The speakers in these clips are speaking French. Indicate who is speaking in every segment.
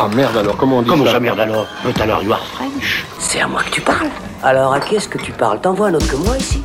Speaker 1: Ah merde alors, comment on dit
Speaker 2: Comment
Speaker 1: ça
Speaker 2: ça, merde alors? But alors, you are French.
Speaker 3: C'est à moi que tu parles. Alors à qui est-ce que tu parles? T'envoies un autre que moi ici?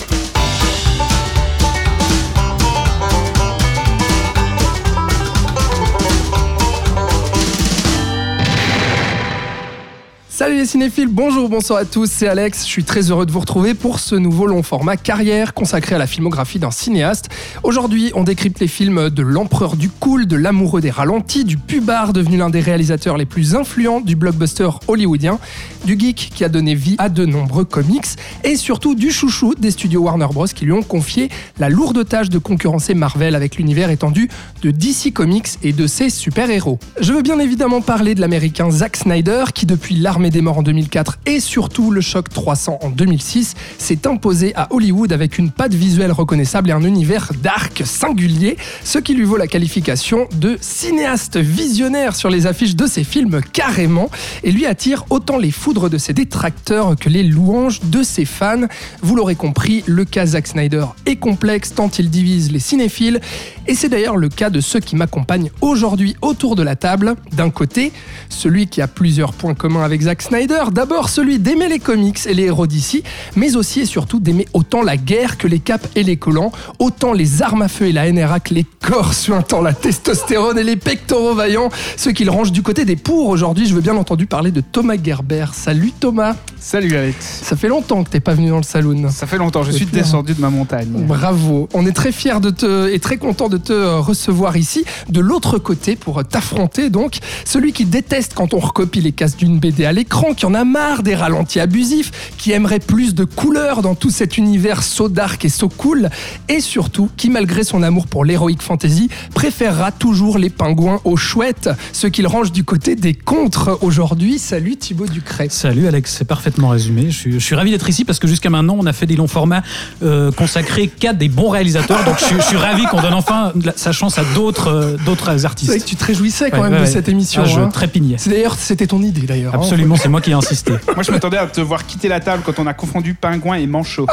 Speaker 4: Salut les cinéphiles, bonjour, bonsoir à tous, c'est Alex. Je suis très heureux de vous retrouver pour ce nouveau long format carrière consacré à la filmographie d'un cinéaste. Aujourd'hui, on décrypte les films de l'empereur du cool, de l'amoureux des ralentis, du pubard devenu l'un des réalisateurs les plus influents du blockbuster hollywoodien, du geek qui a donné vie à de nombreux comics et surtout du chouchou des studios Warner Bros qui lui ont confié la lourde tâche de concurrencer Marvel avec l'univers étendu de DC Comics et de ses super-héros. Je veux bien évidemment parler de l'américain Zack Snyder qui depuis l'armée des morts en 2004 et surtout le choc 300 en 2006 s'est imposé à Hollywood avec une patte visuelle reconnaissable et un univers dark singulier, ce qui lui vaut la qualification de cinéaste visionnaire sur les affiches de ses films carrément et lui attire autant les foudres de ses détracteurs que les louanges de ses fans. Vous l'aurez compris, le cas Zack Snyder est complexe tant il divise les cinéphiles et c'est d'ailleurs le cas de ceux qui m'accompagnent aujourd'hui autour de la table. D'un côté, celui qui a plusieurs points communs avec Zack Snyder, d'abord celui d'aimer les comics et les héros d'ici, mais aussi et surtout d'aimer autant la guerre que les capes et les collants, autant les armes à feu et la NRA que les corps suintant la testostérone et les pectoraux vaillants, ceux qu'il range du côté des pour. Aujourd'hui, je veux bien entendu parler de Thomas Gerber. Salut Thomas
Speaker 5: Salut Alex.
Speaker 4: Ça fait longtemps que t'es pas venu dans le saloon.
Speaker 5: Ça fait longtemps, je suis descendu de ma montagne.
Speaker 4: Bravo. On est très fiers de te et très content de te recevoir ici. De l'autre côté, pour t'affronter donc, celui qui déteste quand on recopie les cases d'une BD à l'écran, qui en a marre des ralentis abusifs, qui aimerait plus de couleurs dans tout cet univers so dark et so cool, et surtout qui, malgré son amour pour l'heroic fantasy, préférera toujours les pingouins aux chouettes, ce qu'il range du côté des contres aujourd'hui. Salut Thibaut Ducret.
Speaker 6: Salut Alex, c'est parfaitement résumé. Je suis, je suis ravi d'être ici parce que jusqu'à maintenant, on a fait des longs formats euh, consacrés qu'à des bons réalisateurs. Donc je, suis- je suis ravi qu'on donne enfin sa chance à d'autres euh, d'autres
Speaker 4: C'est vrai que
Speaker 6: artistes.
Speaker 4: tu te réjouissais quand
Speaker 6: Ouais,
Speaker 4: même
Speaker 6: ouais,
Speaker 4: de
Speaker 6: ouais.
Speaker 4: cette émission.
Speaker 6: Ah, je
Speaker 4: hein.
Speaker 6: trépignais.
Speaker 4: D'ailleurs, c'était ton idée d'ailleurs. hein.
Speaker 6: C'est moi qui ai insisté.
Speaker 5: Moi, je m'attendais à te voir quitter la table quand on a confondu pingouin et manchot.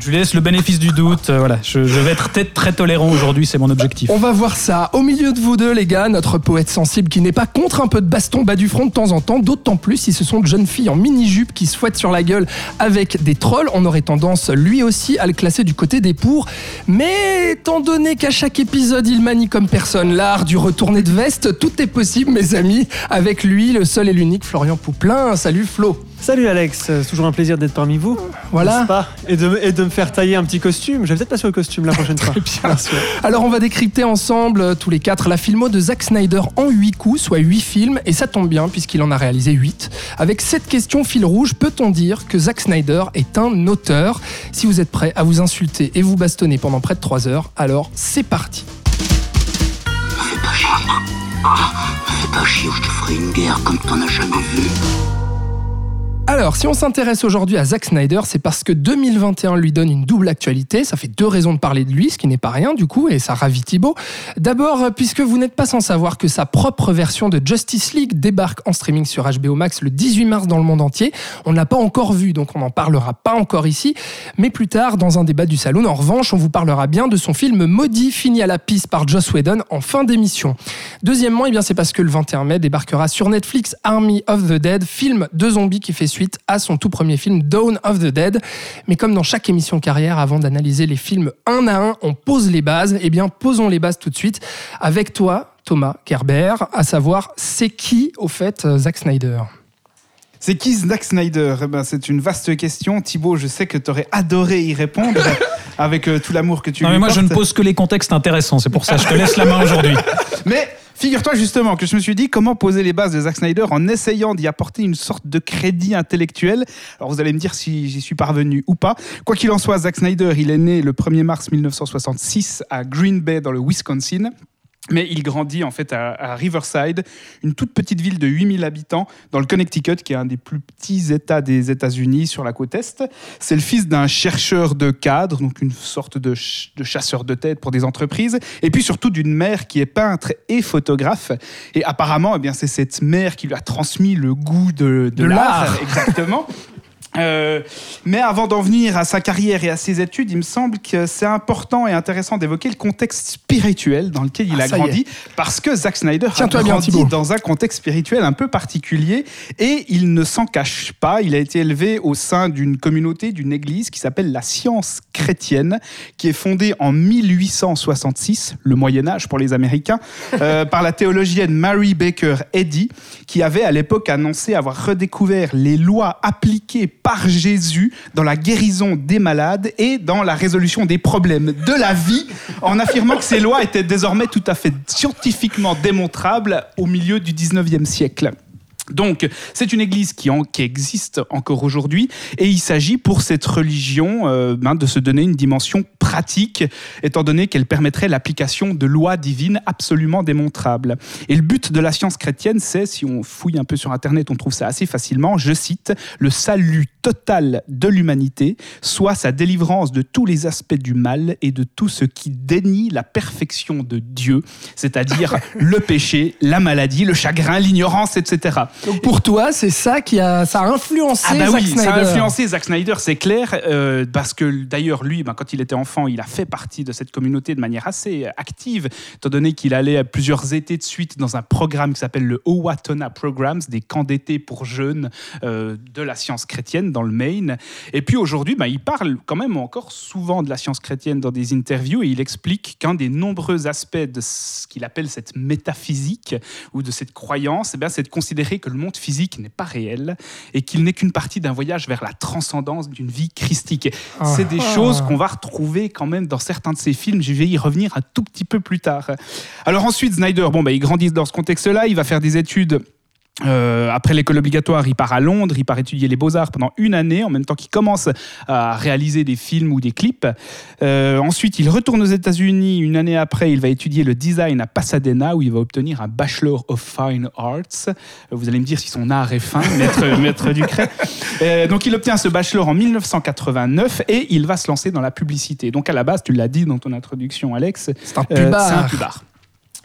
Speaker 6: Je lui laisse le bénéfice du doute. euh, voilà, je, je vais être peut-être très tolérant aujourd'hui, c'est mon objectif.
Speaker 4: On va voir ça. Au milieu de vous deux, les gars, notre poète sensible qui n'est pas contre un peu de baston bas du front de temps en temps, d'autant plus si ce sont de jeunes filles en mini-jupe qui se fouettent sur la gueule avec des trolls. On aurait tendance, lui aussi, à le classer du côté des pour. Mais étant donné qu'à chaque épisode, il manie comme personne l'art du retourné de veste, tout est possible, mes amis. Avec lui, le seul et l'unique Florian Pouplin. Salut Flo.
Speaker 7: Salut Alex, c'est toujours un plaisir d'être parmi vous.
Speaker 4: Voilà.
Speaker 7: pas et, de, me- et de me faire tailler un petit costume. Je vais peut-être passer au costume la prochaine fois.
Speaker 4: Alors on va décrypter ensemble, euh, tous les quatre, la filmo de Zack Snyder en 8 coups, soit 8 films, et ça tombe bien puisqu'il en a réalisé 8. Avec cette question fil rouge, peut-on dire que Zack Snyder est un auteur? Si vous êtes prêts à vous insulter et vous bastonner pendant près de 3 heures, alors c'est parti.
Speaker 2: Pas fais pas chier je te ferai une guerre comme t'en as jamais vu.
Speaker 4: Alors, si on s'intéresse aujourd'hui à Zack Snyder, c'est parce que 2021 lui donne une double actualité. Ça fait deux raisons de parler de lui, ce qui n'est pas rien du coup, et ça ravit Thibaut. D'abord, euh, puisque vous n'êtes pas sans savoir que sa propre version de Justice League débarque en streaming sur HBO Max le 18 mars dans le monde entier. On ne l'a pas encore vu, donc on n'en parlera pas encore ici. Mais plus tard, dans un débat du salon, en revanche, on vous parlera bien de son film Maudit, fini à la piste par Joss Whedon en fin d'émission. Deuxièmement, eh c'est parce que le 21 mai débarquera sur Netflix Army of the Dead, film de zombies qui fait à son tout premier film Dawn of the Dead. Mais comme dans chaque émission carrière, avant d'analyser les films un à un, on pose les bases. Eh bien, posons les bases tout de suite avec toi, Thomas Gerber, à savoir, c'est qui, au fait, euh, Zack Snyder?
Speaker 5: C'est qui Zack Snyder? Eh ben, C'est une vaste question. Thibaut, je sais que tu aurais adoré y répondre avec euh, tout l'amour que tu
Speaker 6: Non,
Speaker 5: lui
Speaker 6: mais moi, je ne pose que les contextes intéressants. C'est pour ça que je te laisse la main aujourd'hui.
Speaker 5: Mais figure-toi justement que je me suis dit comment poser les bases de Zack Snyder en essayant d'y apporter une sorte de crédit intellectuel. Alors vous allez me dire si j'y suis parvenu ou pas. Quoi qu'il en soit, Zack Snyder, il est né le 1er mars 1966 à Green Bay dans le Wisconsin. Mais il grandit en fait à, à Riverside, une toute petite ville de 8000 habitants dans le Connecticut, qui est un des plus petits États des États-Unis sur la côte Est. C'est le fils d'un chercheur de cadre, donc une sorte de, ch- de chasseur de tête pour des entreprises, et puis surtout d'une mère qui est peintre et photographe. Et apparemment, eh bien, c'est cette mère qui lui a transmis le goût de, de
Speaker 4: De
Speaker 5: l'art,
Speaker 4: l'art.
Speaker 5: exactement. Euh, mais avant d'en venir à sa carrière et à ses études, il me semble que c'est important et intéressant d'évoquer le contexte spirituel dans lequel il
Speaker 4: Ah,
Speaker 5: a grandi, parce que Zack Snyder a
Speaker 4: Tiens-toi bien,
Speaker 5: grandi dans un contexte spirituel un peu particulier et il ne s'en cache pas. Il a été élevé au sein d'une communauté, d'une église qui s'appelle la Science chrétienne, qui est fondée en 1866, le Moyen Âge pour les Américains, euh, par la théologienne Mary Baker Eddy, qui avait à l'époque annoncé avoir redécouvert les lois appliquées par Jésus dans la guérison des malades et dans la résolution des problèmes de la vie, en affirmant que ces lois étaient désormais tout à fait scientifiquement démontrables au milieu du 19e siècle. Donc, c'est une église qui, en- qui existe encore aujourd'hui, et il s'agit pour cette religion euh, ben, de se donner une dimension pratique, étant donné qu'elle permettrait l'application de lois divines absolument démontrables. Et le but de la science chrétienne, c'est, si on fouille un peu sur Internet, on trouve ça assez facilement, je cite, le salut total de l'humanité, soit sa délivrance de tous les aspects du mal et de tout ce qui dénie la perfection de Dieu, c'est-à-dire le péché, la maladie, le chagrin, l'ignorance, etc.
Speaker 4: Donc pour toi, c'est ça qui a, ça a influencé
Speaker 5: Ah bah
Speaker 4: Zack
Speaker 5: oui,
Speaker 4: Snyder.
Speaker 5: ça a influencé Zack Snyder, c'est clair, euh, parce que d'ailleurs lui, ben, quand il était enfant, il a fait partie de cette communauté de manière assez active, étant donné qu'il allait à plusieurs étés de suite dans un programme qui s'appelle le Owatonna Programs, des camps d'été pour jeunes euh, de la science chrétienne dans le Maine. Et puis aujourd'hui, ben, il parle quand même encore souvent de la science chrétienne dans des interviews et il explique qu'un des nombreux aspects de ce qu'il appelle cette métaphysique ou de cette croyance, eh bien, c'est de considérer que le monde physique n'est pas réel et qu'il n'est qu'une partie d'un voyage vers la transcendance d'une vie christique. C'est des
Speaker 4: Ah.
Speaker 5: choses qu'on va retrouver quand même dans certains de ses films. Je vais y revenir un tout petit peu plus tard. Alors ensuite, Snyder, bon, bah, il grandit dans ce contexte-là, il va faire des études. Euh, après l'école obligatoire, il part à Londres, il part étudier les beaux-arts pendant une année, en même temps qu'il commence à réaliser des films ou des clips. Euh, ensuite, il retourne aux États-Unis. Une année après, il va étudier le design à Pasadena, où il va obtenir un Bachelor of Fine Arts. Euh, Vous allez me dire si son art est fin, maître, maître Ducret. Euh, donc, il obtient ce bachelor en 1989 et il va se lancer dans la publicité. Donc, à la base, tu l'as dit dans ton introduction, Alex,
Speaker 4: C'est un
Speaker 5: euh,
Speaker 4: pubard.
Speaker 5: c'est un pubard.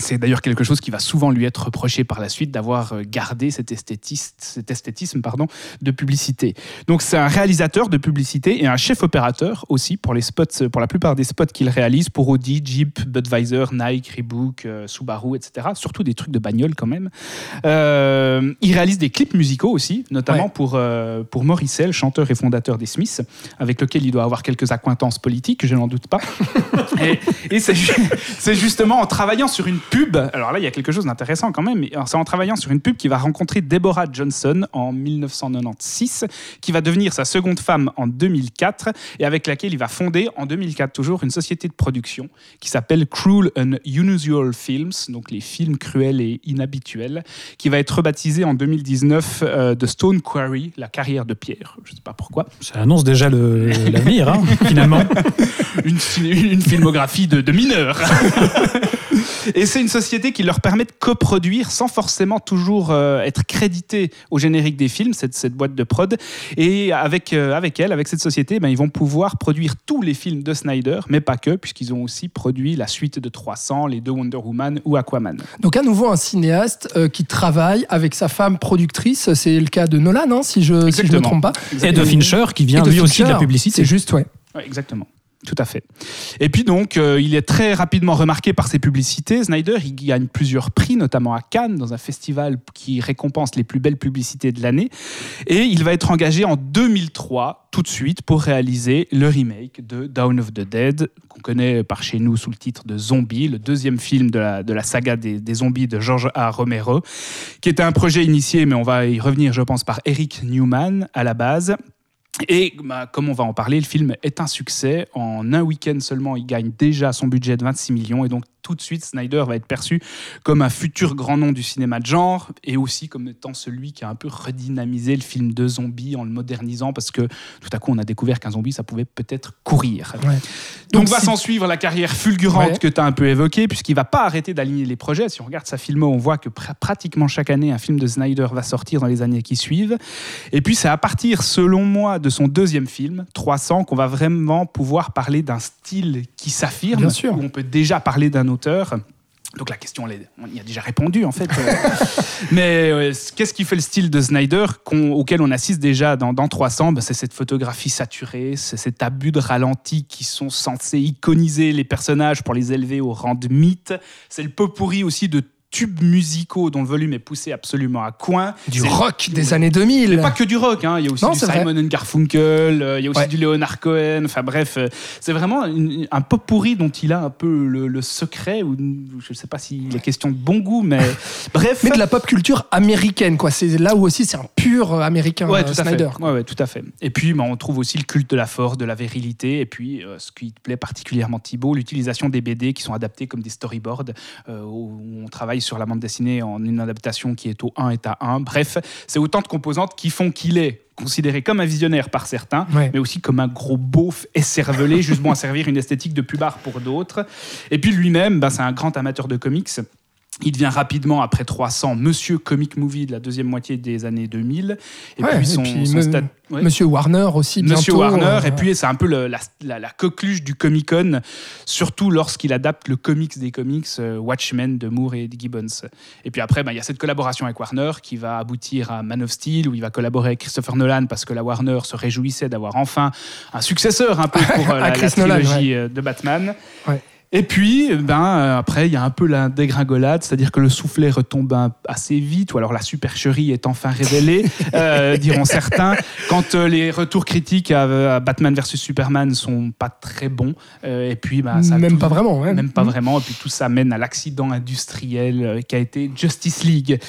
Speaker 5: C'est d'ailleurs quelque chose qui va souvent lui être reproché par la suite d'avoir euh, gardé cet, esthétiste, cet esthétisme pardon, de publicité. Donc c'est un réalisateur de publicité et un chef opérateur aussi pour les spots, pour la plupart des spots qu'il réalise pour Audi, Jeep, Budweiser, Nike, Reebok, euh, Subaru, etc. Surtout des trucs de bagnole quand même. Euh, il réalise des clips musicaux aussi, notamment
Speaker 4: Ouais.
Speaker 5: pour, euh, pour Morrissey, chanteur et fondateur des Smiths, avec lequel il doit avoir quelques accointances politiques, je n'en doute pas. Et, et c'est ju- c'est justement en travaillant sur une pub, alors là il y a quelque chose d'intéressant quand même, c'est en travaillant sur une pub qu'il va rencontrer Deborah Johnson en 1996, qui va devenir sa seconde femme en 2004, et avec laquelle il va fonder en 2004 toujours une société de production qui s'appelle Cruel and Unusual Films, donc les films cruels et inhabituels, qui va être rebaptisé en 2019 euh, de Stone Quarry, la carrière de pierre. Je ne sais pas pourquoi.
Speaker 6: Ça annonce déjà l'avenir, hein, finalement.
Speaker 5: une, une filmographie de, de mineurs. Et c'est une société qui leur permet de coproduire sans forcément toujours euh, être crédité au générique des films, cette, cette boîte de prod. Et avec, euh, avec elle, avec cette société, ben, ils vont pouvoir produire tous les films de Snyder, mais pas que, puisqu'ils ont aussi produit la suite de 300, les deux Wonder Woman ou Aquaman.
Speaker 4: Donc à nouveau un cinéaste euh, qui travaille avec sa femme productrice. C'est le cas de Nolan, hein, si je si je me trompe pas.
Speaker 6: Et de Fincher, qui vient
Speaker 4: de
Speaker 6: lui aussi de
Speaker 4: Fincher.
Speaker 6: la publicité.
Speaker 4: C'est juste, ouais.
Speaker 5: Ouais, exactement. Tout à fait. Et puis donc, euh, il est très rapidement remarqué par ses publicités. Snyder, il gagne plusieurs prix, notamment à Cannes, dans un festival qui récompense les plus belles publicités de l'année. Et il va être engagé en 2003, tout de suite, pour réaliser le remake de Dawn of the Dead, qu'on connaît par chez nous sous le titre de Zombie, le deuxième film de la, de la saga des, des zombies de George A. Romero, qui était un projet initié, mais on va y revenir, je pense, par Eric Newman à la base. Et bah, comme on va en parler, le film est un succès. En un week-end seulement, il gagne déjà son budget de 26 millions. Et donc, tout de suite, Snyder va être perçu comme un futur grand nom du cinéma de genre et aussi comme étant celui qui a un peu redynamisé le film de zombie en le modernisant parce que tout à coup, on a découvert qu'un zombie, ça pouvait peut-être courir.
Speaker 4: Ouais.
Speaker 5: Donc,
Speaker 4: Donc,
Speaker 5: va s'en suivre la carrière fulgurante
Speaker 4: Ouais.
Speaker 5: que tu as un peu évoquée, puisqu'il va pas arrêter d'aligner les projets. Si on regarde sa filmo, on voit que pr- pratiquement chaque année, un film de Snyder va sortir dans les années qui suivent. Et puis, c'est à partir, selon moi, de son deuxième film, 300, qu'on va vraiment pouvoir parler d'un style qui s'affirme,
Speaker 4: Bien sûr.
Speaker 5: où on peut déjà parler d'un Donc la question, on y a déjà répondu en fait. Mais euh, qu'est-ce qui fait le style de Snyder auquel on assiste déjà dans, dans 300 Ben, C'est cette photographie saturée, c'est cet abus de ralenti qui sont censés iconiser les personnages pour les élever au rang de mythe. C'est le pot pourri aussi de tubes musicaux dont le volume est poussé absolument à coin.
Speaker 4: Du rock des années 2000.
Speaker 5: mais pas que du rock, hein. il y a aussi
Speaker 4: Non,
Speaker 5: du. Simon and Garfunkel, euh, il y a aussi
Speaker 4: Ouais.
Speaker 5: du Leonard Cohen, enfin bref, euh, c'est vraiment une- un pop pourri dont il a un peu le, le secret, ou je ne sais pas s'il est question de bon goût, mais bref.
Speaker 4: Mais de la pop culture américaine, quoi. C'est là où aussi c'est un pur euh, américain
Speaker 5: Ouais,
Speaker 4: euh,
Speaker 5: tout à
Speaker 4: Snyder.
Speaker 5: fait. Ouais, ouais, tout à fait. Et puis, bah, on trouve aussi le culte de la force, de la virilité, et puis, ce qui te plaît particulièrement, Thibaut, l'utilisation des BD qui sont adaptés comme des storyboards, où on travaille sur la bande dessinée en une adaptation qui est au 1 et à 1. Bref, c'est autant de composantes qui font qu'il est considéré comme un visionnaire par certains,
Speaker 4: Ouais.
Speaker 5: mais aussi comme un gros beauf esservelé, juste bon à servir une esthétique de pubard pour d'autres. Et puis lui-même, bah, c'est un grand amateur de comics. Il devient rapidement, après 300, Monsieur Comic Movie de la deuxième moitié des années 2000. Et
Speaker 4: Ouais,
Speaker 5: puis
Speaker 4: et
Speaker 5: son,
Speaker 4: puis
Speaker 5: son
Speaker 4: me-
Speaker 5: stade- ouais.
Speaker 4: Monsieur Warner aussi, bientôt.
Speaker 5: Monsieur Warner,
Speaker 4: euh,
Speaker 5: et puis c'est un peu le- la, la- la coqueluche du Comic Con, surtout lorsqu'il adapte le comics des comics, euh, Watchmen de Moore et de Gibbons. Et puis après, bah, il y a cette collaboration avec Warner qui va aboutir à Man of Steel, où il va collaborer avec Christopher Nolan parce que la Warner se réjouissait d'avoir enfin un successeur un peu pour euh, la, la
Speaker 4: Chris Nolan,
Speaker 5: trilogie de Batman.
Speaker 4: Ouais.
Speaker 5: Et puis, eh ben, euh, après, il y a un peu la dégringolade, c'est-à-dire que le soufflet retombe assez vite, ou alors la supercherie est enfin révélée, euh, diront certains. Quand euh, les retours critiques à, à Batman vs Superman sont pas très bons, euh, et puis bah, ça
Speaker 4: Même
Speaker 5: tout-
Speaker 4: pas vraiment, ouais.
Speaker 5: même pas vraiment, et puis tout ça mène à l'accident industriel qui a été Justice League.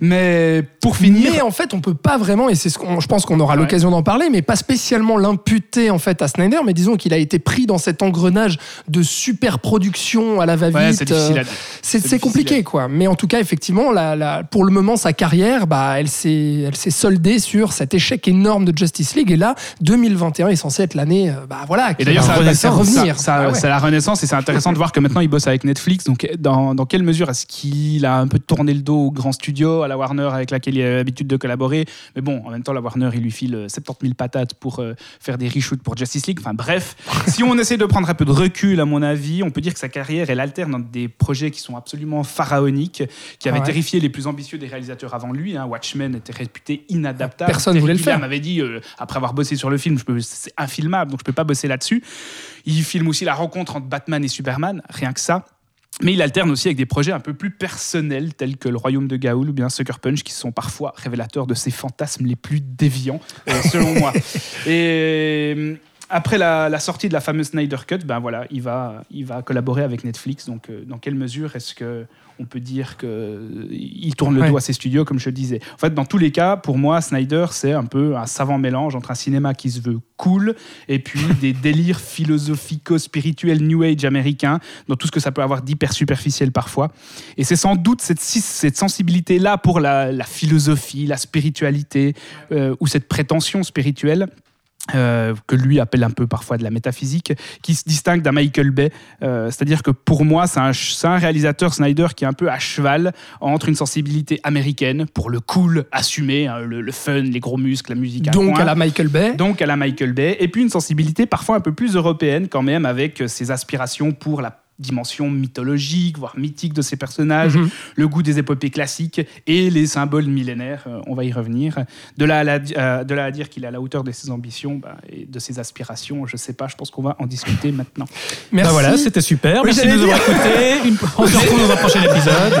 Speaker 5: Mais pour finir,
Speaker 4: Mais en fait, on peut pas vraiment, et c'est ce qu'on, je pense qu'on aura
Speaker 5: Ouais.
Speaker 4: l'occasion d'en parler, mais pas spécialement l'imputer en fait à Snyder, mais disons qu'il a été pris dans cet engrenage de super production à la va-vite.
Speaker 5: ouais, c'est
Speaker 4: euh, compliqué, quoi. Mais en tout cas, effectivement, la, la- pour le moment, sa carrière, bah, elle s'est soldée sur cet échec énorme de Justice League. Et là, 2021 est censé être l'année, euh, bah voilà,
Speaker 5: Et d'ailleurs, ça, ça-
Speaker 4: revenir.
Speaker 5: ça-
Speaker 4: Ah ouais.
Speaker 5: la renaissance et c'est intéressant de voir que maintenant il bosse avec Netflix. Donc, dans, dans quelle mesure est-ce qu'il a un peu tourné le dos au grand studio, à la Warner avec laquelle il a l'habitude de collaborer? Mais bon, en même temps, la Warner, il lui file euh, 70 000 patates pour euh, faire des reshoots pour Justice League. Enfin, bref, si on essaie de prendre un peu de recul, à mon avis, on peut dire que sa carrière, elle alterne dans des projets qui sont absolument pharaoniques, qui avaient
Speaker 4: Ah ouais.
Speaker 5: terrifié les plus ambitieux des réalisateurs avant lui. hein. Watchmen était réputé inadaptable.
Speaker 4: Personne
Speaker 5: Terry
Speaker 4: voulait le faire.
Speaker 5: avait dit, euh, après avoir bossé sur le film, c'est infilmable, donc je peux pas bosser là-dessus. Il filme aussi la rencontre entre Batman et Superman, rien que ça. Mais il alterne aussi avec des projets un peu plus personnels, tels que Le Royaume de Gaoul ou bien Sucker Punch, qui sont parfois révélateurs de ses fantasmes les plus déviants, euh, selon moi. Et après la, la sortie de la fameuse Snyder Cut, ben voilà, il va, il va collaborer avec Netflix. Donc, euh, dans quelle mesure est-ce que on peut dire qu'il tourne le
Speaker 4: Ouais.
Speaker 5: dos à ses studios, comme je le disais. En fait, dans tous les cas, pour moi, Snyder, c'est un peu un savant mélange entre un cinéma qui se veut cool et puis des délires philosophico-spirituels New Age américains, dans tout ce que ça peut avoir d'hyper superficiel parfois. Et c'est sans doute cette, si- cette sensibilité-là pour la, la philosophie, la spiritualité, euh, ou cette prétention spirituelle. Euh, que lui appelle un peu parfois de la métaphysique, qui se distingue d'un Michael Bay. Euh, C'est-à-dire que pour moi, c'est un, réalisateur Snyder qui est un peu à cheval entre une sensibilité américaine pour le cool assumé, hein, le, le fun, les gros muscles, la musique à
Speaker 4: Donc
Speaker 5: point.
Speaker 4: à la Michael Bay.
Speaker 5: Donc à la Michael Bay, et puis une sensibilité parfois un peu plus européenne quand même, avec ses aspirations pour la dimension mythologique, voire mythique de ses personnages,
Speaker 4: Mhm.
Speaker 5: le goût des épopées classiques et les symboles millénaires, euh, on va y revenir. De là à, la- euh, de là à dire qu'il est à la hauteur de ses ambitions bah, et de ses aspirations, je sais pas, je pense qu'on va en discuter maintenant.
Speaker 4: Merci.
Speaker 6: Bah voilà, c'était super.
Speaker 4: Oui,
Speaker 6: Merci de nous avoir écoutés. On se retrouve dans un prochain épisode.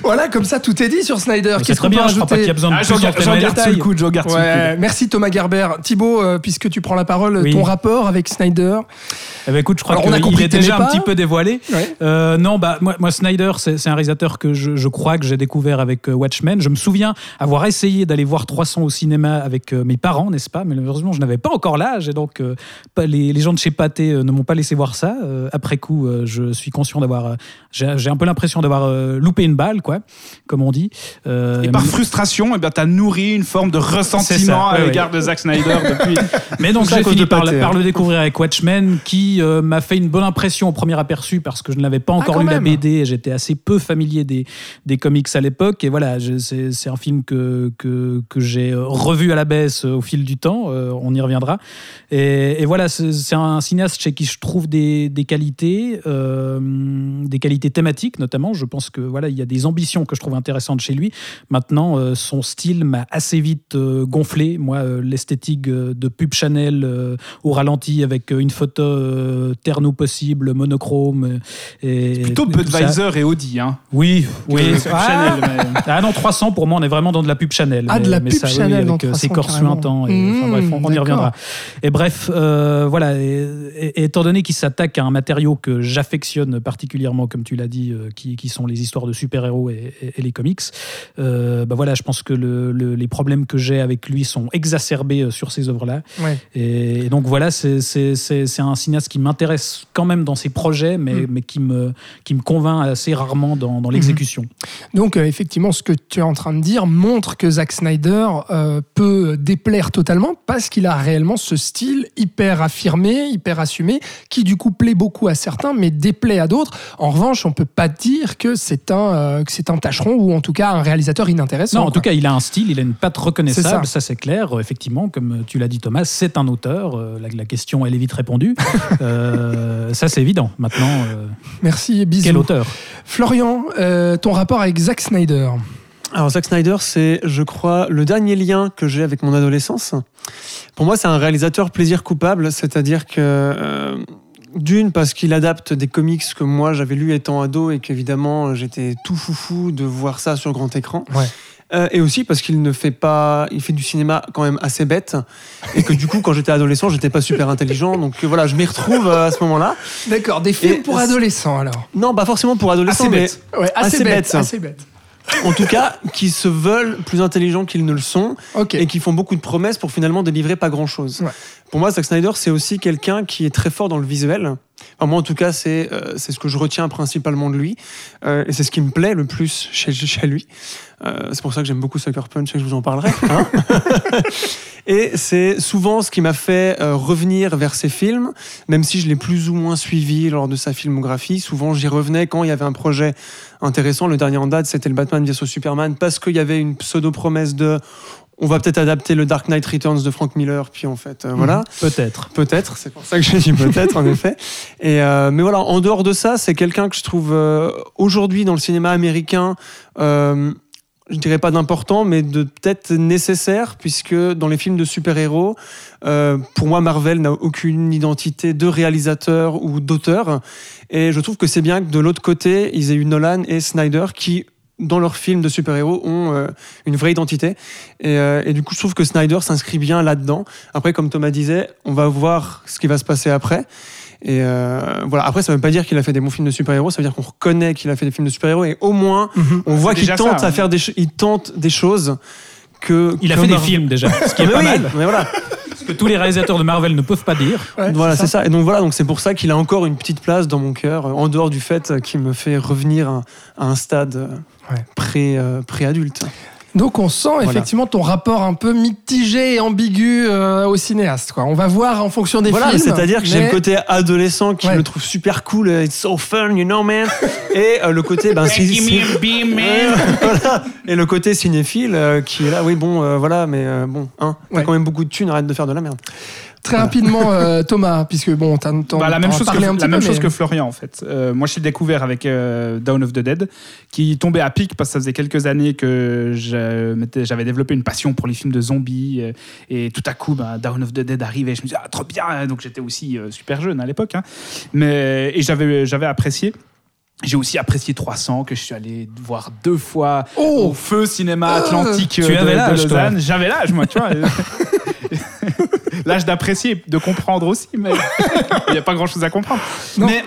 Speaker 4: Voilà, comme ça, tout est dit sur Snyder. Qu'est-ce qu'on peut
Speaker 6: bien, je crois pas qu'il y a
Speaker 4: rajouter
Speaker 6: besoin de
Speaker 5: Ah,
Speaker 6: plus
Speaker 5: garde le garde
Speaker 4: Ouais,
Speaker 5: coude.
Speaker 4: merci Thomas Gerber. Thibaut, euh, puisque tu prends la parole,
Speaker 6: Oui.
Speaker 4: ton rapport avec Snyder.
Speaker 6: Eh ben, écoute, je crois
Speaker 4: Alors, a
Speaker 6: qu'il est
Speaker 4: que
Speaker 6: déjà un petit peu dévoilé.
Speaker 4: Ouais.
Speaker 6: Euh, non, bah moi, moi Snyder, c'est un réalisateur que je, je crois que j'ai découvert avec euh, Watchmen. Je me souviens avoir essayé d'aller voir 300 au cinéma avec euh, mes parents, n'est-ce pas? Mais malheureusement, je n'avais pas encore l'âge et donc euh, pas, les, les gens de chez Pathé ne m'ont pas laissé voir ça. Euh, après coup, je suis conscient d'avoir, j'ai un peu l'impression d'avoir loupé une balle, quoi, comme on dit.
Speaker 5: Et par frustration, eh ben, tu as nourri une forme de ressentiment
Speaker 6: ça,
Speaker 5: à
Speaker 6: ouais,
Speaker 5: l'égard de Zack Snyder depuis.
Speaker 6: Mais donc j'ai fini par, par
Speaker 7: hein.
Speaker 6: le découvrir avec Watchmen, qui qui euh, m'a fait une bonne impression au premier aperçu parce que je ne l'avais pas encore
Speaker 4: Ah,
Speaker 6: lu la. BD et j'étais assez peu familier des, des comics à l'époque. Et voilà, c'est un film que, que, que j'ai euh, revu à la baisse euh, au fil du temps. euh, on y reviendra. Et, et voilà, c'est un cinéaste chez qui je trouve des, des qualités, euh, des qualités thématiques notamment. Je pense que voilà, il y a des ambitions que je trouve intéressantes chez lui. Maintenant, son style m'a assez vite gonflé. Moi, l'esthétique de pub Chanel au ralenti avec une photo euh, terno possible, monochrome. Et,
Speaker 5: Plutôt
Speaker 6: et tout ça.
Speaker 5: Budweiser et Audi. Hein.
Speaker 6: Oui, oui. Ah,
Speaker 5: Chanel, mais-
Speaker 6: ah non, 300 pour moi, on est vraiment dans de la pub Chanel.
Speaker 4: Ah, de la
Speaker 6: mais
Speaker 4: pub
Speaker 6: ça, oui,
Speaker 4: Chanel dans
Speaker 6: avec euh, ses
Speaker 4: 300
Speaker 6: corps suintants. Et, enfin,
Speaker 4: Mmh,
Speaker 6: bref, on, on y reviendra. Et bref, euh, voilà. Et, et- étant donné qu'il s'attaque à un matériau que j'affectionne particulièrement, comme tu l'as dit, euh, qui, qui sont les histoires de super-héros et, et- et les comics, euh, bah voilà, je pense que le- le- les problèmes que j'ai avec lui sont exacerbés sur ces œuvres-là.
Speaker 4: Ouais.
Speaker 6: Et, et donc voilà, c'est- c'est c'est- c'est un cinéaste qui m'intéresse quand même dans ses projets, mais,
Speaker 4: Mm.
Speaker 6: mais qui, me, qui me convainc assez rarement dans, dans l'exécution.
Speaker 4: Donc euh, effectivement, ce que tu es en train de dire montre que Zack Snyder euh, peut déplaire totalement parce qu'il a réellement ce style hyper affirmé, hyper assumé, qui du coup plaît beaucoup à certains, mais déplaît à d'autres. En revanche, on peut pas dire que c'est un euh, que c'est un tâcheron ou en tout cas un réalisateur inintéressant.
Speaker 6: Non, en tout cas, il a un style, il a une patte reconnaissable,
Speaker 4: ça.
Speaker 6: ça c'est clair. Euh, Effectivement, comme tu l'as dit Thomas, c'est un auteur. La, la question, elle est vite répondue. Euh, ça c'est évident. Maintenant, euh,
Speaker 4: Merci, bisous.
Speaker 6: quel auteur
Speaker 4: Florian, euh, ton rapport avec Zack Snyder.
Speaker 7: Alors Zack Snyder, c'est, je crois, le dernier lien que j'ai avec mon adolescence. Pour moi, c'est un réalisateur plaisir coupable, c'est-à-dire que euh, d'une parce qu'il adapte des comics que moi j'avais lus étant ado et qu'évidemment j'étais tout foufou de voir ça sur grand écran.
Speaker 4: Ouais.
Speaker 7: Euh, et aussi parce qu'il ne fait pas, il fait du cinéma quand même assez bête et que du coup quand j'étais adolescent j'étais pas super intelligent donc euh, voilà je m'y retrouve euh, à ce moment-là.
Speaker 4: D'accord, des films
Speaker 7: Et
Speaker 4: pour adolescents alors.
Speaker 7: Non pas forcément pour adolescents
Speaker 5: Assez
Speaker 7: mais
Speaker 5: bête.
Speaker 4: Ouais, assez,
Speaker 7: Assez
Speaker 4: bête,
Speaker 7: bête.
Speaker 4: assez bête.
Speaker 7: en tout cas qui se veulent plus intelligents qu'ils ne le sont et qui font beaucoup de promesses pour finalement délivrer pas grand chose.
Speaker 4: Ouais.
Speaker 7: Pour moi, Zack Snyder, c'est aussi quelqu'un qui est très fort dans le visuel. Enfin, moi, en tout cas, c'est euh, ce que je retiens principalement de lui. Euh, et c'est ce qui me plaît le plus chez, chez lui. Euh, c'est pour ça que j'aime beaucoup Sucker Punch et que je vous en parlerai. hein. et c'est souvent ce qui m'a fait euh, revenir vers ses films, même si je l'ai plus ou moins suivi lors de sa filmographie. Souvent, j'y revenais quand il y avait un projet intéressant. Le dernier en date, c'était le Batman vs Superman, parce qu'il y avait une pseudo-promesse de on va peut-être adapter le Dark Knight Returns de Frank Miller, puis en fait, euh, voilà.
Speaker 6: Peut-être.
Speaker 7: Peut-être, c'est pour ça que j'ai dit peut-être, en effet. Et, euh, mais voilà, en dehors de ça, c'est quelqu'un que je trouve euh, aujourd'hui dans le cinéma américain, je dirais pas d'important, mais de peut-être nécessaire, puisque dans les films de super-héros, euh, pour moi, Marvel n'a aucune identité de réalisateur ou d'auteur. Et je trouve que c'est bien que de l'autre côté, ils aient eu Nolan et Snyder qui dans leurs films de super-héros ont euh, une vraie identité. Et, euh, et du coup je trouve que Snyder s'inscrit bien là-dedans. Après comme Thomas disait on va voir ce qui va se passer après et euh, voilà après ça veut pas dire qu'il a fait des bons films de super-héros ça veut dire qu'on reconnaît qu'il a fait des films de super-héros et au moins
Speaker 4: Mhm.
Speaker 7: on voit
Speaker 5: C'est
Speaker 7: qu'il tente
Speaker 5: ça,
Speaker 7: à
Speaker 5: hein.
Speaker 7: faire des il tente des choses que
Speaker 6: Il a fait des films déjà, ce qui est
Speaker 7: Mais
Speaker 6: pas
Speaker 7: oui,
Speaker 6: mal,
Speaker 7: mais voilà
Speaker 6: ce que tous les réalisateurs de Marvel ne peuvent pas dire.
Speaker 4: Ouais,
Speaker 7: voilà
Speaker 4: c'est
Speaker 7: ça et donc voilà donc c'est pour ça qu'il a encore une petite place dans mon cœur en dehors du fait qu'il me fait revenir à, à un stade
Speaker 4: Ouais.
Speaker 7: pré euh, pré-adulte
Speaker 4: Donc on sent effectivement ton rapport un peu mitigé et ambigu euh, au cinéaste. Quoi. On va voir en fonction des
Speaker 7: voilà,
Speaker 4: films.
Speaker 7: c'est-à-dire que j'ai le côté adolescent qui
Speaker 4: Ouais.
Speaker 7: le trouve super cool, euh, it's so fun, you know, man. Et euh, le côté, ben, c'est- c'est- voilà. Et le côté cinéphile euh, qui est là, oui, bon, euh, voilà, mais euh, bon, hein, t'as
Speaker 4: Ouais.
Speaker 7: quand même beaucoup de thunes, arrête de faire de la merde.
Speaker 4: Très rapidement, euh, Thomas, puisque bon, t'as
Speaker 5: Bah, la même
Speaker 4: as
Speaker 5: chose, que,
Speaker 4: parlé un petit
Speaker 5: la même
Speaker 4: peu,
Speaker 5: chose
Speaker 4: mais-
Speaker 5: que Florian en fait. Euh, moi je l'ai découvert avec euh, Dawn of the Dead qui tombait à pic parce que ça faisait quelques années que j'avais développé une passion pour les films de zombies euh, et tout à coup bah, Dawn of the Dead arrivait et je me disais ah trop bien donc j'étais aussi euh, super jeune à l'époque hein. mais et j'avais j'avais apprécié j'ai aussi apprécié 300 que je suis allé voir deux fois
Speaker 4: Oh
Speaker 5: au feu cinéma
Speaker 4: Euh,
Speaker 5: atlantique
Speaker 6: tu
Speaker 5: de,
Speaker 6: avais
Speaker 5: de. Lausanne. J'avais l'âge moi tu vois. L'âge d'apprécier, de comprendre aussi, mais il n'y a pas grand chose à comprendre.
Speaker 4: Non.
Speaker 5: Mais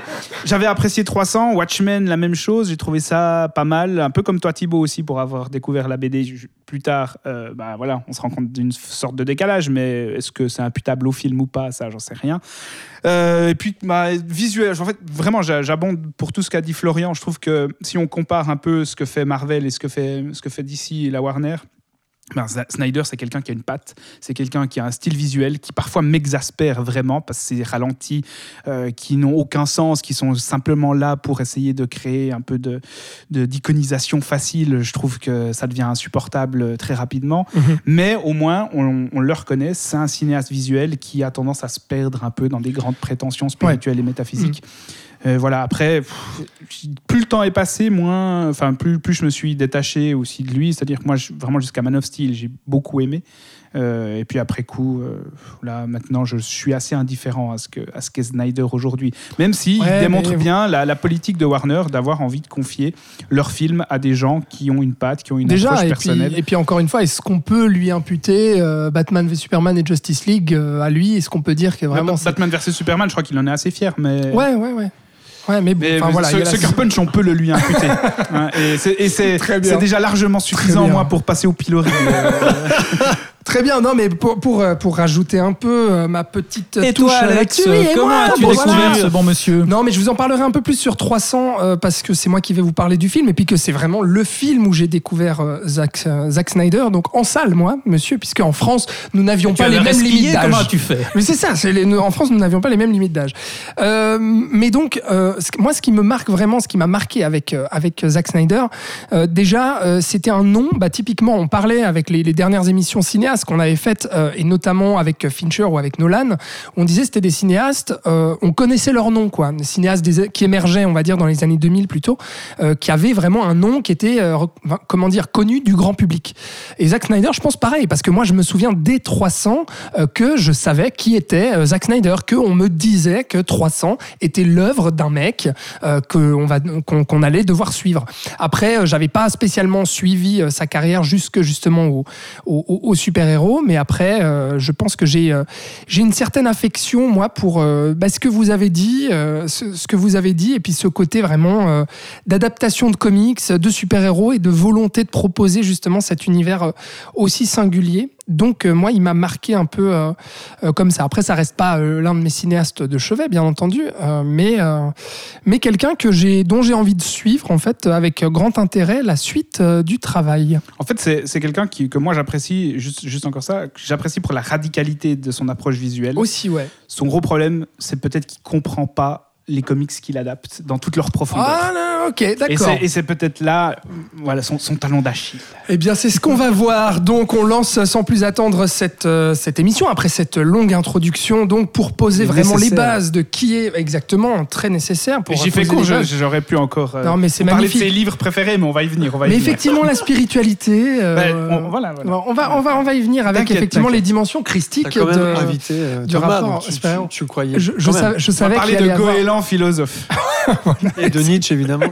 Speaker 5: j'avais apprécié 300, Watchmen, la même chose, j'ai trouvé ça pas mal, un peu comme toi Thibaut aussi, pour avoir découvert la BD plus tard. euh, bah voilà, on se rend compte d'une sorte de décalage, mais est-ce que c'est imputable au film ou pas, ça j'en sais rien. Euh, et puis, bah, visuel, en fait, vraiment, j'a- j'abonde pour tout ce qu'a dit Florian. Je trouve que si on compare un peu ce que fait Marvel et ce que fait, ce que fait DC et la Warner, Ben, Snyder, c'est quelqu'un qui a une patte, c'est quelqu'un qui a un style visuel qui parfois m'exaspère vraiment parce que c'est ralentis euh, qui n'ont aucun sens, qui sont simplement là pour essayer de créer un peu de de- d'iconisation facile. Je trouve que ça devient insupportable très rapidement.
Speaker 4: Mhm.
Speaker 5: Mais au moins, on, on le reconnaît, c'est un cinéaste visuel qui a tendance à se perdre un peu dans des grandes prétentions spirituelles et métaphysiques. Euh, voilà, après, pff, plus le temps est passé, moins, enfin, plus, plus je me suis détaché aussi de lui. C'est-à-dire que moi, je- vraiment jusqu'à Man of Steel, j'ai beaucoup aimé. Euh, et puis après coup, euh, là, maintenant, je suis assez indifférent à ce que à ce qu'est Snyder aujourd'hui. Même s'il
Speaker 4: Ouais,
Speaker 5: démontre
Speaker 4: mais-
Speaker 5: bien la, la politique de Warner d'avoir envie de confier leurs films à des gens qui ont une patte, qui ont une
Speaker 4: Déjà,
Speaker 5: approche
Speaker 4: et puis,
Speaker 5: personnelle.
Speaker 4: et puis encore une fois, est-ce qu'on peut lui imputer euh, Batman v Superman et Justice League à lui? Est-ce qu'on peut dire que vraiment. c'est-
Speaker 5: Batman vs Superman, je crois qu'il en est assez fier, mais.
Speaker 4: Ouais, ouais, ouais. Ouais, mais,
Speaker 5: Mais
Speaker 4: enfin, voilà,
Speaker 5: ce,
Speaker 4: la-
Speaker 5: Sucker Punch, on peut le lui imputer. Et c'est- déjà largement suffisant, moi, pour passer au pilori. Euh,
Speaker 4: Très bien, non, mais pour, pour, euh, pour rajouter un peu euh, ma petite
Speaker 6: Et
Speaker 4: touche
Speaker 6: toi, Alex,
Speaker 4: là-dessus, et
Speaker 6: comment as-tu
Speaker 4: bon,
Speaker 6: découvert
Speaker 4: voilà.
Speaker 6: ce bon monsieur
Speaker 4: Non, mais je vous en parlerai un peu plus sur 300 euh, parce que c'est moi qui vais vous parler du film et puis que c'est vraiment le film où j'ai découvert euh, Zack, euh, Zack Snyder. Donc en salle, moi, monsieur, puisque en France, nous n'avions
Speaker 6: Tu
Speaker 4: pas les mêmes limites
Speaker 6: Comment
Speaker 4: d'âge.
Speaker 6: as-tu fait
Speaker 4: Mais c'est ça, c'est les- nous, en France, nous n'avions pas les mêmes limites d'âge. Euh, mais donc, euh, moi, ce qui me marque vraiment, ce qui m'a marqué avec, euh, avec Zack Snyder, euh, déjà, euh, c'était un nom, bah, typiquement, on parlait avec les, les dernières émissions cinéastes qu'on avait faites, euh, et notamment avec Fincher ou avec Nolan, on disait c'était des cinéastes, euh, on connaissait leur nom, quoi, des cinéastes qui émergeaient, on va dire, dans les années 2000 plutôt, euh, qui avaient vraiment un nom qui était, euh, comment dire, connu du grand public. Et Zack Snyder, je pense pareil, parce que moi, je me souviens dès 300 euh, que je savais qui était euh, Zack Snyder, qu'on me disait que 300 était l'œuvre d'un mec euh, qu'on qu'on allait devoir suivre. Après, euh, j'avais pas spécialement suivi euh, sa carrière jusque justement au, au- au super-héros, mais après, euh, je pense que j'ai euh, j'ai une certaine affection, moi, pour euh, bah, ce que vous avez dit, ce, que vous avez dit, et puis ce côté vraiment d'adaptation de comics, de super-héros et de volonté de proposer justement cet univers aussi singulier. Donc euh, moi, il m'a marqué un peu euh, euh, comme ça. Après, ça reste pas l'un de mes cinéastes de chevet, bien entendu, mais mais quelqu'un que j'ai dont j'ai envie de suivre en fait avec grand intérêt la suite du travail.
Speaker 5: En fait, c'est quelqu'un qui- que moi j'apprécie, juste, juste encore ça, j'apprécie pour la radicalité de son approche visuelle.
Speaker 4: Aussi, ouais.
Speaker 5: Son gros problème, c'est peut-être qu'il comprend pas les comics qu'il adapte dans toute leur profondeur.
Speaker 4: Ah, non, ok,
Speaker 5: et
Speaker 4: d'accord.
Speaker 5: c'est- et c'est peut-être là voilà, son, son talon d'Achille.
Speaker 4: Eh bien, c'est ce qu'on va voir. Donc, on lance sans plus attendre cette, euh, cette émission après cette longue introduction. Donc, pour poser vraiment les bases de qui est exactement très nécessaire. Pour
Speaker 5: J'y fais court, j'aurais pu encore euh,
Speaker 4: Non, mais c'est
Speaker 5: parler de ses livres préférés, mais on va y venir. On va y
Speaker 4: Mais
Speaker 5: venir.
Speaker 4: effectivement, la spiritualité. euh,
Speaker 5: Ben, on- voilà, voilà.
Speaker 4: On va, on va, on va y venir avec effectivement les dimensions christiques
Speaker 7: quand même
Speaker 4: de.
Speaker 7: invité euh,
Speaker 4: du
Speaker 7: Thomas,
Speaker 4: rapport
Speaker 7: tu, croyais.
Speaker 4: Je, je savais, je
Speaker 5: On va
Speaker 4: savais
Speaker 5: parler
Speaker 4: qu'il
Speaker 5: de
Speaker 4: allait
Speaker 5: goéland philosophe.
Speaker 7: Et de Nietzsche, évidemment.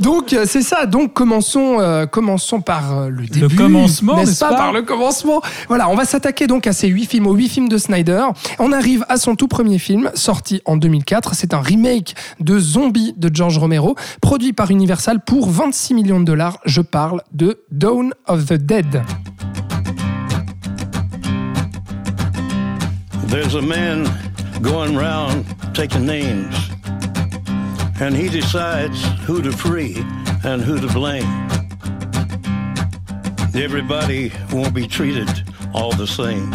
Speaker 4: Donc euh, c'est ça. Donc commençons, euh, commençons par euh, le début.
Speaker 6: commencement,
Speaker 4: n'est-ce
Speaker 6: n'est-ce
Speaker 4: pas,
Speaker 6: pas
Speaker 4: Par le commencement. Voilà, on va s'attaquer donc à ces huit films, aux huit films de Snyder. On arrive à son tout premier film, sorti en 2004. C'est un remake de Zombie de George Romero, produit par Universal pour 26 millions de dollars. Je parle de Dawn of the Dead.
Speaker 1: There's a man going round taking names, and he decides who to free and who to blame. Everybody won't be treated all the same.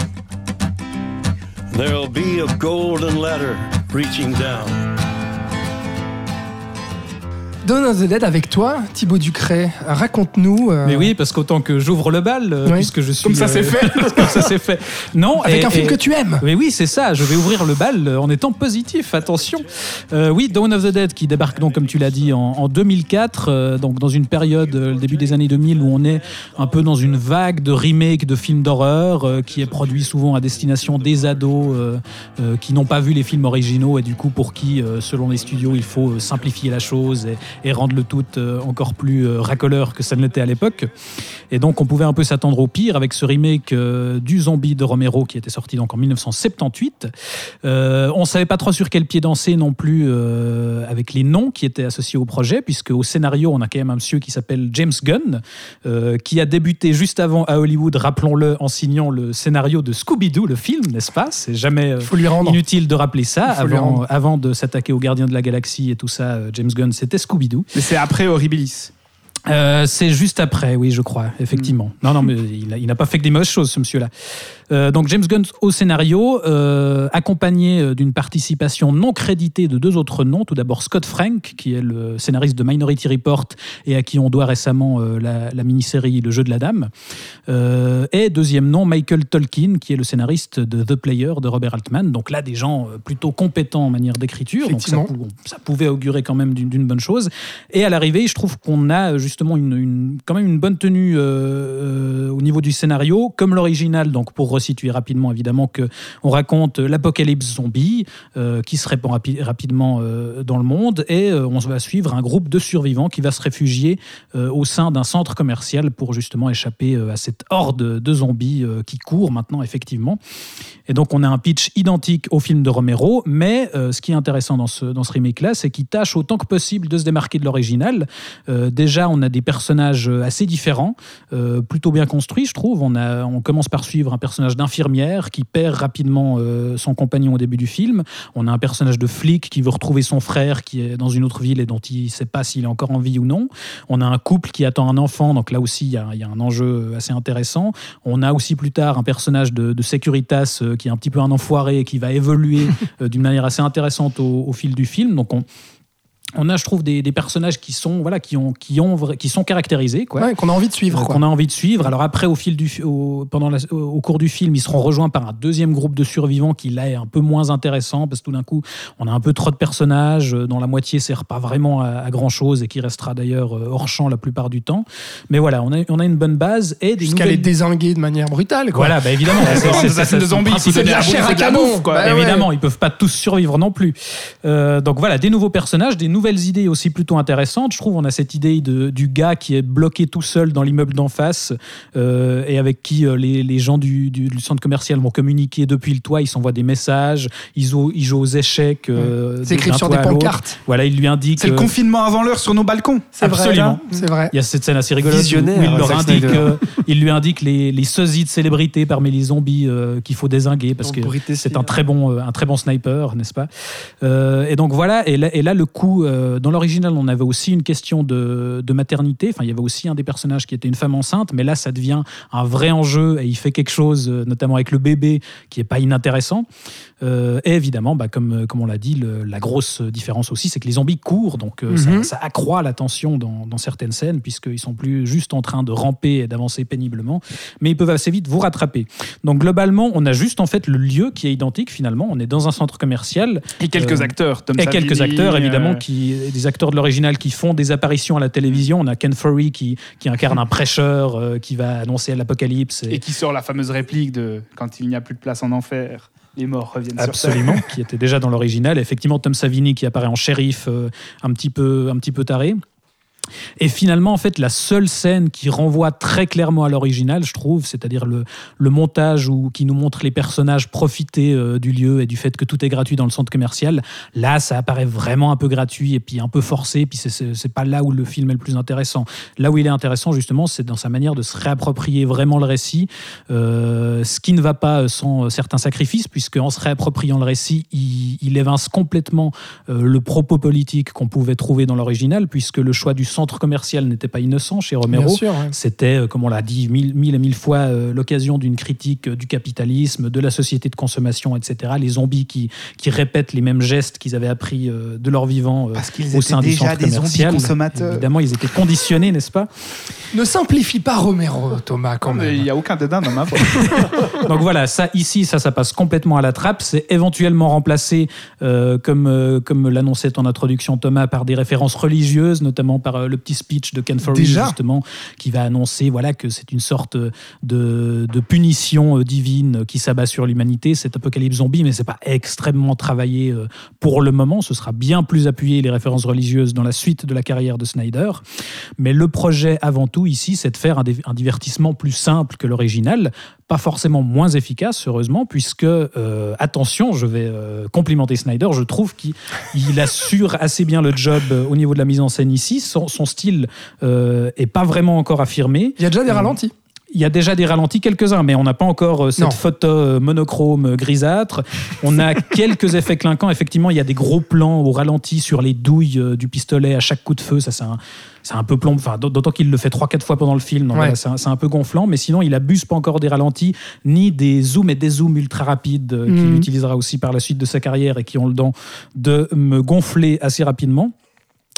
Speaker 1: There'll be a golden ladder reaching down.
Speaker 4: Dawn of the Dead avec toi, Thibaut Ducret. Raconte-nous. euh,
Speaker 6: Mais oui, parce qu'autant que j'ouvre le bal, euh,
Speaker 4: Oui.
Speaker 6: puisque je suis.
Speaker 5: Comme ça,
Speaker 6: euh,
Speaker 5: c'est fait.
Speaker 6: comme ça, c'est fait. Non,
Speaker 4: Avec
Speaker 6: et-
Speaker 4: un film
Speaker 6: et-
Speaker 4: que tu aimes.
Speaker 6: Mais oui, c'est ça. Je vais ouvrir le bal euh, en étant positif. Attention. Euh, oui, Dawn of the Dead qui débarque donc, comme tu l'as dit, en, en 2004, euh, donc dans une période, euh, le début des années 2000, où on est un peu dans une vague de remakes de films d'horreur euh, qui est produit souvent à destination des ados euh, euh, qui n'ont pas vu les films originaux et du coup pour qui, euh, selon les studios, il faut euh, simplifier la chose et, et rendre le tout euh, encore plus euh, racoleur que ça ne l'était à l'époque. Et donc on pouvait un peu s'attendre au pire avec ce remake euh, du Zombie de Romero qui était sorti donc en 1978. Euh, on savait pas trop sur quel pied danser non plus euh, avec les noms qui étaient associés au projet, puisque au scénario on a quand même un monsieur qui s'appelle James Gunn, euh, qui a débuté juste avant à Hollywood, rappelons-le, en signant le scénario de Scooby-Doo, le film, n'est-ce pas? C'est jamais
Speaker 4: faut lui
Speaker 6: inutile de rappeler ça. Avant, avant de s'attaquer aux Gardiens de la Galaxie et tout ça, James Gunn, c'était Scooby-Doo.
Speaker 5: Mais c'est après Horribilis.
Speaker 6: Euh, c'est juste après, oui, je crois, effectivement. Non, non, mais il n'a pas fait que des mauvaises choses, ce monsieur-là. Euh, donc James Gunn au scénario, euh, accompagné euh, d'une participation non créditée de deux autres noms. Tout d'abord Scott Frank, qui est le scénariste de Minority Report et à qui on doit récemment euh, la, la mini-série Le jeu de la dame. Et deuxième nom, Michael Tolkien, qui est le scénariste de The Player de Robert Altman. Donc là, des gens plutôt compétents en manière d'écriture. Donc ça, pouvait augurer quand même d'une bonne chose. Et à l'arrivée, je trouve qu'on a justement une, une- quand même une bonne tenue au niveau du scénario, comme l'original. Donc pour resituer rapidement, évidemment, que on raconte l'apocalypse zombie euh, qui se répand rapi- rapidement euh, dans le monde et euh, on va suivre un groupe de survivants qui va se réfugier euh, au sein d'un centre commercial pour justement échapper euh, à cette horde de zombies euh, qui court maintenant effectivement. Et donc on a un pitch identique au film de Romero, mais euh, ce qui est intéressant dans ce, dans ce remake-là, c'est qu'il tâche autant que possible de se démarquer de l'original. Euh, déjà, on a des personnages euh, assez différents, euh, plutôt bien construits, je trouve. On, a, on commence par suivre un personnage d'infirmière qui perd rapidement euh, son compagnon au début du film. On a un personnage de flic qui veut retrouver son frère qui est dans une autre ville et dont il ne sait pas s'il est encore en vie ou non. On a un couple qui attend un enfant, donc là aussi, il y a, un enjeu assez intéressant. On a aussi plus tard un personnage de, de Securitas euh, qui est un petit peu un enfoiré et qui va évoluer euh, d'une manière assez intéressante au, au fil du film. Donc on, on a, je trouve, des, des personnages qui sont, voilà, qui ont, qui ont, qui sont caractérisés, quoi.
Speaker 4: Ouais, qu'on a envie de suivre.
Speaker 6: Euh, qu'on a envie de suivre. Alors après, au fil du, au, pendant la- au, cours du film, ils seront rejoints par un deuxième groupe de survivants qui là est un peu moins intéressant parce que tout d'un coup, on a un peu trop de personnages euh, dont la moitié sert pas vraiment à, à grand chose et qui restera d'ailleurs euh, hors champ la plupart du temps. Mais voilà, on a, on a une bonne base et des
Speaker 4: Jusqu'à
Speaker 6: nouvelles.
Speaker 4: les désinguer de manière brutale. Quoi.
Speaker 6: Voilà, bah évidemment.
Speaker 5: c'est de zombies,
Speaker 4: c'est de la chair à canon,
Speaker 6: quoi.
Speaker 4: bah ouais.
Speaker 6: Évidemment, ils peuvent pas tous survivre non plus. Euh, donc voilà, des nouveaux personnages, des nouvelles idées aussi plutôt intéressantes. Je trouve on a cette idée de, du gars qui est bloqué tout seul dans l'immeuble d'en face euh, et avec qui euh, les, les gens du, du- du centre commercial vont communiquer depuis le toit. Ils s'envoient des messages, ils jouent, ils jouent aux échecs. euh,
Speaker 4: C'est écrit sur des pancartes.
Speaker 6: Voilà, il lui indique.
Speaker 5: C'est le
Speaker 6: euh,
Speaker 5: confinement avant l'heure sur nos balcons.
Speaker 4: C'est vrai.
Speaker 6: Absolument.
Speaker 4: C'est vrai.
Speaker 6: il y a cette scène assez rigolote où- il leur
Speaker 7: Zack
Speaker 6: indique,
Speaker 7: Snyder.
Speaker 6: euh, il lui indique les, les sosies de célébrités parmi les zombies euh, qu'il faut désinguer parce que c'est un très bon, euh, un très bon sniper, n'est-ce pas? Euh, Et donc voilà. Et là, et là le coup, euh, dans l'original, on avait aussi une question de, de maternité. Enfin, il y avait aussi un des personnages qui était une femme enceinte, mais là, ça devient un vrai enjeu et il fait quelque chose, euh, notamment avec le bébé, qui est pas inintéressant. Euh, et évidemment, bah, comme, comme on l'a dit, le- la grosse différence aussi, c'est que les zombies courent, donc euh, ça-
Speaker 4: Mhm.
Speaker 6: ça, accroît la tension dans, dans certaines scènes, puisqu'ils sont plus juste en train de ramper et d'avancer péniblement, mais ils peuvent assez vite vous rattraper. Donc globalement, on a juste en fait le lieu qui est identique finalement. On est dans un centre commercial
Speaker 5: Et quelques acteurs. Tom
Speaker 6: et quelques acteurs évidemment
Speaker 5: euh,
Speaker 6: qui des acteurs de l'original qui font des apparitions à la télévision. On a Ken Furry qui, qui incarne un prêcheur euh, qui va annoncer l'apocalypse et-
Speaker 5: Et qui sort la fameuse réplique de Quand il n'y a plus de place en enfer, les morts reviennent sur terre.
Speaker 6: Absolument, qui était déjà dans l'original. Effectivement, Tom Savini qui apparaît en shérif euh, un, petit peu, un petit peu taré. Et finalement, en fait, la seule scène qui renvoie très clairement à l'original, je trouve, c'est-à-dire le, montage où, qui nous montre les personnages profiter euh, du lieu et du fait que tout est gratuit dans le centre commercial, là, ça apparaît vraiment un peu gratuit et puis un peu forcé, puis c'est- pas là où le film est le plus intéressant. Là où il est intéressant, justement, c'est dans sa manière de se réapproprier vraiment le récit, euh, ce qui ne va pas sans certains sacrifices, puisque en se réappropriant le récit, il, il évince complètement euh, le propos politique qu'on pouvait trouver dans l'original, puisque le choix du centre commercial n'était pas innocent chez
Speaker 4: Bien
Speaker 6: Romero.
Speaker 4: sûr. ouais.
Speaker 6: C'était, euh, comme on l'a dit mille, mille et mille fois, euh, l'occasion d'une critique euh, du capitalisme, de la société de consommation, etc. Les zombies qui, qui répètent les mêmes gestes qu'ils avaient appris euh, de leur vivant euh,
Speaker 5: Parce qu'ils
Speaker 6: au
Speaker 5: étaient
Speaker 6: sein du
Speaker 5: déjà
Speaker 6: centre
Speaker 5: des zombies
Speaker 6: commercial.
Speaker 5: consommateurs.
Speaker 6: Évidemment, ils étaient conditionnés, n'est-ce pas?
Speaker 4: Ne simplifie pas Romero, Thomas, quand
Speaker 5: Mais Il
Speaker 4: même.
Speaker 5: n'y a aucun dédain dans ma voix.
Speaker 6: Donc voilà, ça ici, ça, ça passe complètement à la trappe. C'est éventuellement remplacé, euh, comme, euh, comme l'annonçait en introduction Thomas, par des références religieuses, notamment par euh, le petit speech de Ken
Speaker 4: Déjà
Speaker 6: justement, qui va annoncer voilà, que c'est une sorte de, de punition euh, divine qui s'abat sur l'humanité, cet apocalypse zombie, mais c'est pas extrêmement travaillé euh, pour le moment. Ce sera bien plus appuyé, les références religieuses, dans la suite de la carrière de Snyder. Mais le projet, avant tout, ici, c'est de faire un divertissement plus simple que l'original, pas forcément moins efficace, heureusement, puisque, euh, attention, je vais euh, complimenter Snyder, je trouve qu'il il assure assez bien le job euh, au niveau de la mise en scène ici. Son, son style est pas vraiment encore affirmé.
Speaker 4: Il y a déjà des ralentis.
Speaker 6: il y a déjà des ralentis, quelques-uns, mais on n'a pas encore cette
Speaker 4: Non.
Speaker 6: photo monochrome grisâtre. On a quelques effets clinquants. Effectivement, il y a des gros plans au ralenti sur les douilles du pistolet à chaque coup de feu. Ça, c'est un, c'est un peu plomb. Enfin, d'autant qu'il le fait 3-4 fois pendant le film.
Speaker 4: Ouais.
Speaker 6: voilà, c'est un, c'est un peu gonflant. Mais sinon, il abuse pas encore des ralentis, ni des zooms et des zooms ultra rapides euh, qu'il
Speaker 4: Mhm.
Speaker 6: utilisera aussi par la suite de sa carrière et qui ont le don de me gonfler assez rapidement.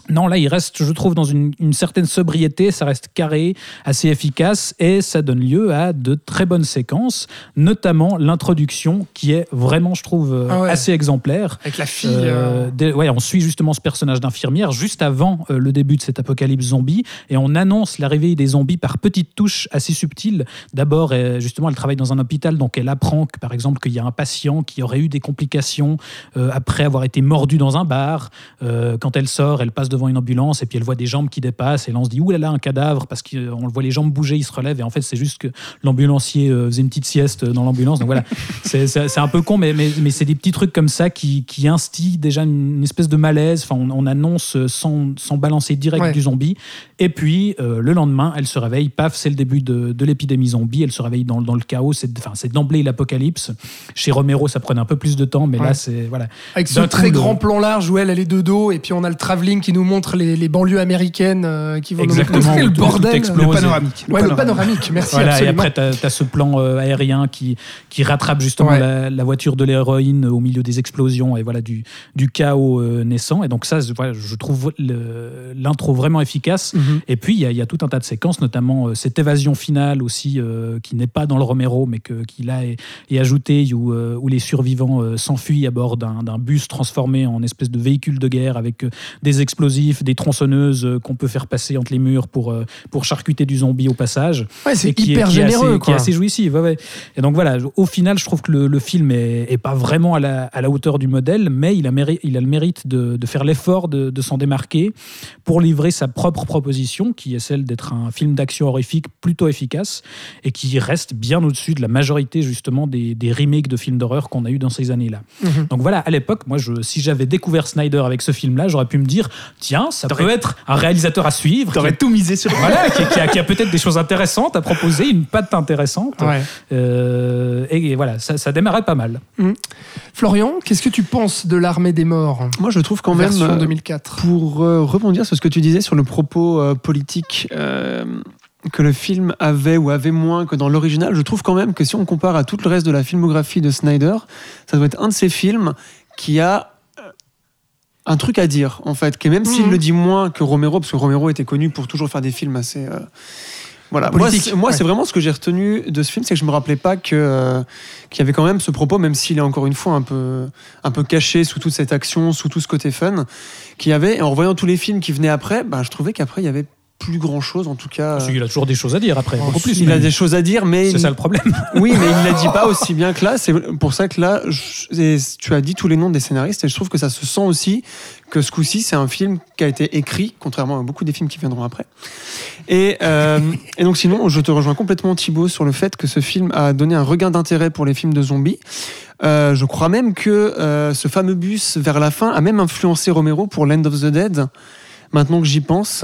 Speaker 6: Non, là, il reste, je trouve, dans une, une certaine sobriété, ça reste carré, assez efficace, et ça donne lieu à de très bonnes séquences, notamment l'introduction, qui est vraiment, je trouve, euh,
Speaker 4: Ah ouais.
Speaker 6: assez exemplaire.
Speaker 4: Avec la fille.
Speaker 6: Euh,
Speaker 4: euh,
Speaker 6: ouais, on suit justement ce personnage d'infirmière juste avant euh, le début de cet apocalypse zombie et on annonce l'arrivée des zombies par petites touches assez subtiles. D'abord, euh, justement, elle travaille dans un hôpital, donc elle apprend que, par exemple qu'il y a un patient qui aurait eu des complications euh, après avoir été mordu dans un bar. Euh, quand elle sort, elle passe devant une ambulance et puis elle voit des jambes qui dépassent et là on se dit ouh là là un cadavre parce qu'on voit les jambes bouger, il se relève et en fait c'est juste que l'ambulancier euh, faisait une petite sieste dans l'ambulance. Donc voilà, c'est- un peu con, mais, mais, mais c'est des petits trucs comme ça qui, qui instillent déjà une, espèce de malaise. Enfin, on, on annonce sans, sans balancer direct
Speaker 4: Ouais.
Speaker 6: du zombie. Et puis, euh, le lendemain, elle se réveille. Paf, c'est le début de, de l'épidémie zombie. Elle se réveille dans, dans le chaos. C'est enfin, d'emblée l'apocalypse. Chez Romero, ça prenait un peu plus de temps, mais
Speaker 4: Ouais.
Speaker 6: là, c'est. Voilà.
Speaker 4: Avec ce
Speaker 6: coup,
Speaker 4: très
Speaker 6: le-
Speaker 4: grand plan large où elle, elle est de dos, et puis on a le travelling qui nous montre les, les banlieues américaines euh, qui vont
Speaker 6: Exactement,
Speaker 4: nous montrer le bordel.
Speaker 5: Le panoramique.
Speaker 4: Ouais, le panoramique, merci
Speaker 6: Voilà, et après, tu as, ce plan euh, aérien qui, qui rattrape justement
Speaker 4: Ouais.
Speaker 6: la, la voiture de l'héroïne au milieu des explosions et voilà du, du chaos euh, naissant. Et donc, ça, je- voilà, je trouve le- l'intro vraiment efficace.
Speaker 4: Mhm.
Speaker 6: Et puis, il y, a- il y a tout un tas de séquences, notamment euh, cette évasion finale aussi, euh, qui n'est pas dans le Romero, mais que- qui là est, est ajoutée, où, euh, où les survivants euh, s'enfuient à bord d'un bus transformé en espèce de véhicule de guerre avec euh, des explosifs, des tronçonneuses euh, qu'on peut faire passer entre les murs pour, euh, pour charcuter du zombie au passage
Speaker 4: Ouais, c'est
Speaker 6: est-
Speaker 4: hyper
Speaker 6: qui est
Speaker 4: généreux.
Speaker 6: assez, qui est
Speaker 4: quoi.
Speaker 6: assez jouissif. ouais, ouais. Et donc voilà, au final, je trouve que le, le film est, est pas vraiment à la, à la hauteur du modèle, mais il a, méri- il a le mérite de, de faire l'effort de, de s'en démarquer pour livrer sa propre proposition, qui est celle d'être un film d'action horrifique plutôt efficace et qui reste bien au-dessus de la majorité justement des, des remakes de films d'horreur qu'on a eu dans ces années-là.
Speaker 4: Mhm.
Speaker 6: Donc voilà, à l'époque, moi, je, si j'avais découvert Snyder avec ce film-là, j'aurais pu me dire, tiens, ça peut être un réalisateur à suivre. qui-
Speaker 5: T'aurais tout misé sur
Speaker 6: voilà, qui, qui a, qui a peut-être des choses intéressantes à proposer, une patte intéressante.
Speaker 4: Ouais.
Speaker 6: Euh, et, et voilà, ça, ça démarrait pas mal.
Speaker 4: Florian, qu'est-ce que tu penses de l'armée des morts
Speaker 7: Moi, je trouve quand même.
Speaker 4: version
Speaker 7: euh,
Speaker 4: 2004
Speaker 7: Pour euh, rebondir sur ce que tu disais sur le propos euh, politique euh, que le film avait ou avait moins que dans l'original, je trouve quand même que si on compare à tout le reste de la filmographie de Snyder, ça doit être un de ces films qui a un truc à dire, en fait, qui même s'il
Speaker 4: Mhm.
Speaker 7: le dit moins que Romero, parce que Romero était connu pour toujours faire des films assez... euh, voilà, moi, c'est-
Speaker 4: ouais.
Speaker 7: vraiment ce que j'ai retenu de ce film, c'est que je me rappelais pas que euh, qu'il y avait quand même ce propos, même s'il est encore une fois un peu un peu caché sous toute cette action, sous tout ce côté fun, qu'il y avait. Et en revoyant tous les films qui venaient après, bah, je trouvais qu'après il y avait plus grand chose, en tout cas.
Speaker 6: Il a toujours des choses à dire après, beaucoup plus.
Speaker 7: il a des choses à dire, mais
Speaker 6: C'est ça le problème.
Speaker 7: oui, mais il ne l'a dit pas aussi bien que là. C'est pour ça que là, je- tu as dit tous les noms des scénaristes et je trouve que ça se sent aussi que ce coup-ci, c'est un film qui a été écrit, contrairement à beaucoup des films qui viendront après. Et, euh, et donc sinon, je te rejoins complètement Thibaut sur le fait que ce film a donné un regain d'intérêt pour les films de zombies. Euh, je crois même que euh, ce fameux bus vers la fin a même influencé Romero pour Land of the Dead. Maintenant que j'y pense.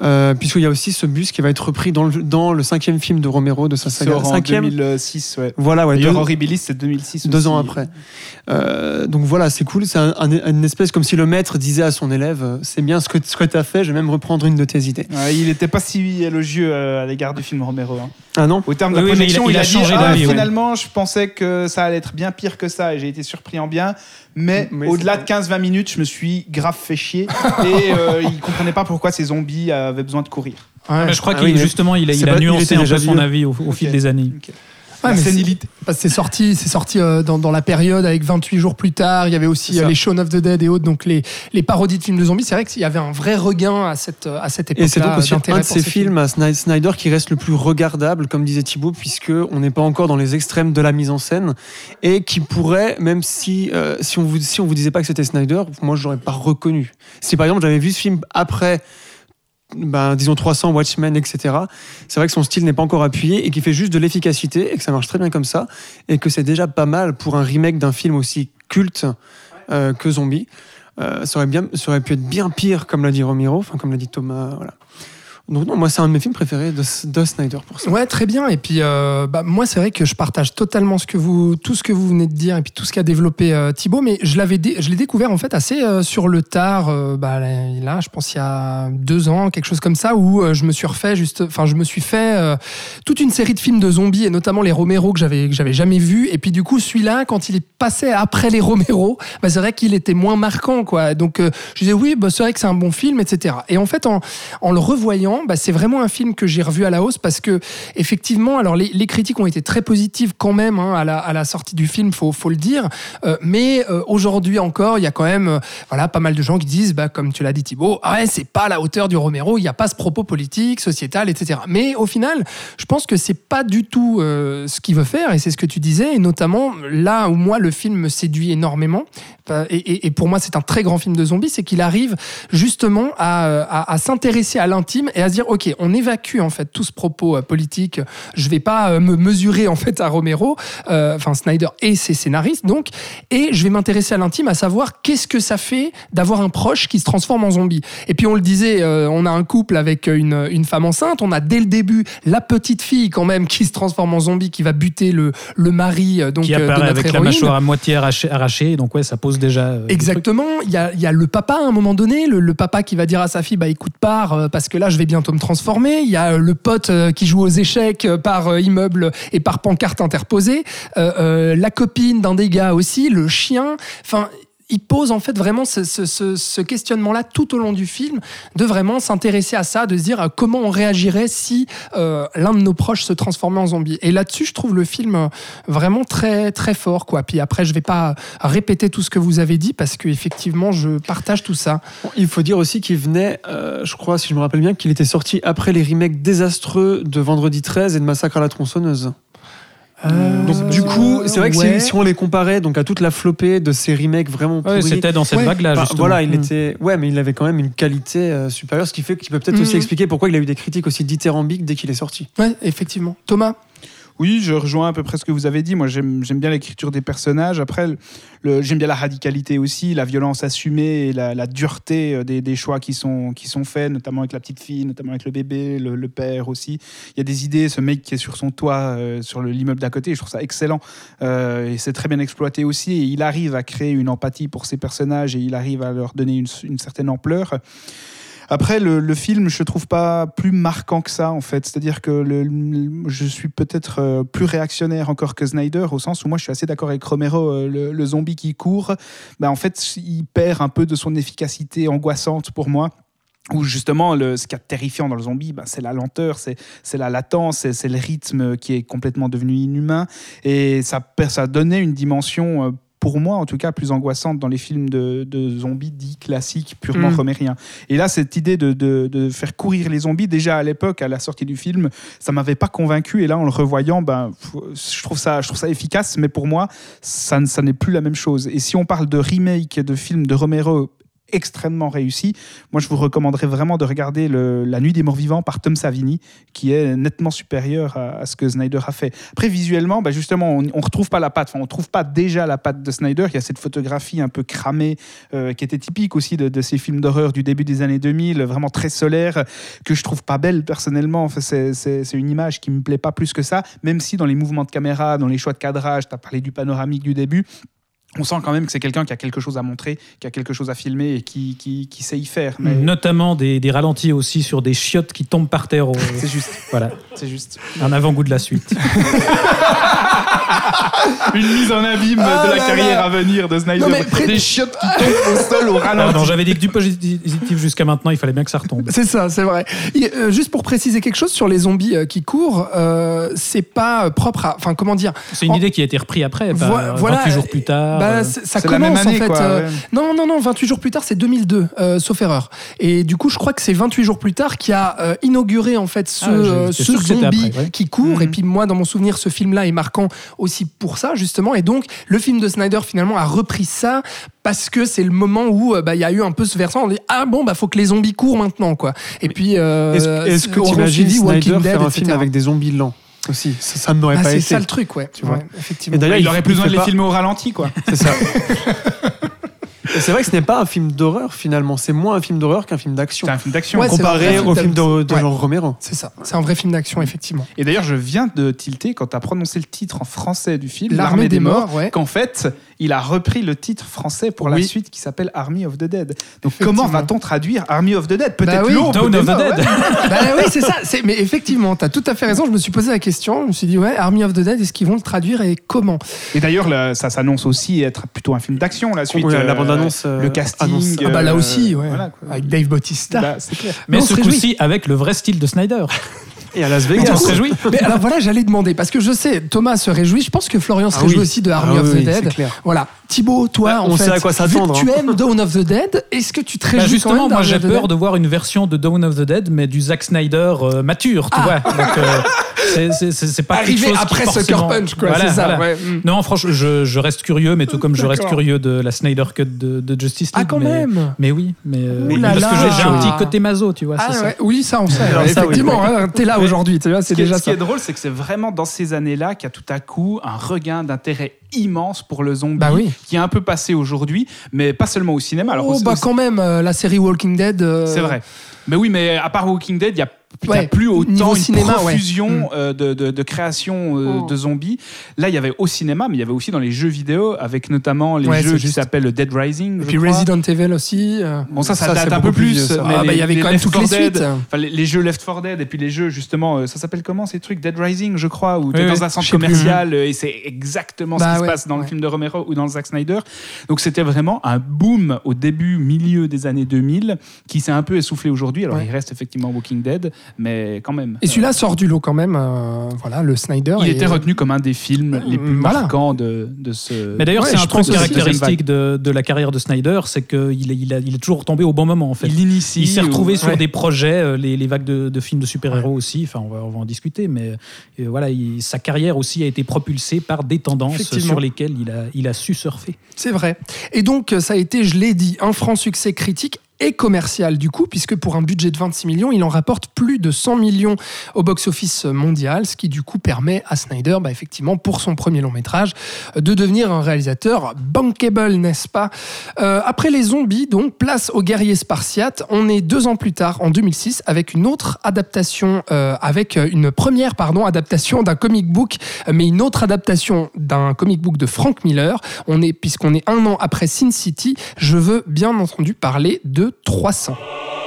Speaker 7: Euh, Puisqu'il y a aussi ce bus qui va être repris dans le, dans le cinquième film de Romero, de sa saga.
Speaker 5: en
Speaker 7: Cinquième
Speaker 5: 2006, ouais.
Speaker 7: Voilà, ouais.
Speaker 5: D'ailleurs,
Speaker 7: deux-
Speaker 5: Horribilis, c'est 2006
Speaker 7: deux
Speaker 5: aussi.
Speaker 7: ans après. Euh, donc voilà, c'est cool. C'est un, un- une espèce comme si le maître disait à son élève euh, C'est bien ce que, ce que tu as fait, je vais même reprendre une de tes idées.
Speaker 5: Ouais, il n'était pas si élogieux à l'égard du film Romero. hein.
Speaker 7: Ah non
Speaker 5: Au terme de la
Speaker 6: oui, mais il a-
Speaker 5: projection,
Speaker 6: il
Speaker 5: il,
Speaker 6: a
Speaker 5: a, dit
Speaker 6: changé
Speaker 5: ah,
Speaker 6: ouais.
Speaker 5: finalement, je pensais que ça allait être bien pire que ça et j'ai été surpris en bien. Mais,
Speaker 7: Mais
Speaker 5: au-delà de
Speaker 7: c'était-
Speaker 5: 15-20 minutes, je me suis grave fait chier et euh, il comprenait pas pourquoi ces zombies avaient besoin de courir.
Speaker 4: Ouais.
Speaker 6: Mais je crois
Speaker 7: Ah
Speaker 6: qu'il
Speaker 7: oui,
Speaker 6: justement, il a,
Speaker 7: c'est
Speaker 6: il a
Speaker 7: pas- il
Speaker 6: nuancé
Speaker 7: était
Speaker 6: un peu
Speaker 7: déjà
Speaker 6: son avis au, au fil des années.
Speaker 4: Ouais, c'est- sorti, c'est sorti euh, dans, dans la période avec 28 jours plus tard. Il y avait aussi euh, les Shaun of the Dead et autres, donc les, les parodies de films de zombies. C'est vrai qu'il y avait un vrai regain à cette, à cette époque-là.
Speaker 7: Et c'est donc aussi un de ces
Speaker 4: ces
Speaker 7: films à Sny- Snyder qui reste le plus regardable, comme disait Thibaut, puisque on n'est pas encore dans les extrêmes de la mise en scène et qui pourrait, même si euh, si on vous si on vous disait pas que c'était Snyder, moi je l'aurais pas reconnu. Si par exemple j'avais vu ce film après. Ben, disons 300 Watchmen, etc. C'est vrai que son style n'est pas encore appuyé et qu'il fait juste de l'efficacité et que ça marche très bien comme ça et que c'est déjà pas mal pour un remake d'un film aussi culte euh, que Zombie. Euh, ça, aurait bien, ça aurait pu être bien pire, comme l'a dit Romero, enfin comme l'a dit Thomas. Voilà. Donc non, moi c'est un de mes films préférés de, de Snyder pour ça.
Speaker 4: Ouais, très bien. Et puis, euh, bah, moi, c'est vrai que je partage totalement tout ce que vous venez de dire et puis tout ce qu'a développé euh, Thibaut. Mais je l'avais, je l'ai découvert en fait assez euh, sur le tard. euh, bah, là, je pense il y a deux ans, quelque chose comme ça, où je me suis refait juste, enfin, je me suis fait toute une série de films de zombies et notamment les Romero que j'avais, que j'avais jamais vus. Et puis du coup, celui-là, quand il est passé après les Romero, bah, c'est vrai qu'il était moins marquant, quoi. Donc, je disais oui, c'est vrai que c'est un bon film, etc. Et en fait, en le revoyant, bah, c'est vraiment un film que j'ai revu à la hausse parce que effectivement, alors les, critiques ont été très positives quand même hein, à, la, sortie du film, faut, faut le dire. Euh, mais euh, aujourd'hui encore, il y a quand même euh, voilà pas mal de gens qui disent, bah, comme tu l'as dit Thibaut, ah ouais, c'est pas à la hauteur du Romero, il n'y a pas ce propos politique, sociétal, etc. Mais au final, je pense que c'est pas du tout ce qu'il veut faire et c'est ce que tu disais et notamment là où moi le film me séduit énormément et, pour moi c'est un très grand film de zombies, c'est qu'il arrive justement à, à- à s'intéresser à l'intime et à se dire ok on évacue en fait tout ce propos euh, politique. Je vais pas euh, me mesurer en fait à Romero euh, enfin Snyder et ses scénaristes donc. Et je vais m'intéresser à l'intime à savoir qu'est-ce que ça fait d'avoir un proche qui se transforme en zombie. Et puis on le disait euh, on a un couple avec une, une femme enceinte. On a dès le début la petite fille quand même qui se transforme en zombie qui va buter le, le mari donc
Speaker 6: qui
Speaker 4: de
Speaker 6: apparaît
Speaker 4: notre
Speaker 6: avec la mâchoire à moitié arrachée, arrachée, donc ouais, ça pose déjà.
Speaker 4: Exactement. Il y a, y a le papa à un moment donné, le, le papa qui va dire à sa fille bah écoute pars parce que là je vais bientôt me transformer. Il y a euh, le pote euh, qui joue aux échecs euh, par immeuble et par pancarte interposée. Euh, euh, la copine d'un des gars aussi, le chien. Enfin. Il pose en fait vraiment ce, questionnement-là tout au long du film, de vraiment s'intéresser à ça, de se dire euh, comment on réagirait si euh, l'un de nos proches se transformait en zombie. Et là-dessus, je trouve le film euh, vraiment très très fort, quoi. Puis après, je vais pas répéter tout ce que vous avez dit parce que effectivement, je partage tout ça.
Speaker 7: Il faut dire aussi qu'il venait, je crois, si je me rappelle bien, qu'il était sorti après les remakes désastreux de Vendredi 13 et de Massacre à la tronçonneuse. Donc du coup, c'est vrai que si-
Speaker 4: Euh, ouais.
Speaker 7: si, on les comparait donc à toute la flopée de ces remakes vraiment
Speaker 6: Ouais,
Speaker 7: pourris,
Speaker 6: c'était dans cette
Speaker 4: Ouais.
Speaker 6: vague-là,
Speaker 7: bah, voilà, il
Speaker 4: Mm.
Speaker 7: était, ouais, mais il avait quand même une qualité euh, supérieure, ce qui fait qu'il peut peut-être aussi
Speaker 4: Mm.
Speaker 7: expliquer pourquoi il a eu des critiques aussi dithyrambiques dès qu'il est sorti.
Speaker 4: Ouais, effectivement. Thomas?
Speaker 5: Oui, je rejoins à peu près ce que vous avez dit. Moi, j'aime bien l'écriture des personnages. Après, j'aime bien la radicalité aussi, la violence assumée et la, la dureté euh, des, des choix qui sont, qui sont faits, notamment avec la petite fille, notamment avec le bébé, le, le père aussi. Il y a des idées, ce mec qui est sur son toit, euh, sur le- l'immeuble d'à côté, je trouve ça excellent. Euh, et c'est très bien exploité aussi. Et il arrive à créer une empathie pour ces personnages et il arrive à leur donner une, une certaine ampleur. Après, le, film, je trouve pas plus marquant que ça, en fait. C'est-à-dire que je suis peut-être euh, plus réactionnaire encore que Snyder, au sens où moi, je suis assez d'accord avec Romero. euh, le, zombie qui court, ben, en fait, il perd un peu de son efficacité angoissante pour moi. Où justement, le, ce qui est terrifiant dans le zombie, ben, c'est la lenteur, c'est la latence, c'est le rythme qui est complètement devenu inhumain. Et ça, ça donnait une dimension, euh, pour moi en tout cas, plus angoissante dans les films de, de zombies dits classiques, purement
Speaker 4: Mm.
Speaker 5: romériens. Et là, cette idée de, de- de faire courir les zombies, déjà à l'époque, à la sortie du film, ça m'avait pas convaincu. Et là, en le revoyant, ben, je, trouve ça, je trouve ça efficace, mais pour moi, ça, ça n'est plus la même chose. Et si on parle de remake de films de Romero extrêmement réussi. Moi, je vous recommanderais vraiment de regarder La Nuit des Morts Vivants par Tom Savini, qui est nettement supérieur à, ce que Snyder a fait. Après, visuellement, bah, justement, on ne retrouve pas la patte. Enfin, on trouve pas déjà la patte de Snyder. Il y a cette photographie un peu cramée euh, qui était typique aussi de, ces films d'horreur du début des années 2000, vraiment très solaire, que je trouve pas belle personnellement. Enfin, c'est une image qui me plaît pas plus que ça, même si dans les mouvements de caméra, dans les choix de cadrage, tu as parlé du panoramique du début, on sent quand même que c'est quelqu'un qui a quelque chose à montrer, qui a quelque chose à filmer et qui, qui, qui sait y faire. Mais
Speaker 6: Notamment des, des ralentis aussi sur des chiottes qui tombent par terre. au-
Speaker 5: c'est juste,
Speaker 6: Voilà,
Speaker 5: c'est juste.
Speaker 6: un avant-goût de la suite.
Speaker 5: Une mise en abîme
Speaker 4: Ah
Speaker 5: de la
Speaker 4: là
Speaker 5: carrière
Speaker 4: là.
Speaker 5: à venir de Snyder.
Speaker 4: Non, mais près-
Speaker 5: Des chiottes qui tombent au sol au ralenti.
Speaker 6: Pardon, j'avais dit que du positif jusqu'à maintenant, il fallait bien que ça retombe.
Speaker 4: C'est ça, c'est vrai. Et, euh, juste pour préciser quelque chose sur les zombies euh, qui courent, euh, c'est pas propre à. Enfin, comment dire
Speaker 6: C'est une
Speaker 4: En-
Speaker 6: idée qui a été reprise après, bah,
Speaker 4: voilà,
Speaker 6: 28 jours plus tard.
Speaker 4: Bah, c'est- ça
Speaker 5: la
Speaker 4: commence
Speaker 5: même année,
Speaker 4: en fait.
Speaker 5: quoi,
Speaker 4: euh,
Speaker 5: ouais.
Speaker 4: Non, non, non, 28 jours plus tard, c'est 2002, euh, sauf erreur. Et du coup, je crois que c'est 28 jours plus tard qui a euh, inauguré en fait ce,
Speaker 6: Ah,
Speaker 4: euh, ce zombie
Speaker 6: après, ouais.
Speaker 4: qui court.
Speaker 5: Mhm.
Speaker 4: Et puis moi, dans mon souvenir, ce film-là est marquant aussi pour ça, justement. Et donc, le film de Snyder, finalement, a repris ça parce que c'est le moment où bah, il y a eu un peu ce versant. On dit, ah bon, bah faut que les zombies courent maintenant, quoi. Et puis,
Speaker 7: Est-ce est-ce que tu imagines Snyder
Speaker 4: Walking
Speaker 7: faire
Speaker 4: Dead,
Speaker 7: un film avec des zombies lents aussi Ça, ça ne m'aurait
Speaker 4: Bah,
Speaker 7: pas
Speaker 4: c'est
Speaker 7: été.
Speaker 4: ça le truc, ouais.
Speaker 7: Tu vois.
Speaker 4: Ouais, effectivement.
Speaker 7: Et d'ailleurs,
Speaker 5: il,
Speaker 7: il
Speaker 5: aurait plus besoin de les
Speaker 7: pas-
Speaker 5: filmer au ralenti, quoi.
Speaker 7: C'est ça. Et c'est vrai que ce n'est pas un film d'horreur finalement, c'est moins un film d'horreur qu'un film d'action.
Speaker 5: C'est un film d'action.
Speaker 4: Ouais, c'est
Speaker 7: Comparé au film de, de
Speaker 4: Ouais.
Speaker 7: Jean Romero.
Speaker 4: C'est ça. C'est un vrai film d'action, effectivement.
Speaker 5: Et d'ailleurs, je viens de tilter quand tu as prononcé le titre en français du film,
Speaker 4: L'armée des morts, ouais.
Speaker 5: qu'en fait, il a repris le titre français pour la suite qui s'appelle Army of the Dead. Donc comment va-t-on traduire Army of the Dead? Peut-être
Speaker 4: Bah oui.
Speaker 6: Dawn of the Dead.
Speaker 5: ouais.
Speaker 4: bah oui, c'est ça. C'est- Mais effectivement, t'as tout à fait raison. Je me suis posé la question. Je me suis dit, ouais, Army of the Dead, est-ce qu'ils vont le traduire et comment?
Speaker 5: Et d'ailleurs, là, ça s'annonce aussi être plutôt un film d'action, la suite.
Speaker 7: Oui, la
Speaker 5: euh,
Speaker 7: bande-annonce, euh,
Speaker 5: le casting.
Speaker 7: annonce.
Speaker 4: Ah bah là
Speaker 5: euh,
Speaker 4: aussi, ouais.
Speaker 5: voilà, quoi.
Speaker 4: Avec Dave Bautista.
Speaker 5: Bah, c'est clair.
Speaker 6: Mais ce coup-ci avec le vrai style de Snyder.
Speaker 7: Et à Las
Speaker 6: On
Speaker 7: Vegas.
Speaker 6: se réjouit.
Speaker 4: Mais alors voilà, j'allais demander, parce que je sais, Thomas se réjouit, je pense que Florian se
Speaker 7: Ah
Speaker 4: réjouit
Speaker 7: oui.
Speaker 4: aussi de Army
Speaker 7: Ah
Speaker 4: of
Speaker 7: oui,
Speaker 4: the Dead.
Speaker 7: clair.
Speaker 4: Voilà. Thibaut, toi,
Speaker 7: Bah,
Speaker 4: en
Speaker 7: on
Speaker 4: fait,
Speaker 7: sait à quoi s'attendre,
Speaker 4: tu
Speaker 7: hein.
Speaker 4: aimes Dawn of the Dead, est-ce que tu te
Speaker 6: Bah,
Speaker 4: réjouis quand
Speaker 6: justement,
Speaker 4: même
Speaker 6: moi j'ai peur de voir une version de Dawn of the Dead, mais du Zack Snyder euh, mature, tu
Speaker 4: Ah.
Speaker 6: vois. Donc, euh, c'est- c'est- c'est c'est pas quelque
Speaker 4: Arriver
Speaker 6: chose qui
Speaker 4: après
Speaker 6: forcément-
Speaker 4: Sucker Punch, quoi,
Speaker 6: Voilà,
Speaker 4: c'est ça.
Speaker 6: voilà.
Speaker 4: ouais. Mm.
Speaker 6: Non, franchement, je, je reste curieux, mais tout comme je reste curieux de la Snyder Cut de, de Justice
Speaker 4: Ah, quand
Speaker 6: mais,
Speaker 4: même
Speaker 6: Mais oui, mais, euh, parce
Speaker 4: là.
Speaker 6: que j'ai- j'ai un petit côté maso, tu vois.
Speaker 4: Ah
Speaker 6: c'est ça.
Speaker 4: ouais, oui, ça on sait.
Speaker 7: Alors ça, oui,
Speaker 4: Effectivement, hein, t'es là aujourd'hui, tu vois, c'est
Speaker 5: Ce qui, est,
Speaker 4: déjà
Speaker 5: ce qui
Speaker 4: ça.
Speaker 5: est drôle, c'est que c'est vraiment dans ces années-là qu'il y a tout à coup un regain d'intérêt immense pour le zombie
Speaker 4: Bah oui.
Speaker 5: Qui est un peu passé aujourd'hui, mais pas seulement au cinéma. Alors,
Speaker 4: Oh,
Speaker 5: au-
Speaker 4: bah
Speaker 5: au-
Speaker 4: quand même, euh, la série Walking Dead. euh,
Speaker 5: C'est vrai. Mais oui, mais à part Walking Dead, il y a il y a
Speaker 4: Ouais,
Speaker 5: plus autant une
Speaker 4: cinéma, ouais.
Speaker 5: profusion
Speaker 4: Mm.
Speaker 5: euh, de, de, de création euh,
Speaker 4: Oh.
Speaker 5: de zombies. Là, il y avait au cinéma, mais il y avait aussi dans les jeux vidéo, avec notamment les
Speaker 4: Ouais,
Speaker 5: jeux qui s'appellent Dead Rising.
Speaker 4: Et
Speaker 5: je
Speaker 4: puis
Speaker 5: crois.
Speaker 4: Resident Evil aussi. euh.
Speaker 5: Bon, ça, ça,
Speaker 7: Ça,
Speaker 5: date un peu
Speaker 7: plus
Speaker 4: Ah, bah, il y avait quand même
Speaker 5: Left
Speaker 4: toutes les
Speaker 5: 4 Dead,
Speaker 4: suites.
Speaker 5: enfin, les, les jeux Left 4 Dead et puis les jeux, justement, euh, ça s'appelle comment ces trucs Dead Rising, je crois, où tu es
Speaker 6: Oui,
Speaker 5: dans un centre
Speaker 4: plus.
Speaker 5: commercial et c'est exactement
Speaker 4: Bah
Speaker 5: ce qui
Speaker 4: ouais,
Speaker 5: se passe dans le
Speaker 4: ouais.
Speaker 5: film de Romero ou dans le Zack Snyder. Donc c'était vraiment un boom au début, milieu des années 2000 qui s'est un peu essoufflé aujourd'hui. Alors
Speaker 4: Ouais.
Speaker 5: il reste effectivement Walking Dead, mais quand même.
Speaker 4: Et celui-là sort du lot quand même. euh, voilà, le Snyder.
Speaker 5: Il
Speaker 4: et-
Speaker 5: était retenu comme un des films les plus
Speaker 4: voilà.
Speaker 5: marquants de, de ce.
Speaker 6: Mais d'ailleurs,
Speaker 4: Ouais,
Speaker 6: c'est un
Speaker 4: aussi.
Speaker 6: caractéristique de, de la carrière de Snyder, c'est qu'il est, il a- il est toujours tombé au bon moment, en fait.
Speaker 5: il initie.
Speaker 6: Il s'est retrouvé
Speaker 5: ou-
Speaker 6: sur
Speaker 4: Ouais.
Speaker 6: des projets, euh, les, les vagues de, de films de super-héros aussi, enfin on va, on va en discuter, mais euh, voilà, il- sa carrière aussi a été propulsée par des tendances sur lesquelles il a, il a su surfer.
Speaker 4: C'est vrai. Et donc, ça a été, je l'ai dit, un franc succès critique et commercial du coup, puisque pour un budget de 26 millions, il en rapporte plus de 100 millions au box-office mondial, ce qui du coup permet à Snyder, bah, effectivement, pour son premier long métrage, de devenir un réalisateur bankable, n'est-ce pas? Euh, Après les zombies, donc, place aux guerriers spartiates, on est deux ans plus tard, en 2006, avec une autre adaptation, euh, avec une première, pardon, adaptation d'un comic book, mais une autre adaptation d'un comic book de Frank Miller. On est, puisqu'on est un an après Sin City, je veux bien entendu parler de 300. «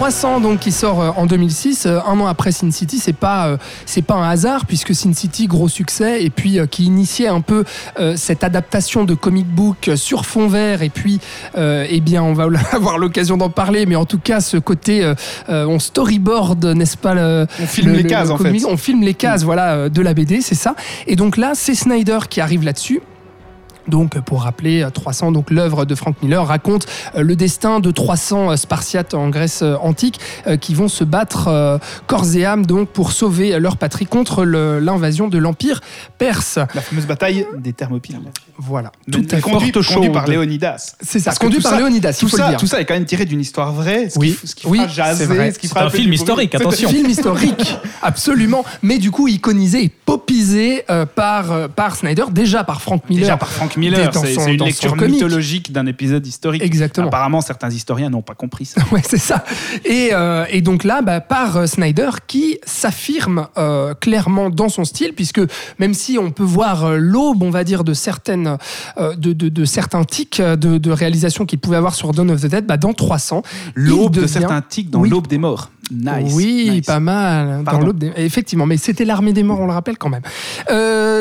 Speaker 4: 300 donc qui sort euh, en 2006, euh, un an après Sin City, c'est pas euh, c'est pas un hasard puisque Sin City gros succès et puis qui initiait un peu cette adaptation de comic book sur fond vert et puis eh bien on va avoir l'occasion d'en parler mais en tout cas ce côté on storyboard n'est-ce pas le,
Speaker 5: On filme
Speaker 4: le-
Speaker 5: les
Speaker 4: le-
Speaker 5: cases
Speaker 4: le
Speaker 5: en fait.
Speaker 4: on filme les cases voilà euh, de la BD c'est ça. Et donc là c'est Snyder qui arrive là-dessus donc, pour rappeler, euh, 300, donc l'œuvre de Frank Miller raconte euh, le destin de 300 euh, Spartiates en Grèce euh, antique euh, qui vont se battre euh, corps et âme donc pour sauver leur patrie contre le- l'invasion de l'empire perse.
Speaker 5: La fameuse bataille des Thermopyles.
Speaker 4: Voilà,
Speaker 5: Tout
Speaker 4: fait.
Speaker 5: conduit, conduit par Léonidas.
Speaker 4: C'est ça, conduit
Speaker 5: tout
Speaker 4: par
Speaker 5: ça-
Speaker 4: Léonidas, il
Speaker 5: Tout
Speaker 4: faut le
Speaker 5: ça,
Speaker 4: dire.
Speaker 5: tout ça est quand même tiré d'une histoire vraie, ce
Speaker 4: Oui.
Speaker 5: qui, ce qui
Speaker 4: Oui,
Speaker 5: fera jaser,
Speaker 4: c'est vrai.
Speaker 5: ce qui
Speaker 6: un film historique,
Speaker 5: C'est-
Speaker 6: attention.
Speaker 4: Film historique, absolument, mais du coup iconisé et popisé euh, par, euh, par Snyder, déjà par Frank Miller.
Speaker 5: Déjà par Frank Miller,
Speaker 4: Dans
Speaker 5: c'est une
Speaker 4: dans
Speaker 5: lecture mythologique d'un épisode historique.
Speaker 4: Exactement.
Speaker 5: Apparemment, certains historiens n'ont pas compris ça.
Speaker 4: Ouais, c'est ça. Et, euh, et donc là, bah, par euh, Snyder qui s'affirme euh, clairement dans son style, puisque même si on peut voir l'aube, on va dire, de certaines, euh, de, de, de certains tics de, de réalisation qu'il pouvait avoir sur Dawn of the Dead, bah, dans 300,
Speaker 5: L'aube de certains tics dans
Speaker 4: Oui.
Speaker 5: l'aube des morts. Nice.
Speaker 4: Oui,
Speaker 5: nice.
Speaker 4: pas mal. Dans
Speaker 5: Pardon.
Speaker 4: l'aube des- Effectivement, mais c'était l'armée des morts, on le rappelle quand même.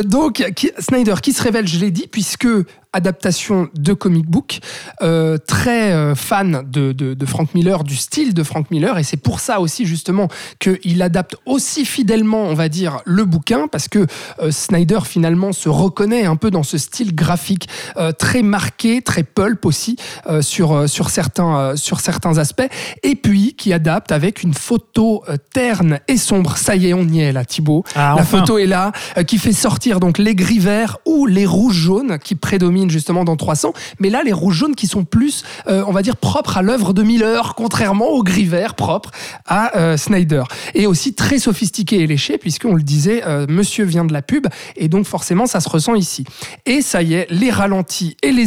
Speaker 4: Donc, qui- Snyder qui se révèle, je l'ai dit, puisque que adaptation de comic book, euh, très euh, fan de, de, de Frank Miller, du style de Frank Miller, et c'est pour ça aussi justement qu'il adapte aussi fidèlement, on va dire, le bouquin, parce que euh, Snyder finalement se reconnaît un peu dans ce style graphique euh, très marqué, très pulp aussi sur, sur, certains, sur certains aspects, et puis qui adapte avec une photo terne et sombre. Ça y est, on y est là, Thibaut.
Speaker 6: Ah,
Speaker 4: La
Speaker 6: enfin.
Speaker 4: photo est là, qui fait sortir donc les gris verts ou les rouges jaunes qui prédominent justement dans 300. Mais là, les rouges jaunes qui sont plus, euh, on va dire, propres à l'œuvre de Miller, contrairement aux gris verts propres à euh, Snyder. Et aussi très sophistiqué et léché, puisqu'on le disait, euh, monsieur vient de la pub, et donc forcément, ça se ressent ici. Et ça y est, les ralentis et les,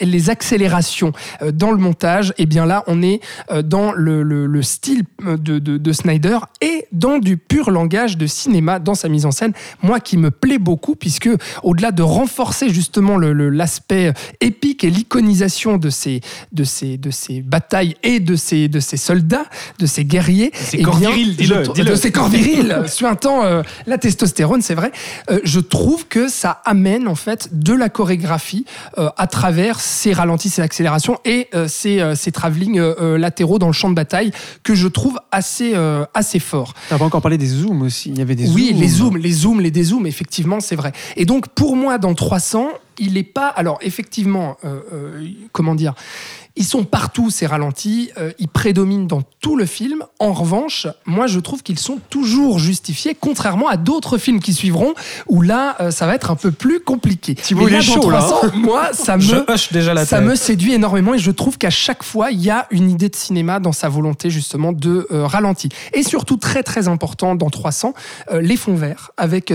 Speaker 4: les accélérations dans le montage, et bien là, on est dans le, le- le style de, de- de Snyder et dans du pur langage de cinéma dans sa mise en scène. Moi, qui me plaît beaucoup, puisque au-delà de renforcer justement le- l'aspect épique et l'iconisation de ces, de, ces, de ces batailles et de ces, de ces soldats, de ces guerriers,
Speaker 5: ces
Speaker 4: eh
Speaker 5: corps
Speaker 4: bien,
Speaker 5: virils, dis-le,
Speaker 4: de ces corps virils, suintant euh, la testostérone, c'est vrai. Euh, je trouve que ça amène en fait de la chorégraphie euh, à travers ces ralentis, ces accélérations et euh, ces, euh, ces travelling latéraux dans le champ de bataille que je trouve assez, euh, assez fort.
Speaker 7: T'as pas encore parlé des zooms aussi. Il y avait des
Speaker 4: Oui,
Speaker 7: zooms.
Speaker 4: les zooms, les zooms, les dézooms, effectivement, c'est vrai. Et donc, pour moi, dans 300, il n'est pas. Alors, effectivement, euh, euh, comment dire ils sont partout, ces ralentis, euh, ils prédominent dans tout le film. En revanche, moi, je trouve qu'ils sont toujours justifiés, contrairement à d'autres films qui suivront, où là, euh, ça va être un peu plus compliqué.
Speaker 7: Thibaut,
Speaker 4: Mais
Speaker 7: il
Speaker 4: là,
Speaker 7: est chaud, là, hein.
Speaker 4: 300, moi, ça me,
Speaker 6: hoche déjà la
Speaker 4: ça me séduit énormément et je trouve qu'à chaque fois, il y a une idée de cinéma dans sa volonté justement de euh, ralenti. Et surtout, très très important dans 300, euh, les fonds verts, avec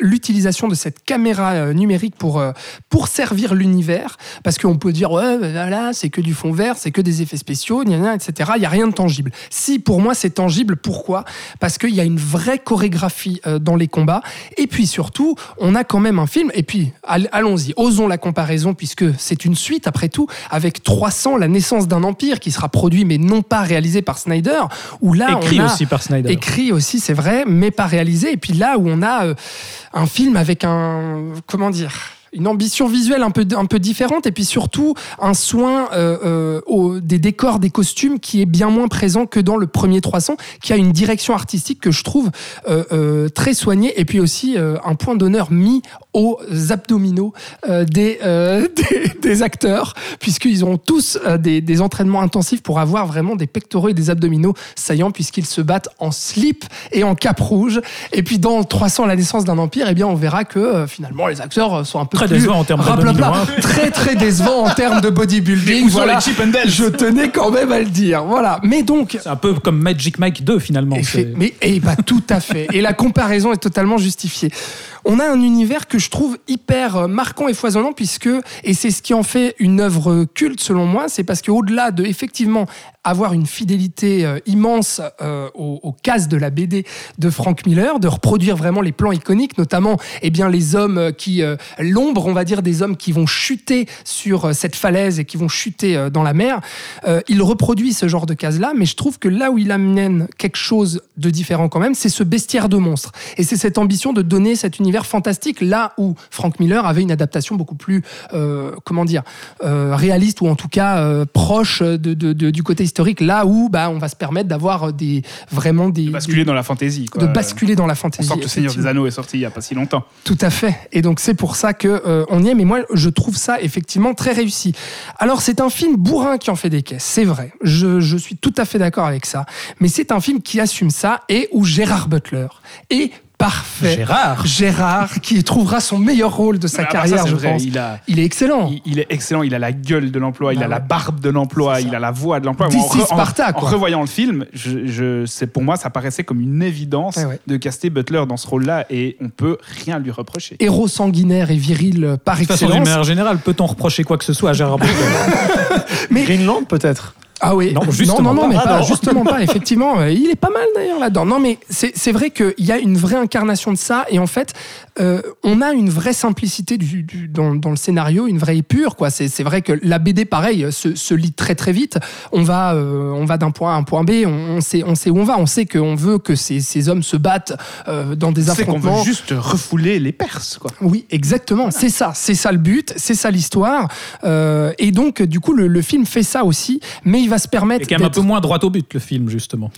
Speaker 4: l'utilisation de cette caméra numérique pour, pour servir l'univers. Parce qu'on peut dire, ouais, ben voilà, c'est que du fond vert, c'est que des effets spéciaux, gna gna, etc. Il n'y a rien de tangible. Si, pour moi, c'est tangible, pourquoi? Parce qu'il y a une vraie chorégraphie euh, dans les combats. Et puis surtout, on a quand même un film. Et puis, all- allons-y, osons la comparaison, puisque c'est une suite, après tout, avec 300, la naissance d'un empire, qui sera produit, mais non pas réalisé par Snyder. Où là,
Speaker 6: Écrit
Speaker 4: on a
Speaker 6: aussi par Snyder.
Speaker 4: écrit aussi, c'est vrai, mais pas réalisé. Et puis là où on a euh, un film avec un, comment dire, une ambition visuelle un peu, un peu différente et puis surtout un soin euh, euh, au- des décors, des costumes qui est bien moins présent que dans le premier 300, qui a une direction artistique que je trouve euh, très soignée et puis aussi un point d'honneur mis aux abdominaux euh, des, euh, des, des acteurs, puisqu'ils auront tous euh, des, des entraînements intensifs pour avoir vraiment des pectoraux et des abdominaux saillants, puisqu'ils se battent en slip et en cap rouge. Et puis dans 300, la naissance d'un empire, eh bien, on verra que euh, finalement les acteurs sont un peu
Speaker 6: Très
Speaker 4: plus
Speaker 6: décevant en termes d'abdominaux, hein.
Speaker 4: Très très décevant en termes de bodybuilding.
Speaker 5: Où sont
Speaker 4: Voilà.
Speaker 5: les
Speaker 4: Je tenais quand même à le dire. Voilà. Mais donc,
Speaker 6: C'est un peu comme Magic Mike 2 finalement.
Speaker 4: et fait- mais eh bah, tout à fait. Et la comparaison est totalement justifiée. On a un univers que je trouve hyper euh, marquant et foisonnant puisque, et c'est ce qui en fait une œuvre culte selon moi, c'est parce qu'au-delà de effectivement avoir une fidélité euh, immense euh, aux, cases de la BD de Frank Miller, de reproduire vraiment les plans iconiques, notamment eh bien, les hommes euh, qui, l'ombre, on va dire, des hommes qui vont chuter sur cette falaise et qui vont chuter dans la mer. Il reproduit ce genre de cases-là, mais je trouve que là où il amène quelque chose de différent quand même, c'est ce bestiaire de monstres. Et c'est cette ambition de donner cet univers fantastique là où Frank Miller avait une adaptation beaucoup plus, comment dire, réaliste ou en tout cas proche du côté historique, là où bah, on va se permettre d'avoir des, vraiment des...
Speaker 5: De basculer
Speaker 4: des-
Speaker 5: dans la fantaisie. quoi.
Speaker 4: de basculer dans la
Speaker 5: On
Speaker 4: fantaisie.
Speaker 5: sent que le Seigneur des. Anneaux est sorti il n'y a pas si longtemps.
Speaker 4: Tout à fait. Et donc c'est pour ça que euh, on y est. Mais moi, je trouve ça effectivement très réussi. Alors c'est un film bourrin qui en fait des caisses, c'est vrai. Je, je suis tout à fait d'accord avec ça. Mais c'est un film qui assume ça et où Gérard Butler est parfait.
Speaker 6: Gérard.
Speaker 4: Gérard qui trouvera son meilleur rôle de sa
Speaker 5: à part
Speaker 4: carrière,
Speaker 5: ça,
Speaker 4: je
Speaker 5: vrai,
Speaker 4: pense.
Speaker 5: Il, a,
Speaker 4: Il est excellent.
Speaker 5: il, il est excellent, il a la gueule de l'emploi, il
Speaker 4: Bah
Speaker 5: a la barbe de l'emploi, il a la voix de l'emploi. En re-
Speaker 4: Sparta,
Speaker 5: en,
Speaker 4: quoi.
Speaker 5: en revoyant le film, je, je- c'est pour moi, ça paraissait comme une évidence
Speaker 4: Ouais, ouais.
Speaker 5: de caster Butler dans ce rôle-là et on peut rien lui reprocher.
Speaker 4: Héros sanguinaire et viril par
Speaker 6: De toute façon, d'une
Speaker 4: excellence.
Speaker 6: manière générale, peut-on reprocher quoi que ce soit à Gérard Butler?
Speaker 4: Mais
Speaker 7: Greenland peut-être.
Speaker 4: Ah oui,
Speaker 6: Non,
Speaker 4: non,
Speaker 6: justement
Speaker 4: non, non,
Speaker 6: pas.
Speaker 4: mais
Speaker 6: Ah
Speaker 4: pas,
Speaker 6: non.
Speaker 4: justement pas, effectivement. euh, Il est pas mal d'ailleurs là-dedans. Non, mais c'est c'est vrai qu'il y a une vraie incarnation de ça, et en fait, euh, on a une vraie simplicité du, du- dans, dans le scénario, une vraie épure. quoi. C'est c'est vrai que la BD, pareil, se, se lit très très vite. On va, euh, on va d'un point A à un point B, on, on sait, on sait où on va, on sait qu'on veut que ces, ces hommes se battent euh, dans des
Speaker 5: C'est qu'on
Speaker 4: affrontements.
Speaker 5: veut juste refouler les Perses, quoi.
Speaker 4: Oui, exactement. C'est ça, c'est ça le but, c'est ça l'histoire. Et donc, du coup, le, le film fait ça aussi, mais il va se permettre.
Speaker 6: Et quand même un peu moins droit au but, le film, justement.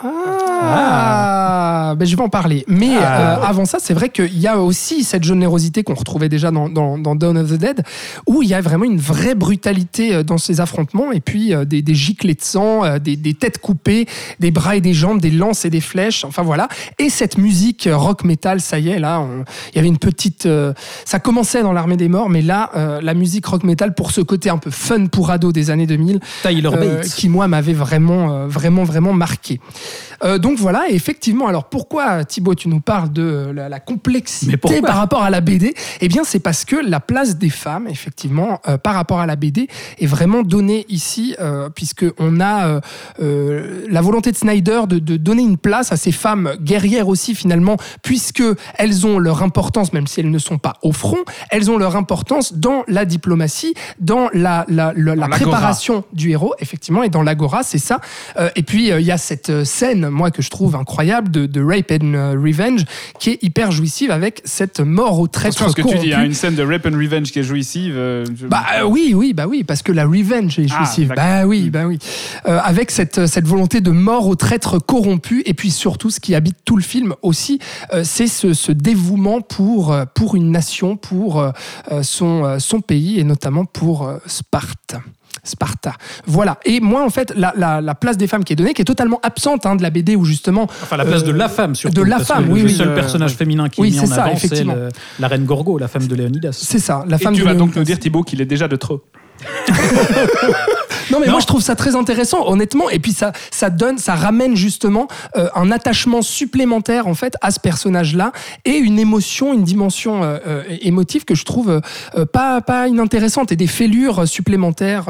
Speaker 4: Ah, ben je vais en parler. Mais
Speaker 6: Ah.
Speaker 4: euh, avant ça, c'est vrai qu'il y a aussi cette générosité qu'on retrouvait déjà dans, dans, dans Dawn of the Dead, où il y a vraiment une vraie brutalité euh, dans ces affrontements, et puis euh, des, des giclées de sang, euh, des, des têtes coupées, des bras et des jambes, des lances et des flèches, enfin voilà. Et cette musique rock metal, ça y est, là, il y avait une petite... ça commençait dans l'armée des morts, mais là, la musique rock metal, pour ce côté un peu fun pour ado des années 2000,
Speaker 6: Tyler Bates.
Speaker 4: qui moi m'avait vraiment, vraiment, vraiment marqué. Euh, donc voilà, et effectivement, alors pourquoi Thibaut, tu nous parles de euh, la, complexité par rapport à la BD Eh bien, c'est parce que la place des femmes, effectivement, euh, par rapport à la BD, est vraiment donnée ici, euh, puisque on a euh, la volonté de Snyder de, de donner une place à ces femmes guerrières aussi finalement, puisque elles ont leur importance, même si elles ne sont pas au front, elles ont leur importance dans la diplomatie, dans la, préparation du héros, effectivement, et dans l'agora, c'est ça. Et puis, il y a cette scène, moi, que je trouve incroyable, de, de Rape and euh, Revenge, qui est hyper jouissive avec cette mort au traître
Speaker 5: à ce que tu dis, hein, une scène de Rape and Revenge qui est jouissive. euh, je-
Speaker 4: Bah euh, oui, oui, bah oui, parce que la revenge est
Speaker 5: Ah,
Speaker 4: jouissive. bah oui, bah oui. Euh, avec cette, cette volonté de mort au traître corrompu, et puis surtout, ce qui habite tout le film aussi, c'est ce, ce dévouement pour, pour une nation, pour son, son pays, et notamment pour Sparte. Sparta. Voilà. Et moi, en fait, la, la, la place des femmes qui est donnée, qui est totalement absente hein, de la BD, où justement.
Speaker 6: Enfin, la place
Speaker 4: euh,
Speaker 6: de la femme, surtout.
Speaker 4: de la
Speaker 6: parce que
Speaker 4: femme,
Speaker 6: le-
Speaker 4: oui,
Speaker 6: Le
Speaker 4: oui,
Speaker 6: seul
Speaker 5: euh,
Speaker 6: personnage féminin qui
Speaker 4: oui,
Speaker 6: est mis
Speaker 4: c'est
Speaker 6: en
Speaker 4: ça,
Speaker 6: avant, c'est la reine Gorgo, la femme de Léonidas.
Speaker 4: C'est ça, la femme
Speaker 5: Et tu
Speaker 4: de
Speaker 5: vas donc nous dire, Thibaut, qu'il est déjà de trop.
Speaker 4: Non mais
Speaker 6: Non.
Speaker 4: moi je trouve ça très intéressant honnêtement. Et puis ça ça donne ça ramène justement euh, un attachement supplémentaire en fait à ce personnage là et une émotion une dimension euh, euh, émotive que je trouve pas pas inintéressante et des fêlures supplémentaires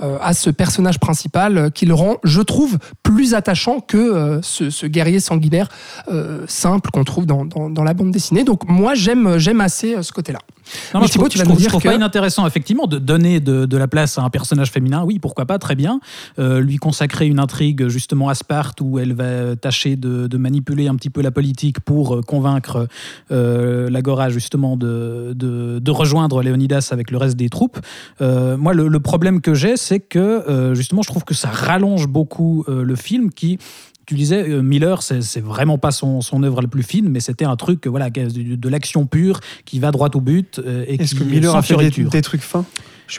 Speaker 4: à ce personnage principal qui le rend je trouve plus attachant que ce, ce guerrier sanguinaire simple qu'on trouve dans, dans, dans la bande dessinée. Donc moi j'aime j'aime assez ce côté là
Speaker 6: Non,
Speaker 4: Mais Thibaut,
Speaker 6: trouve,
Speaker 4: tu
Speaker 6: je
Speaker 4: vas
Speaker 6: trouve- je trouve
Speaker 4: que-
Speaker 6: pas inintéressant, effectivement, de donner de, de la place à un personnage féminin. Oui, pourquoi pas, très bien. Euh, lui consacrer une intrigue, justement, à Sparte, où elle va tâcher de, de manipuler un petit peu la politique pour euh, convaincre euh, l'Agora, justement, de, de, rejoindre Léonidas avec le reste des troupes. Euh, moi, le, le problème que j'ai, c'est que, justement, je trouve que ça rallonge beaucoup le film qui tu disais, euh, Miller, c'est vraiment pas son, son œuvre la plus fine, mais c'était un truc, euh, voilà, de, de l'action pure, qui va droit au but euh, et
Speaker 7: Est-ce que Miller a fait des, trucs fins?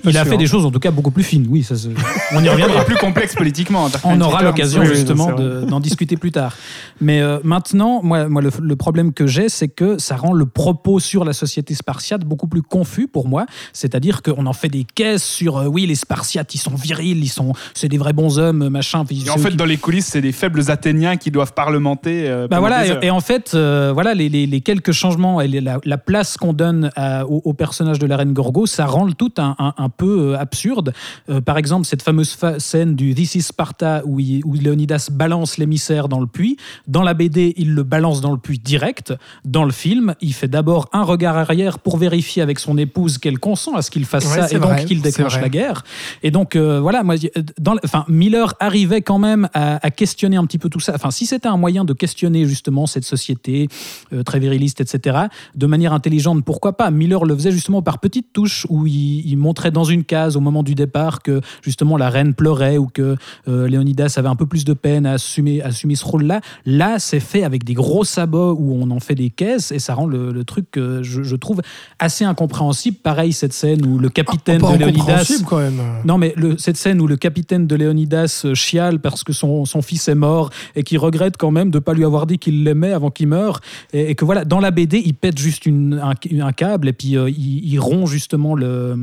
Speaker 6: Il a
Speaker 7: sûr,
Speaker 6: fait des
Speaker 7: hein.
Speaker 6: choses en tout cas beaucoup plus fines, oui, ça, se- on y reviendra.
Speaker 5: Plus complexe politiquement.
Speaker 6: On aura l'occasion
Speaker 7: oui,
Speaker 6: justement de- d'en discuter plus tard. Mais euh, maintenant, moi, moi le, le problème que j'ai, c'est que ça rend le propos sur la société spartiate beaucoup plus confus pour moi. C'est-à-dire qu'on en fait des caisses sur euh, oui, les Spartiates, ils sont virils, ils sont, c'est des vrais bons hommes, machin. puis
Speaker 5: Et en fait,
Speaker 6: qui-
Speaker 5: dans les coulisses, c'est des faibles Athéniens qui doivent parlementer. euh,
Speaker 6: Bah voilà, et, en fait, euh, voilà, les, les- les quelques changements et les- la, la place qu'on donne à- au, au personnage de la reine Gorgo, ça rend le tout un, un- un peu euh, absurde. Euh, par exemple, cette fameuse fa- scène du This is Sparta où, il- où Léonidas balance l'émissaire dans le puits. Dans la BD, il le balance dans le puits direct. Dans le film, il fait d'abord un regard arrière pour vérifier avec son épouse qu'elle consent à ce qu'il fasse
Speaker 4: Ouais,
Speaker 6: ça et donc qu'il déclenche la guerre. Et donc, euh, voilà, moi, dans, enfin, Miller arrivait quand même à, à questionner un petit peu tout ça. Enfin, si c'était un moyen de questionner justement cette société euh, très viriliste, etc., de manière intelligente, pourquoi pas? Miller le faisait justement par petites touches où il, il montrait dans une case au moment du départ que justement la reine pleurait ou que euh, Léonidas avait un peu plus de peine à assumer, à assumer ce rôle-là. Là, c'est fait avec des gros sabots où on en fait des caisses et ça rend le, le truc, euh, je, je trouve, assez incompréhensible. Pareil, cette scène où le capitaine
Speaker 4: Pas
Speaker 6: de Léonidas.
Speaker 4: quand même
Speaker 6: Non, mais le- cette scène où le capitaine de Léonidas euh, chiale parce que son, son fils est mort et qui regrette quand même de pas lui avoir dit qu'il l'aimait avant qu'il meure et, et que voilà, dans la BD, il pète juste une, un, un câble et puis euh, il, il rompt justement le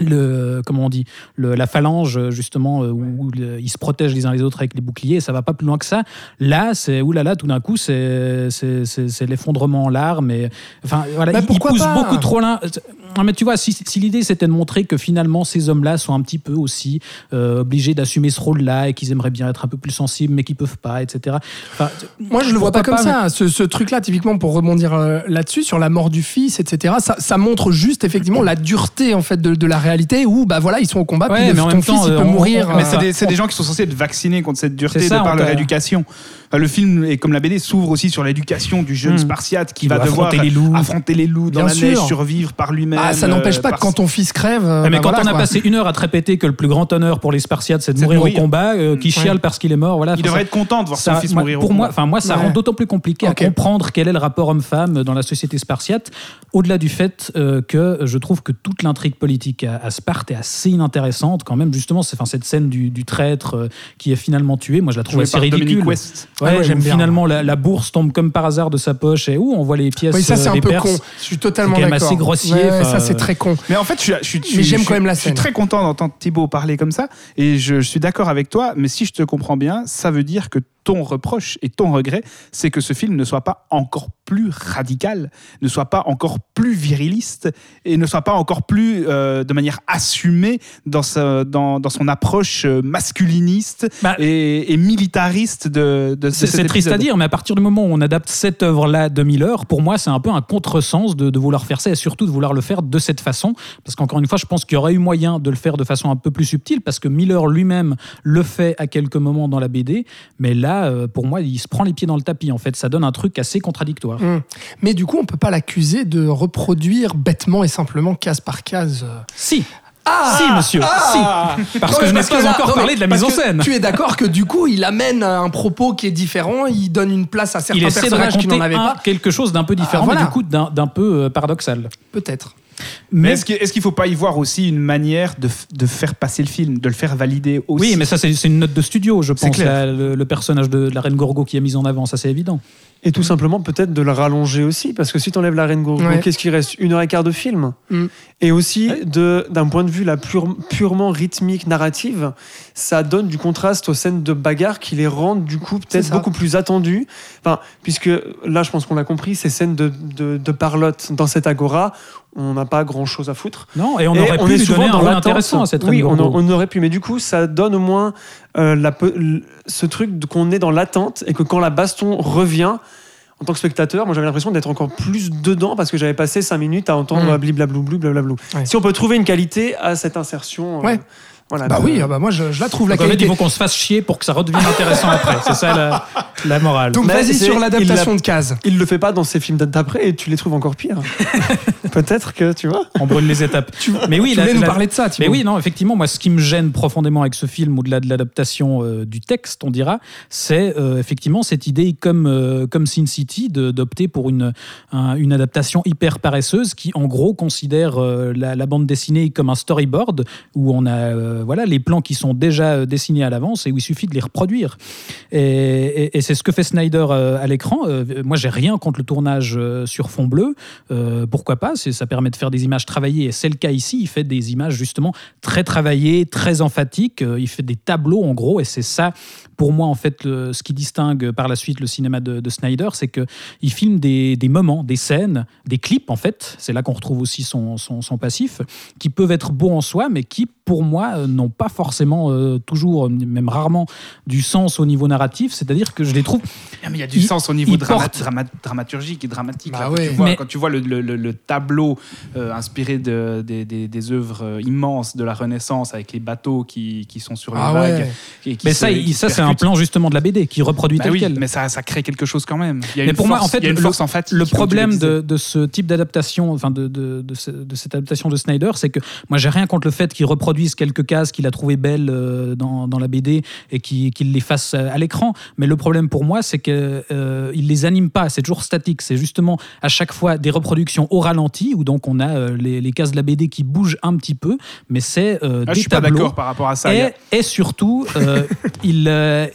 Speaker 6: le comment on dit le- la phalange justement euh, où, où le- ils se protègent les uns les autres avec les boucliers ça va pas plus loin que ça. Là c'est oulala tout d'un coup c'est c'est l'effondrement en larmes et enfin voilà
Speaker 4: Bah,
Speaker 6: il, il
Speaker 4: pourquoi
Speaker 6: pousse
Speaker 4: pas
Speaker 6: beaucoup trop loin Non, mais tu vois, si, si l'idée c'était de montrer que finalement ces hommes-là sont un petit peu aussi euh, obligés d'assumer ce rôle-là et qu'ils aimeraient bien être un peu plus sensibles, mais qu'ils peuvent pas, etc. Enfin,
Speaker 4: Moi, je le vois pas comme ça. Ce, ce truc-là, typiquement, pour rebondir euh, là-dessus, sur la mort du fils, etc., ça, ça montre juste, effectivement, la dureté, en fait, de, de la réalité où, bah voilà, ils sont au combat,
Speaker 6: Ouais,
Speaker 4: puis
Speaker 6: mais en
Speaker 4: ton
Speaker 6: même
Speaker 4: fils,
Speaker 6: temps,
Speaker 4: il
Speaker 6: euh,
Speaker 4: peut
Speaker 6: on-
Speaker 4: mourir.
Speaker 6: on-
Speaker 5: Mais
Speaker 4: euh,
Speaker 5: c'est des, gens qui sont censés être vaccinés contre cette dureté
Speaker 6: C'est ça,
Speaker 5: de par leur éducation. Enfin, le film, et comme la BD, s'ouvre aussi sur l'éducation du jeune
Speaker 6: Hmm.
Speaker 5: Spartiate qui
Speaker 6: Il
Speaker 5: va devoir
Speaker 6: affronter les loups.
Speaker 5: affronter les loups dans
Speaker 4: Bien
Speaker 5: la
Speaker 4: sûr.
Speaker 5: neige, survivre par lui-même.
Speaker 4: ah, ça n'empêche
Speaker 5: euh,
Speaker 4: pas que quand ton fils crève. euh,
Speaker 6: Ouais, mais
Speaker 4: bah
Speaker 6: quand
Speaker 4: voilà,
Speaker 6: on a
Speaker 4: quoi.
Speaker 6: passé une heure à te répéter que le plus grand honneur pour les Spartiates, c'est de mourir,
Speaker 5: mourir.
Speaker 6: au combat, euh, qui chiale parce qu'il est mort, voilà.
Speaker 5: Il devrait
Speaker 6: ça-
Speaker 5: être content de voir son fils
Speaker 6: moi-
Speaker 5: mourir. au
Speaker 6: Pour moi,
Speaker 5: combat.
Speaker 6: enfin moi, ça
Speaker 4: Ouais.
Speaker 6: rend d'autant plus compliqué à comprendre quel est le rapport homme-femme dans la société spartiate, au-delà du fait euh, que je trouve que toute l'intrigue politique à, Sparte est assez inintéressante quand même. Justement, c'est enfin cette scène du, du traître euh, qui est finalement tué. Moi, je la trouve
Speaker 5: Joué
Speaker 6: assez ridicule.
Speaker 5: West.
Speaker 6: Ouais,
Speaker 4: Ah, moi, j'aime bien.
Speaker 6: Finalement, la, la bourse tombe comme par hasard de sa poche et où on voit les pièces
Speaker 4: Oui, ça, c'est
Speaker 6: euh,
Speaker 4: un peu
Speaker 6: Perses.
Speaker 4: con. Je suis totalement
Speaker 6: C'est quand même
Speaker 4: d'accord.
Speaker 6: assez grossier,
Speaker 4: Ouais, ça, c'est très con.
Speaker 5: Mais en fait, je
Speaker 4: Mais j'aime
Speaker 5: je
Speaker 4: quand même la
Speaker 5: Je suis très content d'entendre Thibaut parler comme ça, et je, je suis d'accord avec toi. Mais si je te comprends bien, ça veut dire que ton reproche et ton regret, c'est que ce film ne soit pas encore plus radical, ne soit pas encore plus viriliste et ne soit pas encore plus euh, de manière assumée dans, sa- dans, dans son approche euh, masculiniste
Speaker 6: Bah,
Speaker 5: et, et militariste de, de
Speaker 6: C'est triste à dire, mais à partir du moment où on adapte cette œuvre-là de Miller, pour moi, c'est un peu un contresens de, de vouloir faire ça et surtout de vouloir le faire de cette façon. Parce qu'encore une fois, je pense qu'il y aurait eu moyen de le faire de façon un peu plus subtile, parce que Miller lui-même le fait à quelques moments dans la BD. Mais là, euh, pour moi, il se prend les pieds dans le tapis. En fait, ça donne un truc assez contradictoire.
Speaker 4: Hum. Mais du coup, on peut pas l'accuser de reproduire bêtement et simplement case par case. euh.
Speaker 6: Si,
Speaker 4: Ah
Speaker 6: si, monsieur, si. Parce que je n'ai pas
Speaker 4: là-
Speaker 6: encore
Speaker 4: non,
Speaker 6: parlé de la mise en scène.
Speaker 4: Tu es d'accord que du coup, il amène un propos qui est différent, il donne une place à certains
Speaker 6: Il
Speaker 4: personnages qui n'en avaient pas.
Speaker 6: quelque chose d'un peu différent,
Speaker 4: Ah, voilà.
Speaker 6: mais du coup d'un peu euh, paradoxal.
Speaker 4: Peut-être.
Speaker 5: Mais
Speaker 6: Mais
Speaker 5: est-ce qu'il qu'il faut pas y voir aussi une manière de, faire passer le film, de le faire valider aussi?
Speaker 6: Oui, mais ça c'est une note de studio, je pense.
Speaker 5: clair.
Speaker 6: la- le, le personnage de, de la reine Gorgo qui est mis en avant, ça c'est évident.
Speaker 7: Et tout simplement peut-être de le rallonger aussi, parce que si tu enlèves la reine
Speaker 4: Ouais.
Speaker 7: qu'est-ce qui reste? Une heure et quart de film.
Speaker 4: Mm.
Speaker 7: Et aussi, de- d'un point de vue la pure- purement rythmique, narrative, ça donne du contraste aux scènes de bagarre qui les rendent du coup peut-être beaucoup plus attendues. Enfin, puisque là, je pense qu'on l'a compris, ces scènes de, de, de parlotte dans cette agora, on n'a pas grand-chose à foutre.
Speaker 6: Non, et on
Speaker 7: Et
Speaker 6: aurait pu
Speaker 7: est
Speaker 6: lui
Speaker 7: souvent
Speaker 6: donner un
Speaker 7: dans l'attente.
Speaker 6: intéressant à cette
Speaker 7: Oui, on, aurait pu, mais du coup, ça donne au moins euh, la ce truc qu'on est dans l'attente et que quand la baston revient, en tant que spectateur, moi j'avais l'impression d'être encore plus dedans parce que j'avais passé cinq minutes à entendre
Speaker 4: Mm.
Speaker 7: euh, bliblablou, bliblablou.
Speaker 4: Ouais.
Speaker 7: Si on peut trouver une qualité à cette insertion, euh,
Speaker 4: Ouais.
Speaker 7: Voilà.
Speaker 4: Bah oui, ah bah moi je, je la trouve la
Speaker 6: Donc, en fait,
Speaker 4: qualité.
Speaker 6: il faut qu'on se fasse chier pour que ça redevienne intéressant après. C'est ça la, la morale.
Speaker 4: Donc
Speaker 7: Mais
Speaker 4: vas-y sur l'adaptation
Speaker 7: l'a-
Speaker 4: de case.
Speaker 7: Il le fait pas dans ses films d'après et tu les trouves encore pires. Peut-être que tu vois.
Speaker 6: On brûle les étapes. mais oui,
Speaker 4: tu
Speaker 6: la-
Speaker 4: voulais nous parler de ça,
Speaker 6: Mais
Speaker 4: Thibaut.
Speaker 6: oui, non, effectivement, moi, ce qui me gêne profondément avec ce film, au-delà de l'adaptation euh, du texte, on dira, c'est euh, effectivement cette idée, comme, euh, comme Sin City, de- d'opter pour une, un- une adaptation hyper paresseuse qui, en gros, considère euh, la, la bande dessinée comme un storyboard où on a euh, voilà, les plans qui sont déjà euh, dessinés à l'avance et où il suffit de les reproduire. Et, c'est ce que fait Snyder euh, à l'écran. Moi, j'ai rien contre le tournage sur fond bleu. Pourquoi pas? Ça permet de faire des images travaillées. Et c'est le cas ici. Il fait des images justement très travaillées, très emphatiques. Il fait des tableaux en gros. Et c'est ça, pour moi, en fait, ce qui distingue par la suite le cinéma de, de Snyder, c'est que il filme des, des moments, des scènes, des clips en fait. C'est là qu'on retrouve aussi son, son, son passif, qui peuvent être beaux en soi, mais qui, pour moi, euh, n'ont pas forcément euh, toujours, même rarement, du sens au niveau narratif. C'est-à-dire que je les trouve
Speaker 5: Ah, mais il y a du
Speaker 6: Il-
Speaker 5: sens au niveau
Speaker 6: il
Speaker 5: drama-
Speaker 6: porte-
Speaker 5: drama- dramaturgique et dramatique.
Speaker 4: Bah
Speaker 5: là, quand,
Speaker 4: ouais.
Speaker 5: tu vois,
Speaker 6: Mais-
Speaker 5: quand tu vois le, le- le- le tableau euh, inspiré de- des, des- des œuvres euh, immenses de la Renaissance avec les bateaux qui, qui sont sur les
Speaker 4: Ah
Speaker 5: vagues.
Speaker 4: ouais.
Speaker 5: et qui
Speaker 6: Mais
Speaker 5: se-
Speaker 6: ça,
Speaker 5: qui
Speaker 6: ça c'est un plan justement de la BD qui reproduit
Speaker 5: Bah
Speaker 6: tel
Speaker 5: oui,
Speaker 6: quel.
Speaker 5: mais ça, ça crée quelque chose quand même. Il y a
Speaker 6: Mais
Speaker 5: une
Speaker 6: pour moi, en fait,
Speaker 5: il y a une
Speaker 6: le- problème de, de ce type d'adaptation, enfin de, de, de ce- de cette adaptation de Snyder, c'est que moi j'ai rien contre le fait qu'il reproduise quelques cases qu'il a trouvées belles euh, dans, dans la BD et qu'il les fasse euh, à l'écran. Mais le problème pour moi, c'est qu'il euh, il les anime pas. C'est toujours statique. C'est justement à chaque fois des reproductions au ralenti où donc on a euh, les, les cases de la BD qui bougent un petit peu, mais c'est euh,
Speaker 5: Ah, je
Speaker 6: des
Speaker 5: suis pas
Speaker 6: tableaux.
Speaker 5: d'accord par rapport à ça. A-
Speaker 6: Et, surtout, il,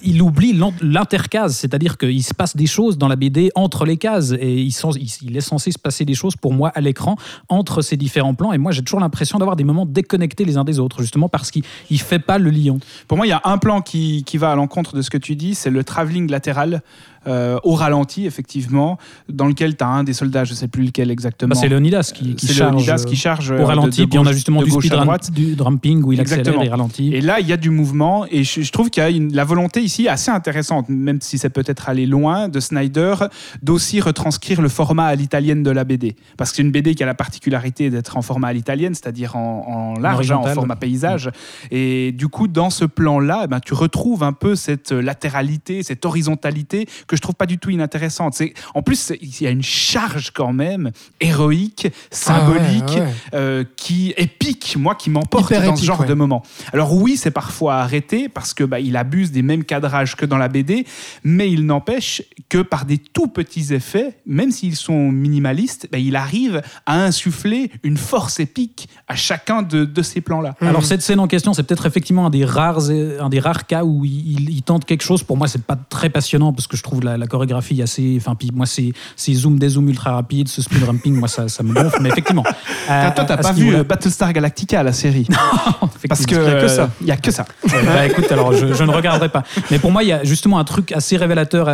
Speaker 6: il oublie l'intercase, c'est-à-dire qu'il se passe des choses dans la BD entre les cases, et il, il- il est censé se passer des choses pour moi à l'écran entre ces différents plans, et moi j'ai toujours l'impression d'avoir des moments déconnectés les uns des autres, justement parce qu'il ne fait pas le lion.
Speaker 5: Pour moi, il y a un plan qui, qui va à l'encontre de ce que tu dis, c'est le travelling latéral euh, au ralenti, effectivement, dans lequel tu as un des soldats, je sais plus lequel exactement.
Speaker 6: Bah, c'est Leonidas qui, qui
Speaker 5: C'est
Speaker 6: charge,
Speaker 5: Leonidas qui
Speaker 6: euh,
Speaker 5: charge
Speaker 6: au
Speaker 5: euh,
Speaker 6: ralenti,
Speaker 5: de- de
Speaker 6: puis on a justement du speed
Speaker 5: à
Speaker 6: ram-
Speaker 5: droite.
Speaker 6: du drumping où il
Speaker 5: Exactement.
Speaker 6: accélère et ralentit.
Speaker 5: Et là, il y a du mouvement et je, je trouve qu'il y a une- la volonté ici assez intéressante, même si c'est peut-être aller loin, de Snyder d'aussi retranscrire le format à l'italienne de la BD. Parce que c'est une BD qui a la particularité d'être en format à l'italienne, c'est-à-dire en, en large, hein, en format paysage. Et du coup, dans ce plan-là, eh ben, tu retrouves un peu cette latéralité, cette horizontalité que je trouve pas du tout inintéressante. C'est- En plus, il y a une charge quand même héroïque, symbolique,
Speaker 4: Ah ouais, ouais.
Speaker 5: euh, qui épique, moi, qui m'emporte
Speaker 4: Hyper
Speaker 5: dans
Speaker 4: épique,
Speaker 5: ce genre
Speaker 4: ouais.
Speaker 5: de moment. Alors oui, c'est parfois arrêté parce que bah, il abuse des mêmes cadrages que dans la BD, mais il n'empêche que par des tout petits effets, même s'ils sont minimalistes, bah, il arrive à insuffler une force épique à chacun de, de ces plans-là.
Speaker 6: Alors cette scène en question, c'est peut-être effectivement un des rares, un des rares cas où il, il- il tente quelque chose. Pour moi, c'est pas très passionnant parce que je trouve la, la chorégraphie assez. Enfin, puis moi, c'est ces zooms, des zooms ultra rapides, ce speed ramping, moi, ça, ça me gonfle. Mais effectivement.
Speaker 5: toi, t'as pas vu
Speaker 6: niveau-là,
Speaker 5: euh, Battlestar Galactica, la série? Parce que il
Speaker 6: il y a que ça.
Speaker 5: Il a que ça.
Speaker 6: Ouais, bah, écoute, alors je, je ne regarderai pas. Mais pour moi, il y a justement un truc assez révélateur à-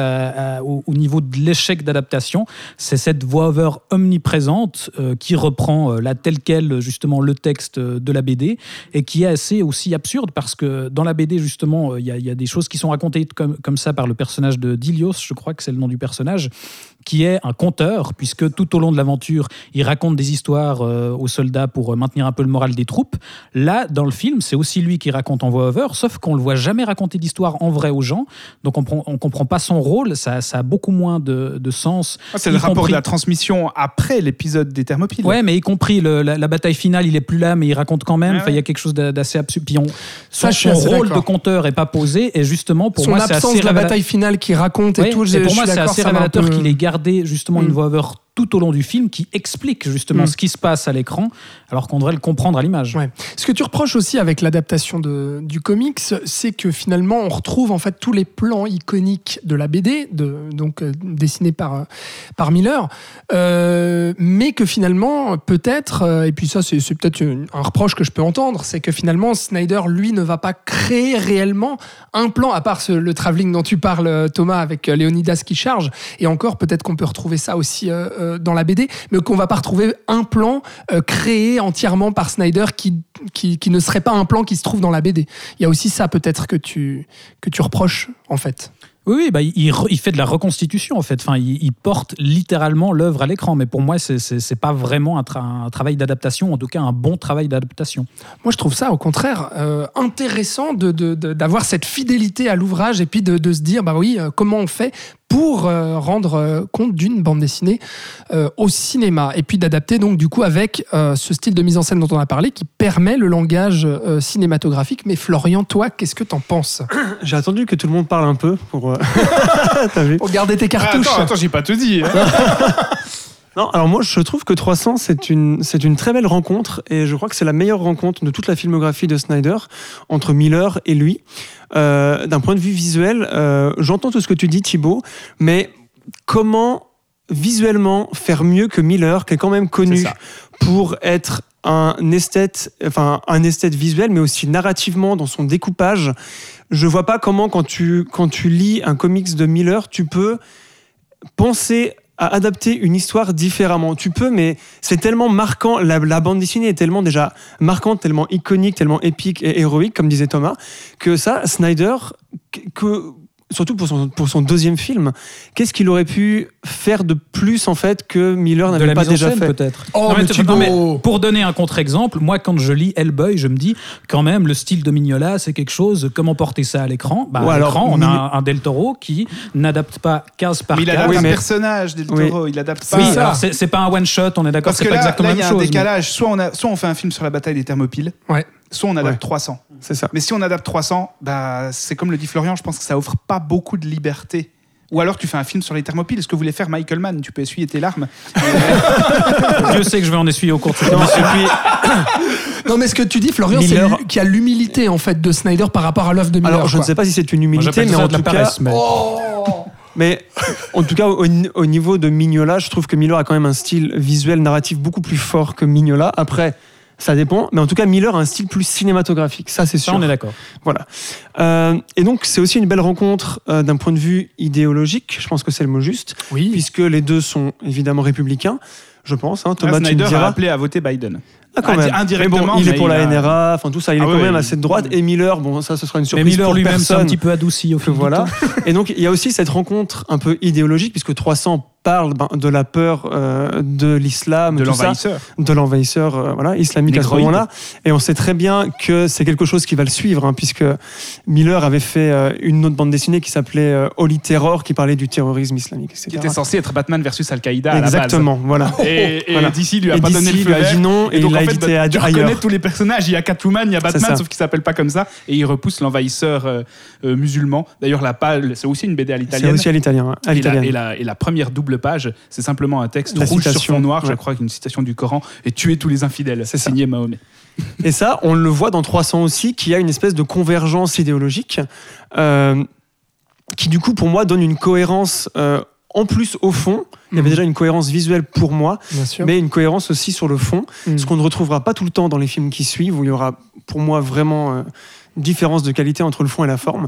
Speaker 6: à- au, au niveau de l'échec d'adaptation. C'est cette voix-over omniprésente euh, qui reprend euh, là tel quel justement le texte euh, de la BD et qui est assez aussi absurde parce que dans la BD justement, euh, il y, a- il y a des choses qui sont racontées comme, comme ça par le personnage de Dilios, je crois que c'est le nom du personnage, qui est un conteur, puisque tout au long de l'aventure, il raconte des histoires euh, aux soldats pour euh, maintenir un peu le moral des troupes. Là, dans le film, c'est aussi lui qui raconte en voix-over, sauf qu'on le voit jamais raconter d'histoire en vrai aux gens, donc on, on comprend pas son rôle, ça, ça a beaucoup moins de, de sens.
Speaker 5: Ah, c'est le rapport
Speaker 6: compris-
Speaker 5: de la transmission après l'épisode des Thermopyles.
Speaker 6: Ouais, mais y compris le- la, la bataille finale, il est plus là, mais il raconte quand même. Il y a quelque chose d'a- d'assez absurde. Puis on,
Speaker 4: Ça,
Speaker 6: son, rôle de conteur est pas posé, et justement pour
Speaker 4: Son
Speaker 6: moi, c'est
Speaker 4: absence
Speaker 6: assez
Speaker 4: de la bataille finale qui raconte tout,
Speaker 6: et
Speaker 4: je,
Speaker 6: pour moi, c'est assez révélateur
Speaker 4: peu-
Speaker 6: qu'il ait gardé justement
Speaker 4: Mm.
Speaker 6: une voix-over tout au long du film qui explique justement
Speaker 4: Mm.
Speaker 6: ce qui se passe à l'écran, alors qu'on devrait le comprendre à l'image.
Speaker 4: Ouais. Ce que tu reproches aussi avec l'adaptation du comics, c'est que finalement on retrouve en fait tous les plans iconiques de la BD, de, donc euh, dessinés par, euh, par Miller, euh, mais que finalement peut-être, euh, et puis ça c'est peut-être un reproche que je peux entendre, c'est que finalement Snyder lui ne va pas créer réellement un plan, à part ce- le travelling dont tu parles Thomas avec Léonidas qui charge, et encore peut-être qu'on peut retrouver ça aussi euh, dans la BD, mais qu'on va pas retrouver un plan euh, créé entièrement par Snyder qui, qui, qui ne serait pas un plan qui se trouve dans la BD. Il y a aussi ça peut-être que tu, que tu reproches en fait.
Speaker 6: Oui, oui, bah, il, fait de la reconstitution en fait. Enfin, il, il porte littéralement l'œuvre à l'écran, mais pour moi, c'est- c'est pas vraiment un, tra- un travail d'adaptation, en tout cas un bon travail d'adaptation.
Speaker 4: Moi je trouve ça au contraire euh, intéressant de- de- de- d'avoir cette fidélité à l'ouvrage et puis de, de se dire bah oui euh, comment on fait pour euh, rendre euh, compte d'une bande dessinée euh, au cinéma et puis d'adapter donc du coup avec euh, ce style de mise en scène dont on a parlé qui permet le langage euh, cinématographique. Mais Florian, toi, qu'est-ce que t'en penses?
Speaker 7: J'ai attendu que tout le monde parle un peu pour. euh, T'as vu?
Speaker 4: Pour garder tes
Speaker 5: Ah,
Speaker 4: cartouches.
Speaker 5: attends, attends, j'ai pas tout dit. hein.
Speaker 7: Non, alors moi je trouve que 300 c'est une c'est une très belle rencontre et je crois que c'est la meilleure rencontre de toute la filmographie de Snyder entre Miller et lui. Euh, D'un point de vue visuel, euh, j'entends tout ce que tu dis Thibaut, mais comment visuellement faire mieux que Miller qui est quand même connu pour être un esthète, enfin un esthète visuel, mais aussi narrativement dans son découpage. Je vois pas comment quand tu quand tu lis un comics de Miller, tu peux penser à adapter une histoire différemment. Tu peux, mais c'est tellement marquant. La, la bande dessinée est tellement déjà marquante, tellement iconique, tellement épique et héroïque, comme disait Thomas, que ça, Snyder, que, que- surtout pour son, pour son deuxième film, qu'est-ce qu'il aurait pu faire de plus en fait que Miller n'avait pas
Speaker 6: mise en
Speaker 7: déjà
Speaker 6: scène,
Speaker 7: fait
Speaker 6: peut-être.
Speaker 4: Oh,
Speaker 6: Non,
Speaker 4: mais
Speaker 6: tu-
Speaker 4: Thibaut
Speaker 6: non, mais pour donner un contre-exemple, moi, quand je lis Hellboy, je me dis quand même le style de Mignola, c'est quelque chose. Comment porter ça à l'écran? Bah,
Speaker 7: Ou
Speaker 6: À
Speaker 7: alors,
Speaker 6: l'écran, on a un, un Del Toro qui n'adapte pas 15 par
Speaker 5: Mais il
Speaker 6: 15.
Speaker 5: adapte
Speaker 7: Oui,
Speaker 5: un
Speaker 7: mais-
Speaker 5: personnage del
Speaker 7: Oui.
Speaker 5: Toro, il adapte pas.
Speaker 6: Oui,
Speaker 4: ça.
Speaker 6: alors c'est pas un one shot, on est d'accord,
Speaker 5: Parce
Speaker 6: c'est
Speaker 5: que
Speaker 6: pas
Speaker 5: là,
Speaker 6: exactement
Speaker 5: là,
Speaker 6: la
Speaker 5: il y a
Speaker 6: même
Speaker 5: un
Speaker 6: chose. mais-
Speaker 5: décalage. Soit on, a, soit on fait un film sur la bataille des Thermopyles,
Speaker 4: Ouais.
Speaker 5: soit on adapte
Speaker 7: Ouais.
Speaker 5: 300.
Speaker 7: C'est ça.
Speaker 5: Mais si on adapte 300, bah, c'est comme le dit Florian, je pense que ça offre pas beaucoup de liberté. Ou alors tu fais un film sur les Thermopyles, ce que voulait faire Michael Mann, tu peux essuyer tes larmes.
Speaker 6: Dieu sait que je vais en essuyer au cours de cette
Speaker 7: Non,
Speaker 4: mais ce que tu dis, Florian, c'est
Speaker 7: Miller-
Speaker 4: lui qui a l'humilité en fait de Snyder par rapport à l'œuvre de Miller.
Speaker 7: alors je ne sais pas si c'est une humilité, mais en tout cas,
Speaker 6: mais-
Speaker 7: Mais en tout cas, au, au niveau de Mignola, je trouve que Miller a quand même un style visuel narratif beaucoup plus fort que Mignola. Après, Ça dépend, mais en tout cas, Miller a un style plus cinématographique, ça c'est
Speaker 6: Ça,
Speaker 7: sûr.
Speaker 6: on est d'accord.
Speaker 7: Voilà. Euh, et donc, c'est aussi une belle rencontre euh, d'un point de vue idéologique, je pense que c'est le mot juste,
Speaker 4: Oui.
Speaker 7: puisque les deux sont évidemment républicains, je pense. Hein. Thomas,
Speaker 5: Là, Snyder a appelé à voter Biden.
Speaker 7: Ah, quand même.
Speaker 5: indirectement,
Speaker 7: Mais bon, il est
Speaker 5: mais
Speaker 7: pour
Speaker 5: il
Speaker 7: la
Speaker 5: a-
Speaker 7: NRA, enfin tout ça, il est
Speaker 5: Ah
Speaker 7: quand
Speaker 5: oui,
Speaker 7: même
Speaker 5: oui.
Speaker 7: assez de droite. Et Miller, bon, ça, ce sera une
Speaker 6: Mais
Speaker 7: surprise
Speaker 6: Miller
Speaker 7: pour
Speaker 6: lui-même s'est un petit peu adouci au fil du
Speaker 7: voilà.
Speaker 6: temps.
Speaker 7: Et donc, il y a aussi cette rencontre un peu idéologique, puisque 300 parle ben, de la peur euh, de l'islam,
Speaker 5: de l'envahisseur.
Speaker 7: de l'envahisseur euh, voilà, islamique à ce moment-là. Et on sait très bien que c'est quelque chose qui va le suivre, hein, puisque Miller avait fait euh, une autre bande dessinée qui s'appelait Holy Terror, qui parlait du terrorisme islamique, etc.
Speaker 5: Qui était censé être Batman versus Al-Qaïda à la base.
Speaker 7: Exactement, voilà.
Speaker 5: Et, et
Speaker 7: Voilà.
Speaker 5: DC lui a
Speaker 7: Et
Speaker 5: pas donné
Speaker 7: DC
Speaker 5: le feu
Speaker 7: lui a dit non et,
Speaker 5: donc,
Speaker 7: il
Speaker 5: en
Speaker 7: l'a
Speaker 5: fait, tu
Speaker 7: ailleurs.
Speaker 5: reconnais tous les personnages. Il y a Catwoman, il y a
Speaker 7: C'est
Speaker 5: Batman, sauf qu'il s'appelle pas comme ça. Et il repousse l'envahisseur musulman. D'ailleurs, la page, c'est aussi une BD à
Speaker 7: C'est
Speaker 5: l'italienne.
Speaker 7: aussi à l'italien. hein,
Speaker 5: la, et la première double page, c'est simplement un texte
Speaker 7: La
Speaker 5: rouge sur
Speaker 7: citation,
Speaker 5: fond noir, je crois, une citation du Coran, et tuer tous les infidèles.
Speaker 7: C'est ça.
Speaker 5: signé Mahomet.
Speaker 7: Et ça, on le voit dans 300 aussi, qu'il y a une espèce de convergence idéologique euh, qui, du coup, pour moi, donne une cohérence. euh, en plus, au fond, il y avait
Speaker 4: Mhm.
Speaker 7: déjà une cohérence visuelle pour moi, mais une cohérence aussi sur le fond,
Speaker 4: Mhm.
Speaker 7: ce qu'on ne retrouvera pas tout le temps dans les films qui suivent, où il y aura, pour moi, vraiment euh, différence de qualité entre le fond et la forme.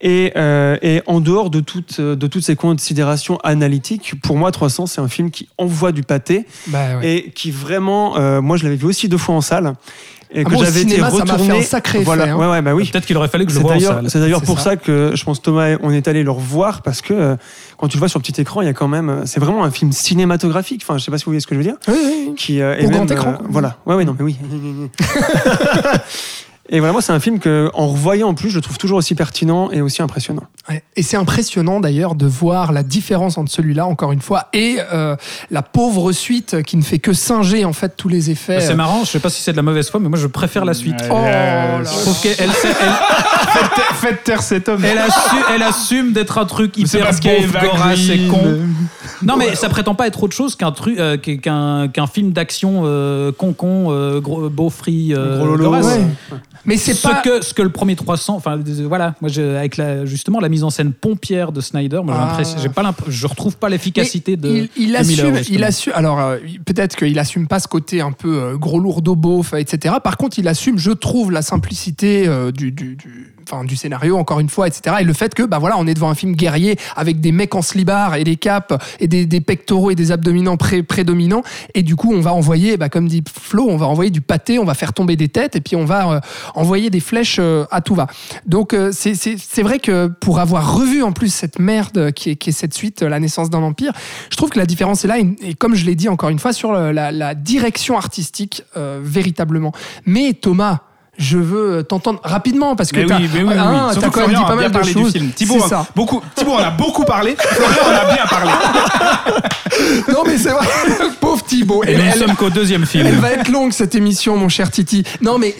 Speaker 7: Et, euh, et en dehors de, toutes de toutes ces considérations analytiques, pour moi, 300, c'est un film qui envoie du pâté
Speaker 4: Bah ouais.
Speaker 7: et qui vraiment, euh, moi, je l'avais vu aussi deux fois en salle. Et
Speaker 4: Ah
Speaker 7: que
Speaker 4: bon,
Speaker 7: j'avais été
Speaker 4: cinéma, ça m'a fait
Speaker 7: retourné.
Speaker 4: un sacré
Speaker 7: voilà.
Speaker 4: effet, hein.
Speaker 7: Ouais, ouais, bah oui.
Speaker 6: Peut-être qu'il aurait fallu que je le voie en
Speaker 7: d'ailleurs,
Speaker 6: salle.
Speaker 7: c'est d'ailleurs pour
Speaker 4: ça.
Speaker 7: ça. que je pense Thomas, on est allé le revoir parce que euh, quand tu le vois sur petit écran, il y a quand même, c'est vraiment un film cinématographique. Enfin, je sais pas si vous voyez ce que je veux dire.
Speaker 4: Oui, oui.
Speaker 7: Qui euh, est
Speaker 4: Au grand
Speaker 7: même,
Speaker 4: écran,
Speaker 7: euh, voilà. Ouais, ouais, non, mais oui. Et voilà, moi, c'est un film que, en revoyant en plus, je trouve toujours aussi pertinent et aussi impressionnant.
Speaker 4: Ouais. Et c'est impressionnant d'ailleurs de voir la différence entre celui-là, encore une fois, et euh, la pauvre suite qui ne fait que singer en fait tous les effets.
Speaker 6: Bah, C'est marrant, je sais pas si c'est de la mauvaise foi, mais moi je préfère la suite.
Speaker 4: Oh
Speaker 5: Euh,
Speaker 4: là
Speaker 6: Je trouve qu'elle elle,
Speaker 5: Faites, faites taire cet homme.
Speaker 6: elle, assume, elle assume d'être un truc hyper
Speaker 5: parce Eva
Speaker 6: gorasse et con. Non, mais ça prétend pas être autre chose qu'un truc, euh, qu'un qu'un film d'action euh, con con, euh, gros, beau free, euh,
Speaker 7: Gros lolo,
Speaker 6: gorasse.
Speaker 4: Ouais. Mais c'est
Speaker 6: ce
Speaker 4: pas.
Speaker 6: que ce que le premier 300 enfin euh, voilà moi je- avec la, justement la mise en scène pompière de Snyder moi j'ai
Speaker 4: Ah.
Speaker 6: l'impression- j'ai pas l'imp- je retrouve pas l'efficacité de
Speaker 4: il, il
Speaker 6: de
Speaker 4: assume,
Speaker 6: Miller,
Speaker 4: il
Speaker 6: justement.
Speaker 4: assume. Alors euh, peut-être qu'il assume pas ce côté un peu euh, gros lourdeau beauf, etc. Par contre, il assume, je trouve, la simplicité euh, du, du, du- enfin, du scénario, encore une fois, etc. Et le fait que, bah voilà, on est devant un film guerrier avec des mecs en slibard et des capes et des, pectoraux et des abdominants pré- prédominants. Et du coup, on va envoyer, bah, comme dit Flo, on va envoyer du pâté, on va faire tomber des têtes et puis on va euh, envoyer des flèches euh, à tout va. Donc euh, c'est- vrai que pour avoir revu en plus cette merde qui est, cette suite, La naissance d'un empire, je trouve que la différence est là, et comme je l'ai dit encore une fois, sur la, direction artistique, véritablement. Mais Thomas, je veux t'entendre rapidement, parce que t'as
Speaker 5: oui, oui, oui.
Speaker 4: hein, t'as quand même dit pas mal de choses.
Speaker 5: film. Thibaut, a
Speaker 4: ça.
Speaker 5: beaucoup, Thibaut en a beaucoup parlé. Florian en a bien parlé.
Speaker 4: Non mais c'est vrai, pauvre Thibaut.
Speaker 6: et
Speaker 4: Elle-
Speaker 6: nous ne sommes qu'au deuxième film
Speaker 4: Elle va être longue cette émission, mon cher Titi. Non, mais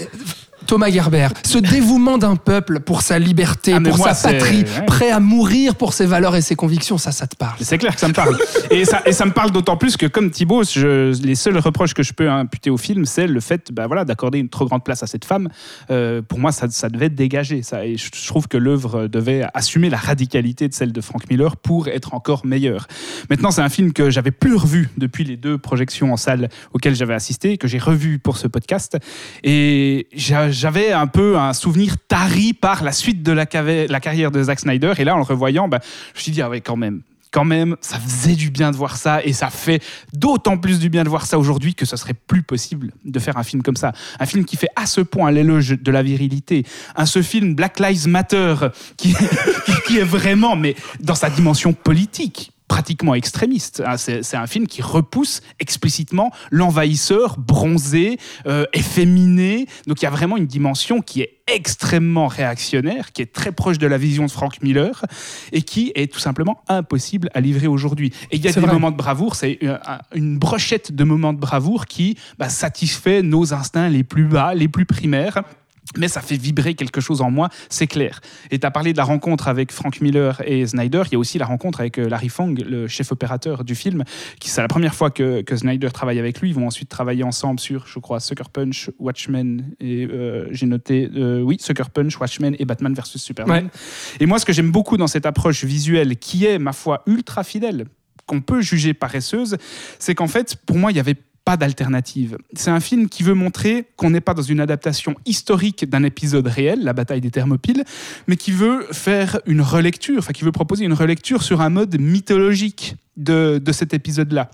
Speaker 4: Thomas Gerber, ce dévouement d'un peuple pour sa liberté,
Speaker 5: Ah,
Speaker 4: pour
Speaker 5: moi,
Speaker 4: sa patrie,
Speaker 5: ouais.
Speaker 4: prêt à mourir pour ses valeurs et ses convictions, ça, ça te parle.
Speaker 5: C'est clair que ça me parle. Et ça, et ça me parle d'autant plus que, comme Thibaut, je- les seuls reproches que je peux imputer au film, c'est le fait bah, voilà, d'accorder une trop grande place à cette femme. Euh, pour moi, ça, ça devait être dégagé. Ça. Et je, trouve que l'œuvre devait assumer la radicalité de celle de Frank Miller pour être encore meilleure. Maintenant, c'est un film que j'avais plus revu depuis les deux projections en salle auxquelles j'avais assisté, que j'ai revu pour ce podcast. Et j'a- j'avais un peu un souvenir tari par la suite de la, carrière de Zack Snyder. Et là, en le revoyant, bah, je me suis dit, ah ouais, quand même. Quand même, ça faisait du bien de voir ça et ça fait d'autant plus du bien de voir ça aujourd'hui que ce serait plus possible de faire un film comme ça. Un film qui fait à ce point l'éloge de la virilité. Un ce film Black Lives Matter qui est vraiment, mais dans sa dimension politique, pratiquement extrémiste. hein. C'est un film qui repousse explicitement l'envahisseur bronzé, euh, efféminé. Donc il y a vraiment une dimension qui est extrêmement réactionnaire, qui est très proche de la vision de Frank Miller et qui est tout simplement impossible à livrer aujourd'hui. Et il y a
Speaker 4: C'est
Speaker 5: des
Speaker 4: vrai.
Speaker 5: moments de bravoure, c'est euh, un- une brochette de moments de bravoure qui bah, satisfait nos instincts les plus bas, les plus primaires. Mais ça fait vibrer quelque chose en moi, c'est clair. Et tu as parlé de la rencontre avec Frank Miller et Snyder. Il y a aussi la rencontre avec euh, Larry Fong, le chef opérateur du film, qui c'est la première fois que, que Snyder travaille avec lui. Ils vont ensuite travailler ensemble sur, je crois, Sucker Punch, Watchmen et euh, j'ai noté, euh, oui, Sucker Punch, Watchmen et Batman vs Superman. Et moi, ce que j'aime beaucoup dans cette approche visuelle, qui est, ma foi, ultra fidèle, qu'on peut juger paresseuse, c'est qu'en fait, pour moi, il y avait pas d'alternative. C'est un film qui veut montrer qu'on n'est pas dans une adaptation historique d'un épisode réel, la bataille des Thermopyles, mais qui veut faire une relecture, enfin qui veut proposer une relecture sur un mode mythologique de, de cet épisode-là.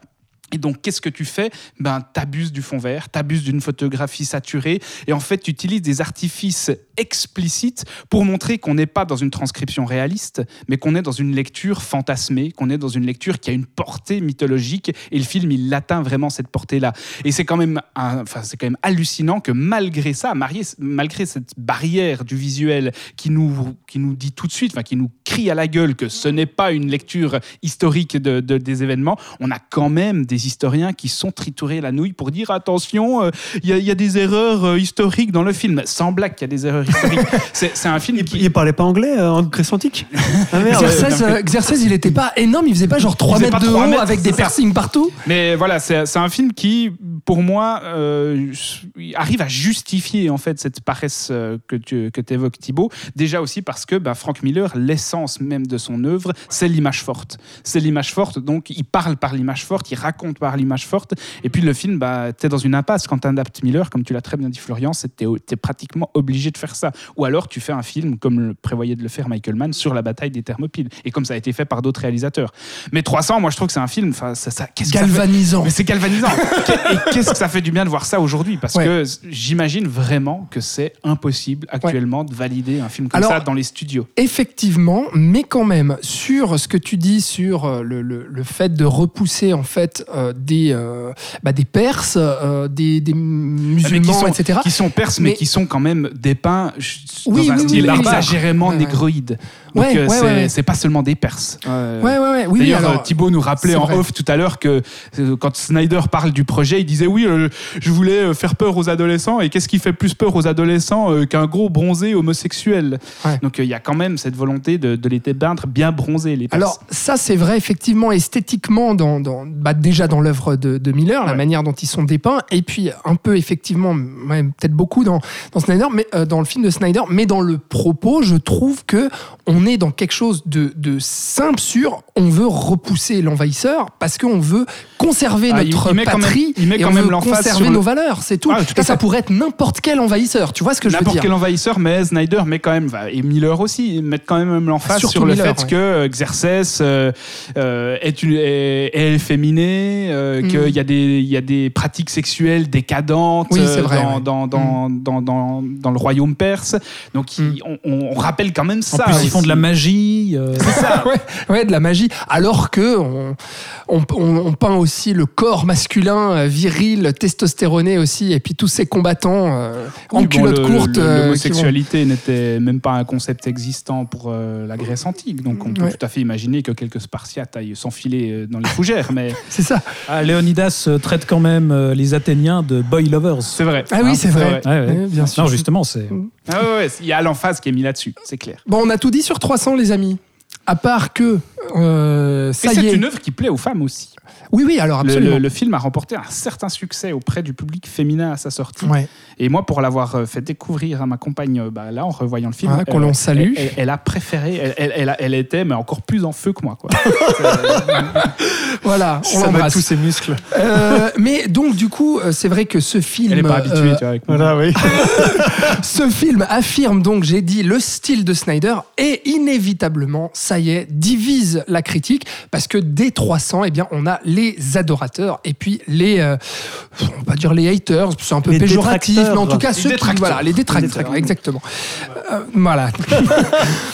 Speaker 5: Et donc, qu'est-ce que tu fais? Ben, t'abuses du fond vert, t'abuses d'une photographie saturée, et en fait, tu utilises des artifices explicites pour montrer qu'on n'est pas dans une transcription réaliste, mais qu'on est dans une lecture fantasmée, qu'on est dans une lecture qui a une portée mythologique, et le film, il atteint vraiment cette portée-là. Et c'est quand même, enfin, quand même hallucinant que malgré ça, malgré cette barrière du visuel qui nous, qui nous dit tout de suite, enfin, qui nous crie à la gueule que ce n'est pas une lecture historique de- des événements, on a quand même des historiens qui sont triturés la nouille pour dire attention, euh, il y, a- il y a des erreurs euh, historiques dans le film. Sans blague qu'il y a des erreurs historiques. c'est c'est un film
Speaker 7: Il,
Speaker 5: qui.
Speaker 7: il parlait pas anglais euh, en Grèce antique Ah merde.
Speaker 4: Xerxes, euh, Xerxes, il était pas énorme, il faisait pas genre 3
Speaker 5: faisait
Speaker 4: mètres de
Speaker 5: 3
Speaker 4: haut
Speaker 5: mètres,
Speaker 4: avec des
Speaker 5: ça.
Speaker 4: piercings partout.
Speaker 5: Mais voilà, c'est c'est un film qui, pour moi, euh, arrive à justifier en fait cette paresse que tu que évoques, Thibaut. Déjà aussi parce que bah, Frank Miller, l'essence même de son œuvre, c'est l'image forte. C'est l'image forte, donc il parle par l'image forte, il raconte par l'image forte. Et puis le film, bah, tu es dans une impasse. Quand tu adaptes Miller, comme tu l'as très bien dit, Florian, tu es, pratiquement obligé de faire ça. Ou alors tu fais un film, comme le prévoyait de le faire Michael Mann, sur la bataille des Thermopyles. Et comme ça a été fait par d'autres réalisateurs. Mais 300, moi je trouve que c'est un film, ça, ça,
Speaker 4: Galvanisant.
Speaker 5: mais c'est galvanisant. Et qu'est-ce que ça fait du bien de voir ça aujourd'hui? Parce
Speaker 4: Ouais.
Speaker 5: que j'imagine vraiment que c'est impossible actuellement de valider un film comme
Speaker 4: Alors-
Speaker 5: ça dans les studios.
Speaker 4: Effectivement, mais quand même, sur ce que tu dis sur euh, le, le- le fait de repousser en fait euh, des, euh, bah, des Perses, euh, des, des
Speaker 5: Ah,
Speaker 4: musulmans,
Speaker 5: qui sont,
Speaker 4: etc.
Speaker 5: qui sont perses, mais,
Speaker 4: Mais-
Speaker 5: qui sont quand même dépeints
Speaker 4: Oui,
Speaker 5: dans un
Speaker 4: oui,
Speaker 5: style
Speaker 4: oui,
Speaker 5: exagérément négroïde. Donc
Speaker 4: Ouais, ouais,
Speaker 5: c'est
Speaker 4: ouais, ouais.
Speaker 5: c'est pas seulement des perses. Euh,
Speaker 4: Ouais, ouais, ouais. Oui, oui,
Speaker 5: D'ailleurs,
Speaker 4: alors,
Speaker 5: Thibaut nous rappelait en
Speaker 4: vrai.
Speaker 5: off tout à l'heure que euh, quand Snyder parle du projet, il disait oui, euh, je voulais faire peur aux adolescents. Et qu'est-ce qui fait plus peur aux adolescents euh, qu'un gros bronzé homosexuel?
Speaker 4: Ouais.
Speaker 5: Donc euh, il y a quand même cette volonté de, de les dépeindre bien bronzés, les Perses.
Speaker 4: Alors ça c'est vrai effectivement esthétiquement dans, dans- bah, déjà dans l'œuvre de, de Miller la manière dont ils sont dépeints et puis un peu effectivement ouais, peut-être beaucoup dans, dans Snyder mais euh, dans le film de Snyder mais dans le propos je trouve que on est dans quelque chose de, de simple sur on veut repousser l'envahisseur parce qu'on veut conserver
Speaker 5: Ah,
Speaker 4: notre
Speaker 5: il même-
Speaker 4: patrie
Speaker 5: il met
Speaker 4: et on
Speaker 5: même
Speaker 4: veut
Speaker 5: l'emphase
Speaker 4: conserver
Speaker 5: le-
Speaker 4: nos valeurs c'est tout
Speaker 5: Ah, tout
Speaker 4: et ça
Speaker 5: fait.
Speaker 4: pourrait être n'importe quel envahisseur tu vois ce que je veux
Speaker 5: N'importe
Speaker 4: dire
Speaker 5: quel envahisseur, mais Snyder met quand même, et Miller aussi, ils mettent quand même l'emphase
Speaker 4: Surtout
Speaker 5: sur le
Speaker 4: Miller,
Speaker 5: fait
Speaker 4: ouais.
Speaker 5: que Xerxes euh, euh, est, une, est, est efféminé, euh,
Speaker 4: Mm.
Speaker 5: qu'il y, a des- il y a des pratiques sexuelles décadentes
Speaker 4: Oui, c'est vrai,
Speaker 5: dans,
Speaker 4: ouais.
Speaker 5: Dans, dans, dans, dans, dans le royaume perse. Donc il- on, on rappelle quand même
Speaker 6: En
Speaker 5: ça.
Speaker 6: plus, ils font de la magie. euh,
Speaker 4: ouais, ouais, de la magie. Alors que on, on, on- on peint aussi le corps masculin, euh, viril, testostéroné aussi, et puis tous ces combattants euh, en
Speaker 5: Oui, bon,
Speaker 4: culotte
Speaker 5: le-
Speaker 4: courte. vont-
Speaker 5: L'homosexualité n'était même pas un concept existant pour euh, la Grèce antique. Donc on peut
Speaker 4: Ouais.
Speaker 5: tout à fait imaginer que quelques Spartiates aillent s'enfiler dans les fougères. mais
Speaker 4: C'est ça.
Speaker 6: Ah, Léonidas euh, traite quand même euh, les Athéniens de boy lovers.
Speaker 5: c'est vrai.
Speaker 4: Ah oui,
Speaker 5: Hein,
Speaker 4: c'est vrai.
Speaker 6: Ouais, ouais.
Speaker 4: Ouais, bien sûr.
Speaker 6: Non, justement, c'est.
Speaker 5: Ah ouais, ouais, il y a l'emphase qui est mis là-dessus, c'est clair.
Speaker 4: Bon, on a tout dit sur 300, les amis. À part que euh, ça
Speaker 5: Et
Speaker 4: y
Speaker 5: c'est
Speaker 4: est.
Speaker 5: une œuvre qui plaît aux femmes aussi.
Speaker 4: Oui, oui, alors
Speaker 5: Le,
Speaker 4: absolument.
Speaker 5: le- le film a remporté un certain succès auprès du public féminin à sa sortie.
Speaker 4: Ouais.
Speaker 5: Et moi, pour l'avoir euh, fait découvrir à ma compagne, euh, bah, là, en revoyant le film,
Speaker 4: Ouais, qu'on
Speaker 5: euh,
Speaker 4: l'on salue.
Speaker 5: Elle, elle- elle a préféré, elle, elle- elle a- elle était, mais encore plus en feu que moi. Quoi.
Speaker 4: Voilà, on
Speaker 7: Ça va tous ses muscles.
Speaker 4: Euh, mais donc, du coup, euh, c'est vrai que ce film.
Speaker 5: elle n'est pas habituée,
Speaker 4: euh,
Speaker 5: tu vois, avec moi.
Speaker 7: Voilà, oui.
Speaker 4: Ce film affirme donc, j'ai dit, le style de Snyder et inévitablement, ça y est, divise la critique parce que dès 300, eh bien, on a les adorateurs et puis les, euh, on va pas dire les haters, c'est un peu
Speaker 7: Les
Speaker 4: péjoratif, mais en tout cas
Speaker 5: Les
Speaker 4: ceux qui, voilà, les détracteurs,
Speaker 7: Les détracteurs.
Speaker 4: exactement. Euh, voilà.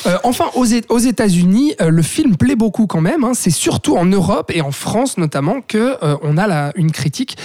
Speaker 4: Euh, enfin, aux, États-Unis, euh, le film plaît beaucoup quand même. hein. C'est surtout en Europe et en France notamment que on a la- une critique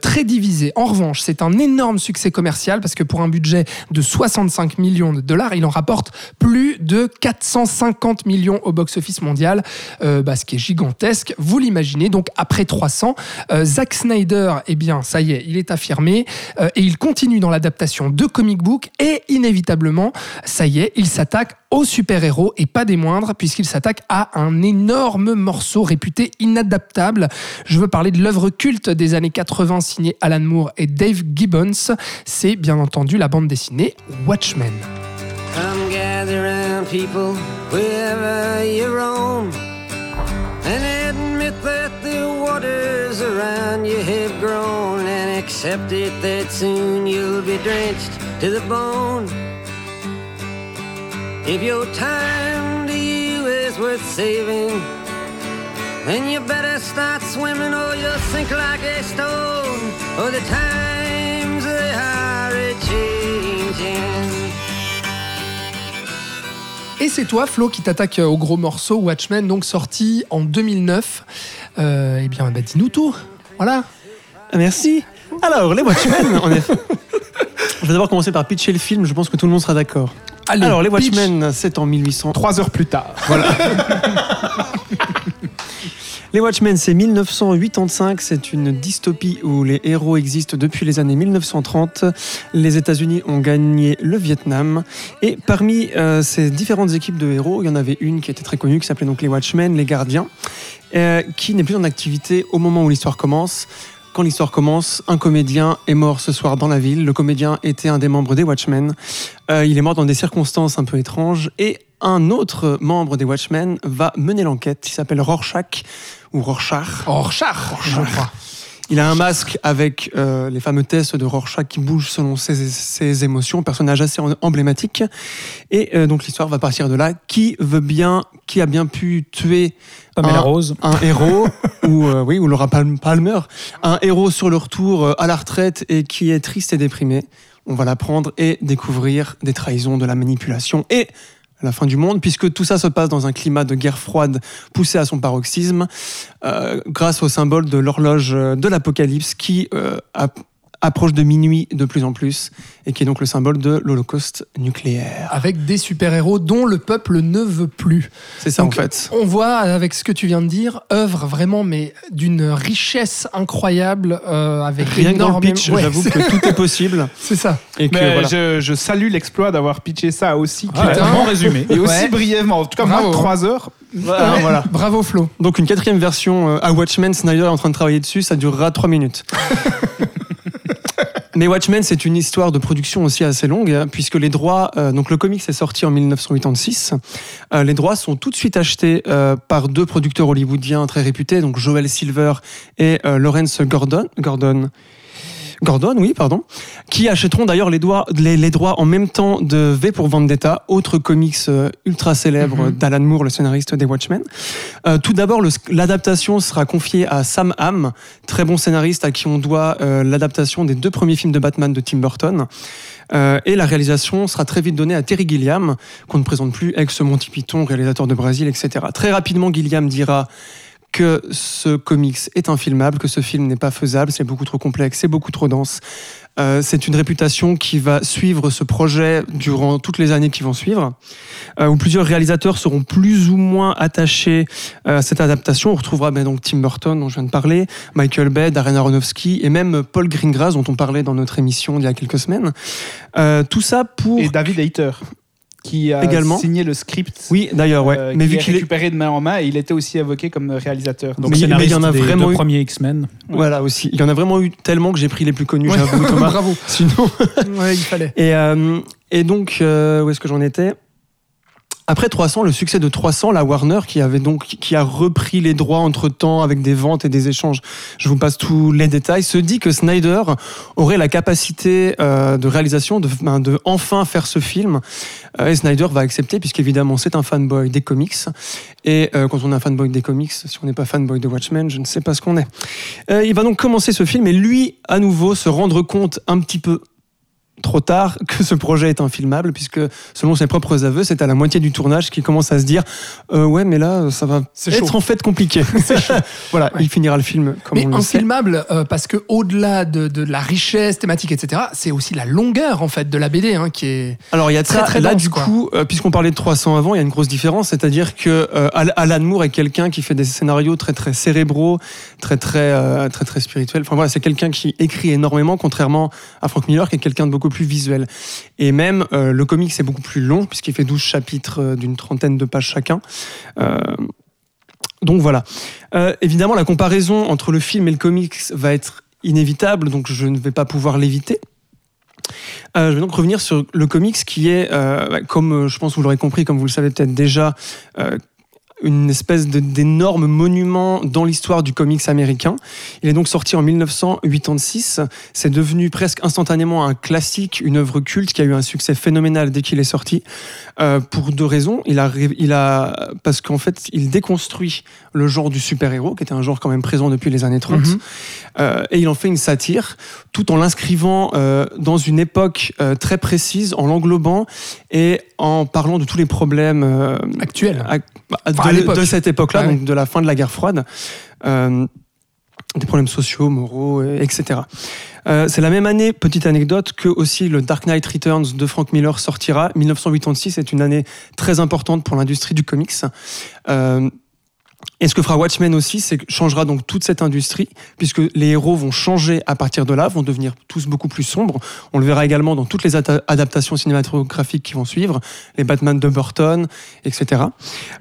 Speaker 4: très divisée. En revanche, c'est un énorme succès commercial parce que pour un budget de 65 millions de dollars, il en rapporte plus de 450 millions au box-office mondial, bah, ce qui est gigantesque. Vous l'imaginez. Donc après 300, euh, Zack Snyder, eh bien, ça y est, il est affirmé euh, et il continue dans l'adaptation de comic book et inévitablement, ça y est, il s'attaque aux super-héros et pas des moindres puisqu'il s'attaque à un énorme morceau réputé inadaptable. Je veux parler de l'œuvre culte des années 80 signée Alan Moore et Dave Gibbons. C'est bien entendu la bande dessinée Watchmen.
Speaker 8: Around you have grown accept it that soon you'll be drenched to the bone. If your time to you is worth saving, then you better start swimming or you'll sink like a stone. Or the times they are a changing.
Speaker 4: Et c'est toi, Flo, qui t'attaque au gros morceau Watchmen, donc sorti en 2009. Euh, eh bien, bah, dis-nous tout. Voilà.
Speaker 7: Merci. Alors, les Watchmen, en effet. Je vais d'abord commencer par pitcher le film, je pense que tout le monde sera d'accord.
Speaker 4: Allez,
Speaker 7: Alors, les
Speaker 4: pitch.
Speaker 7: Watchmen, c'est en 1800.
Speaker 5: Trois heures plus tard.
Speaker 7: Les Watchmen, c'est 1985, c'est une dystopie où les héros existent depuis les années 1930. Les États-Unis ont gagné le Vietnam. Et parmi euh, ces différentes équipes de héros, il y en avait une qui était très connue, qui s'appelait donc les Watchmen, les gardiens, euh, qui n'est plus en activité au moment où l'histoire commence. Quand l'histoire commence, un comédien est mort ce soir dans la ville. Le comédien était un des membres des Watchmen. Euh, il est mort dans des circonstances un peu étranges. Et un autre membre des Watchmen va mener l'enquête. Il s'appelle Rorschach ou Rorschach.
Speaker 4: Rorschach, je crois.
Speaker 7: Il a un masque avec euh, les fameux tests de Rorschach qui bougent selon ses, ses émotions, personnage assez emblématique. Et euh, donc l'histoire va partir de là. Qui veut bien, qui a bien pu tuer
Speaker 6: Pamela
Speaker 7: un,
Speaker 6: Rose.
Speaker 7: un héros ou euh, oui ou Laura Palm- Palmer, un héros sur le retour à la retraite et qui est triste et déprimé. On va l'apprendre et découvrir des trahisons, de la manipulation et la fin du monde, puisque tout ça se passe dans un climat de guerre froide poussé à son paroxysme, euh, grâce au symbole de l'horloge de l'Apocalypse qui euh, ap- approche de minuit de plus en plus, et qui est donc le symbole de l'Holocauste nucléaire.
Speaker 4: Avec des super-héros dont le peuple ne veut plus.
Speaker 7: C'est ça
Speaker 4: Donc,
Speaker 7: en fait.
Speaker 4: On voit avec ce que tu viens de dire, œuvre vraiment mais d'une richesse incroyable euh, avec
Speaker 7: Rien que dans le
Speaker 4: énormément-
Speaker 7: pitch,
Speaker 4: Ouais,
Speaker 7: j'avoue que tout est possible.
Speaker 4: C'est ça.
Speaker 7: Et que,
Speaker 5: Mais
Speaker 7: voilà.
Speaker 5: je, je salue l'exploit d'avoir pitché ça aussi
Speaker 6: Ah, résumé.
Speaker 5: et aussi
Speaker 4: Ouais.
Speaker 5: brièvement. En tout cas, moins
Speaker 4: Bravo.
Speaker 5: de 3 heures.
Speaker 7: Voilà,
Speaker 4: Ouais.
Speaker 7: voilà.
Speaker 4: Bravo Flo.
Speaker 7: Donc une quatrième version euh, à Watchmen, Snyder est en train de travailler dessus, ça durera 3 minutes. Mais Watchmen, c'est une histoire de production aussi assez longue, hein, puisque les droits, euh, donc le comics est sorti en 1986, euh, les droits sont tout de suite achetés euh, par deux producteurs hollywoodiens très réputés, donc Joel Silver et Lawrence. Gordon. Gordon, oui, pardon, qui achèteront d'ailleurs les, les, les droits en même temps de V pour Vendetta, autre comics euh, ultra célèbre
Speaker 4: Mhm.
Speaker 7: d'Alan Moore, le scénariste des Watchmen. Euh, tout d'abord, l'adaptation sera confiée à Sam Hamm, très bon scénariste à qui on doit euh, l'adaptation des deux premiers films de Batman de Tim Burton. Euh, et la réalisation sera très vite donnée à Terry Gilliam, qu'on ne présente plus, ex-Monty Python, réalisateur de Brésil, etc. Très rapidement, Gilliam dira que ce comics est infilmable, que ce film n'est pas faisable, c'est beaucoup trop complexe, c'est beaucoup trop dense. Euh, c'est une réputation qui va suivre ce projet durant toutes les années qui vont suivre, euh, où plusieurs réalisateurs seront plus ou moins attachés euh, à cette adaptation. On retrouvera ben, donc Tim Burton, dont je viens de parler, Michael Bay, Darren Aronofsky, et même Paul Greengrass, dont on parlait dans notre émission il y a quelques semaines. Tout ça pour...
Speaker 5: Et David Hayter, qui a
Speaker 7: Également.
Speaker 5: signé le script.
Speaker 7: Oui, d'ailleurs, ouais.
Speaker 5: euh,
Speaker 7: mais
Speaker 5: qui
Speaker 7: vu qu'il est...
Speaker 5: récupéré de main en main, et il était aussi évoqué comme réalisateur.
Speaker 6: Donc
Speaker 7: Mais- mais il y en a vraiment eu-
Speaker 6: premiers X-Men.
Speaker 7: Voilà aussi. Il y en a vraiment eu tellement que j'ai pris les plus connus,
Speaker 4: Ouais.
Speaker 7: j'avoue, Thomas.
Speaker 4: Bravo.
Speaker 7: Sinon...
Speaker 4: Ouais, il fallait.
Speaker 7: Et, euh, et donc, euh, où est-ce que j'en étais? Après 300, le succès de 300, la Warner qui avait donc qui a repris les droits entre temps avec des ventes et des échanges. Je vous passe tous les détails. Se dit que Snyder aurait la capacité euh, de réalisation de, ben, de enfin faire ce film. Euh, et Snyder va accepter puisqu'évidemment c'est un fanboy des comics. Et euh, quand on est un fanboy des comics, si on n'est pas fanboy de Watchmen, je ne sais pas ce qu'on est. Euh, il va donc commencer ce film et lui, à nouveau, se rendre compte un petit peu trop tard que ce projet est infilmable, puisque selon ses propres aveux, c'est à la moitié du tournage qu'il commence à se dire euh, Ouais, mais là, ça va être
Speaker 4: chaud.
Speaker 7: en fait compliqué. voilà,
Speaker 4: Ouais.
Speaker 7: il finira le film comme
Speaker 4: Mais
Speaker 7: on le sait.
Speaker 4: infilmable euh, parce que au-delà de, de la richesse thématique, etc., c'est aussi la longueur en fait de la BD hein, qui est.
Speaker 7: Alors il y a
Speaker 4: Très,
Speaker 7: ça,
Speaker 4: très
Speaker 7: là
Speaker 4: dense,
Speaker 7: du
Speaker 4: quoi.
Speaker 7: coup, euh, puisqu'on parlait de 300 avant, il y a une grosse différence, c'est-à-dire que euh, Al- Alan Moore est quelqu'un qui fait des scénarios très très cérébraux, très très euh, très très spirituels. Enfin voilà, c'est quelqu'un qui écrit énormément, contrairement à Frank Miller qui est quelqu'un de beaucoup plus visuel. Et même euh, le comic c'est beaucoup plus long puisqu'il fait 12 chapitres euh, d'une trentaine de pages chacun. Euh, donc voilà. Évidemment, la comparaison entre le film et le comics va être inévitable, donc je ne vais pas pouvoir l'éviter. Je vais donc revenir sur le comics qui est, bah, comme je pense vous l'aurez compris, comme vous le savez peut-être déjà, une espèce d'énorme monument dans l'histoire du comics américain. Il est donc sorti en 1986. C'est devenu presque instantanément un classique, une œuvre culte qui a eu un succès phénoménal dès qu'il est sorti. Euh, pour deux raisons. Il a, il a, parce qu'en fait, il déconstruit le genre du super-héros, qui était un genre quand même présent depuis les années 30.
Speaker 4: Mhm.
Speaker 7: Euh, et il en fait une satire, tout en l'inscrivant euh, dans une époque très précise, en l'englobant et en parlant de tous les problèmes
Speaker 4: Actuel.
Speaker 7: à- bah,
Speaker 4: Enfin,
Speaker 7: de, cette époque-là,
Speaker 4: Ouais,
Speaker 7: donc de la fin de la guerre froide. Euh, des problèmes sociaux, moraux, etc. Euh, c'est la même année, petite anecdote, que aussi le Dark Knight Returns de Frank Miller sortira. 1986 est une année très importante pour l'industrie du comics. Euh, et ce que fera Watchmen aussi, c'est que changera donc toute cette industrie, puisque les héros vont changer à partir de là, vont devenir tous beaucoup plus sombres. On le verra également dans toutes les adaptations cinématographiques qui vont suivre, les Batman de Burton, etc.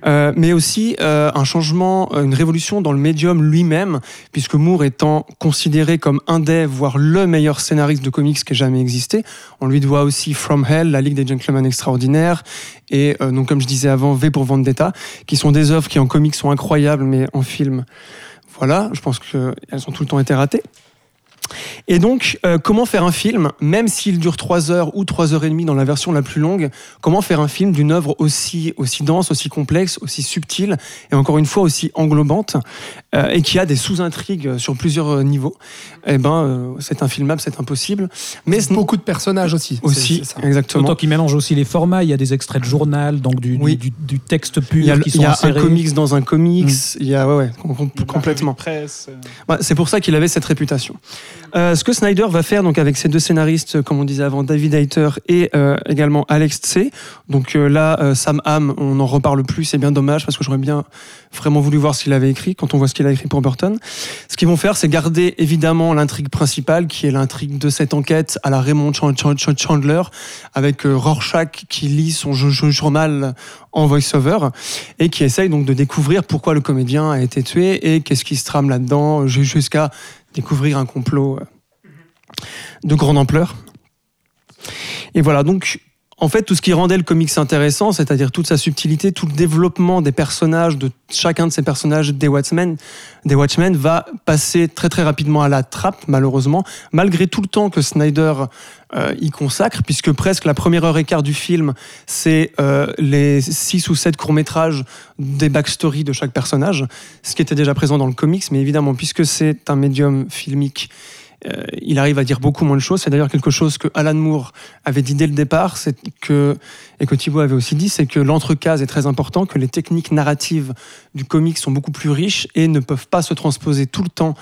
Speaker 7: Euh, mais aussi euh, un changement, euh, une révolution dans le médium lui-même, puisque Moore étant considéré comme un des, voire le meilleur scénariste de comics qui ait jamais existé, on lui doit aussi From Hell, La Ligue des Gentlemen Extraordinaires, et donc comme je disais avant, V pour Vendetta, qui sont des œuvres qui en comics sont incroyables, mais en film, voilà, je pense qu'elles ont tout le temps été ratées. Et donc, euh, comment faire un film, même s'il dure 3 heures ou 3 heures et demie dans la version la plus longue, comment faire un film d'une œuvre aussi, aussi dense, aussi complexe, aussi subtile, et encore une fois aussi englobante, euh, et qui a des sous-intrigues sur plusieurs euh, niveaux Eh ben, euh, c'est infilmable, c'est impossible. Mais ce-
Speaker 4: Beaucoup de personnages aussi.
Speaker 7: aussi,
Speaker 4: c'est
Speaker 7: exactement.
Speaker 6: D'autant qu'il mélange aussi les formats. Il y a des extraits de journal, donc du,
Speaker 7: Oui.
Speaker 6: du, du- du texte pur
Speaker 7: Il y a,
Speaker 6: qui
Speaker 7: il
Speaker 6: sont
Speaker 7: y a un comics dans un comics, il y a, ouais, ouais, com- com-
Speaker 5: Une
Speaker 7: complètement.
Speaker 5: presse, euh,
Speaker 7: Ouais, c'est pour ça qu'il avait cette réputation. Euh, ce que Snyder va faire donc avec ses deux scénaristes, comme on disait avant, David Hayter et euh, également Alex Tse. Donc euh, là, euh, Sam Hamm, on n'en reparle plus, c'est bien dommage parce que j'aurais bien vraiment voulu voir ce qu'il avait écrit quand on voit ce qu'il a écrit pour Burton. Ce qu'ils vont faire, c'est garder évidemment l'intrigue principale, qui est l'intrigue de cette enquête à la Raymond Chan- Chan- Chan- Chandler, avec euh, Rorschach qui lit son jo- jo- journal en voice-over et qui essaye donc de découvrir pourquoi le comédien a été tué et qu'est-ce qui se trame là-dedans, ju- jusqu'à découvrir un complot euh, de grande ampleur. Et voilà, donc en fait, tout ce qui rendait le comics intéressant, c'est-à-dire toute sa subtilité, tout le développement des personnages, de chacun de ces personnages des Watchmen, des Watchmen va passer très très rapidement à la trappe, malheureusement, malgré tout le temps que Snyder euh, y consacre, puisque presque la première heure et quart du film, c'est euh, les six ou sept courts-métrages des backstories de chaque personnage, ce qui était déjà présent dans le comics, mais évidemment, puisque c'est un médium filmique, euh, il arrive à dire beaucoup moins de choses. C'est d'ailleurs quelque chose que Alan Moore avait dit dès le départ, c'est que et que Thibault avait aussi dit, c'est que l'entrecase est très important, que les techniques narratives du comic sont beaucoup plus riches et ne peuvent pas se transposer tout le temps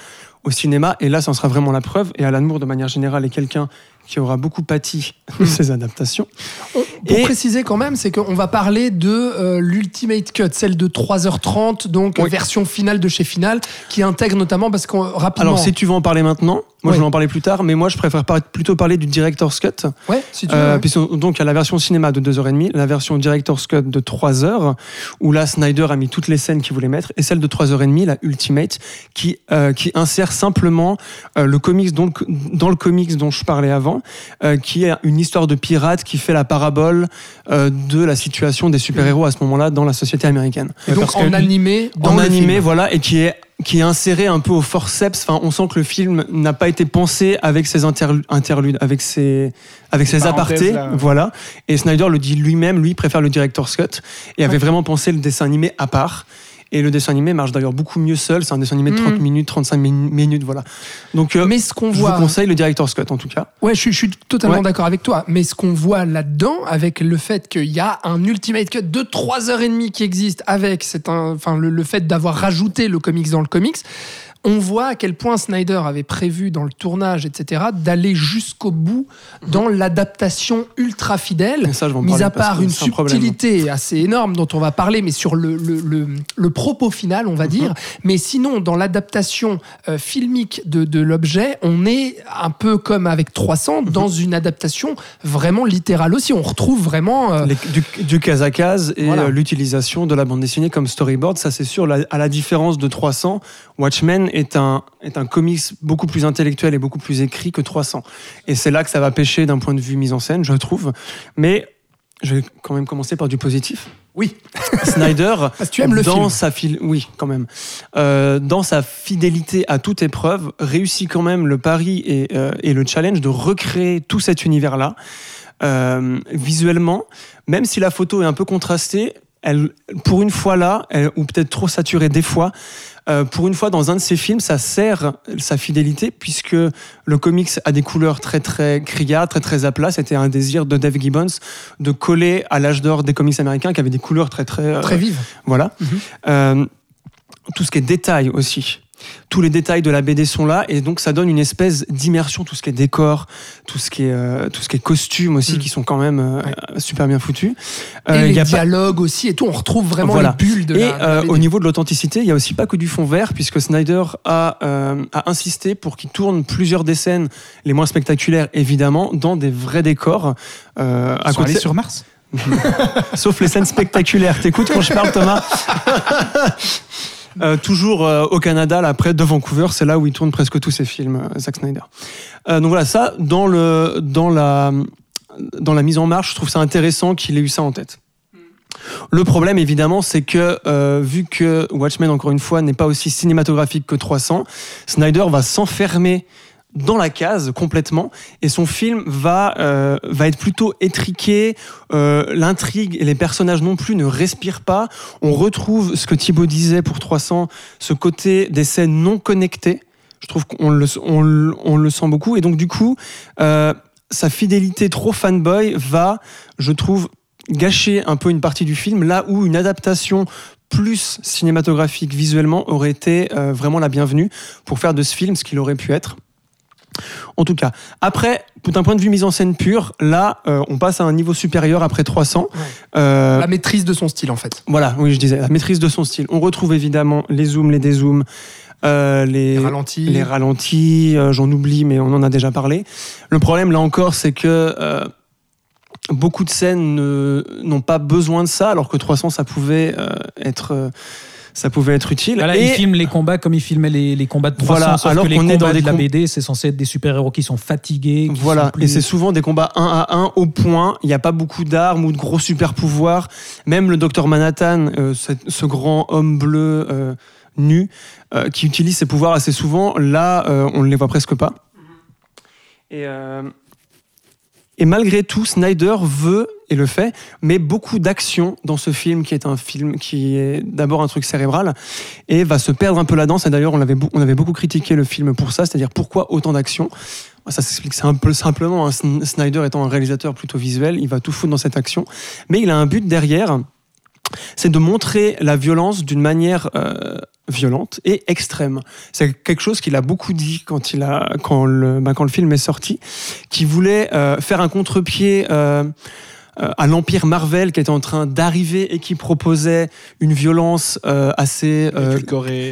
Speaker 7: au cinéma. Et là, ça en sera vraiment la preuve. Et Alan Moore, de manière générale, est quelqu'un qui aura beaucoup pâti de ces adaptations.
Speaker 4: On- Pour
Speaker 7: Et-
Speaker 4: préciser quand même, c'est qu'on va parler de euh, l'Ultimate Cut, celle de 3h30, donc
Speaker 7: Oui.
Speaker 4: euh, version finale de chez Final, qui intègre notamment, parce qu'on rapidement...
Speaker 7: Alors, si tu veux en parler maintenant, moi je vais en parler plus tard, mais moi je préfère par- plutôt parler du Director's Cut.
Speaker 4: Ouais, si tu veux.
Speaker 7: Euh,
Speaker 4: ouais.
Speaker 7: puisque- donc il y a la version cinéma de 2h30, la version Director's Cut de 3h, où là Snyder a mis toutes les scènes qu'il voulait mettre, et celle de 3h30, la Ultimate, qui, euh, qui insère simplement euh, le comics dont le- dans le comics dont je parlais avant, euh, qui est une histoire de pirate qui fait la parabole euh, de la situation des super-héros à ce moment-là dans la société américaine.
Speaker 4: Et donc en animé, dans
Speaker 7: en
Speaker 4: le
Speaker 7: animé,
Speaker 4: film.
Speaker 7: voilà, et qui est qui est inséré un peu au forceps. Enfin, on sent que le film n'a pas été pensé avec ses interlu- interludes, avec ses avec ses apartés,
Speaker 5: là.
Speaker 7: voilà. Et Snyder le dit lui-même, lui préfère le director's cut et avait vraiment pensé le dessin animé à part. Et le dessin animé marche d'ailleurs beaucoup mieux seul. C'est un dessin animé de 30
Speaker 4: Mm.
Speaker 7: minutes, 35 min- minutes, voilà. Donc, euh,
Speaker 4: Mais ce qu'on
Speaker 7: je
Speaker 4: voit...
Speaker 7: vous conseille le director's cut en tout cas.
Speaker 4: Ouais, je, suis- je suis totalement
Speaker 7: Ouais.
Speaker 4: d'accord avec toi. Mais ce qu'on voit là-dedans, avec le fait qu'il y a un Ultimate Cut de 3h30 qui existe, avec c'est un, enfin, le, le fait d'avoir rajouté le comics dans le comics, on voit à quel point Snyder avait prévu dans le tournage, etc., d'aller jusqu'au bout dans l'adaptation ultra fidèle.
Speaker 7: Ça,
Speaker 4: Mis à part une
Speaker 7: problème.
Speaker 4: subtilité assez énorme dont on va parler, mais sur le, le, le- le propos final, on va dire. Mais sinon, dans l'adaptation euh, filmique de, de l'objet, on est un peu comme avec 300 dans une adaptation vraiment littérale aussi. On retrouve vraiment. euh,
Speaker 7: Les- du, du case à case et
Speaker 4: Voilà.
Speaker 7: euh, l'utilisation de la bande dessinée comme storyboard, ça c'est sûr. À la différence de 300, Watchmen est un, est un comics beaucoup plus intellectuel et beaucoup plus écrit que 300. Et c'est là que ça va pêcher d'un point de vue mise en scène, je trouve. Mais je vais quand même commencer par du positif.
Speaker 4: Oui.
Speaker 7: Snyder,
Speaker 4: Parce que tu aimes le
Speaker 7: dans
Speaker 4: film.
Speaker 7: sa fil- oui, quand même, Euh, dans sa fidélité à toute épreuve, réussit quand même le pari et, euh, et le challenge de recréer tout cet univers-là Euh, visuellement. Même si la photo est un peu contrastée, elle, pour une fois là, elle- ou peut-être trop saturée des fois. Euh, pour une fois, dans un de ses films, ça sert sa fidélité, puisque le comics a des couleurs très très criardes, très très à plat. C'était un désir de Dave Gibbons de coller à l'âge d'or des comics américains qui avaient des couleurs très très euh,
Speaker 4: Très vive.
Speaker 7: voilà.
Speaker 4: Mhm.
Speaker 7: Euh, tout ce qui est détail aussi. Tous les détails de la BD sont là et donc ça donne une espèce d'immersion, tout ce qui est décor, tout ce qui est, euh, tout ce qui est costume aussi,
Speaker 4: Mhm.
Speaker 7: qui sont quand même euh,
Speaker 4: Ouais.
Speaker 7: super bien foutus.
Speaker 4: Et
Speaker 7: Euh, il
Speaker 4: les
Speaker 7: y a pas-
Speaker 4: dialogues aussi et tout, on retrouve vraiment
Speaker 7: Voilà.
Speaker 4: les bulles de
Speaker 7: et
Speaker 4: la, de la
Speaker 7: euh,
Speaker 4: BD.
Speaker 7: au niveau de l'authenticité, il y a aussi pas que du fond vert, puisque Snyder a, euh, a insisté pour qu'il tourne plusieurs des scènes, les moins spectaculaires évidemment, dans des vrais décors. Euh, à
Speaker 5: allés
Speaker 7: côté,
Speaker 5: sur Mars?
Speaker 7: Sauf les scènes spectaculaires. T'écoutes quand je parle, Thomas? Euh, toujours euh, au Canada, là, près de Vancouver, c'est là où il tourne presque tous ses films, euh, Zack Snyder. Donc voilà, ça, dans, le, dans, la, dans la mise en marche, je trouve ça intéressant qu'il ait eu ça en tête. Le problème, évidemment, c'est que vu que Watchmen, encore une fois, n'est pas aussi cinématographique que 300, Snyder va s'enfermer dans la case complètement et son film va, euh, va être plutôt étriqué, euh, l'intrigue et les personnages non plus ne respirent pas. On retrouve ce que Thibaut disait pour 300, ce côté des scènes non connectées. Je trouve qu'on le, on, le- sent beaucoup et donc du coup, euh, sa fidélité trop fanboy va, je trouve, gâcher un peu une partie du film, là où une adaptation plus cinématographique visuellement aurait été vraiment la bienvenue pour faire de ce film ce qu'il aurait pu être. En tout cas, après, d'un point de vue mise en scène pure, là, euh, on passe à un niveau supérieur après 300. Euh,
Speaker 4: La maîtrise de son style en fait.
Speaker 7: voilà, oui, je disais, la maîtrise de son style. On retrouve évidemment les zooms, les dézooms, euh, les,
Speaker 4: Les ralentis.
Speaker 7: les ralentis, j'en oublie, mais on en a déjà parlé. Le problème, là encore, c'est que beaucoup de scènes ne- n'ont pas besoin de ça, alors que 300, ça pouvait être. Ça pouvait être utile.
Speaker 6: Voilà,
Speaker 7: Et-
Speaker 6: il filme les combats comme il filmait les, les combats de 300,
Speaker 7: Voilà,
Speaker 6: sauf
Speaker 7: alors
Speaker 6: que les
Speaker 7: qu'on est dans
Speaker 6: combats
Speaker 7: des
Speaker 6: de la BD, c'est censé être des super-héros qui sont fatigués. qui
Speaker 7: Voilà,
Speaker 6: sont plus-
Speaker 7: et c'est souvent des combats 1 à 1 au point. Il n'y a pas beaucoup d'armes ou de gros super pouvoirs. Même le docteur Manhattan, euh, ce, ce grand homme bleu euh, nu, euh, qui utilise ses pouvoirs assez souvent, là, euh, on ne les voit presque pas. Et, euh, et malgré tout, Snyder veut, et le fait, mais beaucoup d'action dans ce film, qui est un film qui est d'abord un truc cérébral, et va se perdre un peu là-dedans. Et d'ailleurs, on avait, on avait beaucoup critiqué le film pour ça, c'est-à-dire pourquoi autant d'action? Ça s'explique un peu simplement. hein, Sn- Snyder étant un réalisateur plutôt visuel, il va tout foutre dans cette action. Mais il a un but derrière, c'est de montrer la violence d'une manière euh, violente et extrême. C'est quelque chose qu'il a beaucoup dit quand, il a, quand, le, bah, quand le film est sorti, qui voulait euh, faire un contre-pied. euh, à l'empire Marvel qui était en train d'arriver et qui proposait une violence euh, assez euh,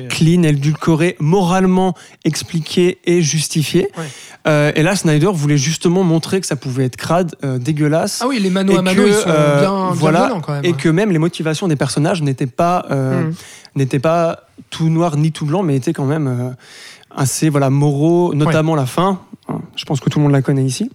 Speaker 7: clean, édulcorée, moralement expliquée et justifiée.
Speaker 4: Ouais.
Speaker 7: Euh, et là, Snyder voulait justement montrer que ça pouvait être crade, euh, dégueulasse.
Speaker 4: Ah oui, les mano
Speaker 7: Et
Speaker 4: à mano,
Speaker 7: que,
Speaker 4: ils sont
Speaker 7: euh,
Speaker 4: bien, bien
Speaker 7: voilà,
Speaker 4: violents quand même.
Speaker 7: Et que même les motivations des personnages n'étaient pas, euh,
Speaker 4: Mm.
Speaker 7: n'étaient pas tout noir ni tout blanc, mais étaient quand même euh, assez voilà, moraux, notamment la fin. Hein, Je pense que tout le monde la connaît ici.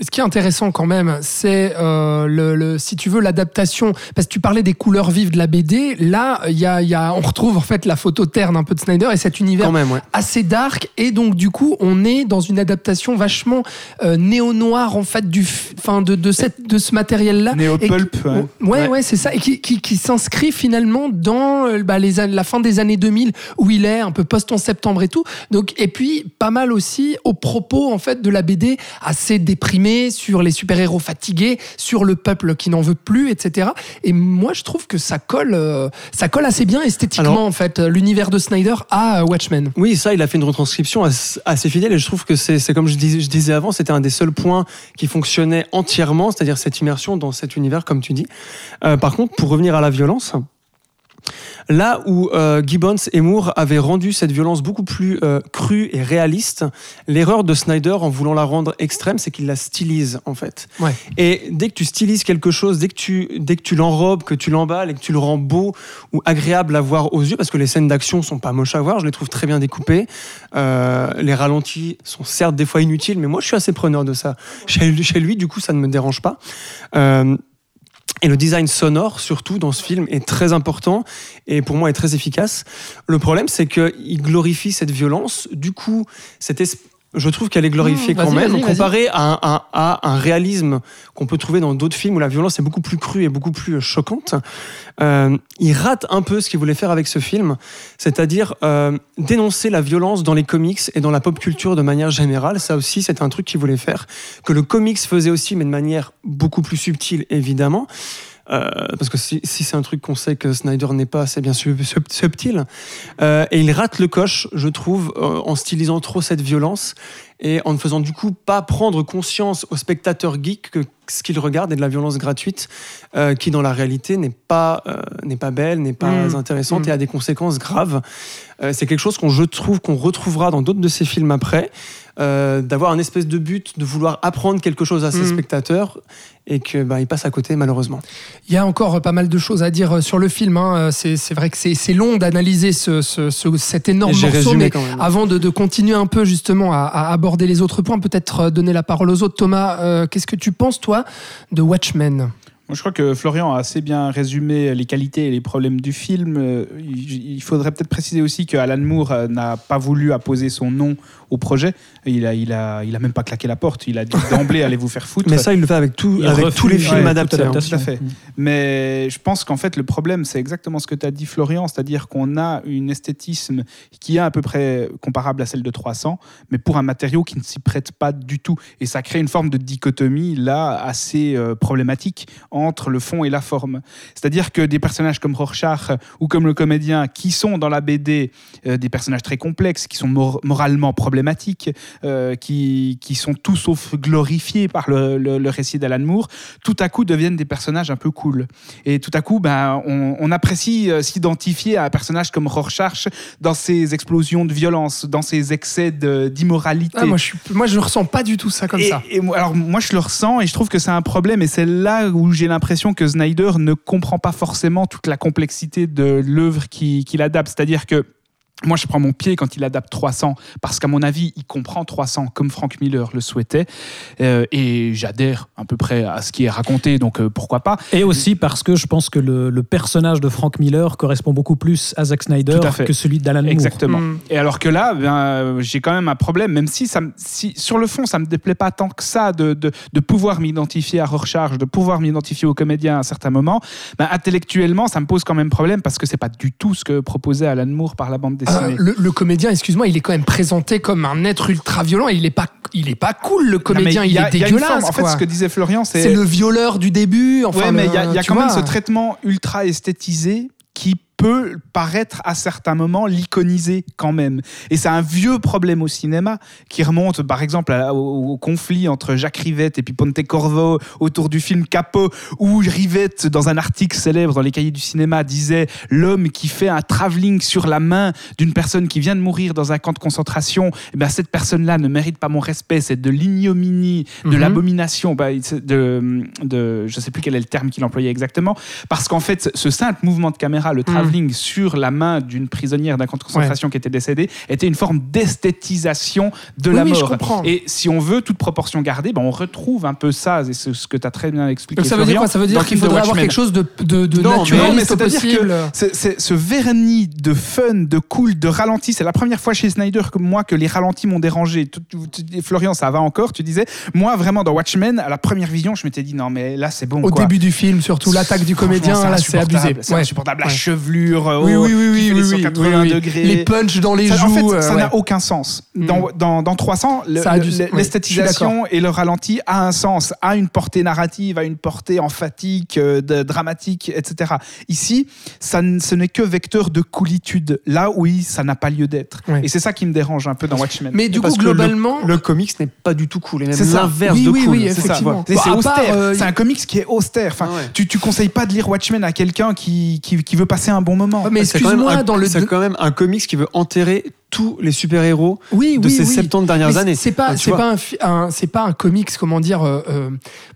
Speaker 4: Ce qui est intéressant quand même, c'est euh, le, le- si tu veux l'adaptation, parce que tu parlais des couleurs vives de la BD. Là, il y a, y a- on retrouve en fait la photo terne un peu de Snyder et cet univers
Speaker 7: Quand même, ouais.
Speaker 4: assez dark et donc du coup on est dans une adaptation vachement euh, néo-noir en fait du f- enfin de, de cette de ce matériel là
Speaker 5: Néo-pulp, ouais.
Speaker 4: ouais ouais, c'est ça et qui, qui, qui s'inscrit finalement dans euh, bah, les la fin des années 2000 où il est un peu post 11 septembre et tout donc et puis pas mal aussi au propos en fait de la BD assez sur les super-héros fatigués sur le peuple qui n'en veut plus etc et moi je trouve que ça colle euh, ça colle assez bien esthétiquement
Speaker 7: Alors-
Speaker 4: en fait. L'univers de Snyder à euh, Watchmen.
Speaker 7: Oui, ça, il a fait une retranscription assez fidèle et je trouve que c'est comme je disais, je disais avant, c'était un des seuls points qui fonctionnait entièrement, c'est-à-dire cette immersion dans cet univers, comme tu dis. Euh, par contre, pour revenir à la violence, là où euh, Gibbons et Moore avaient rendu cette violence beaucoup plus euh, crue et réaliste, l'erreur de Snyder en voulant la rendre extrême, c'est qu'il la stylise en fait.
Speaker 4: Ouais.
Speaker 7: Et dès que tu stylises quelque chose, dès que tu, dès que tu l'enrobes, que tu l'emballes et que tu le rends beau ou agréable à voir aux yeux, parce que les scènes d'action sont pas moches à voir, je les trouve très bien découpées. Euh, les ralentis sont certes des fois inutiles, mais moi je suis assez preneur de ça. Chez, chez lui, du coup, ça ne me dérange pas. Euh, Et le design sonore, surtout dans ce film, est très important et pour moi est très efficace. Le problème, c'est qu'il glorifie cette violence. Du coup, cette je trouve qu'elle est glorifiée
Speaker 4: Mmh,
Speaker 7: quand même, comparée à un, à- à un réalisme qu'on peut trouver dans d'autres films où la violence est beaucoup plus crue et beaucoup plus euh, choquante. Euh, il rate un peu ce qu'il voulait faire avec ce film, c'est-à-dire euh, dénoncer la violence dans les comics et dans la pop culture de manière générale. Ça aussi, c'est un truc qu'il voulait faire, que le comics faisait aussi, mais de manière beaucoup plus subtile, évidemment. Euh, parce que si, si c'est un truc qu'on sait que Snyder n'est pas, c'est bien sub- sub- subtil. Euh, et il rate le coche, je trouve, euh, en stylisant trop cette violence et en ne faisant du coup pas prendre conscience au spectateur geek que ce qu'il regarde est de la violence gratuite euh, qui dans la réalité n'est pas euh, n'est pas belle, n'est pas
Speaker 4: Mm.
Speaker 7: intéressante
Speaker 4: Mm.
Speaker 7: et a des conséquences graves. Euh, c'est quelque chose qu'on je trouve qu'on retrouvera dans d'autres de ses films après, euh, d'avoir un espèce de but de vouloir apprendre quelque chose à ses
Speaker 4: Mm.
Speaker 7: spectateurs et que bah, il passe à côté malheureusement.
Speaker 4: Il y a encore pas mal de choses à dire euh, sur le film. hein. C'est vrai que c'est long d'analyser ce, ce- ce- cet énorme morceau,
Speaker 7: résumé
Speaker 4: mais avant de, de continuer un peu justement à, à aborder les autres points, peut-être euh, donner la parole aux autres. Thomas, euh, qu'est-ce que tu penses toi de Watchmen?
Speaker 5: Moi, je crois que Florian a assez bien résumé les qualités et les problèmes du film. Euh, Il faudrait peut-être préciser aussi que Alan Moore euh, n'a pas voulu apposer son nom au projet. Il a, il a, il a même pas claqué la porte. Il a dit d'emblée allez vous faire foutre.
Speaker 7: Mais ça, il le fait avec, tout,
Speaker 6: Il
Speaker 7: avec tous les films
Speaker 6: ouais,
Speaker 7: adaptés. hein.
Speaker 5: Tout à fait. Mais je pense qu'en fait, le problème, c'est exactement ce que tu as dit, Florian, c'est-à-dire qu'on a une esthétisme qui est à peu près comparable à celle de 300, mais pour un matériau qui ne s'y prête pas du tout. Et ça crée une forme de dichotomie, là, assez euh, problématique entre le fond et la forme. C'est-à-dire que des personnages comme Rorschach ou comme le comédien, qui sont dans la BD euh, des personnages très complexes, qui sont mor- moralement problématiques, euh, qui, qui sont tout sauf glorifiés par le, le- le récit d'Alan Moore, tout à coup deviennent des personnages un peu cool. Et tout à coup, ben, on, on apprécie euh, s'identifier à un personnage comme Rorschach dans ses explosions de violence, dans ses excès d'immoralité.
Speaker 4: Ah, moi, je moi, je ressens pas du tout ça comme
Speaker 5: et,
Speaker 4: ça.
Speaker 5: et alors moi je le ressens et je trouve que c'est un problème et c'est là où j'ai l'impression que Snyder ne comprend pas forcément toute la complexité de l'œuvre qui- qu'il adapte. C'est-à-dire que moi, je prends mon pied quand il adapte 300, parce qu'à mon avis, il comprend 300 comme Frank Miller le souhaitait. Euh, et j'adhère à peu près à ce qui est raconté, donc euh, pourquoi pas.
Speaker 6: Et aussi parce que je pense que le, le personnage de Frank Miller correspond beaucoup plus à Zack Snyder
Speaker 5: à
Speaker 6: que celui d'Alan Moore.
Speaker 5: Exactement.
Speaker 4: Mm.
Speaker 5: Et alors que là, ben, euh, j'ai quand même un problème, même si, ça me- si sur le fond, ça me déplaît pas tant que ça de, de, de pouvoir m'identifier à Rorschach, de pouvoir m'identifier au comédien à un certain moment, ben, intellectuellement, ça me pose quand même problème parce que c'est pas du tout ce que proposait Alan Moore par la bande
Speaker 4: Ah,
Speaker 5: dessinée.
Speaker 4: le, le comédien, excuse-moi, il est quand même présenté comme un être ultra violent. et Il est pas, il est pas cool. Le comédien,
Speaker 5: il a-
Speaker 4: est dégueulasse.
Speaker 5: En fait, ce que disait Florian, c'est
Speaker 4: c'est le violeur du début. Enfin,
Speaker 5: ouais, mais il y a, y quand même ce traitement ultra esthétisé qui peut paraître à certains moments l'iconiser quand même. Et c'est un vieux problème au cinéma qui remonte par exemple à- au, au conflit entre Jacques Rivette et puis Pontecorvo autour du film Capot où Rivette dans un article célèbre dans les cahiers du cinéma disait l'homme qui fait un travelling sur la main d'une personne qui vient de mourir dans un camp de concentration, eh ben cette personne-là ne mérite pas mon respect, c'est de l'ignominie, de
Speaker 4: Mhm.
Speaker 5: l'abomination, bah, de, de, je sais plus quel est le terme qu'il employait exactement, parce qu'en fait, ce simple mouvement de caméra, le travelling sur la main d'une prisonnière d'un camp de concentration qui était décédée, était une forme d'esthétisation de
Speaker 4: Oui,
Speaker 5: la
Speaker 4: je
Speaker 5: mort.
Speaker 4: comprends.
Speaker 5: Et si on veut toute proportion gardée, ben, on retrouve un peu ça, et c'est ce que tu as très bien expliqué.
Speaker 4: Donc ça veut dire quoi? Ça veut dire qu'il faudrait avoir quelque chose de, de, de
Speaker 7: Non, mais-
Speaker 4: naturaliste
Speaker 5: non, mais c'est-à-dire c'est- ce vernis de fun, de cool, de ralenti, c'est la première fois chez Snyder que moi que les ralentis m'ont dérangé. Florian, ça va encore, tu disais. Moi, vraiment, dans Watchmen, à la première vision, je m'étais dit non, mais là, c'est bon.
Speaker 4: Au
Speaker 5: quoi.
Speaker 4: début du film, surtout l'attaque du comédien, là, c'est abusé.
Speaker 5: C'est
Speaker 4: Ouais.
Speaker 5: insupportable. La
Speaker 4: Ouais.
Speaker 5: chevelure, euh,
Speaker 4: Oui,
Speaker 5: oh,
Speaker 4: oui, oui,
Speaker 5: qui
Speaker 4: oui,
Speaker 5: fait les
Speaker 4: oui,
Speaker 5: 180
Speaker 4: oui, oui.
Speaker 5: degrés.
Speaker 4: Les punchs dans les
Speaker 5: Ça,
Speaker 4: joues.
Speaker 5: en fait,
Speaker 4: euh,
Speaker 5: ça
Speaker 4: ouais.
Speaker 5: n'a aucun sens. Dans,
Speaker 4: Mm.
Speaker 5: dans, dans 300, le- le-
Speaker 4: je suis
Speaker 5: l'esthétisation et le ralenti a un sens, a une portée narrative, a une portée emphatique, euh, de- dramatique, etc. Ici, ça, ce n'est que vecteur de coolitude, là où il- ça n'a pas lieu d'être.
Speaker 4: Ouais.
Speaker 5: Et c'est ça qui me dérange un peu dans Watchmen.
Speaker 4: Mais du coup,
Speaker 7: Parce que le-
Speaker 4: globalement.
Speaker 7: le, comics n'est pas du tout cool.
Speaker 5: C'est
Speaker 7: l'inverse
Speaker 4: Oui,
Speaker 7: de
Speaker 4: oui,
Speaker 7: cool.
Speaker 4: oui,
Speaker 5: C'est ça. C'est
Speaker 4: part,
Speaker 5: austère. C'est un comics qui est austère. Enfin,
Speaker 7: Ah ouais.
Speaker 5: tu, tu conseilles pas de lire Watchmen à quelqu'un qui, qui, qui veut passer un bon moment.
Speaker 4: Ouais, mais
Speaker 7: C'est quand même
Speaker 4: excuse-moi,
Speaker 7: un-
Speaker 4: dans le.
Speaker 7: C'est quand même un comics qui veut enterrer tous les super-héros
Speaker 4: Oui,
Speaker 7: de
Speaker 4: oui,
Speaker 7: ces
Speaker 4: oui.
Speaker 7: 70 dernières
Speaker 4: Mais
Speaker 7: années.
Speaker 4: C'est pas,
Speaker 7: Ah,
Speaker 4: c'est pas un, un- c'est pas un comics, comment dire, euh, euh,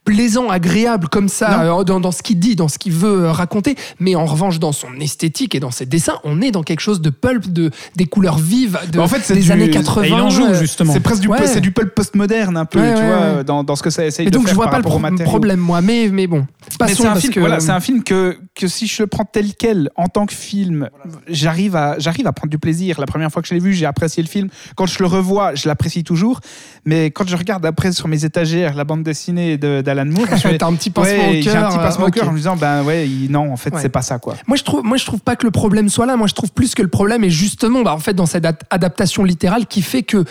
Speaker 4: plaisant, agréable comme ça, euh, dans, dans ce qu'il dit, dans ce qu'il veut raconter. Mais en revanche, dans son esthétique et dans ses dessins, on est dans quelque chose de pulp, de des couleurs vives, de,
Speaker 5: En fait,
Speaker 4: des
Speaker 5: du-
Speaker 4: années
Speaker 5: et
Speaker 4: 80.
Speaker 6: Et il en joue justement.
Speaker 5: C'est presque du,
Speaker 4: Ouais.
Speaker 5: c'est du pulp postmoderne un peu,
Speaker 4: Ouais,
Speaker 5: tu
Speaker 4: ouais,
Speaker 5: vois,
Speaker 4: ouais.
Speaker 5: dans, dans ce que ça essaye
Speaker 4: Et
Speaker 5: de
Speaker 4: donc,
Speaker 5: faire
Speaker 4: je vois
Speaker 5: par
Speaker 4: pas le pro- problème, moi. Mais, mais bon. Passons
Speaker 5: c'est un
Speaker 4: parce
Speaker 5: film,
Speaker 4: que
Speaker 5: voilà, c'est un film que, que si je le prends tel quel en tant que film, j'arrive à j'arrive à prendre du plaisir. La première fois que je l'ai vu, j'ai apprécié le film. Quand je le revois, je l'apprécie toujours. Mais quand je regarde après sur mes étagères la bande dessinée de- d'Alan Moore, je fais-
Speaker 4: un petit pincement
Speaker 5: ouais,
Speaker 4: au
Speaker 5: j'ai
Speaker 4: cœur.
Speaker 5: un petit pincement
Speaker 4: euh,
Speaker 5: au cœur
Speaker 4: ok.
Speaker 5: en me disant ben ouais, non, en fait,
Speaker 4: Ouais.
Speaker 5: c'est pas ça quoi.
Speaker 4: Moi je trouve, moi je trouve pas que le problème soit là. Moi je trouve plus que le problème est justement, bah, en fait, dans cette ad- adaptation littérale qui fait que,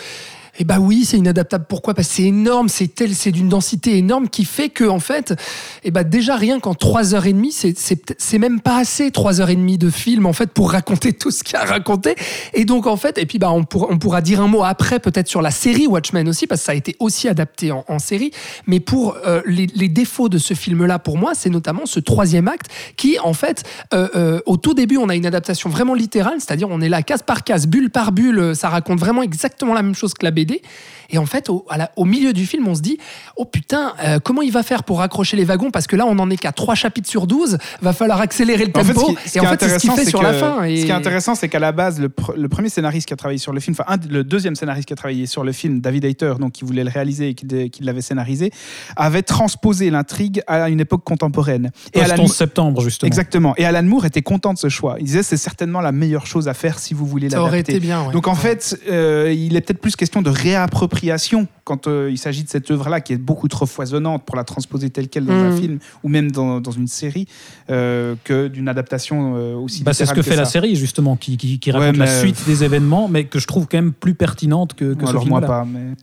Speaker 4: eh bah oui, c'est inadaptable. Pourquoi? Parce que c'est énorme, c'est tel, c'est d'une densité énorme qui fait que en fait, eh bah déjà rien qu'en trois heures et demie, c'est c'est même pas assez trois heures et demie de film en fait pour raconter tout ce qu'il y a à raconter. Et donc en fait, et puis bah on pourra, dire un mot après peut-être sur la série Watchmen aussi parce que ça a été aussi adapté en, série. Mais pour euh, les, défauts de ce film-là, pour moi, c'est notamment ce troisième acte qui, en fait, euh, euh, au tout début, on a une adaptation vraiment littérale, c'est-à-dire on est là case par case, bulle par bulle, ça raconte vraiment exactement la même chose que la BD. Et en fait, au, à la- au milieu du film, on se dit, oh putain, euh, comment il va faire pour raccrocher les wagons? Parce que là, on n'en est qu'à 3 chapitres sur 12, va falloir accélérer le
Speaker 5: En fait,
Speaker 4: tempo.
Speaker 5: ce qui, ce
Speaker 4: et en fait, c'est ce qu'il fait sur
Speaker 5: que-
Speaker 4: la fin. Et...
Speaker 5: Ce qui est intéressant, c'est qu'à la base, le, pr- le premier scénariste qui a travaillé sur le film, enfin le deuxième scénariste qui a travaillé sur le film, David Hayter, donc qui voulait le réaliser et qui, l'avait scénarisé, avait transposé l'intrigue à une époque contemporaine. Et
Speaker 6: Post
Speaker 5: Alan,
Speaker 6: 11 septembre, justement.
Speaker 5: exactement. Et Alan Moore était content de ce choix. Il disait c'est certainement la meilleure chose à faire si vous voulez
Speaker 4: ça aurait
Speaker 5: l'adapter.
Speaker 4: été bien. ouais.
Speaker 5: Donc en
Speaker 4: Ouais.
Speaker 5: fait, euh, il est peut-être plus question de réappropriation quand euh, il s'agit de cette œuvre-là qui est beaucoup trop foisonnante pour la transposer telle quelle dans un
Speaker 4: Mm.
Speaker 5: film ou même dans, dans une série euh, que d'une adaptation euh, aussi.
Speaker 6: Bah, c'est ce que fait la série, justement, qui, qui, qui
Speaker 5: Ouais,
Speaker 6: raconte la suite des événements, mais que je trouve quand même plus pertinente que, que ce
Speaker 5: Alors moi
Speaker 6: film-là.
Speaker 5: pas, mais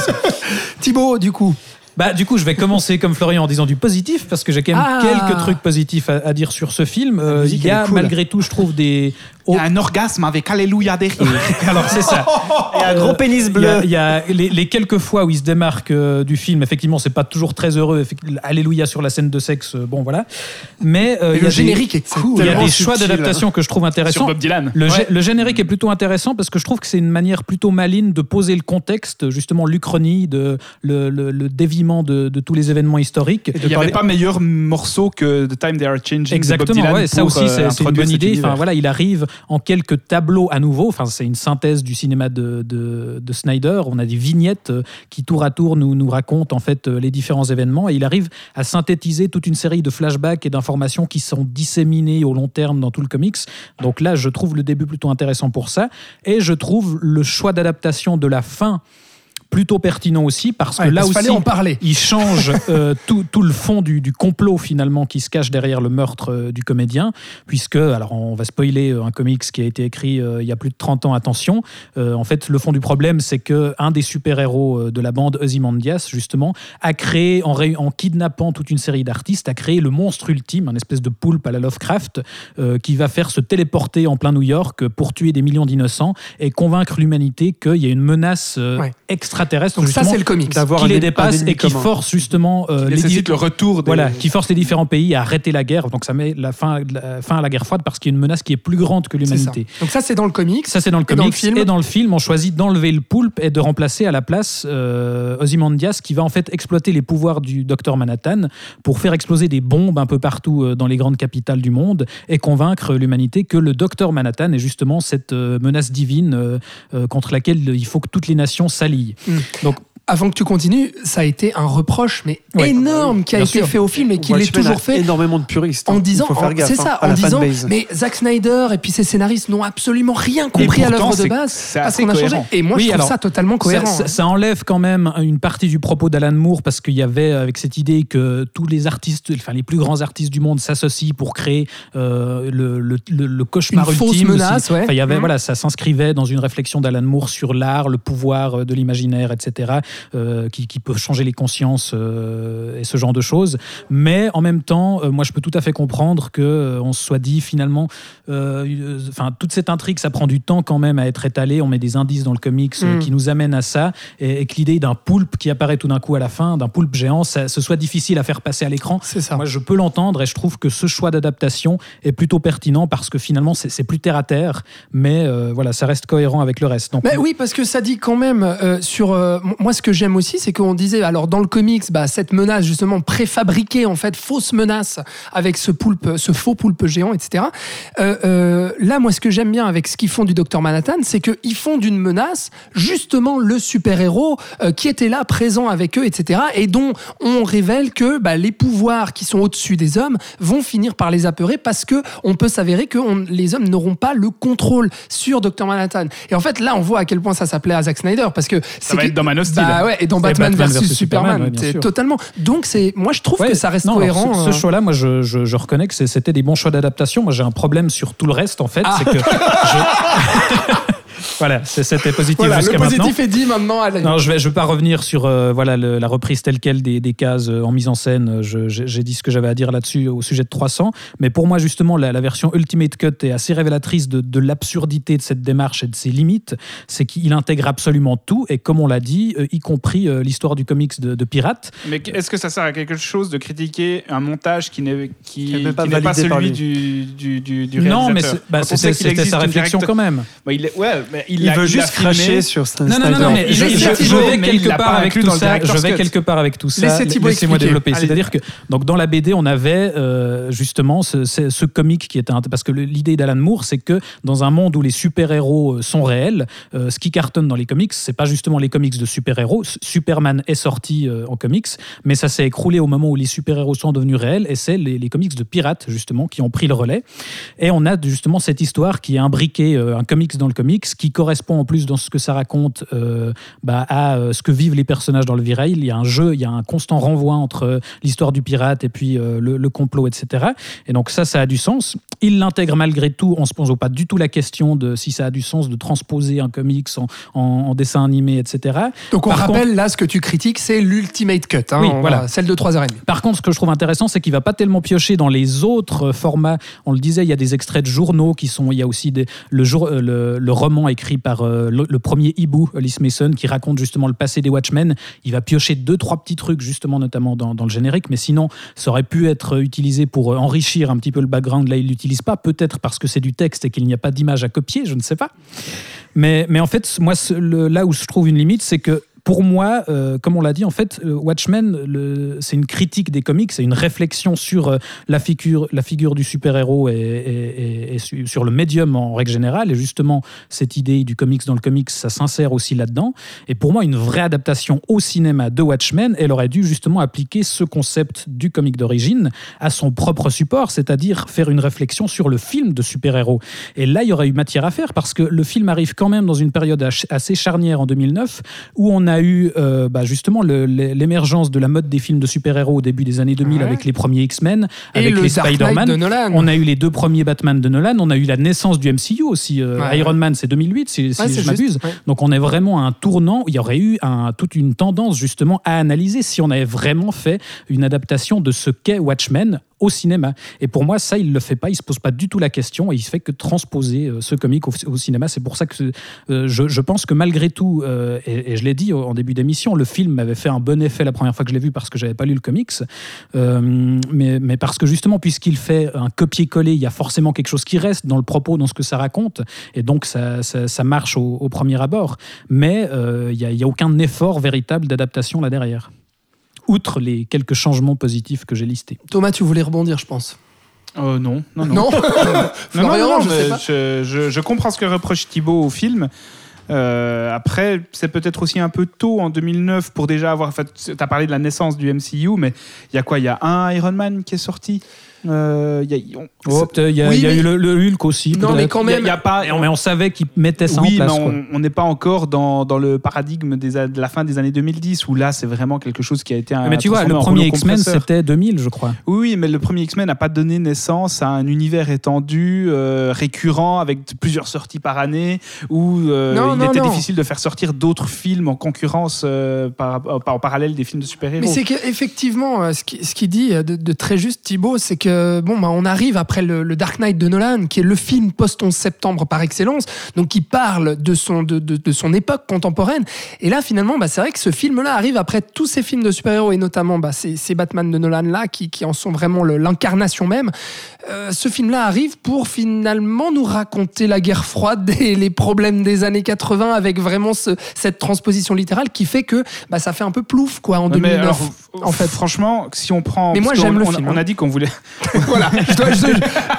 Speaker 4: Thibaut, du coup.
Speaker 6: Bah, du coup, je vais commencer comme Florian en disant du positif, parce que j'ai quand même
Speaker 4: Ah.
Speaker 6: quelques trucs positifs à, à dire sur ce film. Euh, il y a,
Speaker 5: cool.
Speaker 6: malgré tout, je trouve des.
Speaker 5: il y a un orgasme avec Alléluia derrière.
Speaker 6: Alors, c'est ça.
Speaker 7: Et un gros pénis
Speaker 6: Il y a,
Speaker 7: bleu.
Speaker 6: il y a les, les quelques fois où il se démarque euh, du film, effectivement, c'est pas toujours très heureux. Alléluia sur la scène de sexe, euh, bon voilà. Mais euh,
Speaker 4: Et
Speaker 6: il y a
Speaker 4: le
Speaker 6: des-
Speaker 4: générique est cool.
Speaker 6: Il y a des choix d'adaptation que je trouve
Speaker 5: Sur
Speaker 6: intéressants.
Speaker 5: Bob Dylan.
Speaker 6: Le,
Speaker 5: Ouais.
Speaker 6: gé- le générique est plutôt intéressant parce que je trouve que c'est une manière plutôt maligne de poser le contexte, justement l'Uchronie, de, le, le- le déviement de, de tous les événements historiques.
Speaker 5: Il n'y avait pas meilleur morceau que The Time They Are Changing de Bob
Speaker 6: Exactement,
Speaker 5: Dylan
Speaker 6: ouais, ça aussi
Speaker 5: euh,
Speaker 6: c'est une bonne idée. Enfin voilà, il arrive en quelques tableaux à nouveau. Enfin c'est une synthèse du cinéma de, de, de Snyder. On a des vignettes euh, qui tour à tour nous nous racontent en fait euh, les différents événements et il arrive à synthétiser toute une série de flashbacks et d'informations qui sont disséminées au long terme dans tout le comics. Donc là, je trouve le début plutôt intéressant pour ça et je trouve le choix d'adaptation de la fin plutôt pertinent aussi parce que
Speaker 4: Ouais,
Speaker 6: là
Speaker 4: parce
Speaker 6: aussi
Speaker 4: fallait en parler.
Speaker 6: il change euh, tout, tout le fond du, du complot finalement qui se cache derrière le meurtre euh, du comédien, puisque, alors on va spoiler euh, un comics qui a été écrit euh, il y a plus de 30 ans, attention, en fait le fond du problème c'est que un des super-héros de la bande, Ozymandias justement, a créé, en, ré- en kidnappant toute une série d'artistes, a créé le monstre ultime, un espèce de poulpe à la Lovecraft, qui va faire se téléporter en plein New York pour tuer des millions d'innocents et convaincre l'humanité qu'il y a une menace
Speaker 4: Ouais.
Speaker 6: Extraterrestre
Speaker 4: Donc ça, c'est le comics.
Speaker 7: D'avoir
Speaker 6: qui les dépasse et qui
Speaker 7: commun.
Speaker 6: force justement euh, les
Speaker 5: le retour des...
Speaker 6: voilà, qui force les différents pays à arrêter la guerre. Donc ça met la fin, la fin à la guerre froide parce qu'il y a une menace qui est plus grande que l'humanité.
Speaker 4: Donc ça, c'est dans le comics.
Speaker 6: Ça, c'est dans le
Speaker 4: Et dans le
Speaker 6: comics.
Speaker 4: film
Speaker 6: et dans le film, on choisit d'enlever le poulpe et de remplacer à la place euh, Ozymandias qui va en fait exploiter les pouvoirs du docteur Manhattan pour faire exploser des bombes un peu partout euh, dans les grandes capitales du monde et convaincre l'humanité que le docteur Manhattan est justement cette euh, menace divine contre laquelle il faut que toutes les nations s'allient. Donc
Speaker 4: Avant que tu continues, ça a été un reproche mais
Speaker 6: Ouais.
Speaker 4: énorme qui a
Speaker 6: Bien
Speaker 4: été
Speaker 6: sûr.
Speaker 4: fait au film et qui l'est toujours
Speaker 7: a
Speaker 4: fait.
Speaker 7: énormément de puristes. hein.
Speaker 4: En
Speaker 7: Il
Speaker 4: disant,
Speaker 7: faut faire
Speaker 4: en-
Speaker 7: gaffe,
Speaker 4: c'est
Speaker 7: hein,
Speaker 4: ça,
Speaker 7: à
Speaker 4: en disant,
Speaker 7: fanbase.
Speaker 4: mais Zack Snyder et puis ses scénaristes n'ont absolument rien compris à l'œuvre de base
Speaker 5: c'est
Speaker 4: à ce
Speaker 5: assez
Speaker 4: qu'on a changé. Et moi,
Speaker 6: Oui,
Speaker 4: je trouve
Speaker 6: alors,
Speaker 4: ça totalement
Speaker 6: Ça,
Speaker 4: cohérent.
Speaker 6: ça-
Speaker 4: hein.
Speaker 6: ça enlève quand même une partie du propos d'Alan Moore parce qu'il y avait avec cette idée que tous les artistes, enfin les plus grands artistes du monde s'associent pour créer euh, le, le, le- le cauchemar
Speaker 4: Une fausse
Speaker 6: ultime.
Speaker 4: menace,
Speaker 6: aussi.
Speaker 4: ouais.
Speaker 6: Enfin, il y avait
Speaker 4: Mhm.
Speaker 6: voilà, ça s'inscrivait dans une réflexion d'Alan Moore sur l'art, le pouvoir euh, de l'imaginaire, etc., qui, qui peut changer les consciences euh, et ce genre de choses. Mais en même temps, euh, moi, je peux tout à fait comprendre que euh, on se soit dit finalement, euh, euh, enfin, toute cette intrigue, ça prend du temps quand même à être étalé. On met des indices dans le comics euh,
Speaker 4: Mm.
Speaker 6: qui nous amènent à ça, et, et que l'idée d'un poulpe qui apparaît tout d'un coup à la fin, d'un poulpe géant, ça, ce soit difficile à faire passer à l'écran.
Speaker 4: C'est ça.
Speaker 6: Moi, je peux l'entendre et je trouve que ce choix d'adaptation est plutôt pertinent parce que finalement, c'est plus terre à terre, mais euh, voilà, ça reste cohérent avec le reste. Donc,
Speaker 4: Mais oui, parce que ça dit quand même euh, sur euh, moi ce que j'aime aussi, c'est qu'on disait, alors dans le comics, bah, cette menace justement préfabriquée, en fait, fausse menace avec ce poulpe, ce faux poulpe géant, etc. Euh, euh, là, moi, ce que j'aime bien avec ce qu'ils font du Docteur Manhattan, c'est qu'ils font d'une menace justement le super-héros euh, qui était là, présent avec eux, etc. Et dont on révèle que bah, les pouvoirs qui sont au-dessus des hommes vont finir par les apeurer parce que on peut s'avérer que on- les hommes n'auront pas le contrôle sur Docteur Manhattan. Et en fait, là, on voit à quel point ça s'appelait à Zack Snyder parce que c'est
Speaker 5: va
Speaker 4: que-
Speaker 5: être dans Man of Steel.
Speaker 4: Bah ouais, et dans Batman,
Speaker 6: Batman
Speaker 4: versus,
Speaker 6: versus
Speaker 4: Superman,
Speaker 6: ouais,
Speaker 4: totalement. Donc c'est, moi, je trouve
Speaker 6: Ouais,
Speaker 4: que ça reste
Speaker 6: non, alors,
Speaker 4: cohérent.
Speaker 6: ce, ce
Speaker 4: euh.
Speaker 6: choix-là, moi, je, je- je reconnais que c'était des bons choix d'adaptation. Moi, j'ai un problème sur tout le reste, en fait.
Speaker 4: Ah.
Speaker 6: C'est que je- voilà, c'est- c'était positif
Speaker 4: Voilà, le
Speaker 6: jusqu'à
Speaker 4: positif
Speaker 6: maintenant.
Speaker 4: est dit maintenant. allez.
Speaker 6: Non, je vais, je vais pas revenir sur euh, voilà le- la reprise telle quelle des, des cases euh, en mise en scène. Je- J'ai dit ce que j'avais à dire là-dessus au sujet de 300. Mais pour moi, justement, la, la version Ultimate Cut est assez révélatrice de, de l'absurdité de cette démarche et de ses limites. C'est qu'il intègre absolument tout. Et comme on l'a dit, euh, y compris euh, l'histoire du comics de, de Pirate.
Speaker 5: Mais est-ce que ça sert à quelque chose de critiquer un montage qui n'est qui,
Speaker 7: pas
Speaker 5: pas
Speaker 7: validé par
Speaker 5: celui
Speaker 7: lui.
Speaker 5: du, du, du, du
Speaker 6: non, mais
Speaker 5: réalisateur?
Speaker 6: c'est- bah, c'était sa
Speaker 5: une
Speaker 6: réflexion quand même.
Speaker 5: Bah, il, est- ouais, mais il,
Speaker 7: veut juste cracher sur Stan
Speaker 6: Non, non, non, non, mais je, vais quelque part avec tout ça. Je vais quelque part avec tout ça. Laissez-moi développer. C'est-à-dire que donc dans la BD, on avait euh, justement ce, ce, ce comic qui était parce que l'idée d'Alan Moore, c'est que dans un monde où les super-héros euh, sont réels, euh, ce qui cartonne dans les comics, c'est pas justement les comics de super-héros. S- Superman est sorti euh, en comics, mais ça s'est écroulé au moment où les super-héros sont devenus réels, et c'est les, les comics de pirates justement qui ont pris le relais. Et on a justement cette histoire qui est imbriquée, un comics dans le comics, qui correspond en plus dans ce que ça raconte euh, bah, à euh, ce que vivent les personnages dans le Virail. Il y a un jeu, il y a un constant renvoi entre euh, l'histoire du pirate et puis le, le complot, etc. Et donc ça, ça a du sens. Il l'intègre malgré tout. On se pose pas du tout la question de si ça a du sens de transposer un comics en, en- en dessin animé, etc.
Speaker 4: Donc on
Speaker 6: Par
Speaker 4: rappelle là ce que tu critiques, c'est l'ultimate cut, hein,
Speaker 6: Oui,
Speaker 4: on
Speaker 6: voilà.
Speaker 4: celle de 3h30.
Speaker 6: Par contre, ce que je trouve intéressant, c'est qu'il va pas tellement piocher dans les autres formats. On le disait, il y a des extraits de journaux qui sont. Il y a aussi des- le, jour, le, le roman écrit par euh, le, premier hibou, Alice Mason, qui raconte justement le passé des Watchmen. Il va piocher deux, trois petits trucs, justement, notamment dans, le générique. Mais sinon, ça aurait pu être utilisé pour euh, enrichir un petit peu le background. Là, il l'utilise pas. Peut-être parce que c'est du texte et qu'il n'y a pas d'image à copier, je ne sais pas. Mais, mais en fait, moi, là où je trouve une limite, c'est que pour moi, euh, comme on l'a dit, en fait, euh, Watchmen, c'est une critique des comics, c'est une réflexion sur euh, la figure, la figure du super-héros et, et- et- et su- sur le médium en règle générale. Et justement, cette idée du comics dans le comics, ça s'insère aussi là-dedans. Et pour moi, une vraie adaptation au cinéma de Watchmen, elle aurait dû justement appliquer ce concept du comic d'origine à son propre support, c'est-à-dire faire une réflexion sur le film de super-héros. Et là, il y aurait eu matière à faire parce que le film arrive quand même dans une période assez charnière en 2009 où on a eu euh, bah, justement l'émergence de la mode des films de super-héros au début des années 2000
Speaker 4: Ouais.
Speaker 6: avec les premiers X-Men, avec
Speaker 4: le
Speaker 6: les Spider-Man. On a eu les deux premiers Batman de Nolan, on a eu la naissance du MCU aussi. euh,
Speaker 4: Ouais,
Speaker 6: Iron Man, c'est 2008, si, je m'abuse. Donc on est vraiment à un tournant il y aurait eu un- toute une tendance justement à analyser si on avait vraiment fait une adaptation de ce qu'est Watchmen au cinéma. Et pour moi, ça, il le fait pas, il se pose pas du tout la question et il fait que transposer euh, ce comic au, cinéma. C'est pour ça que euh, je, je pense que malgré tout, euh, et, je l'ai dit en début d'émission, le film m'avait fait un bon effet la première fois que je l'ai vu parce que j'avais pas lu le comics. Mais, mais parce que justement, puisqu'il fait un copier-coller, il y a forcément quelque chose qui reste dans le propos, dans ce que ça raconte, et donc ça, ça, marche au, premier abord. Mais il n'y a, y a aucun effort véritable d'adaptation là derrière. Outre les quelques changements positifs que j'ai listés.
Speaker 4: Thomas, tu voulais rebondir, je pense.
Speaker 5: Oh non, non, non.
Speaker 4: Non,
Speaker 5: Non, non,
Speaker 4: Florian,
Speaker 5: non,
Speaker 4: je sais
Speaker 5: mais
Speaker 4: pas.
Speaker 5: je, je- je comprends ce que reproche Thibaut au film. Euh, après, c'est peut-être aussi un peu tôt en 2009 pour déjà avoir. Tu as parlé de la naissance du MCU, mais il y a quoi? Il y a un Iron Man qui est sorti? Euh, il y a- on-
Speaker 6: Oh, peut-être, Il y a,
Speaker 4: Oui,
Speaker 6: il y a
Speaker 4: mais-
Speaker 6: eu le, le Hulk aussi.
Speaker 4: Non, mais quand
Speaker 5: y a-
Speaker 4: même.
Speaker 5: il y a pas.
Speaker 6: On- mais on savait qu'il mettait ça
Speaker 5: oui,
Speaker 6: en place.
Speaker 5: mais on- n'est pas encore dans, dans le paradigme des, de la fin des années 2010 où là, c'est vraiment quelque chose qui a été un.
Speaker 6: Mais tu vois, le premier X-Men, c'était 2000, je crois.
Speaker 5: Oui, mais le premier X-Men n'a pas donné naissance à un univers étendu, euh, récurrent, avec plusieurs sorties par année, où euh,
Speaker 4: Non,
Speaker 5: il
Speaker 4: non,
Speaker 5: était
Speaker 4: non.
Speaker 5: difficile de faire sortir d'autres films en concurrence euh, par, par- en parallèle des films de super-héros.
Speaker 4: Mais c'est qu'effectivement, euh, ce qui- ce qu'il dit euh, de, de très juste, Thibaut, c'est que euh, bon, bah, on arrive après le, le Dark Knight de Nolan, qui est le film post-11 septembre par excellence, donc qui parle de son, de, de- de son époque contemporaine. Et là, finalement, bah, c'est vrai que ce film-là arrive après tous ces films de super-héros, et notamment bah, ces, ces Batman de Nolan-là, qui, qui en sont vraiment l'incarnation même. Euh, ce film-là arrive pour finalement nous raconter la guerre froide et les problèmes des années 80 avec vraiment ce- cette transposition littérale qui fait que bah, ça fait un peu plouf quoi en
Speaker 5: Ouais, mais
Speaker 4: 2009.
Speaker 5: alors,
Speaker 4: en fait.
Speaker 5: franchement, si on prend.
Speaker 4: Mais moi, j'aime le
Speaker 5: on-
Speaker 4: film,
Speaker 5: On
Speaker 4: hein.
Speaker 5: a dit qu'on voulait.
Speaker 4: voilà. Je dois- je-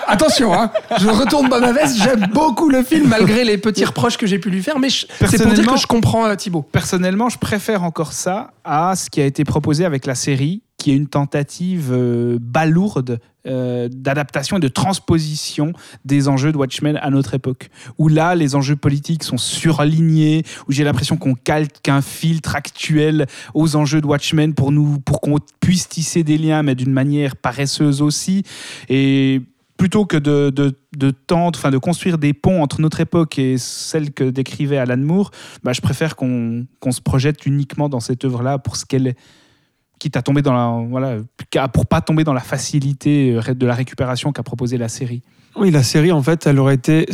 Speaker 4: attention, hein, je retourne pas ma veste. J'aime beaucoup le film malgré les petits reproches que j'ai pu lui faire, mais c'est pour dire
Speaker 5: Personnellement-
Speaker 4: que je comprends euh, Thibaut.
Speaker 5: Personnellement, je préfère encore ça à ce qui a été proposé avec la série, qui est une tentative euh, balourde euh, d'adaptation et de transposition des enjeux de Watchmen à notre époque. Où là, les enjeux politiques sont surlignés, où j'ai l'impression qu'on calque un filtre actuel aux enjeux de Watchmen pour pour qu'on puisse tisser des liens, mais d'une manière paresseuse aussi. Et plutôt que de, de, enfin de construire des ponts entre notre époque et celle que décrivait Alan Moore, bah, je préfère qu'on qu'on se projette uniquement dans cette œuvre-là pour ce qu'elle est. Quitte à tomber dans la. Voilà, pour pas tomber dans la facilité euh, de la récupération qu'a proposé la série.
Speaker 7: Oui, la série, en fait, elle aurait été,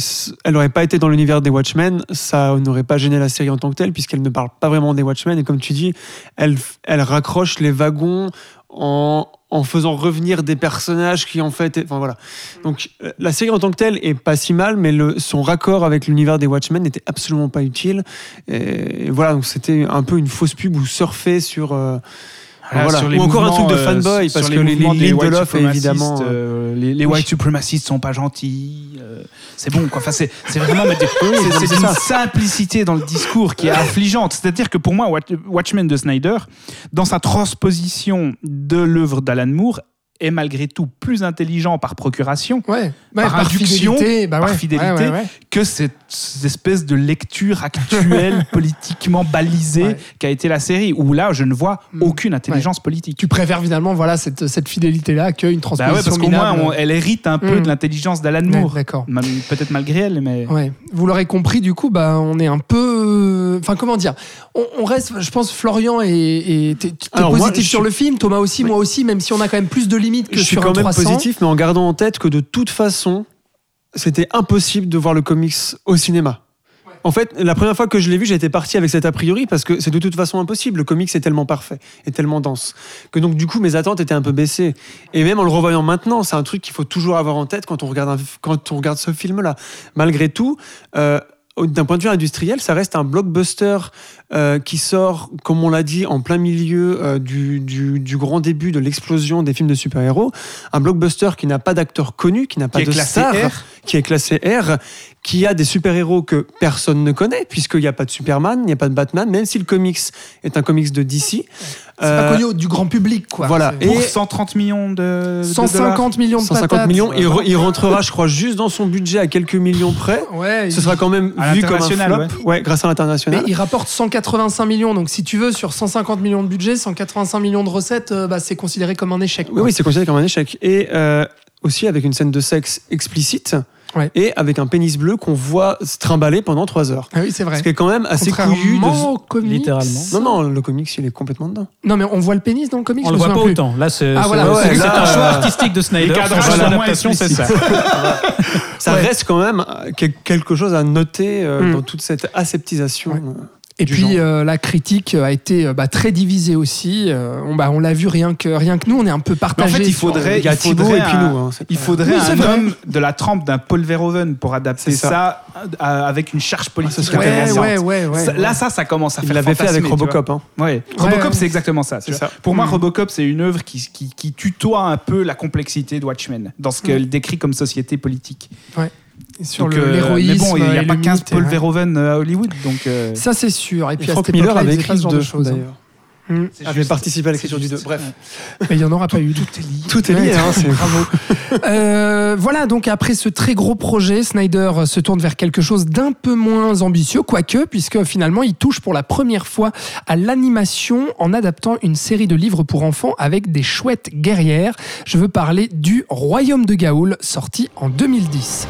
Speaker 7: elle aurait pas été dans l'univers des Watchmen. Ça n'aurait pas gêné la série en tant que telle, puisqu'elle ne parle pas vraiment des Watchmen. Et comme tu dis, elle, elle raccroche les wagons en, faisant revenir des personnages qui, en fait, enfin voilà. Donc, euh, la série en tant que telle est pas si mal, mais son raccord avec l'univers des Watchmen n'était absolument pas utile. Et, voilà, donc c'était un peu une fausse pub ou surfer sur. euh, voilà.
Speaker 5: sur les
Speaker 7: Ou encore un truc de
Speaker 5: euh,
Speaker 7: fanboy, parce
Speaker 5: les
Speaker 7: que les, les de évidemment. euh,
Speaker 5: euh, les, les
Speaker 7: oui.
Speaker 5: white suprémacistes sont pas gentils. euh, c'est bon, quoi. Enfin, c'est c'est vraiment. c'est une simplicité dans le discours qui est affligeante. C'est-à-dire que pour moi, Watch- Watchmen de Snyder, dans sa transposition de l'œuvre d'Alan Moore, est malgré tout plus intelligent par procuration
Speaker 4: Ouais.
Speaker 5: Par induction,
Speaker 4: fidélité, bah
Speaker 5: par fidélité,
Speaker 4: ouais,
Speaker 5: que cette, cette espèce de lecture actuelle, politiquement balisée, qu'a été la série, où là, je ne vois
Speaker 4: Mm.
Speaker 5: aucune intelligence politique.
Speaker 4: Tu préfères finalement voilà cette, cette fidélité-là qu'une
Speaker 5: Bah
Speaker 4: transposition
Speaker 5: ouais, parce qu'au moins, on- elle hérite un peu
Speaker 4: Mm.
Speaker 5: de l'intelligence d'Alan Moore.
Speaker 4: D'accord.
Speaker 5: Peut-être malgré elle, mais.
Speaker 4: Vous l'aurez compris, du coup, bah, on est un peu. Enfin, comment dire? On, on reste, je pense, Florian t'es-
Speaker 7: moi,
Speaker 4: positif sur
Speaker 7: suis-
Speaker 4: le film, Thomas aussi,
Speaker 7: Oui.
Speaker 4: moi aussi, même si on a quand même plus de que
Speaker 7: je suis
Speaker 4: sur
Speaker 7: quand
Speaker 4: un
Speaker 7: même
Speaker 4: 300.
Speaker 7: positif, mais en gardant en tête que de toute façon, c'était impossible de voir le comics au cinéma. En fait, la première fois que je l'ai vu, j'étais parti avec cet a priori parce que c'est de toute façon impossible. Le comics est tellement parfait et tellement dense que donc du coup mes attentes étaient un peu baissées. Et même en le revoyant maintenant, c'est un truc qu'il faut toujours avoir en tête quand on regarde un- quand on regarde ce film-là. Malgré tout. euh, d'un point de vue industriel, ça reste un blockbuster euh, qui sort, comme on l'a dit, en plein milieu euh, du, du- du grand début de l'explosion des films de super-héros. Un blockbuster qui n'a pas d'acteurs connus, qui n'a pas
Speaker 5: Qui
Speaker 7: de
Speaker 5: classé
Speaker 7: stars,
Speaker 5: R.
Speaker 7: qui est classé R, qui a des super-héros que personne ne connaît, puisqu'il n'y a pas de Superman, il n'y a pas de Batman, même si le comics est un comics de DC.
Speaker 4: C'est pas connu du grand public, quoi.
Speaker 7: voilà. Et-
Speaker 5: Pour 130 millions de. de
Speaker 4: 150 millions de
Speaker 7: 150
Speaker 4: patates.
Speaker 7: millions, il, re- il rentrera, je crois, juste dans son budget à quelques millions près.
Speaker 4: Ouais,
Speaker 7: Ce
Speaker 4: il-
Speaker 7: sera quand même
Speaker 5: À
Speaker 7: vu comme un flop, ouais. grâce à
Speaker 4: Mais
Speaker 7: l'international.
Speaker 4: il rapporte 185 millions, donc si tu veux, sur 150 millions de budget, 185 millions de recettes, euh, bah, c'est considéré comme un échec.
Speaker 7: Oui,
Speaker 4: quoi.
Speaker 7: oui, c'est considéré comme un échec. Et euh, aussi avec une scène de sexe explicite
Speaker 4: Ouais.
Speaker 7: et avec un pénis bleu qu'on voit se trimballer pendant 3 heures.
Speaker 4: Ah oui, c'est vrai.
Speaker 7: Ce qui est quand même assez couillu. De...
Speaker 4: au comics.
Speaker 6: Littéralement.
Speaker 7: Non, non, le comics, il est complètement dedans.
Speaker 4: Non, mais on voit le pénis dans le comics
Speaker 6: On le voit pas
Speaker 4: plus.
Speaker 6: autant. Là, c'est
Speaker 4: Ah, voilà,
Speaker 7: ouais,
Speaker 6: un choix
Speaker 7: euh,
Speaker 6: artistique de Snyder. l'adaptation, c'est ça.
Speaker 7: Ça
Speaker 4: Ouais.
Speaker 7: reste quand même euh, quel- quelque chose à noter euh,
Speaker 4: Mm.
Speaker 7: dans toute cette aseptisation.
Speaker 4: Et puis euh, la critique a été euh, bah, très divisée aussi. Euh, on, bah, on l'a vu rien que, rien que nous, on est un peu
Speaker 5: Mais en
Speaker 4: partagé.
Speaker 5: fait, il faudrait,
Speaker 7: Il
Speaker 5: il faudrait
Speaker 7: et puis
Speaker 5: un-
Speaker 7: nous. hein,
Speaker 5: Il faudrait
Speaker 4: Oui,
Speaker 5: un homme de la trempe d'un Paul Verhoeven pour adapter
Speaker 7: ça.
Speaker 5: ça, avec une charge politique.
Speaker 7: serait
Speaker 4: Ouais,
Speaker 5: intéressante.
Speaker 4: ouais, ouais, ouais,
Speaker 5: Ça-
Speaker 4: ouais.
Speaker 5: Là, ça, ça commence à
Speaker 7: Il
Speaker 5: faire
Speaker 7: l'avait fait avec. Robocop. hein.
Speaker 5: Ouais. Robocop,
Speaker 4: ouais.
Speaker 5: c'est exactement ça. Pour moi,
Speaker 4: Mm.
Speaker 5: Robocop, c'est une œuvre qui, qui, qui tutoie un peu la complexité de Watchmen dans ce qu'elle décrit comme société politique.
Speaker 4: Sur
Speaker 5: euh,
Speaker 4: l'héroïsme.
Speaker 5: Mais bon, il n'y a pas
Speaker 4: le
Speaker 5: 15
Speaker 4: mythe,
Speaker 5: Paul. Verhoeven euh, à Hollywood. Donc, euh,
Speaker 4: Ça, c'est sûr. Et puis à
Speaker 7: Frank Miller avait écrit
Speaker 4: ce genre de choses.
Speaker 7: d'ailleurs.
Speaker 4: Mm.
Speaker 5: c'est
Speaker 7: Avait
Speaker 5: juste-
Speaker 7: participé à l'écriture du 2.
Speaker 5: juste-
Speaker 7: Bref,
Speaker 4: Mais il n'y en aura pas eu.
Speaker 5: Tout est lié.
Speaker 7: tout est lié.
Speaker 4: Ouais,
Speaker 7: hein, c'est-
Speaker 4: Bravo. Euh, voilà, donc après ce très gros projet, Snyder se tourne vers quelque chose d'un peu moins ambitieux, quoique, puisque finalement il touche pour la première fois à l'animation en adaptant une série de livres pour enfants avec des chouettes guerrières. Je veux parler du Royaume de Gaoul, sorti en 2010.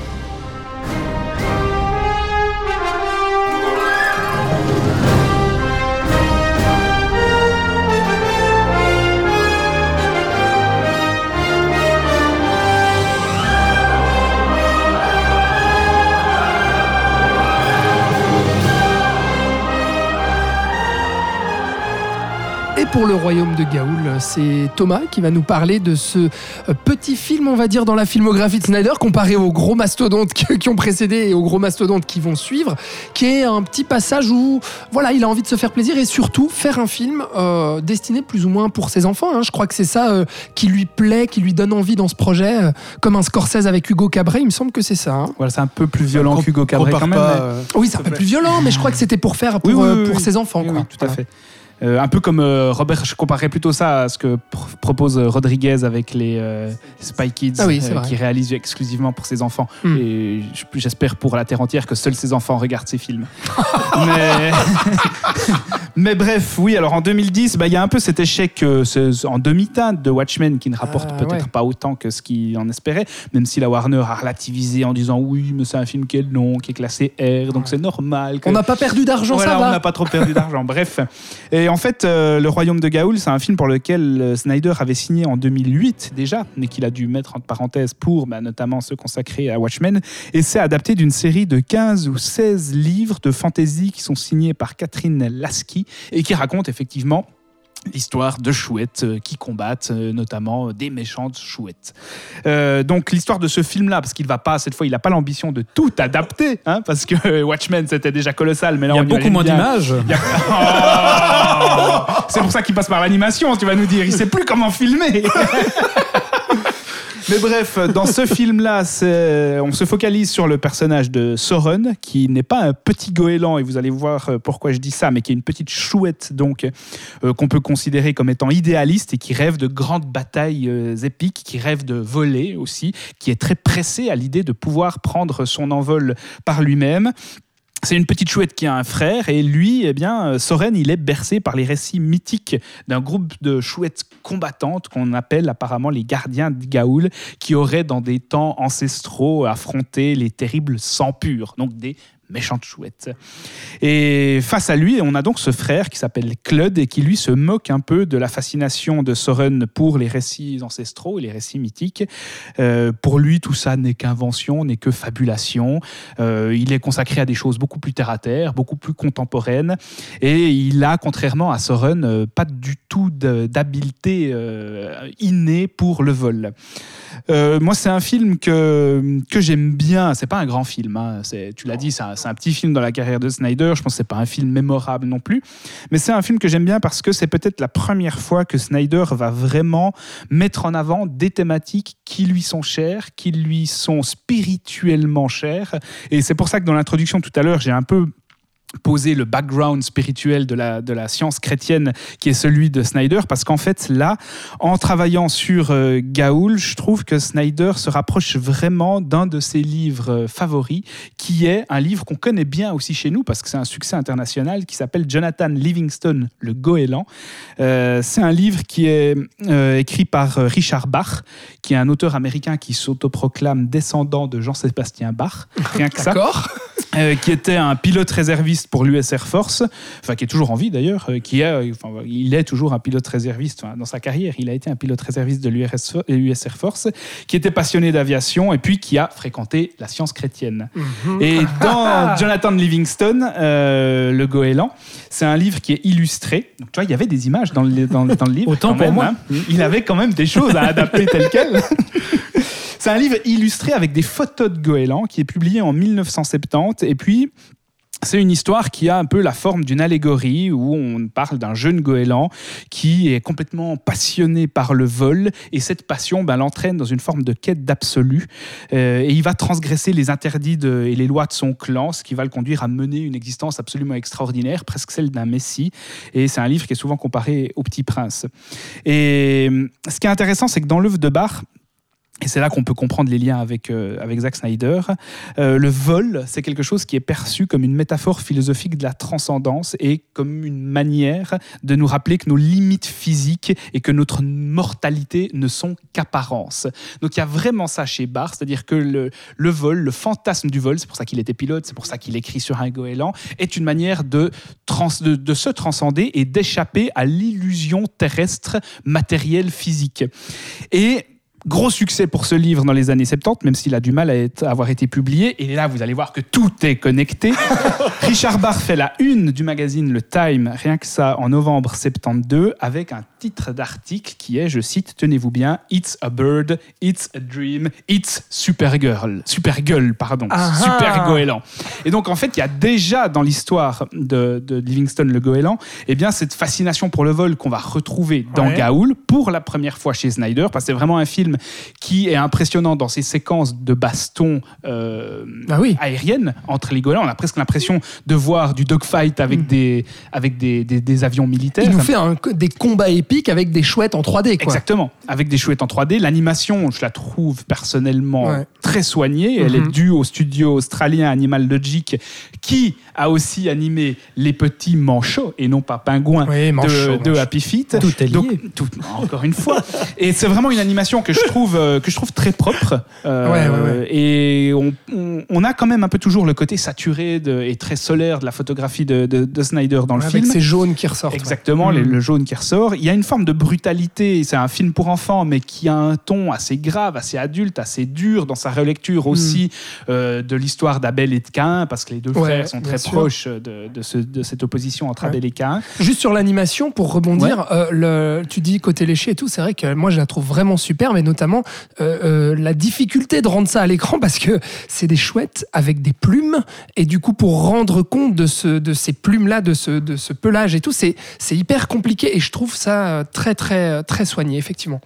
Speaker 4: Pour le royaume de Gaoul. C'est Thomas qui va nous parler de ce euh, petit film, on va dire, dans la filmographie de Snyder, comparé aux gros mastodontes qui ont précédé et aux gros mastodontes qui vont suivre, qui est un petit passage où, voilà, il a envie de se faire plaisir et surtout faire un film euh, destiné plus ou moins pour ses enfants. hein. Je crois que c'est ça euh, qui lui plaît, qui lui donne envie dans ce projet, euh, comme un Scorsese avec Hugo Cabret. Il me semble que c'est ça. hein.
Speaker 5: Voilà, c'est un peu plus violent qu'Hugo Cabret quand même.
Speaker 7: pas,
Speaker 5: mais-
Speaker 7: euh,
Speaker 4: Oui, c'est un peu plus violent, mais je crois que c'était pour faire pour,
Speaker 5: Oui, oui,
Speaker 4: euh,
Speaker 5: oui,
Speaker 4: pour
Speaker 5: oui.
Speaker 4: ses enfants.
Speaker 5: Oui,
Speaker 4: quoi.
Speaker 5: oui, tout à
Speaker 4: Voilà.
Speaker 5: fait. Euh, un peu comme euh, Robert, je comparais plutôt ça à ce que pr- propose euh, Rodriguez avec les euh, Spy Kids,
Speaker 4: Ah oui,
Speaker 5: qui réalise exclusivement pour ses enfants.
Speaker 4: Hmm.
Speaker 5: Et j'espère pour la terre entière que seuls ses enfants regardent ces films. mais... mais bref, oui, alors en 2010, bah, il y a un peu cet échec euh, ce- en demi-teinte de Watchmen qui ne rapporte
Speaker 4: Ah,
Speaker 5: peut-être
Speaker 4: ouais.
Speaker 5: pas autant que ce qu'il en espérait, même si la Warner a relativisé en disant oui, mais c'est un film qui est long, qui est classé R, donc c'est normal. que-
Speaker 4: On n'a pas perdu d'argent,
Speaker 5: voilà,
Speaker 4: ça
Speaker 5: on
Speaker 4: va.
Speaker 5: n'a pas trop perdu d'argent. Bref. Et en fait, euh, Le Royaume de Gaoul, c'est un film pour lequel euh, Snyder avait signé en 2008 déjà, mais qu'il a dû mettre entre parenthèses pour bah, notamment se consacrer à Watchmen. Et c'est adapté d'une série de 15 ou 16 livres de fantasy qui sont signés par Catherine Lasky et qui racontent effectivement l'histoire de chouettes euh, qui combattent euh, notamment euh, des méchantes chouettes. Euh, donc l'histoire de ce film-là, parce qu'il va pas cette fois, il n'a pas l'ambition de tout adapter, hein, parce que Watchmen c'était déjà colossal, mais là
Speaker 6: Il y a
Speaker 5: on
Speaker 6: beaucoup moins d'images.
Speaker 5: a- Oh C'est pour ça qu'il passe par l'animation, tu vas nous dire. Il sait plus comment filmer. Mais bref, dans ce film-là, on se focalise sur le personnage de Soren, qui n'est pas un petit goéland, et vous allez voir euh, pourquoi je dis ça, mais qui est une petite chouette, donc euh, qu'on peut considérer comme étant idéaliste et qui rêve de grandes batailles euh, épiques, qui rêve de voler aussi, qui est très pressé à l'idée de pouvoir prendre son envol par lui-même. C'est une petite chouette qui a un frère et lui, eh bien, euh, Soren, il est bercé par les récits mythiques d'un groupe de chouettes combattantes qu'on appelle apparemment les gardiens de Gaoul, qui auraient dans des temps ancestraux affronté les terribles sans purs, donc des méchantes chouettes. Et face à lui, on a donc ce frère qui s'appelle Claude et qui lui se moque un peu de la fascination de Soren pour les récits ancestraux et les récits mythiques. Euh, pour lui, tout ça n'est qu'invention, n'est que fabulation. Euh, il est consacré à des choses beaucoup plus terre à terre, beaucoup plus contemporaines. Et il a, contrairement à Soren, euh, pas du tout d'habileté innée pour le vol. Euh, moi, c'est un film que, que j'aime bien. C'est pas un grand film. hein. Tu l'as dit, c'est un, un petit film dans la carrière de Snyder. Je pense que c'est pas un film mémorable non plus. Mais c'est un film que j'aime bien parce que c'est peut-être la première fois que Snyder va vraiment mettre en avant des thématiques qui lui sont chères, qui lui sont spirituellement chères. Et c'est pour ça que dans l'introduction tout à l'heure, j'ai un peu poser le background spirituel de la, de la science chrétienne qui est celui de Snyder, parce qu'en fait, là, en travaillant sur euh, Gaoul, je trouve que Snyder se rapproche vraiment d'un de ses livres euh, favoris, qui est un livre qu'on connaît bien aussi chez nous, parce que c'est un succès international, qui s'appelle Jonathan Livingstone, le goéland. Euh, c'est un livre qui est euh, écrit par Richard Bach, qui est un auteur américain qui s'autoproclame descendant de Jean-Sébastien Bach. Rien que ça.
Speaker 4: D'accord.
Speaker 5: Qui était un pilote réserviste pour l'US Air Force, enfin qui est toujours en vie d'ailleurs, euh, qui est, euh, enfin, il est toujours un pilote réserviste enfin, dans sa carrière. Il a été un pilote réserviste de l'US US Air Force, qui était passionné d'aviation et puis qui a fréquenté la science chrétienne. Et dans Jonathan Livingstone, euh, le goéland, c'est un livre qui est illustré. Donc tu vois, il y avait des images dans le, dans, dans le livre.
Speaker 6: Autant pour
Speaker 5: même,
Speaker 6: moi.
Speaker 5: hein. Il avait quand même des choses à adapter tel quel. C'est un livre illustré avec des photos de goélands qui est publié en 1970. Et puis, c'est une histoire qui a un peu la forme d'une allégorie où on parle d'un jeune goéland qui est complètement passionné par le vol et cette passion ben, l'entraîne dans une forme de quête d'absolu Euh, et il va transgresser les interdits et les lois de son clan, ce qui va le conduire à mener une existence absolument extraordinaire, presque celle d'un messie. Et c'est un livre qui est souvent comparé au Petit Prince. Et euh, ce qui est intéressant, c'est que dans l'œuvre de Bach, et c'est là qu'on peut comprendre les liens avec, euh, avec Zack Snyder. Euh, le vol, c'est quelque chose qui est perçu comme une métaphore philosophique de la transcendance et comme une manière de nous rappeler que nos limites physiques et que notre mortalité ne sont qu'apparence. Donc il y a vraiment ça chez Barr, c'est-à-dire que le, le vol, le fantasme du vol, c'est pour ça qu'il était pilote, c'est pour ça qu'il écrit sur un goéland, est une manière de, trans, de, de se transcender et d'échapper à l'illusion terrestre, matérielle, physique. Et Gros succès pour ce livre dans les années 70, même s'il a du mal à être- à avoir été publié. Et là, vous allez voir que tout est connecté. Richard Barr fait la une du magazine Le Time, rien que ça, en novembre 72, avec un titre d'article qui est, je cite, tenez-vous bien, It's a bird, it's a dream, it's Supergirl. Supergirl, pardon.
Speaker 4: Ah ah.
Speaker 5: Super goéland. Et donc, en fait, il y a déjà dans l'histoire de, de Livingston le goéland, eh bien, cette fascination pour le vol qu'on va retrouver dans
Speaker 4: Ouais.
Speaker 5: Gaoul pour la première fois chez Snyder, parce que c'est vraiment un film qui est impressionnant dans ses séquences de baston euh,
Speaker 4: Ah oui.
Speaker 5: aériennes entre les goélands. On a presque l'impression de voir du dogfight avec, des, avec des, des- des avions militaires.
Speaker 4: Il nous fait un- des combats épiques avec des chouettes en 3D, quoi.
Speaker 5: Exactement, avec des chouettes en 3D. L'animation, je la trouve personnellement
Speaker 4: Ouais.
Speaker 5: très soignée. Elle
Speaker 4: Mhm.
Speaker 5: est due au studio australien Animal Qui a aussi animé les petits manchots et non pas pingouins
Speaker 4: Oui,
Speaker 5: de,
Speaker 4: manchots,
Speaker 5: de
Speaker 4: manchots.
Speaker 5: Happy Feet.
Speaker 6: Tout est lié.
Speaker 5: Donc, tout- encore une fois. et c'est vraiment une animation que je trouve, euh, que je trouve très propre. Euh,
Speaker 4: Ouais, ouais, ouais.
Speaker 5: Et on, on- on a quand même un peu toujours le côté saturé de- et très solaire de la photographie de, de- de Snyder dans le
Speaker 4: Avec
Speaker 5: film.
Speaker 4: ces jaunes qui ressortent.
Speaker 5: Exactement, les-
Speaker 4: Mm.
Speaker 5: le jaune qui ressort. Il y a une forme de brutalité. C'est un film pour enfants, mais qui a un ton assez grave, assez adulte, assez dur dans sa relecture aussi euh, de l'histoire d'Abel et de Cain, parce que les deux.
Speaker 4: Ouais,
Speaker 5: frères sont très
Speaker 4: sûr.
Speaker 5: proches de, de ce- de cette opposition entre
Speaker 4: Ouais.
Speaker 5: Abel et Cain.
Speaker 4: Juste sur l'animation, pour rebondir, euh, le, tu dis côté léché et tout, c'est vrai que moi je la trouve vraiment super, mais notamment euh, euh, la difficulté de rendre ça à l'écran parce que c'est des chouettes avec des plumes, et du coup pour rendre compte de, ce, de ces plumes-là, de ce, de ce pelage et tout, c'est hyper compliqué et je trouve ça très très très soigné, effectivement.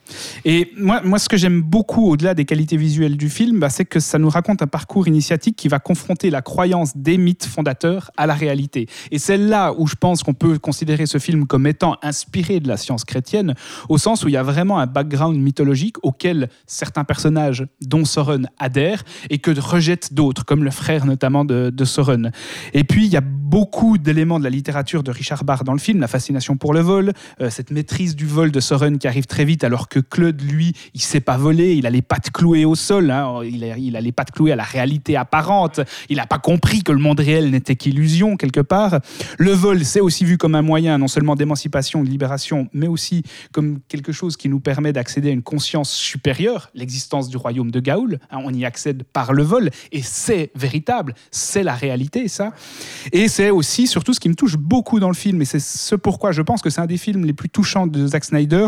Speaker 5: Et moi, moi ce que j'aime beaucoup, au-delà des qualités visuelles du film, bah, c'est que ça nous raconte un parcours initiatique qui va confronter la croyance des mythes fondateurs à la réalité. Et c'est là où je pense qu'on peut considérer ce film comme étant inspiré de la science chrétienne, au sens où il y a vraiment un background mythologique auquel certains personnages, dont Soren, adhèrent et que rejettent d'autres, comme le frère notamment de, de Soren. Et puis, il y a beaucoup d'éléments de la littérature de Richard Barr dans le film, la fascination pour le vol, euh, cette maîtrise du vol de Soren qui arrive très vite, alors que Claude, lui, il sait pas voler, il a les pattes clouées au sol, hein, il, a, il a les pattes clouées à la réalité apparente, il n'a pas compris que le monde réel n'était qu'illusion quelque part. Le vol, c'est aussi vu comme un moyen non seulement d'émancipation, de libération, mais aussi comme quelque chose qui nous permet d'accéder à une conscience supérieure, l'existence du royaume de Gaoul. hein, on y accède par le vol, et c'est véritable, c'est la réalité, ça. Et c'est aussi, surtout, ce qui me touche beaucoup dans le film, et c'est ce pourquoi je pense que c'est un des films les plus touchants de Zack Snyder,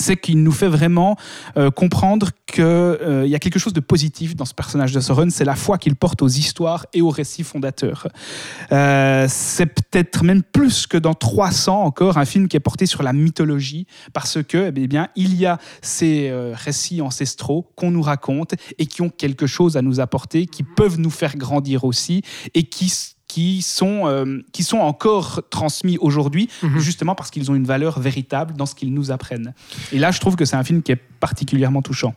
Speaker 5: c'est qu'il nous fait vraiment euh, comprendre qu'il y a quelque chose de positif dans ce personnage de Soren, c'est la foi qu'il porte aux histoires et aux récits fondateurs. Euh, c'est peut-être même plus que dans 300 encore, un film qui est porté sur la mythologie, parce que, eh bien, il y a ces euh, récits ancestraux qu'on nous raconte et qui ont quelque chose à nous apporter, qui peuvent nous faire grandir aussi, et qui qui sont, euh, qui sont encore transmis aujourd'hui,
Speaker 4: Mhm.
Speaker 5: justement parce qu'ils ont une valeur véritable dans ce qu'ils nous apprennent. Et là, je trouve que c'est un film qui est particulièrement touchant.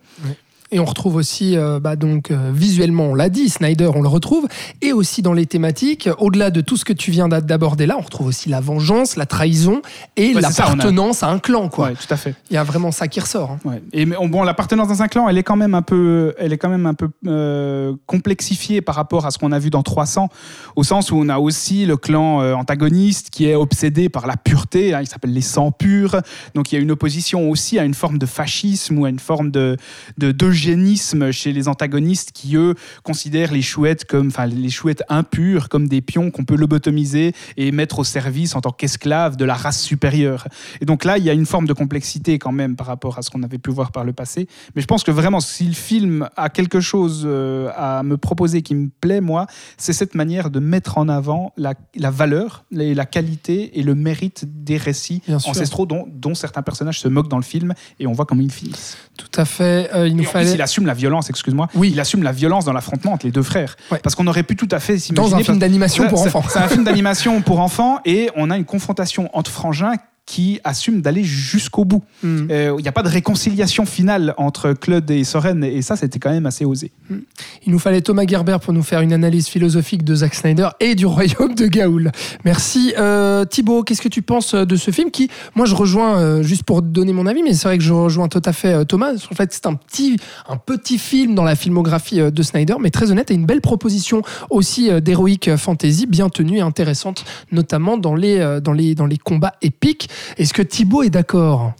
Speaker 4: Et on retrouve aussi, euh, bah donc euh, visuellement, on l'a dit, Snyder, on le retrouve, et aussi dans les thématiques, au-delà de tout ce que tu viens d'a- d'aborder là, on retrouve aussi la vengeance, la trahison et
Speaker 5: Ouais, a-
Speaker 4: l'appartenance à un clan, quoi.
Speaker 5: Ouais, tout à fait.
Speaker 4: Il y a vraiment ça qui ressort. hein.
Speaker 5: Ouais. Et bon, l'appartenance dans un clan, elle est quand même un peu, elle est quand même un peu euh, complexifiée par rapport à ce qu'on a vu dans 300, au sens où on a aussi le clan antagoniste qui est obsédé par la pureté. hein, il s'appelle les sangs purs. Donc il y a une opposition aussi à une forme de fascisme ou à une forme de de- d'eugénisme chez les antagonistes qui eux considèrent les chouettes comme, enfin les chouettes impures comme des pions qu'on peut lobotomiser et mettre au service en tant qu'esclaves de la race supérieure. Et donc là, il y a une forme de complexité quand même par rapport à ce qu'on avait pu voir par le passé. Mais je pense que vraiment, si le film a quelque chose euh, à me proposer qui me plaît, moi, c'est cette manière de mettre en avant la, la valeur, la qualité et le mérite des récits
Speaker 4: Bien
Speaker 5: ancestraux dont, dont certains personnages se moquent dans le film et on voit comment ils finissent.
Speaker 4: Tout à fait. Euh, il nous fallait.
Speaker 5: Il assume la violence, excuse-moi.
Speaker 4: Oui.
Speaker 5: Il assume la violence dans l'affrontement entre les deux frères.
Speaker 4: Ouais.
Speaker 5: Parce qu'on aurait pu tout à fait s'imaginer.
Speaker 4: Dans un film d'animation pour
Speaker 5: c'est-
Speaker 4: enfants.
Speaker 5: C'est un film d'animation pour enfants et on a une confrontation entre frangins qui assume d'aller jusqu'au bout.
Speaker 4: Hmm.
Speaker 5: Euh, Il n'y a pas de réconciliation finale entre Claude et Soren et ça, c'était quand même assez osé.
Speaker 4: Il nous fallait Thomas Gerber pour nous faire une analyse philosophique de Zack Snyder et du royaume de Gaoul. Merci. Euh, Thibaut, qu'est-ce que tu penses de ce film qui, moi, je rejoins, euh, juste pour donner mon avis, mais c'est vrai que je rejoins tout à fait euh, Thomas. En fait, c'est un petit, un petit film dans la filmographie euh, de Snyder, mais très honnête et une belle proposition aussi euh, d'héroïque fantasy, bien tenue et intéressante, notamment dans les, euh, dans les, dans les combats épiques. Est-ce que Thibaut est d'accord?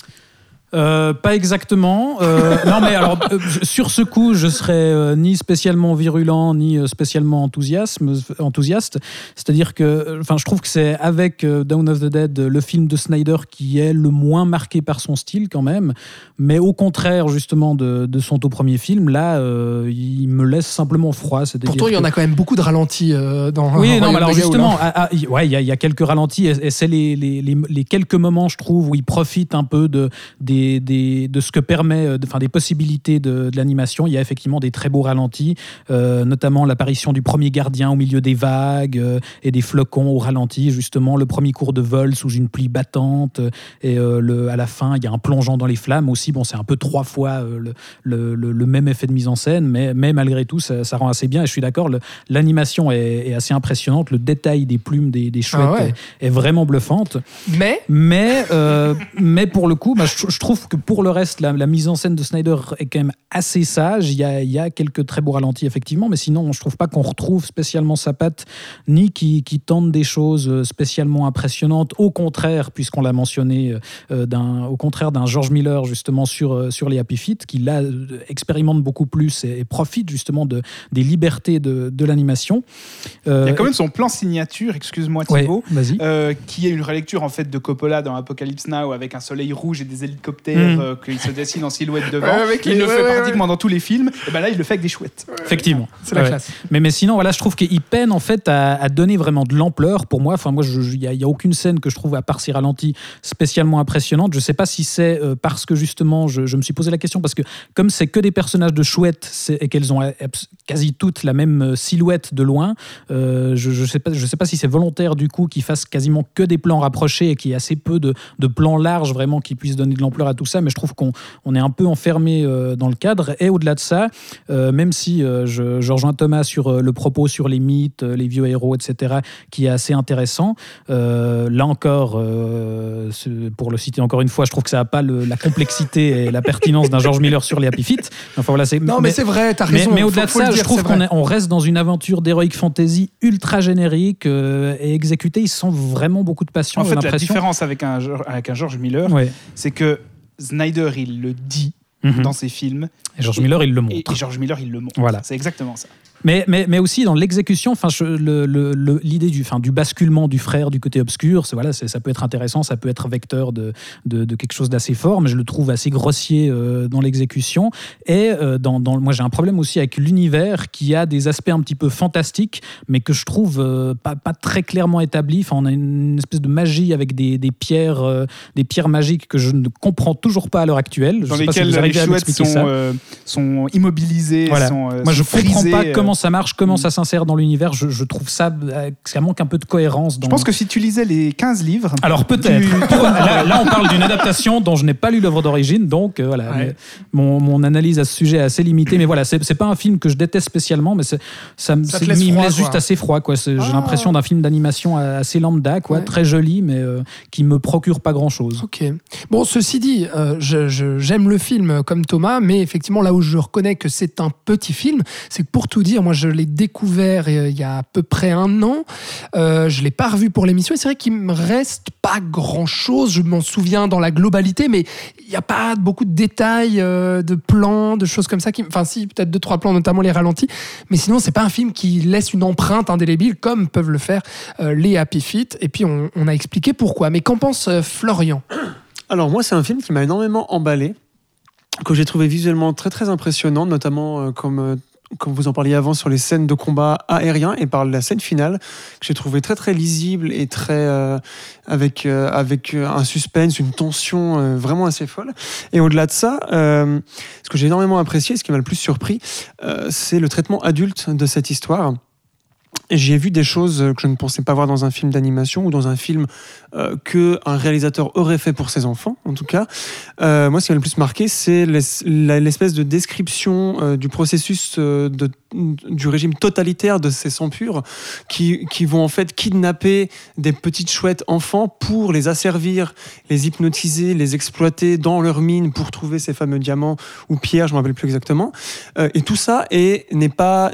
Speaker 6: Euh, pas exactement. Euh, non, mais alors, euh, sur ce coup, je serais ni spécialement virulent, ni spécialement enthousiasme, enthousiaste. C'est-à-dire que, enfin, je trouve que c'est avec Dawn of the Dead le film de Snyder qui est le moins marqué par son style, quand même. Mais au contraire, justement, de, de son tout premier film, là, il me laisse simplement froid. C'est-à-dire
Speaker 4: Pourtant, il y en a quand même beaucoup de ralentis dans
Speaker 6: oui, non, mais alors justement, ah, ah, il ouais, y, a- il y a quelques ralentis et, et c'est les, les, les, les quelques moments, je trouve, où il profite un peu de, des, des- de ce que permet, euh, de- enfin, des possibilités de, de l'animation. Il y a effectivement des très beaux ralentis, euh, notamment l'apparition du premier gardien au milieu des vagues euh, et des flocons au ralenti, justement, le premier cours de vol sous une pluie battante et euh, le, à la fin, il y a un plongeant dans les flammes aussi. Bon, c'est un peu trois fois le, le, même effet de mise en scène, mais, mais malgré tout, ça, ça rend assez bien. Et je suis d'accord, l'animation est, est assez impressionnante, le détail des plumes des, des chouettes
Speaker 4: Ah ouais.
Speaker 6: est, est vraiment bluffante.
Speaker 4: Mais
Speaker 6: Mais, mais pour le coup, bah, je, je trouve que pour le reste, la, la mise en scène de Snyder est quand même assez sage. Il y a, il y a quelques très beaux ralentis, effectivement, mais sinon, je trouve pas qu'on retrouve spécialement sa patte, ni qui, qui tente des choses euh, spécialement impressionnantes. Au contraire, puisqu'on l'a mentionné, euh, d'un, au contraire d'un George Miller, justement, sur, euh, sur les Happy Feet, qui là euh, expérimente beaucoup plus et, et profite justement de, des libertés de, de l'animation. Euh,
Speaker 5: Il y a quand même son plan signature, excuse-moi
Speaker 6: ouais,
Speaker 5: Thibaut, euh, qui est une relecture en fait de Coppola dans Apocalypse Now avec un soleil rouge et des hélicoptères
Speaker 6: Mm.
Speaker 5: euh, qui se dessinent en silhouette devant.
Speaker 4: Ouais, avec
Speaker 5: il
Speaker 4: les-
Speaker 5: le
Speaker 4: ouais,
Speaker 5: fait
Speaker 4: ouais,
Speaker 5: pratiquement dans tous les films. Et ben là, il le fait avec des chouettes.
Speaker 6: Effectivement.
Speaker 4: c'est la
Speaker 6: Ouais.
Speaker 4: classe.
Speaker 6: Mais, mais sinon, voilà, je trouve qu'il peine en fait à, à donner vraiment de l'ampleur. Pour moi, enfin moi, il n'y a, y a aucune scène que je trouve à part ces ralentis spécialement impressionnante. Je sais pas si c'est euh, parce que justement, je, je me suis posé la question parce que comme c'est que des personnages de chouettes c'est- et qu'elles ont euh, abs- quasi toutes la même euh, silhouette de loin, euh, je, je sais pas, je sais pas si c'est volontaire du coup qu'ils fassent quasiment que des plans rapprochés et qu'il y ait assez peu de, de plans larges vraiment qui puissent donner de l'ampleur à tout ça. Mais je trouve qu'on on est un peu enfermé euh, dans le cadre. Et au-delà de ça, euh, même si euh, je, je rejoins Thomas sur euh, le propos sur les mythes, euh, les vieux héros, etc., qui est assez intéressant, euh, là encore, euh, pour le citer encore une fois, je trouve que ça n'a pas le- la complexité et la pertinence d'un George Miller sur les Happy Feet. Enfin, voilà, c'est,
Speaker 4: Non, mais, c'est vrai, t'as raison.
Speaker 6: mais au-delà de ça,
Speaker 4: dire,
Speaker 6: je trouve qu'on on reste dans une aventure d'heroic fantasy ultra générique euh, et exécutée. Ils sentent vraiment beaucoup de passion.
Speaker 5: En fait, la différence avec un, avec un George Miller,
Speaker 6: Ouais.
Speaker 5: c'est que Snyder, il le dit
Speaker 6: Mhm.
Speaker 5: dans ses films.
Speaker 6: Et George Miller, il le
Speaker 5: Et,
Speaker 6: montre.
Speaker 5: et George Miller, il le montre.
Speaker 6: Voilà.
Speaker 5: C'est exactement ça.
Speaker 6: Mais, mais, mais aussi dans l'exécution, enfin, je- le- le- le- l'idée du, du basculement du frère du côté obscur, c'est, voilà, c'est- ça peut être intéressant, ça peut être vecteur de, de, de quelque chose d'assez fort, mais je le trouve assez grossier euh, dans l'exécution. Et euh, dans, dans- moi, j'ai un problème aussi avec l'univers qui a des aspects un petit peu fantastiques, mais que je trouve euh, pas, pas très clairement établis. Enfin, on a une espèce de magie avec des, des pierres, des pierres magiques que je ne comprends toujours pas à l'heure actuelle. Je
Speaker 5: Dans
Speaker 6: pas si vous
Speaker 5: les chouettes sont, sont immobilisées.
Speaker 6: Voilà.
Speaker 5: sont,
Speaker 6: Moi, je
Speaker 5: sont
Speaker 6: comprends pas. Comment ça marche, comment ça s'insère dans l'univers. Je, je trouve ça, euh, ça manque un peu de cohérence. Dans...
Speaker 5: Je pense que si tu lisais les 15 livres.
Speaker 6: Alors peut-être.
Speaker 5: Tu-
Speaker 6: là, là, on parle d'une adaptation dont je n'ai pas lu l'œuvre d'origine, donc euh, voilà.
Speaker 4: Ouais.
Speaker 6: Mon, mon analyse à ce sujet est assez limitée, mais voilà, c'est pas un film que je déteste spécialement, mais ça, me-
Speaker 4: Ça
Speaker 6: me laisse
Speaker 4: quoi.
Speaker 6: juste assez froid. quoi. J'ai
Speaker 4: Ah.
Speaker 6: l'impression d'un film d'animation assez lambda, quoi,
Speaker 4: Ouais.
Speaker 6: très joli, mais euh, qui me procure pas grand-chose.
Speaker 4: Ok. Bon, ceci dit, euh, j'aime le film comme Thomas, mais effectivement, là où je reconnais que c'est un petit film, c'est que pour tout dire, moi, je l'ai découvert euh, il y a à peu près un an. Euh, je l'ai pas revu pour l'émission. C'est vrai qu'il me reste pas grand-chose. Je m'en souviens dans la globalité, mais il n'y a pas beaucoup de détails, euh, de plans, de choses comme ça. Enfin, si, peut-être deux, trois plans, notamment les ralentis. Mais sinon, c'est pas un film qui laisse une empreinte indélébile comme peuvent le faire euh, les Happy Feet. Et puis, on, a expliqué pourquoi. Mais qu'en pense Florian?
Speaker 7: Alors moi, c'est un film qui m'a énormément emballé, que j'ai trouvé visuellement très très impressionnant, notamment comme comme vous en parliez avant sur les scènes de combat aérien et par la scène finale que j'ai trouvé très très lisible et très euh, avec euh, avec euh, un suspense, une tension euh, vraiment assez folle. Et au-delà de ça, euh, ce que j'ai énormément apprécié, ce qui m'a le plus surpris, c'est le traitement adulte de cette histoire. J'ai vu des choses que je ne pensais pas voir dans un film d'animation ou dans un film euh, que un réalisateur aurait fait pour ses enfants, en tout cas. Euh, moi, ce qui m'a le plus marqué, c'est l'espèce de description euh, du processus euh, du régime totalitaire de ces sangs purs qui, vont en fait kidnapper des petites chouettes enfants pour les asservir, les hypnotiser, les exploiter dans leurs mines pour trouver ces fameux diamants ou pierres, je ne me rappelle plus exactement. Et tout ça n'est pas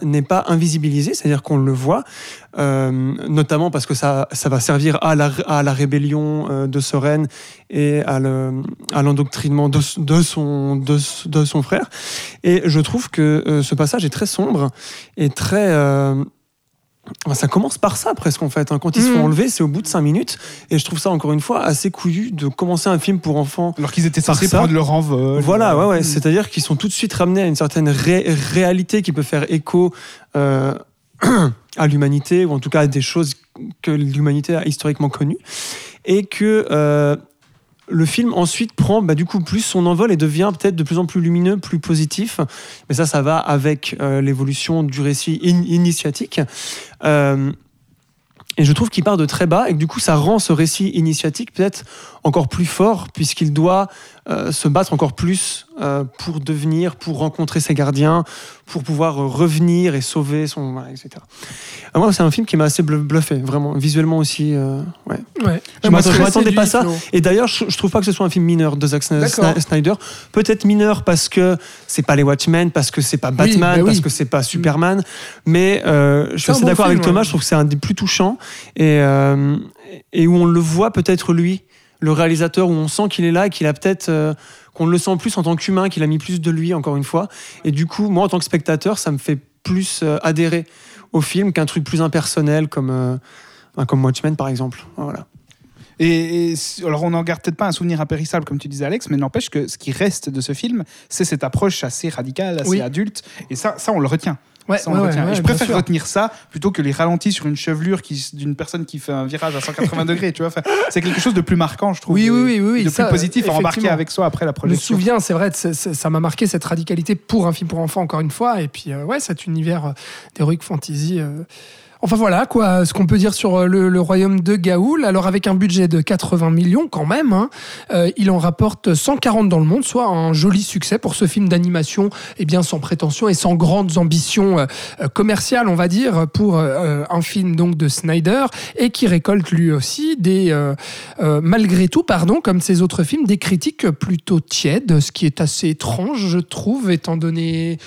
Speaker 7: invisibilisé, c'est-à-dire qu'on le voit, euh, notamment parce que ça, ça va servir à la, à la rébellion euh, de Soren et à le- à l'endoctrinement de, de, son, de, de son frère. Et je trouve que euh, ce passage est très sombre et très... euh, Ça commence par ça presque en fait. hein. Quand ils se
Speaker 4: Mhm.
Speaker 7: font enlever, c'est au bout de cinq minutes. Et je trouve ça encore une fois assez couillu de commencer un film pour enfants.
Speaker 5: Alors qu'ils étaient
Speaker 7: Par
Speaker 5: censés prendre leur envol.
Speaker 7: Voilà, ouais, ouais.
Speaker 5: Mm.
Speaker 7: C'est-à-dire qu'ils sont tout de suite ramenés à une certaine ré- réalité qui peut faire écho euh, à l'humanité, ou en tout cas à des choses que l'humanité a historiquement connues. Et que euh, le film ensuite prend bah, du coup plus son envol et devient peut-être de plus en plus lumineux, plus positif. Mais ça, ça va avec euh, l'évolution du récit in- initiatique. Euh, et je trouve qu'il part de très bas et que du coup ça rend ce récit initiatique peut-être encore plus fort puisqu'il doit se battre encore plus euh, pour devenir, pour rencontrer ses gardiens, pour pouvoir euh, revenir et sauver son... Voilà, etc. Euh, moi c'est un film qui m'a assez bluff- bluffé, vraiment, visuellement aussi. euh, ouais.
Speaker 4: Ouais.
Speaker 7: Je m'attendais- pas à ça. Et d'ailleurs, je, je trouve pas que ce soit un film mineur de Zack Snyder. Peut-être mineur parce que c'est pas les Watchmen, parce que c'est pas Batman,
Speaker 4: bah oui.
Speaker 7: parce que c'est pas Superman. Mais euh, je suis assez
Speaker 4: bon
Speaker 7: d'accord avec Thomas.
Speaker 4: ouais.
Speaker 7: Je trouve que c'est un des plus touchants et euh, et où on le voit peut-être lui, le réalisateur, où on sent qu'il est là, et qu'il a peut-être euh, qu'on le sent plus en tant qu'humain, qu'il a mis plus de lui encore une fois. Et du coup, moi en tant que spectateur, ça me fait plus euh, adhérer au film qu'un truc plus impersonnel comme euh, comme Watchmen par exemple. Voilà.
Speaker 5: Et, alors, on n'en garde peut-être pas un souvenir impérissable, comme tu disais, Alex, mais n'empêche que ce qui reste de ce film, c'est cette approche assez radicale, assez
Speaker 4: Oui.
Speaker 5: adulte. Et ça, ça, on le retient.
Speaker 4: Ouais,
Speaker 5: Ça, on le
Speaker 4: ouais,
Speaker 5: retient.
Speaker 4: ouais,
Speaker 5: et je préfère
Speaker 4: sûr.
Speaker 5: retenir ça plutôt que les ralentis sur une chevelure d'une personne qui fait un virage à 180 degrés. Tu vois, Enfin, c'est quelque chose de plus marquant, je trouve.
Speaker 4: Oui,
Speaker 5: et-
Speaker 4: oui, oui, oui,
Speaker 5: de
Speaker 4: ça,
Speaker 5: plus positif à embarquer avec soi après la
Speaker 4: Je me
Speaker 5: projection.
Speaker 4: souviens, c'est vrai, ça m'a marqué cette radicalité pour un film pour enfants, encore une fois. Et puis, euh, ouais, cet univers euh, d'Heroic Fantasy. euh. Enfin voilà, quoi, ce qu'on peut dire sur euh, le, royaume de Gaoul. Alors, avec un budget de 80 millions, quand même, hein, euh, il en rapporte 140 dans le monde, soit un joli succès pour ce film d'animation, eh bien, sans prétention et sans grandes ambitions euh, commerciales, on va dire, pour un film donc de Snyder, et qui récolte lui aussi des. malgré tout, pardon, comme ses autres films, des critiques plutôt tièdes, ce qui est assez étrange, je trouve, étant donné.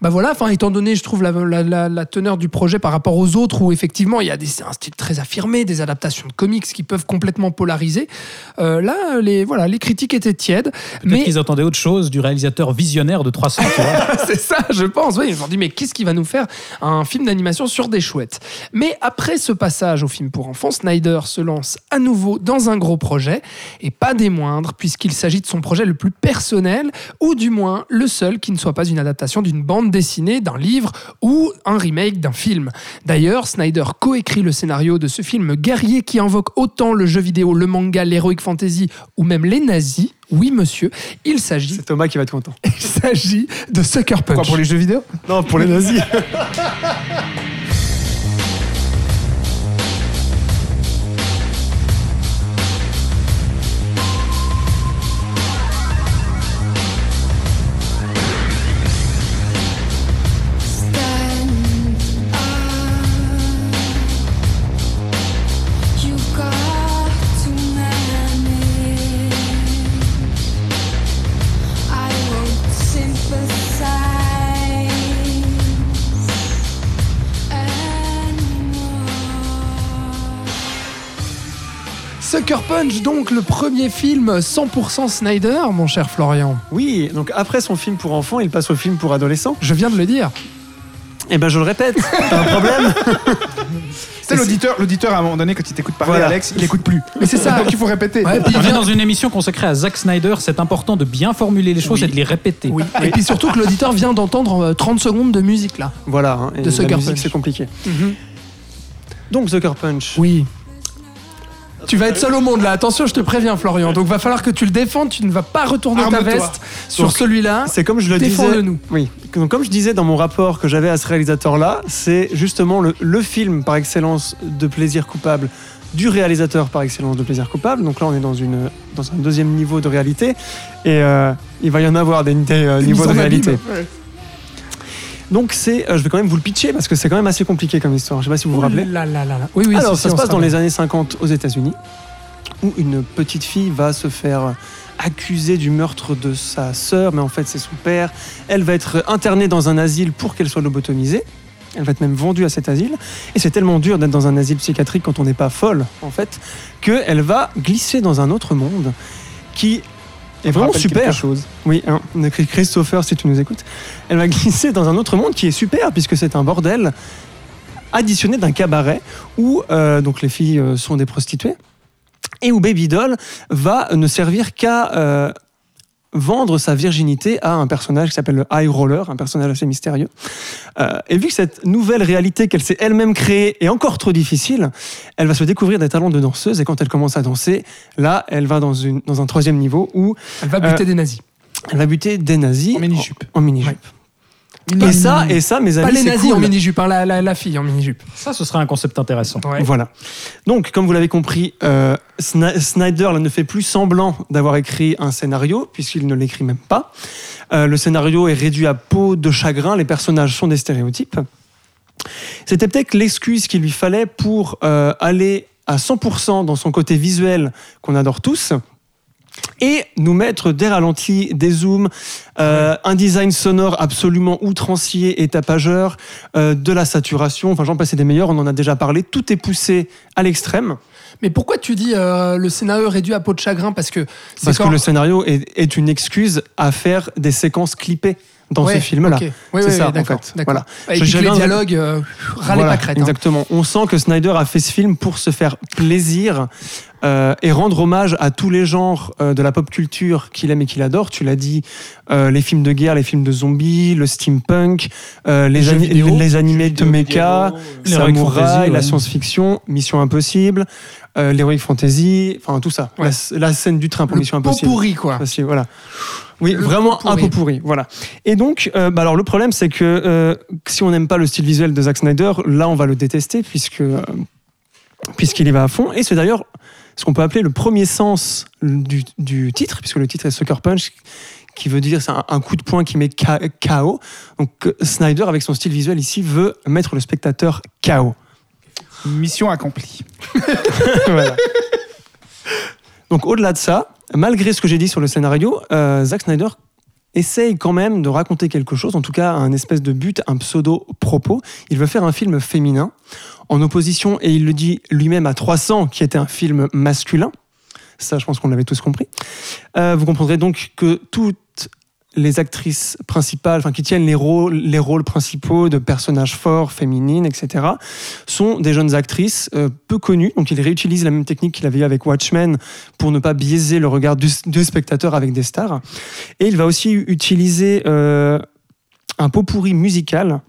Speaker 4: Bah voilà, enfin étant donné, je trouve la, la- la- la teneur du projet par rapport aux autres, où effectivement il y a des, un style très affirmé, des adaptations de comics qui peuvent complètement polariser. euh, là, les voilà, les critiques étaient tièdes, mais
Speaker 6: qu'ils attendaient autre chose du réalisateur visionnaire de 300, tu vois.
Speaker 4: c'est ça, je pense. Oui, ils se sont dit, mais qu'est-ce qui va nous faire un film d'animation sur des chouettes? Mais après ce passage au film pour enfants, Snyder se lance à nouveau dans un gros projet, et pas des moindres, puisqu'il s'agit de son projet le plus personnel, ou du moins le seul qui ne soit pas une adaptation d'une bande dessinée, d'un livre ou un remake d'un film. D'ailleurs, Snyder coécrit le scénario de ce film guerrier qui invoque autant le jeu vidéo, le manga, l'heroic fantasy ou même les nazis. Oui, monsieur, il s'agit
Speaker 7: C'est Thomas qui va être content.
Speaker 4: il s'agit de Sucker Punch.
Speaker 5: Pour les jeux vidéo?
Speaker 7: Non, pour les nazis.
Speaker 4: Punch, donc le premier film 100% Snyder, mon cher Florian.
Speaker 7: Oui, donc après son film pour enfants, il passe au film pour adolescents.
Speaker 4: Je viens de le dire.
Speaker 7: Eh ben je le répète, t'as un problème
Speaker 5: C'est l'auditeur, l'auditeur à un moment donné, quand il t'écoute parler,
Speaker 7: Voilà.
Speaker 5: Alex, il écoute plus.
Speaker 4: Mais c'est ça.
Speaker 5: Donc il faut répéter.
Speaker 4: Ouais, puis il
Speaker 6: On est
Speaker 4: vient-
Speaker 6: dans une émission consacrée à Zack Snyder, c'est important de bien formuler les choses
Speaker 4: Oui.
Speaker 6: et de les répéter.
Speaker 4: Oui. Et puis surtout que l'auditeur vient d'entendre euh, 30 secondes de musique là.
Speaker 7: Voilà, hein, et
Speaker 4: De Sucker
Speaker 7: la musique
Speaker 4: Punch.
Speaker 7: c'est compliqué. Donc Sucker Punch.
Speaker 4: Oui. Tu vas être seul au monde là, attention, je te préviens Florian. Donc va falloir que tu le défendes, tu ne vas pas retourner ta veste sur celui-là.
Speaker 7: C'est comme je le disais. Oui. Donc, comme je disais dans mon rapport que j'avais à ce réalisateur-là, c'est justement le, le film par excellence de plaisir coupable du réalisateur par excellence de plaisir coupable. Donc là, on est dans, une, dans un deuxième niveau de réalité. Et euh, il va y en avoir des, des, euh, niveaux de réalité.
Speaker 4: abîme. Ouais.
Speaker 7: Donc c'est, euh, je vais quand même vous le pitcher parce que c'est quand même assez compliqué comme histoire. Je sais pas si vous vous rappelez.
Speaker 4: Là là là. Oui, oui,
Speaker 7: Alors,
Speaker 4: si,
Speaker 7: ça
Speaker 4: si,
Speaker 7: se passe dans les années 50 aux États-Unis, où une petite fille va se faire accuser du meurtre de sa sœur, mais en fait c'est son père. Elle va être internée dans un asile pour qu'elle soit lobotomisée. Elle va être même vendue à cet asile. Et c'est tellement dur d'être dans un asile psychiatrique quand on n'est pas folle, en fait, qu'elle va glisser dans un autre monde qui est vraiment super.
Speaker 5: chose.
Speaker 7: Oui, hein, on écrit Christopher si tu nous écoutes. Elle va glisser dans un autre monde qui est super puisque c'est un bordel additionné d'un cabaret où euh, donc les filles euh, sont des prostituées et où Baby Doll va ne servir qu'à euh, vendre sa virginité à un personnage qui s'appelle le High Roller, un personnage assez mystérieux. Euh, et vu que cette nouvelle réalité qu'elle s'est elle-même créée est encore trop difficile, elle va se découvrir des talents de danseuse et quand elle commence à danser, là, elle va dans, une, dans un troisième niveau où
Speaker 4: Elle va buter
Speaker 7: Euh,
Speaker 4: des nazis.
Speaker 7: elle va buter des nazis
Speaker 5: En mini-jupe.
Speaker 7: En, en mini-jupe. Et ça, et ça, mes amis,
Speaker 4: Pas les nazis
Speaker 7: cool.
Speaker 4: en mini-jupe, hein, la, la- la fille en mini-jupe.
Speaker 6: Ça, ce serait un concept intéressant.
Speaker 4: Ouais.
Speaker 7: Voilà. Donc, comme vous l'avez compris, euh, Snyder là, ne fait plus semblant d'avoir écrit un scénario, puisqu'il ne l'écrit même pas. Euh, le scénario est réduit à peau de chagrin, les personnages sont des stéréotypes. C'était peut-être l'excuse qu'il lui fallait pour euh, aller à 100% dans son côté visuel qu'on adore tous et nous mettre des ralentis, des zooms, euh, un design sonore absolument outrancier et tapageur, euh, de la saturation, enfin j'en passais des meilleurs, on en a déjà parlé, tout est poussé à l'extrême,
Speaker 4: Mais pourquoi tu dis euh, le scénario réduit à peau de chagrin? Parce que
Speaker 7: parce
Speaker 4: quand-
Speaker 7: que le scénario est, est une excuse à faire des séquences clippées dans
Speaker 4: Ouais,
Speaker 7: ce film-là.
Speaker 4: Oui,
Speaker 7: C'est
Speaker 4: oui,
Speaker 7: ça,
Speaker 4: oui,
Speaker 7: en
Speaker 4: d'accord,
Speaker 7: fait. Voilà.
Speaker 4: Et
Speaker 7: Je-
Speaker 4: puis que les dialogues, euh,
Speaker 7: Voilà,
Speaker 4: pas crête. hein.
Speaker 7: Exactement. On sent que Snyder a fait ce film pour se faire plaisir euh, et rendre hommage à tous les genres euh, de la pop culture qu'il aime et qu'il adore. Tu l'as dit, euh, les films de guerre, les films de zombies, le steampunk, euh, les,
Speaker 6: jeux
Speaker 7: ani-
Speaker 6: vidéo,
Speaker 7: les animés de mecha,
Speaker 6: Les
Speaker 7: samouraï, la science-fiction, Mission Impossible, euh, l'heroic fantasy, enfin tout ça.
Speaker 4: Ouais.
Speaker 7: La, la scène du train pour
Speaker 4: Le
Speaker 7: Mission Impossible.
Speaker 4: pourri, quoi.
Speaker 7: Voilà. Oui,
Speaker 4: Le
Speaker 7: vraiment un
Speaker 4: pourri.
Speaker 7: peu pourri. Voilà. Et donc, euh, bah alors le problème, c'est que euh, si on n'aime pas le style visuel de Zack Snyder, là, on va le détester puisque euh, puisqu'il y va à fond. Et c'est d'ailleurs ce qu'on peut appeler le premier sens du, du titre, puisque le titre est Sucker Punch, qui veut dire c'est un, un coup de poing qui met KO. Donc Snyder, avec son style visuel ici, veut mettre le spectateur KO.
Speaker 5: Mission accomplie.
Speaker 7: Voilà. Donc au-delà de ça, malgré ce que j'ai dit sur le scénario, euh, Zack Snyder essaye quand même de raconter quelque chose, en tout cas un espèce de but, un pseudo-propos. Il veut faire un film féminin, en opposition, et il le dit lui-même à 300, qui était un film masculin. Ça, je pense qu'on l'avait tous compris. Euh, vous comprendrez donc que toutes les actrices principales, enfin qui tiennent les rôles, les rôles principaux de personnages forts, féminines, etc., sont des jeunes actrices euh, peu connues. Donc il réutilise la même technique qu'il avait eu avec Watchmen pour ne pas biaiser le regard du, spectateur avec des stars. Et il va aussi utiliser euh, un pot pourri musical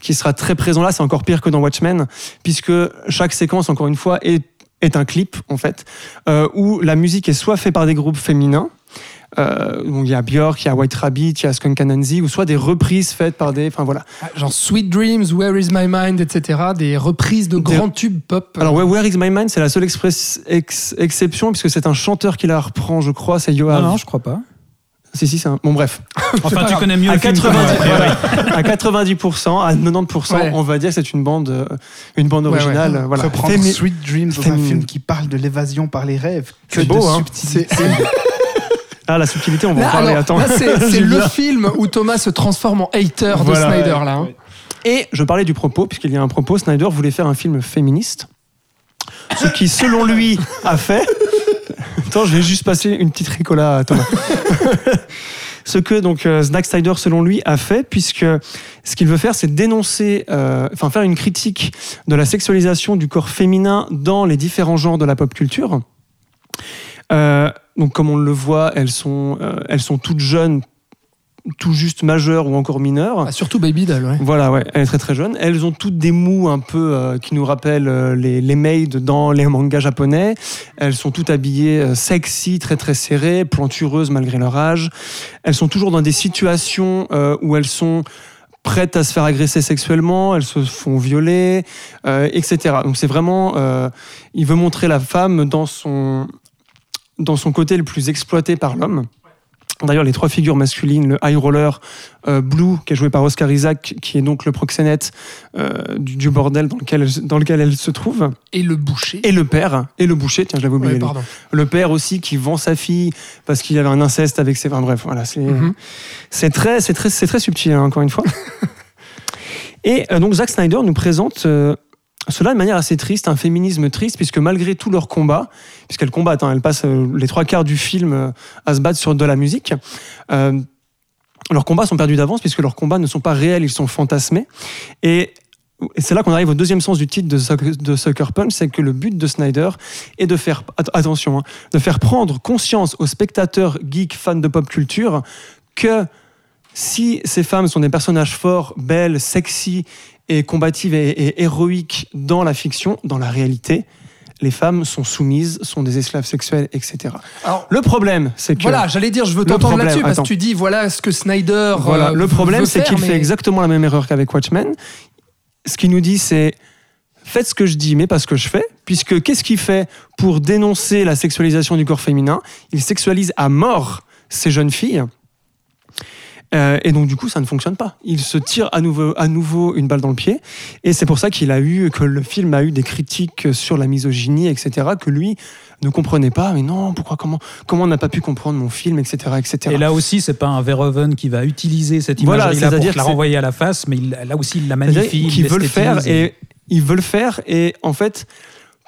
Speaker 7: qui sera très présent là. C'est encore pire que dans Watchmen, puisque chaque séquence, encore une fois, est, est un clip, en fait, euh, où la musique est soit faite par des groupes féminins, euh, donc il y a Björk, il y a White Rabbit, il y a Skunk Anansi, ou soit des reprises faites par des... Enfin voilà.
Speaker 4: Ah, Genre Sweet Dreams, Where is my mind, etc. Des reprises de
Speaker 7: Des-
Speaker 4: grands tubes pop.
Speaker 7: Alors, ouais, Where is My Mind, c'est la seule express- ex- exception, puisque c'est un chanteur qui la reprend, je crois, c'est Yoav.
Speaker 6: Non, non, je crois pas.
Speaker 7: Si, si, c'est un. Bon, bref.
Speaker 6: Enfin, tu connais mieux
Speaker 7: À
Speaker 6: le film.
Speaker 7: 90,
Speaker 6: quoi.
Speaker 7: voilà. à 90%, à 90%,
Speaker 4: Ouais.
Speaker 7: on va dire que c'est une bande, euh, une bande
Speaker 4: Ouais, ouais.
Speaker 7: originale. euh, Voilà.
Speaker 5: Reprendre Sweet Dreams dans un film qui parle de l'évasion par les rêves. Que
Speaker 7: C'est beau,
Speaker 5: de
Speaker 7: hein.
Speaker 5: subtilité.
Speaker 7: Ah, la subtilité, on va
Speaker 4: Là,
Speaker 7: en parler.
Speaker 4: alors,
Speaker 7: Attends.
Speaker 4: là, c'est le film où Thomas se transforme en hater de. Snyder, là. hein.
Speaker 7: Et je parlais du propos, puisqu'il y a un propos, Snyder voulait faire un film féministe. Ce qui, selon lui, a fait. Attends, je vais juste passer une petite ricola à Thomas. ce que donc euh, Zack Snyder, selon lui, a fait, puisque ce qu'il veut faire, c'est dénoncer, euh, enfin faire une critique de la sexualisation du corps féminin dans les différents genres de la pop culture. Euh, donc, comme on le voit, elles sont, euh, elles sont toutes jeunes, tout juste majeures ou encore mineures.
Speaker 4: Ah, surtout Baby Doll, ouais.
Speaker 7: Voilà, ouais, elle est très très jeune. Elles ont toutes des mous un peu euh, qui nous rappellent euh, les, les maids dans les mangas japonais. Elles sont toutes habillées euh, sexy, très très serrées, plantureuses malgré leur âge. Elles sont toujours dans des situations où elles sont prêtes à se faire agresser sexuellement, elles se font violer, euh, etc. Donc c'est vraiment, euh, il veut montrer la femme dans son dans son côté le plus exploité par l'homme. D'ailleurs, les trois figures masculines, le high roller, euh, Blue, qui est joué par Oscar Isaac, qui est donc le proxénète euh, du, du bordel dans lequel, elle, dans lequel elle se trouve,
Speaker 4: Et le boucher.
Speaker 7: et le père, et le boucher, tiens, je l'avais oublié.
Speaker 4: Ouais.
Speaker 7: Le père aussi qui vend sa fille parce qu'il avait un inceste avec ses. Enfin bref, voilà, c'est
Speaker 4: Mhm.
Speaker 7: très, très subtil, hein, encore une fois. Et euh, donc Zack Snyder nous présente euh, cela de manière assez triste, un féminisme triste, puisque malgré tout leur combat, puisqu'elles combattent, hein, elles passent euh, les trois quarts du film euh, à se battre sur de la musique, euh, leurs combats sont perdus d'avance, puisque leurs combats ne sont pas réels, ils sont fantasmés. Et c'est là qu'on arrive au deuxième sens du titre de, Suck- de Sucker Punch, c'est que le but de Snyder est de faire, att- attention, hein, de faire prendre conscience aux spectateurs geeks fans de pop culture que si ces femmes sont des personnages forts, belles, sexy et combatives et, et héroïques dans la fiction, dans la réalité, les femmes sont soumises, sont des esclaves sexuels, etc.
Speaker 4: Alors,
Speaker 7: Le problème, c'est que
Speaker 4: voilà, j'allais dire, je veux t'entendre là-dessus parce que tu dis, voilà ce que Snyder.
Speaker 7: Voilà,
Speaker 4: euh,
Speaker 7: le problème, c'est qu'il fait exactement la même erreur qu'avec Watchmen. Ce qu'il nous dit, c'est faites ce que je dis, mais pas ce que je fais. Puisque qu'est-ce qu'il fait pour dénoncer la sexualisation du corps féminin? Il sexualise à mort ces jeunes filles. Euh, et donc du coup, ça ne fonctionne pas. Il se tire à nouveau, à nouveau une balle dans le pied, et c'est pour ça qu'il a eu que le film a eu des critiques sur la misogynie, etc. Que lui ne comprenait pas. Mais non, pourquoi, comment, comment on n'a pas pu comprendre mon film, etc., etc.
Speaker 6: Et là aussi, c'est pas un Verhoeven qui va utiliser cette
Speaker 7: Voilà,
Speaker 6: imagerie-là pour la renvoyer à la face, mais il- là aussi, il la magnifie.
Speaker 7: qu'ils
Speaker 6: il
Speaker 7: veulent faire et ils veulent faire et en fait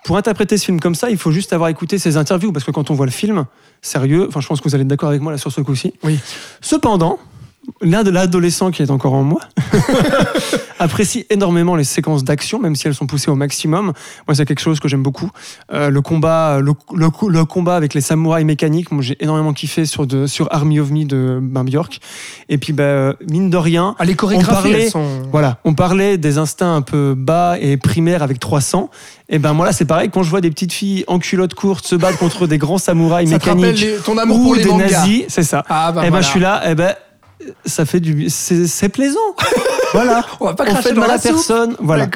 Speaker 7: pour interpréter ce film comme ça il faut juste avoir écouté ses interviews parce que quand on voit le film sérieux enfin je pense que vous allez être d'accord avec moi là sur ce coup-ci
Speaker 4: Oui.
Speaker 7: cependant l'un de l'adolescent qui est encore en moi apprécie énormément les séquences d'action même si elles sont poussées au maximum moi c'est quelque chose que j'aime beaucoup Euh, le combat le, le- le combat avec les samouraïs mécaniques moi j'ai énormément kiffé sur de sur Army of Me de ben, Björk et puis ben, mine de rien
Speaker 4: Ah, les chorégraphies,
Speaker 7: parlait-
Speaker 4: sont.
Speaker 7: voilà, on parlait des instincts un peu bas et primaires avec 300. Et ben moi là c'est pareil, quand je vois des petites filles en culotte courte se battre contre des grands samouraïs
Speaker 4: Ça te
Speaker 7: mécaniques
Speaker 4: les- ton amour
Speaker 7: ou
Speaker 4: pour les
Speaker 7: des
Speaker 4: mangas.
Speaker 7: nazis, c'est ça.
Speaker 4: Ah bah
Speaker 7: et ben
Speaker 4: voilà.
Speaker 7: je suis là, et ben ça fait du, c'est plaisant. voilà.
Speaker 4: On va pas cracher dans
Speaker 7: mal
Speaker 4: la soupe.
Speaker 7: personne. Voilà.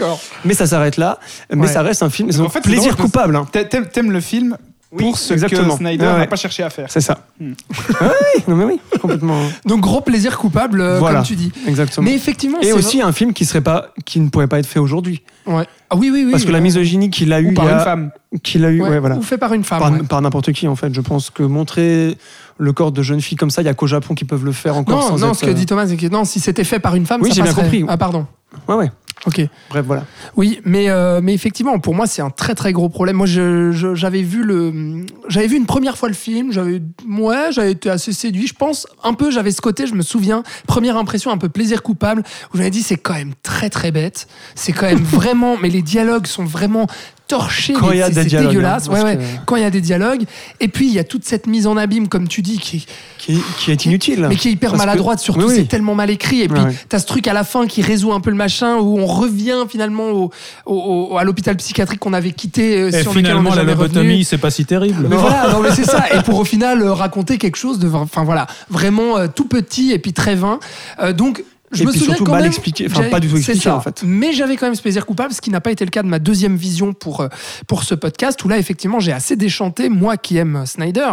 Speaker 7: Mais ça s'arrête là. Mais
Speaker 4: Ouais.
Speaker 7: ça reste un film.
Speaker 5: En fait,
Speaker 7: plaisir
Speaker 5: drôle
Speaker 7: coupable. hein.
Speaker 5: T'a- T'aimes le film
Speaker 7: Oui,
Speaker 5: pour ce
Speaker 7: exactement.
Speaker 5: que Snyder
Speaker 7: ouais.
Speaker 5: n'a pas cherché à faire.
Speaker 7: C'est ça.
Speaker 5: Hmm.
Speaker 7: Ah oui, non mais oui, complètement.
Speaker 4: Donc gros plaisir coupable, euh,
Speaker 7: Voilà.
Speaker 4: comme tu dis.
Speaker 7: Exactement.
Speaker 4: Mais effectivement,
Speaker 7: et aussi un film qui serait pas, qui ne pourrait pas être fait aujourd'hui.
Speaker 4: Ouais. Ah oui, oui, oui.
Speaker 7: Parce que la
Speaker 4: ouais.
Speaker 7: misogynie qu'il a eu,
Speaker 5: par
Speaker 7: a-
Speaker 5: une femme.
Speaker 7: qu'il a eu,
Speaker 4: Ouais,
Speaker 7: voilà.
Speaker 4: Ou fait par une femme.
Speaker 7: par n'importe qui en fait. Je pense que montrer le corps de jeunes filles comme ça, il y a qu'au Japon qui peuvent le faire encore
Speaker 4: Non,
Speaker 7: sans
Speaker 4: non,
Speaker 7: être,
Speaker 4: ce que
Speaker 7: euh,
Speaker 4: dit Thomas, c'est que non, si c'était fait par une femme,
Speaker 7: Oui,
Speaker 4: ça
Speaker 7: j'ai bien compris.
Speaker 4: Ah pardon.
Speaker 7: Ouais, ouais.
Speaker 4: Ok.
Speaker 7: Bref, voilà.
Speaker 4: Oui, mais, euh, mais effectivement, pour moi, c'est un très très gros problème. Moi, j'avais vu le, j'avais vu une première fois le film. J'avais, ouais, j'avais été assez séduit. Je pense un peu, j'avais ce côté, je me souviens, première impression un peu plaisir coupable, où j'avais dit c'est quand même très très bête. C'est quand même vraiment, mais les dialogues sont vraiment torchés.
Speaker 7: Quand il y a des dialogues,
Speaker 4: dégueulasse.
Speaker 7: hein,
Speaker 4: ouais,
Speaker 7: parce
Speaker 4: ouais.
Speaker 7: que-
Speaker 4: Quand il y a des dialogues, et puis il y a toute cette mise en abîme, comme tu dis, qui,
Speaker 7: Qui, qui est inutile.
Speaker 4: mais qui est hyper
Speaker 7: Parce que-
Speaker 4: maladroite, surtout
Speaker 7: Oui, oui.
Speaker 4: c'est tellement mal écrit. Et puis
Speaker 7: ouais.
Speaker 4: t'as ce truc à la fin qui résout un peu le machin, où on revient finalement au, au- au- à l'hôpital psychiatrique qu'on avait quitté. euh,
Speaker 6: Et
Speaker 4: sur
Speaker 6: finalement, la lobotomie, c'est pas si terrible.
Speaker 4: Mais voilà, non mais c'est ça. Et pour au final euh, raconter quelque chose de, enfin voilà, vraiment euh, tout petit et puis très vain. Euh, donc je
Speaker 7: Et
Speaker 4: me
Speaker 7: puis
Speaker 4: souviens
Speaker 7: surtout mal
Speaker 4: même,
Speaker 7: expliqué, enfin, pas du tout expliqué,
Speaker 4: ça.
Speaker 7: en fait.
Speaker 4: Mais j'avais quand même ce plaisir coupable, ce qui n'a pas été le cas de ma deuxième vision pour euh, pour ce podcast où là effectivement j'ai assez déchanté moi qui aime Snyder,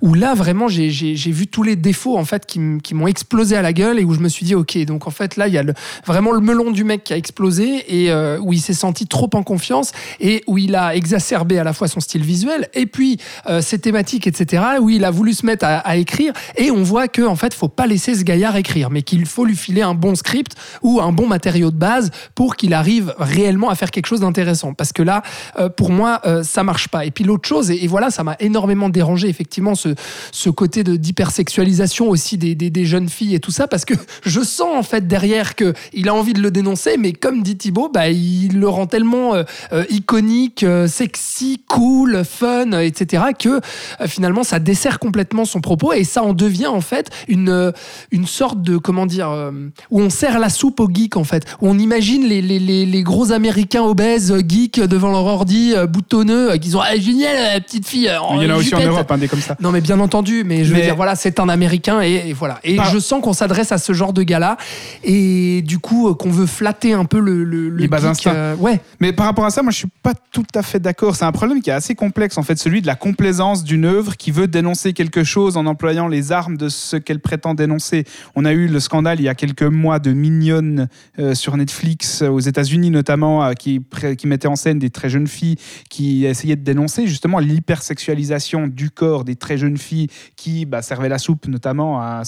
Speaker 4: où là vraiment j'ai vu tous les défauts en fait qui m'ont explosé à la gueule et où je me suis dit ok donc en fait là il y a le, vraiment le melon du mec qui a explosé et euh, où il s'est senti trop en confiance et où il a exacerbé à la fois son style visuel et puis euh, ses thématiques etc où il a voulu se mettre à, à écrire et on voit que en fait faut pas laisser ce gaillard écrire mais qu'il faut lui filer un bon script ou un bon matériau de base pour qu'il arrive réellement à faire quelque chose d'intéressant. Parce que là euh, pour moi euh, ça marche pas. Et puis l'autre chose et, voilà ça m'a énormément dérangé effectivement ce, ce côté d'hypersexualisation aussi des, des, jeunes filles et tout ça parce que je sens en fait derrière que il a envie de le dénoncer mais comme dit Thibaut bah, il le rend tellement euh, iconique sexy cool fun etc que finalement ça dessert complètement son propos. Et ça en devient en fait une une sorte de comment dire où on sert la soupe aux geeks en fait où on imagine les, les, les, les gros américains obèses euh, geeks devant leur ordi euh, boutonneux euh, qui sont ah, génial la petite fille euh,
Speaker 5: Il y en a aussi en. Europe, hein, des comme ça.
Speaker 4: Non, mais bien entendu, mais je veux
Speaker 5: Mais-
Speaker 4: dire, voilà, c'est un Américain et, et voilà. Et
Speaker 5: Par-
Speaker 4: je sens qu'on s'adresse à ce genre de gars-là et du coup euh, qu'on veut flatter un peu le, le, le geek, euh, ouais,
Speaker 5: Mais par rapport à ça, moi, je suis pas tout à fait d'accord. C'est un problème qui est assez complexe, en fait, celui de la complaisance d'une œuvre qui veut dénoncer quelque chose en employant les armes de ce qu'elle prétend dénoncer. On a eu le scandale il y a quelques comme moi de mignonnes euh, sur Netflix, euh, aux États-Unis notamment, euh, qui, mettaient en scène des très jeunes filles qui essayaient de dénoncer justement l'hypersexualisation du corps des très jeunes filles qui bah, servaient la soupe notamment à,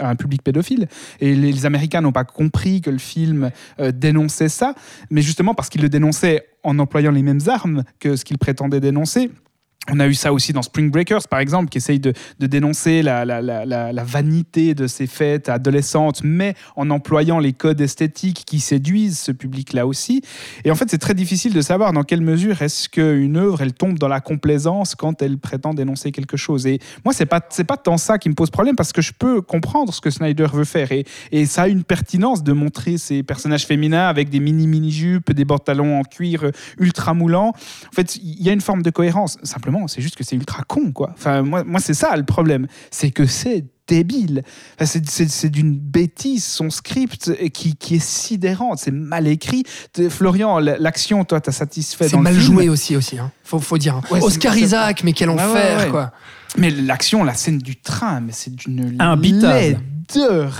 Speaker 5: un public pédophile. Et les, Américains n'ont pas compris que le film dénonçait ça, mais justement parce qu'il le dénonçait en employant les mêmes armes que ce qu'il prétendait dénoncer. On a eu ça aussi dans Spring Breakers, par exemple, qui essaye de, dénoncer la, vanité de ces fêtes adolescentes, mais en employant les codes esthétiques qui séduisent ce public-là aussi. Et en fait, c'est très difficile de savoir dans quelle mesure est-ce qu'une œuvre, elle tombe dans la complaisance quand elle prétend dénoncer quelque chose. Et moi, c'est pas pas tant ça qui me pose problème, parce que je peux comprendre ce que Snyder veut faire. Et, ça a une pertinence de montrer ces personnages féminins avec des mini-mini-jupes, des pantalons en cuir ultra moulants. En fait, il y a une forme de cohérence. Simplement, c'est juste que c'est ultra con, quoi. Enfin, moi, moi c'est ça le problème. C'est que c'est débile. Enfin, c'est- c'est c'est d'une bêtise, son script et qui, qui est sidérante. C'est mal écrit. Florian, l'action, toi, t'as satisfait
Speaker 4: C'est
Speaker 5: dans
Speaker 4: mal
Speaker 5: le film.
Speaker 4: joué aussi, aussi. Hein. Faut, faut dire. hein.
Speaker 5: Ouais, c'est-
Speaker 4: Oscar
Speaker 5: c'est-
Speaker 4: Isaac, mais quel enfer,
Speaker 5: ouais, ouais.
Speaker 4: quoi.
Speaker 5: Mais l'action, la scène du train, mais c'est d'une laideur.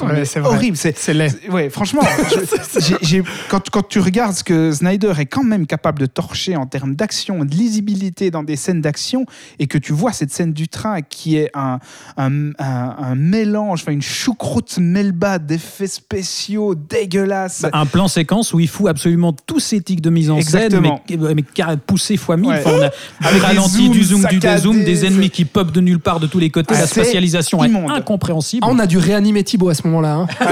Speaker 4: Ouais, c'est
Speaker 5: horrible. C'est
Speaker 4: laid.
Speaker 5: Ouais, franchement, je- quand, quand tu regardes ce que Snyder est quand même capable de torcher en termes d'action, de lisibilité dans des scènes d'action, et que tu vois cette scène du train qui est un, un, un- un mélange, une choucroute melba d'effets spéciaux dégueulasses.
Speaker 6: Bah, un plan séquence où il fout absolument tous ces tics de mise en
Speaker 5: Exactement.
Speaker 6: scène, mais, mais poussé fois mille.
Speaker 5: Ouais.
Speaker 6: Enfin, on a
Speaker 5: Avec
Speaker 6: ralenti,
Speaker 5: zooms
Speaker 6: du zoom, du dézoom, des ennemis qui popent de nulle part de tous les côtés.
Speaker 5: Ah,
Speaker 6: la
Speaker 5: c'est
Speaker 6: spatialisation est incompréhensible.
Speaker 4: Ah, on a dû réanimer Thibaut à ce moment-là. hein.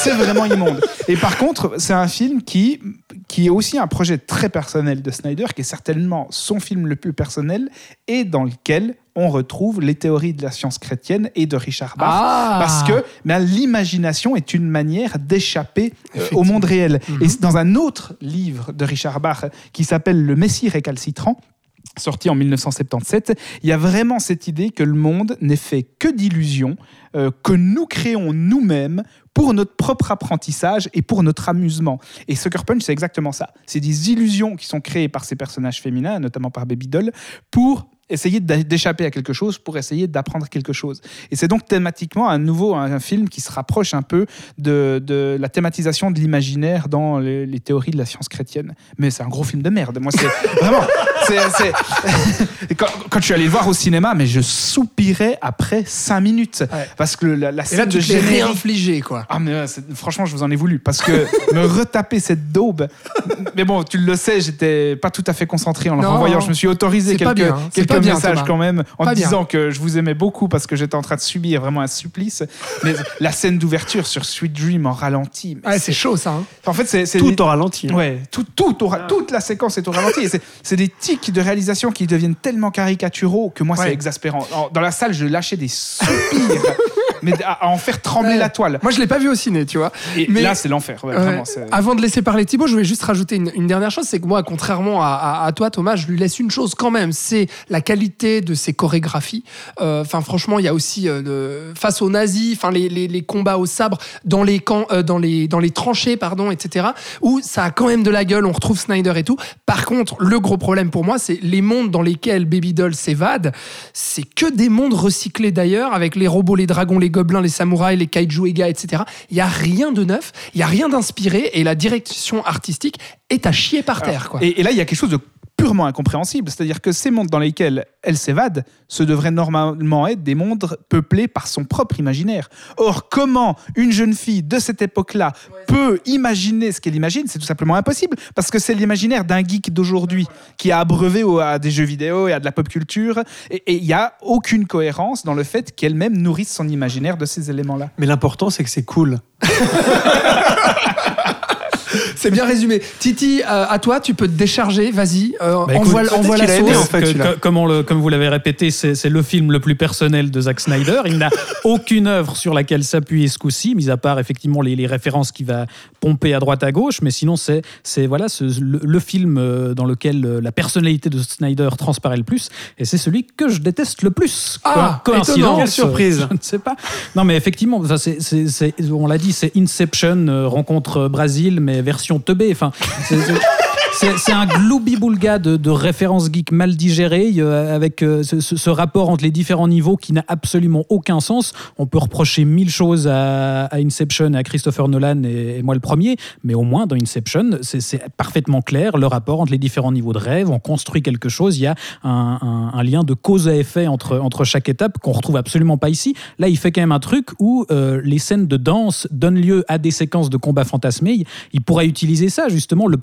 Speaker 5: c'est vraiment immonde. Et par contre, c'est un film qui, qui est aussi un projet très personnel de Snyder, qui est certainement son film le plus personnel, et dans lequel on retrouve les théories de la science chrétienne et de Richard Bach.
Speaker 4: Ah.
Speaker 5: Parce que ben, l'imagination est une manière d'échapper euh, au monde réel.
Speaker 4: Mhm.
Speaker 5: Et c'est dans un autre livre de Richard Bach qui s'appelle Le Messie récalcitrant, sorti en 1977, il y a vraiment cette idée que le monde n'est fait que d'illusions, euh, que nous créons nous-mêmes pour notre propre apprentissage et pour notre amusement. Et Sucker Punch, c'est exactement ça. C'est des illusions qui sont créées par ces personnages féminins, notamment par Baby Doll, pour essayer d'échapper à quelque chose, pour essayer d'apprendre quelque chose. Et c'est donc thématiquement un nouveau un, film qui se rapproche un peu de, de la thématisation de l'imaginaire dans les, les théories de la science chrétienne. Mais c'est un gros film de merde. Moi, c'est vraiment... Et quand, quand je suis allé le voir au cinéma, mais je soupirais après cinq minutes.
Speaker 4: Ouais.
Speaker 5: Parce que la, la
Speaker 4: Et
Speaker 5: scène
Speaker 4: là, tu
Speaker 5: de générique...
Speaker 4: réinfligé, quoi.
Speaker 5: Ah mais franchement, je vous en ai voulu parce que me retaper cette daube. Mais bon, tu le sais, j'étais pas tout à fait concentré en le
Speaker 4: Non,
Speaker 5: renvoyant. Je me suis autorisé
Speaker 4: bien, hein.
Speaker 5: Quelques
Speaker 4: pas bien,
Speaker 5: messages
Speaker 4: Thomas.
Speaker 5: quand même en
Speaker 4: Pas bien.
Speaker 5: disant que je vous aimais beaucoup parce que j'étais en train de subir vraiment un supplice. Mais la scène d'ouverture sur Sweet Dream en ralenti.
Speaker 4: Ouais, c'est chaud, ça. hein.
Speaker 5: En fait, c'est
Speaker 7: Tout au ralenti. hein.
Speaker 5: Ouais, tout, tout au ra- toute la séquence est au ralenti. C'est- C'est des tics de réalisation qui deviennent tellement caricaturaux que moi, c'est exaspérant. En- Dans la salle, je lâchais des soupirs, mais à, en faire trembler
Speaker 4: Ouais.
Speaker 5: la toile.
Speaker 4: Moi, je l'ai pas vu au ciné, tu vois.
Speaker 5: Et
Speaker 4: Mais-
Speaker 5: là, c'est l'enfer. ouais,
Speaker 4: Euh, avant de laisser parler Thibaut, je voulais juste rajouter une, une dernière chose, c'est que moi, contrairement à, à- à toi, Thomas, je lui laisse une chose quand même, c'est la qualité de ses chorégraphies. Euh, Enfin, franchement, il y a aussi euh, face aux nazis, enfin les, les- les combats au sabre dans les camps, euh, dans les dans les tranchées, pardon, etc. Où ça a quand même de la gueule, on retrouve Snyder et tout. Par contre, le gros problème pour moi, c'est les mondes dans lesquels Baby Doll s'évade. C'est que des mondes recyclés d'ailleurs, avec les robots, les dragons, les gobelins, les samouraïs, les kaiju Ega, etc. Il y a rien de neuf, il y a rien d'inspiré, et la direction artistique est à chier par terre, quoi.
Speaker 5: Et, et là, il y a quelque chose de purement incompréhensible. C'est-à-dire que ces mondes dans lesquels elle s'évade, ce devraient normalement être des mondes peuplés par son propre imaginaire. Or, comment une jeune fille de cette époque-là peut imaginer ce qu'elle imagine C'est tout simplement impossible, parce que c'est l'imaginaire d'un geek d'aujourd'hui qui a abreuvé au- à des jeux vidéo et à de la pop culture. Et et il n'y a aucune cohérence dans le fait qu'elle-même nourrisse son imaginaire de ces éléments-là.
Speaker 7: Mais l'important, c'est que c'est cool.
Speaker 4: C'est bien résumé. Titi, euh, à toi, tu peux te décharger, vas-y, euh,
Speaker 6: Bah,
Speaker 4: envoie, la sauce.
Speaker 7: aimé, en fait,
Speaker 6: Que-
Speaker 7: celui-là.
Speaker 6: que- comme, on le- comme vous l'avez répété, c'est c'est le film le plus personnel de Zack Snyder. Il n'a aucune œuvre sur laquelle s'appuyer ce coup-ci, mis à part effectivement les, les références qu'il va pomper à droite à gauche. Mais sinon, c'est c'est, voilà ce- le, le film euh, dans lequel euh, la personnalité de Snyder transparaît le plus. Et c'est celui que je déteste le plus.
Speaker 4: Ah,
Speaker 6: Co-
Speaker 4: étonnant.
Speaker 7: Quelle surprise.
Speaker 6: Je ne sais pas. Non, mais effectivement, ça, c'est- c'est- c'est- on l'a dit, c'est Inception, euh, rencontre Brésil, mais version teubée. Enfin, c'est- un gloubi-boulga de, références geeks mal digérées, euh, avec euh, ce, rapport entre les différents niveaux qui n'a absolument aucun sens. On peut reprocher mille choses à, à Inception à Christopher Nolan, et, moi le premier, mais au moins dans Inception, c'est parfaitement clair le rapport entre les différents niveaux de rêve. On construit quelque chose, il y a un, lien de cause à effet entre, entre chaque étape qu'on retrouve absolument pas ici. Là, il fait quand même un truc où euh, les scènes de danse donnent lieu à des séquences de combats fantasmés. Il, il pourrait utiliser ça, justement, le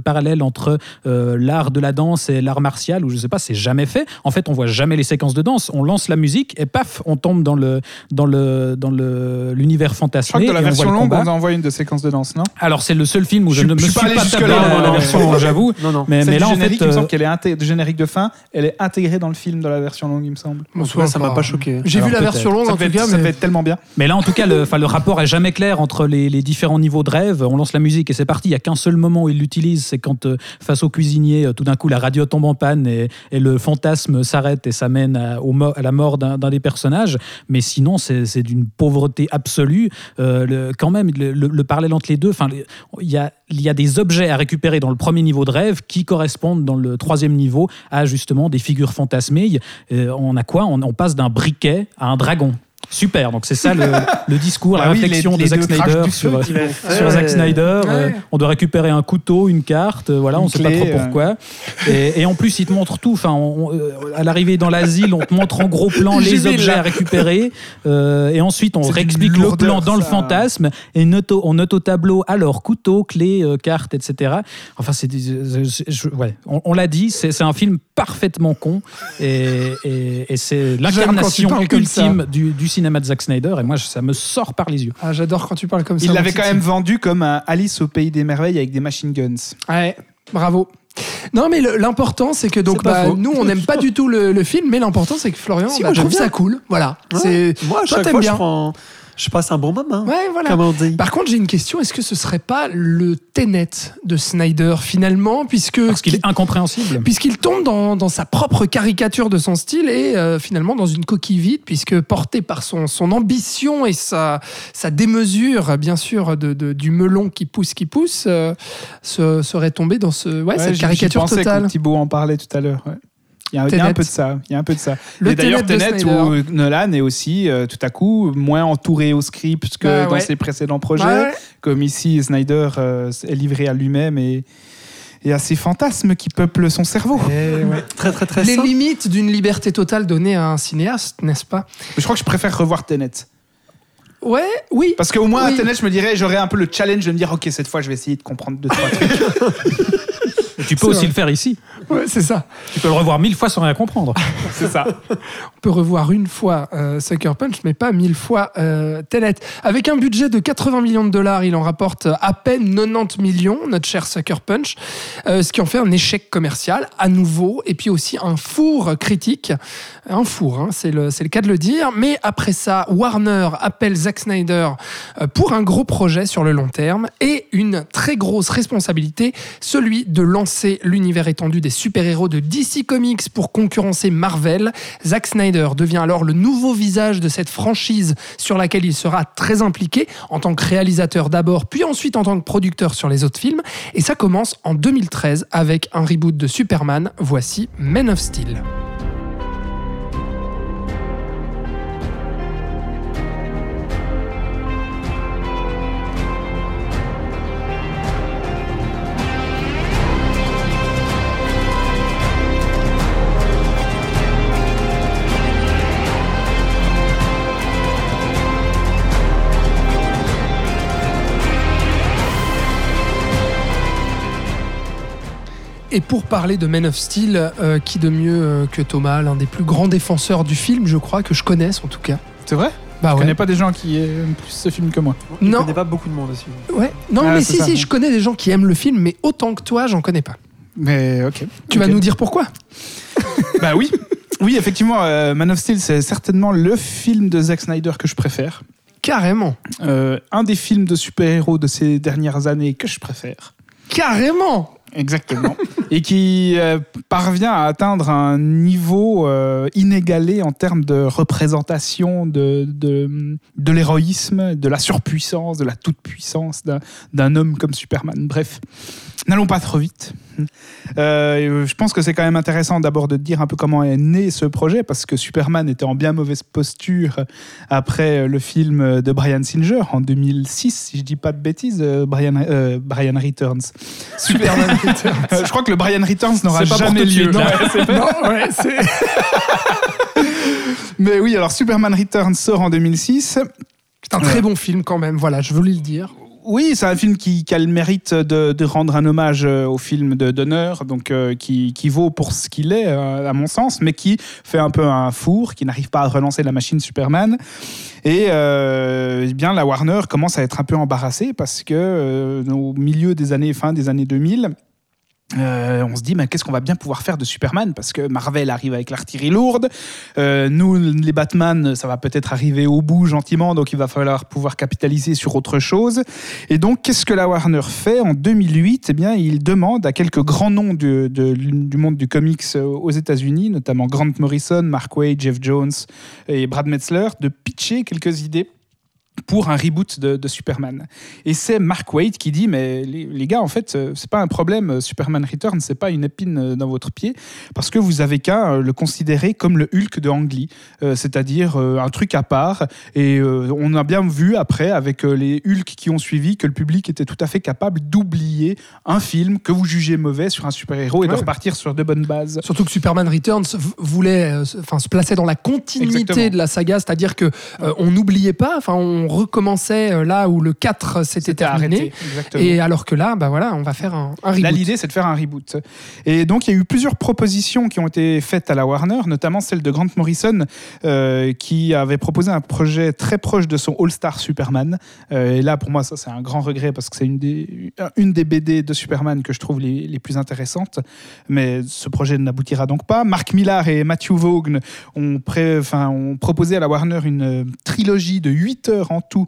Speaker 6: parallèle entre euh, l'art de la danse et l'art martial, ou je sais pas, c'est jamais fait. En fait, on voit jamais les séquences de danse. On lance la musique et paf, on tombe dans le dans le dans le l'univers
Speaker 5: Je crois
Speaker 6: fantasmé.
Speaker 5: que dans la
Speaker 6: on
Speaker 5: version longue,
Speaker 6: combat.
Speaker 5: on envoie une de séquences de danse, non?
Speaker 6: Alors c'est le seul film où je,
Speaker 5: Je-
Speaker 6: ne me
Speaker 5: suis
Speaker 6: suis
Speaker 5: pas
Speaker 6: pas tablé dans la version,
Speaker 5: non.
Speaker 6: j'avoue.
Speaker 7: Non, non.
Speaker 6: Mais, mais là, en
Speaker 5: générique,
Speaker 6: fait,
Speaker 5: il me
Speaker 6: euh,
Speaker 5: semble qu'elle est générique de fin, elle est intégrée dans le film, dans la version longue, il me semble.
Speaker 4: Bon,
Speaker 7: Ouais, ça m'a pas choqué.
Speaker 4: J'ai vu la version longue
Speaker 5: Ça
Speaker 4: en tout cas,
Speaker 5: ça être tellement bien.
Speaker 6: Mais là, en tout cas, le, enfin, le rapport est jamais clair entre les, les différents niveaux de rêve. On lance la musique et c'est parti. Il n'y a qu'un seul moment où il l'utilise, c'est quand, euh, face au cuisinier, euh, tout d'un coup, la radio tombe en panne et, le fantasme s'arrête et ça mène à, la mort d'un des personnages. Mais sinon, c'est d'une pauvreté absolue. Euh, quand même, le, le- le parallèle entre les deux, il y a, des objets à récupérer dans le premier niveau de rêve qui correspondent dans le troisième niveau à justement des figures fantasmées. On a quoi? On passe d'un briquet à un dragon. Super, donc c'est ça le, le discours, la
Speaker 5: Ah oui, les-
Speaker 6: réflexion
Speaker 5: les
Speaker 6: de Zack
Speaker 5: deux crachent
Speaker 6: Snyder sur, sur. Zack
Speaker 7: Ouais.
Speaker 6: Snyder. euh, on doit récupérer un couteau, une carte, euh, voilà, on
Speaker 5: Une
Speaker 6: sait pas trop pourquoi. Et, et en plus, il te montre tout. Enfin, on- euh, à l'arrivée dans l'asile, on te montre en gros plan les objets à récupérer. euh, et ensuite, on réexplique le plan dans le fantasme. Et note on note au tableau, alors, couteau, clé, euh, carte, etc. Enfin, c'est ouais, on, on l'a dit, c'est un film parfaitement con. Et, et- et c'est l'incarnation ultime du, du cinéma de Zack Snyder. Et moi, ça me sort par les yeux.
Speaker 4: Ah, j'adore quand tu parles comme ça.
Speaker 5: Il l'avait quand même vendu comme un Alice au pays des merveilles avec des machine guns.
Speaker 4: Ouais, bravo. Non, mais l'important, c'est que donc, bah, nous, on n'aime pas du tout le, le film, mais l'important, c'est que Florian
Speaker 7: Si,
Speaker 4: bah,
Speaker 7: moi,
Speaker 4: trouve
Speaker 7: bien.
Speaker 4: ça cool. Voilà.
Speaker 7: Ouais. Moi, à
Speaker 4: Toi,
Speaker 7: chaque fois,
Speaker 4: bien.
Speaker 7: je prends. Je passe un bon moment.
Speaker 4: Ouais, voilà.
Speaker 7: Comme on dit.
Speaker 4: Par contre, j'ai une question. Est-ce que ce serait pas le Tenet de Snyder finalement, puisque
Speaker 6: Parce qu'il est incompréhensible.
Speaker 4: puisqu'il tombe dans, dans sa propre caricature de son style et euh, finalement dans une coquille vide, puisque porté par son, son ambition et sa, sa démesure, bien sûr, de, de- du melon qui pousse, qui pousse, euh, se- serait tombé dans ce, ouais,
Speaker 5: Ouais,
Speaker 4: cette caricature totale.
Speaker 5: quand Thibaut en parlait tout à l'heure. ouais. Il y, a, il y a
Speaker 4: Tenet.
Speaker 5: un peu de ça. Il y a un peu de ça.
Speaker 4: Le
Speaker 5: et d'ailleurs,
Speaker 4: Tenet
Speaker 5: où Nolan est aussi euh, tout à coup moins entouré au script que
Speaker 4: Ah,
Speaker 5: dans
Speaker 4: ouais.
Speaker 5: ses précédents projets.
Speaker 4: Ouais.
Speaker 5: Comme ici, Snyder euh, est livré à lui-même et, et à ses fantasmes qui peuplent son cerveau.
Speaker 7: Très, très, très
Speaker 4: Les
Speaker 7: simple.
Speaker 4: limites d'une liberté totale donnée à un cinéaste, n'est-ce pas?
Speaker 5: Je crois que je préfère revoir Tenet.
Speaker 4: Ouais, oui.
Speaker 5: Parce qu'au moins,
Speaker 4: Oui.
Speaker 5: à Tenet, je me dirais, j'aurais un peu le challenge de me dire, ok, cette fois, je vais essayer de comprendre deux, trois trucs.
Speaker 6: Tu peux aussi
Speaker 4: vrai.
Speaker 6: le faire ici.
Speaker 4: Ouais, c'est ça.
Speaker 6: Tu peux le revoir mille fois sans rien comprendre.
Speaker 5: C'est ça.
Speaker 4: On peut revoir une fois euh, Sucker Punch, mais pas mille fois euh, Tenet. Avec un budget de 80 millions de dollars, il en rapporte à peine 90 millions, notre cher Sucker Punch, euh, ce qui en fait un échec commercial à nouveau, et puis aussi un four critique. Un four, hein, c'est le, le cas de le dire. Mais après ça, Warner appelle Zack Snyder euh, pour un gros projet sur le long terme et une très grosse responsabilité, celui de lancer l'univers étendu des super-héros de DC Comics pour concurrencer Marvel. Zack Snyder devient alors le nouveau visage de cette franchise sur laquelle il sera très impliqué en tant que réalisateur d'abord, puis ensuite en tant que producteur sur les autres films. Et ça commence en 2013 avec un reboot de Superman. Voici Men of Steel. Et pour parler de Men of Steel, euh, qui de mieux euh, que Thomas, l'un des plus grands défenseurs du film, je crois, que je connaisse en tout cas.
Speaker 5: C'est vrai?
Speaker 4: Bah
Speaker 5: Je
Speaker 4: ouais.
Speaker 5: connais pas des gens qui aiment plus ce film que moi?
Speaker 7: Je
Speaker 4: Non,
Speaker 7: connais pas beaucoup de monde aussi.
Speaker 4: ouais. non
Speaker 5: Ah,
Speaker 4: mais si,
Speaker 5: ça,
Speaker 4: si,
Speaker 5: ouais.
Speaker 4: je connais des gens qui aiment le film, mais autant que toi, j'en connais pas.
Speaker 5: Mais ok.
Speaker 4: Tu vas nous dire pourquoi?
Speaker 5: Bah oui. Oui, effectivement, euh, Man of Steel, c'est certainement le film de Zack Snyder que je préfère.
Speaker 4: Carrément.
Speaker 5: Euh, un des films de super-héros de ces dernières années que je préfère.
Speaker 4: Carrément
Speaker 5: Exactement. Et qui euh, parvient à atteindre un niveau euh, inégalé en termes de représentation de, de, l'héroïsme, de la surpuissance, de la toute-puissance d'un homme comme Superman. Bref. N'allons pas trop vite. Euh, je pense que c'est quand même intéressant d'abord de dire un peu comment est né ce projet, parce que Superman était en bien mauvaise posture après le film de Brian Singer en 2006, si je dis pas de bêtises, euh, Brian, euh, Brian Returns.
Speaker 4: Superman Returns.
Speaker 5: Euh, je crois que le Brian Returns n'aura jamais lieu.
Speaker 6: suite,
Speaker 5: Non,
Speaker 6: là.
Speaker 5: ouais, c'est pas-
Speaker 4: non, ouais, c'est
Speaker 5: Mais oui, alors Superman Returns sort en 2006.
Speaker 4: c'est un très bon film quand même. Voilà, je voulais le dire.
Speaker 5: Oui, c'est un film qui, qui a le mérite de, de rendre un hommage euh, au film d'honneur, donc euh, qui, qui vaut pour ce qu'il est, euh, à mon sens, mais qui fait un peu un four, qui n'arrive pas à relancer la machine Superman. Et eh bien, la Warner commence à être un peu embarrassée parce que au milieu des années, fin des années 2000, euh, on se dit, mais qu'est-ce qu'on va bien pouvoir faire de Superman? Parce que Marvel arrive avec l'artillerie lourde. Euh, nous, les Batman, ça va peut-être arriver au bout gentiment, donc il va falloir pouvoir capitaliser sur autre chose. Et donc, qu'est-ce que la Warner fait? En 2008, eh bien, il demande à quelques grands noms du, du monde du comics euh, aux États-Unis, notamment Grant Morrison, Mark Waid, Jeff Jones et Brad Metzler, de pitcher quelques idées pour un reboot de, de Superman. Et c'est Mark Waid qui dit mais les, les gars en fait euh, c'est pas un problème euh, Superman Return c'est pas une épine euh, dans votre pied parce que vous avez qu'à le considérer comme le Hulk de Ang Lee Euh, c'est-à-dire euh, un truc à part et euh, on a bien vu après avec les Hulk qui ont suivi que le public était tout à fait capable d'oublier un film que vous jugez mauvais sur un super-héros et de repartir sur de bonnes bases.
Speaker 4: Surtout que Superman Returns voulait, se- enfin, se plaçait dans la continuité
Speaker 5: Exactement.
Speaker 4: de la saga, c'est-à-dire que on n'oubliait pas, enfin, on recommençait euh, là où le 4 s'était terminé.
Speaker 5: arrêté.
Speaker 4: Et alors que là, bah voilà, on va faire un, un
Speaker 5: Là,
Speaker 4: reboot.
Speaker 5: l'idée, c'est de faire un reboot. Et donc, il y a eu plusieurs propositions qui ont été faites à la Warner, notamment celle de Grant Morrison, euh, qui avait proposé un projet très proche de son All-Star Superman. Euh, et là, pour moi, ça, c'est un grand regret parce que c'est une des, une des BD de Superman que je trouve les, les plus intéressantes. Mais ce projet n'aboutira donc pas. Mark Millar et Matthew Vaughn ont, pré- enfin, ont proposé à la Warner une trilogie de 8 heures en tout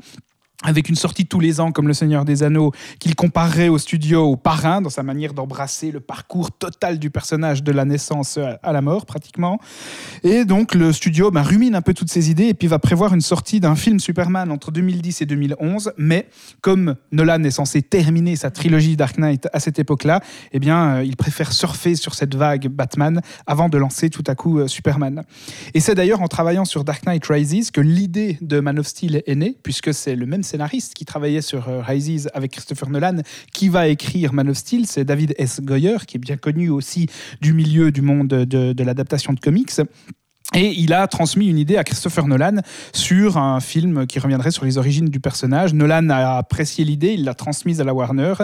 Speaker 5: avec une sortie tous les ans comme Le Seigneur des Anneaux, qu'il comparerait au studio au parrain dans sa manière d'embrasser le parcours total du personnage de la naissance à la mort pratiquement. Et donc le studio ben, rumine un peu toutes ces idées et puis va prévoir une sortie d'un film Superman entre 2010 et 2011. Mais comme Nolan est censé terminer sa trilogie Dark Knight à cette époque-là, eh bien euh, il préfère surfer sur cette vague Batman avant de lancer tout à coup euh, Superman. Et c'est d'ailleurs en travaillant sur Dark Knight Rises que l'idée de Man of Steel est née, puisque c'est le même scénariste qui travaillait sur euh, Rises avec Christopher Nolan qui va écrire Man of Steel. C'est David S. Goyer, qui est bien connu aussi du milieu du monde de, de l'adaptation de comics. Et il a transmis une idée à Christopher Nolan sur un film qui reviendrait sur les origines du personnage. Nolan a apprécié l'idée, il l'a transmise à la Warner.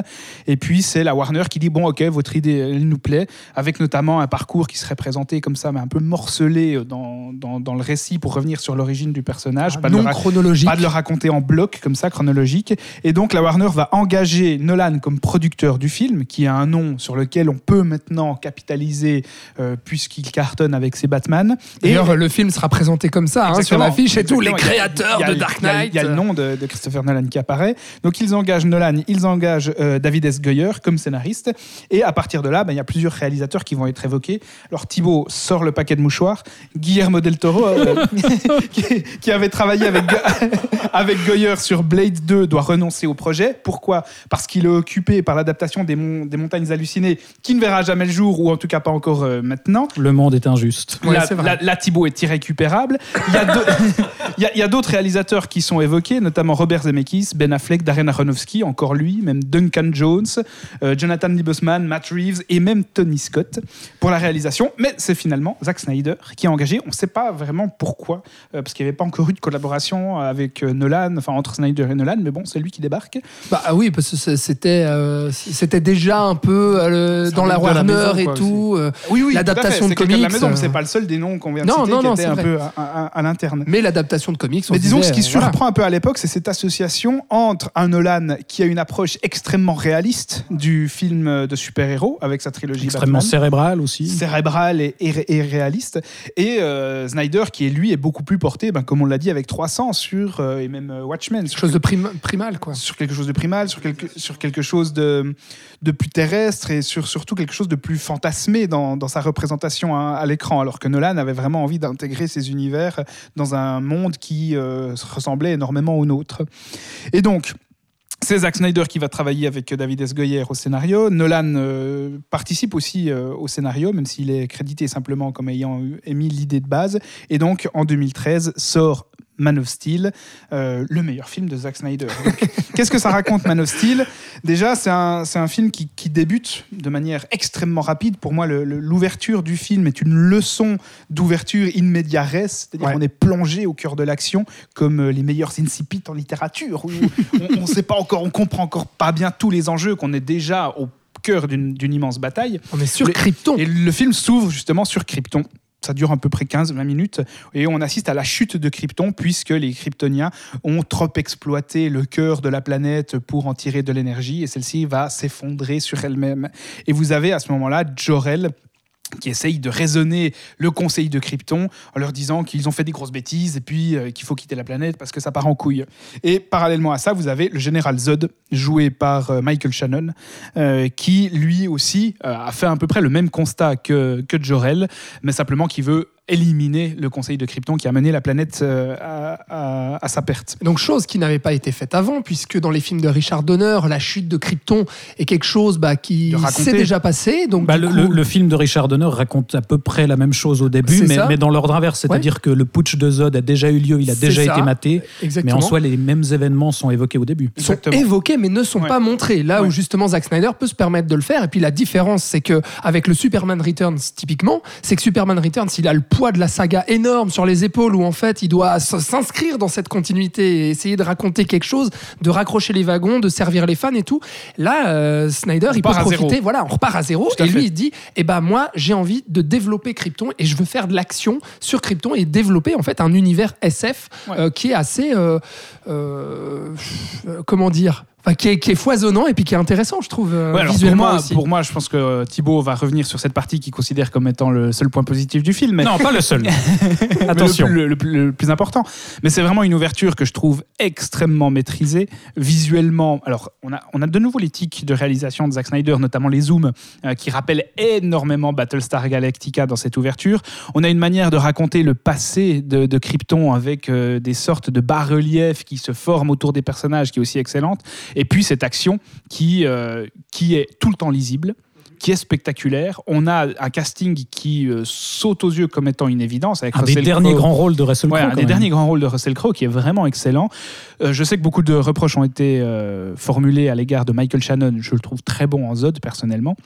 Speaker 5: Et puis c'est la Warner qui dit bon ok votre idée elle nous plaît, avec notamment un parcours qui serait présenté comme ça mais un peu morcelé dans, dans, dans le récit pour revenir sur l'origine du personnage.
Speaker 4: Ah,
Speaker 5: pas de le
Speaker 4: non
Speaker 5: ra-
Speaker 4: chronologique.
Speaker 5: pas de le raconter en bloc comme ça, chronologique. Et donc la Warner va engager Nolan comme producteur du film, qui a un nom sur lequel on peut maintenant capitaliser euh, puisqu'il cartonne avec ses Batman. Et
Speaker 4: D'ailleurs, le film sera présenté comme ça, hein, sur l'affiche et tous les créateurs
Speaker 5: a-
Speaker 4: de Dark Knight.
Speaker 5: Il y a le nom de, de Christopher Nolan qui apparaît. Donc ils engagent Nolan, ils engagent euh, David S. Goyer comme scénariste. Et à partir de là, ben, il y a plusieurs réalisateurs qui vont être évoqués. Alors Thibaut sort le paquet de mouchoirs. Guillermo del Toro, euh, qui, qui avait travaillé avec, avec Goyer sur Blade 2, doit renoncer au projet. Pourquoi? Parce qu'il est occupé par l'adaptation des, mon- des Montagnes Hallucinées, qui ne verra jamais le jour, ou en tout cas pas encore euh, maintenant.
Speaker 6: Le monde est injuste.
Speaker 4: Ouais, vrai.
Speaker 5: là, Thibaut est irrécupérable. Il y a d'autres réalisateurs qui sont évoqués, notamment Robert Zemeckis, Ben Affleck, Darren Aronofsky, encore lui, même Duncan Jones, euh, Jonathan Liebesman, Matt Reeves et même Tony Scott pour la réalisation. Mais c'est finalement Zack Snyder qui est engagé. On ne sait pas vraiment pourquoi, euh, parce qu'il n'y avait pas encore eu de collaboration avec euh, Nolan, enfin entre Snyder et Nolan, mais bon, c'est lui qui débarque.
Speaker 4: Bah ah oui, parce que c'était euh, c'était déjà un peu euh, dans la Warner
Speaker 7: maison,
Speaker 4: et
Speaker 7: quoi,
Speaker 4: tout. euh,
Speaker 5: Oui, oui,
Speaker 4: L'adaptation de comics,
Speaker 5: la maison, mais c'est pas le seul des noms qu'on vient
Speaker 4: Non,
Speaker 5: citer
Speaker 4: non,
Speaker 5: qui
Speaker 4: non,
Speaker 5: était
Speaker 4: c'est
Speaker 5: un
Speaker 4: vrai.
Speaker 5: peu à, à- à l'interne.
Speaker 4: mais l'adaptation de comics, on
Speaker 5: Mais disons que ce qui
Speaker 4: euh, voilà.
Speaker 5: surprend un peu à l'époque, c'est cette association entre un Nolan qui a une approche extrêmement réaliste du film de super-héros avec sa trilogie
Speaker 6: Extrêmement
Speaker 5: Batman,
Speaker 6: cérébral aussi.
Speaker 5: cérébral et, et- et réaliste, et euh, Snyder qui est lui est beaucoup plus porté, ben, comme on l'a dit avec 300 sur euh, et même Watchmen
Speaker 4: quelque
Speaker 5: sur
Speaker 4: chose de prim- primal, quoi.
Speaker 5: sur quelque chose de primal, sur quelque, sur quelque chose de, de plus terrestre et sur surtout quelque chose de plus fantasmé dans, sa représentation à, à l'écran, alors que Nolan avait vraiment envie d'intégrer ces univers dans un monde qui euh, ressemblait énormément au nôtre. Et donc, C'est Zack Snyder qui va travailler avec David S. Goyer au scénario. Nolan euh, participe aussi euh, au scénario, même s'il est crédité simplement comme ayant émis l'idée de base. Et donc, en 2013, sort Man of Steel, euh, le meilleur film de Zack Snyder. Qu'est-ce que ça raconte, Man of Steel? Déjà, c'est un, c'est un film qui, qui débute de manière extrêmement rapide. Pour moi, le- le- l'ouverture du film est une leçon d'ouverture in media res, c'est-à-dire
Speaker 4: Ouais.
Speaker 5: qu'on est plongé au cœur de l'action, comme euh, les meilleurs incipits en littérature, où on ne sait pas encore, on comprend encore pas bien tous les enjeux, qu'on est déjà au cœur d'une d'une immense bataille.
Speaker 4: On est sur
Speaker 5: Les-
Speaker 4: Krypton.
Speaker 5: Et le film s'ouvre justement sur Krypton. Ça dure à peu près 15-20 minutes et on assiste à la chute de Krypton puisque les Kryptoniens ont trop exploité le cœur de la planète pour en tirer de l'énergie et celle-ci va s'effondrer sur elle-même. Et vous avez à ce moment-là Jor-El qui essaye de raisonner le conseil de Krypton en leur disant qu'ils ont fait des grosses bêtises et puis euh, qu'il faut quitter la planète parce que ça part en couille. Et parallèlement à ça, vous avez le général Zod, joué par euh, Michael Shannon, euh, qui lui aussi a fait à peu près le même constat que, que Jor-El, mais simplement qui veut éliminer le conseil de Krypton qui a mené la planète euh, à, à- à sa perte.
Speaker 4: Donc chose qui n'avait pas été faite avant, puisque dans les films de Richard Donner, la chute de Krypton est quelque chose bah, qui s'est déjà passé. Donc
Speaker 6: Bah, le,
Speaker 4: coup-
Speaker 6: le- le film de Richard Donner raconte à peu près la même chose au début, mais, dans l'ordre inverse. C'est-à-dire que le putsch de Zod a déjà eu lieu, il a déjà
Speaker 4: ça.
Speaker 6: été maté, mais en soi, les mêmes événements sont évoqués au début.
Speaker 4: sont
Speaker 5: Exactement.
Speaker 4: évoqués mais ne sont
Speaker 5: Ouais.
Speaker 4: pas montrés. Là où justement Zack Snyder peut se permettre de le faire. Et puis la différence, c'est que avec le Superman Returns typiquement, c'est que Superman Returns, il a le poids de la saga énorme sur les épaules où en fait il doit s'inscrire dans cette continuité et essayer de raconter quelque chose, de raccrocher les wagons, de servir les fans et tout. Là, euh, Snyder, il peut profiter.
Speaker 5: zéro.
Speaker 4: Voilà, on repart à zéro.
Speaker 5: Tout à
Speaker 4: et lui,
Speaker 5: fait.
Speaker 4: il dit, eh ben moi, j'ai envie de développer Krypton et je veux faire de l'action sur Krypton et développer en fait un univers SF
Speaker 5: Ouais.
Speaker 4: euh, qui est assez, euh, comment dire, qui, est, qui est foisonnant et puis qui est intéressant, je trouve, euh,
Speaker 5: Ouais,
Speaker 4: visuellement
Speaker 5: pour moi,
Speaker 4: aussi.
Speaker 5: pour moi, je pense que Thibaut va revenir sur cette partie qu'il considère comme étant le seul point positif du film. mais-
Speaker 6: Non, pas le seul. Attention.
Speaker 5: Le, le- le- le plus important. Mais c'est vraiment une ouverture que je trouve extrêmement maîtrisée. Visuellement, alors on a, on a de nouveau l'éthique de réalisation de Zack Snyder, notamment les zooms, euh, qui rappellent énormément Battlestar Galactica dans cette ouverture. On a une manière de raconter le passé de, de Krypton avec euh, des sortes de bas-reliefs qui se forment autour des personnages, qui est aussi excellente. Et puis cette action qui, euh, qui est tout le temps lisible qui est spectaculaire. On a un casting qui euh, saute aux yeux comme étant une évidence avec
Speaker 6: Un des derniers grands rôles de Russell
Speaker 5: Ouais,
Speaker 6: Crowe.
Speaker 5: un des
Speaker 6: même.
Speaker 5: derniers grands rôles de Russell Crowe qui est vraiment excellent. Euh, je sais que beaucoup de reproches ont été euh, formulés à l'égard de Michael Shannon. Je le trouve très bon en Zod personnellement.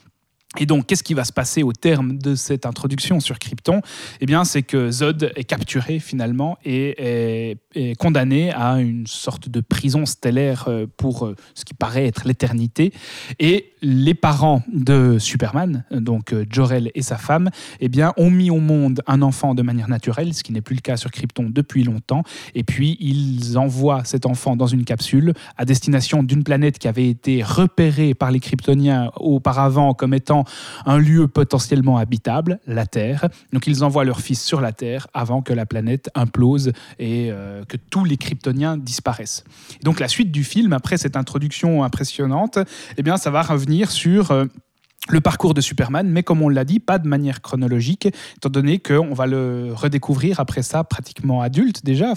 Speaker 5: Et donc, qu'est-ce qui va se passer au terme de cette introduction sur Krypton? Eh bien, c'est que Zod est capturé finalement et est, condamné à une sorte de prison stellaire euh, pour euh, ce qui paraît être l'éternité. Et les parents de Superman, donc euh, Jor-El et sa femme, eh bien, ont mis au monde un enfant de manière naturelle, ce qui n'est plus le cas sur Krypton depuis longtemps. Et puis, ils envoient cet enfant dans une capsule à destination d'une planète qui avait été repérée par les Kryptoniens auparavant comme étant un lieu potentiellement habitable, la Terre. Donc, ils envoient leur fils sur la Terre avant que la planète implose et euh, que tous les Kryptoniens disparaissent. Et donc, la suite du film, après cette introduction impressionnante, eh bien, ça va revenir sur euh, le parcours de Superman, mais comme on l'a dit, pas de manière chronologique, étant donné qu'on va le redécouvrir après ça pratiquement adulte déjà.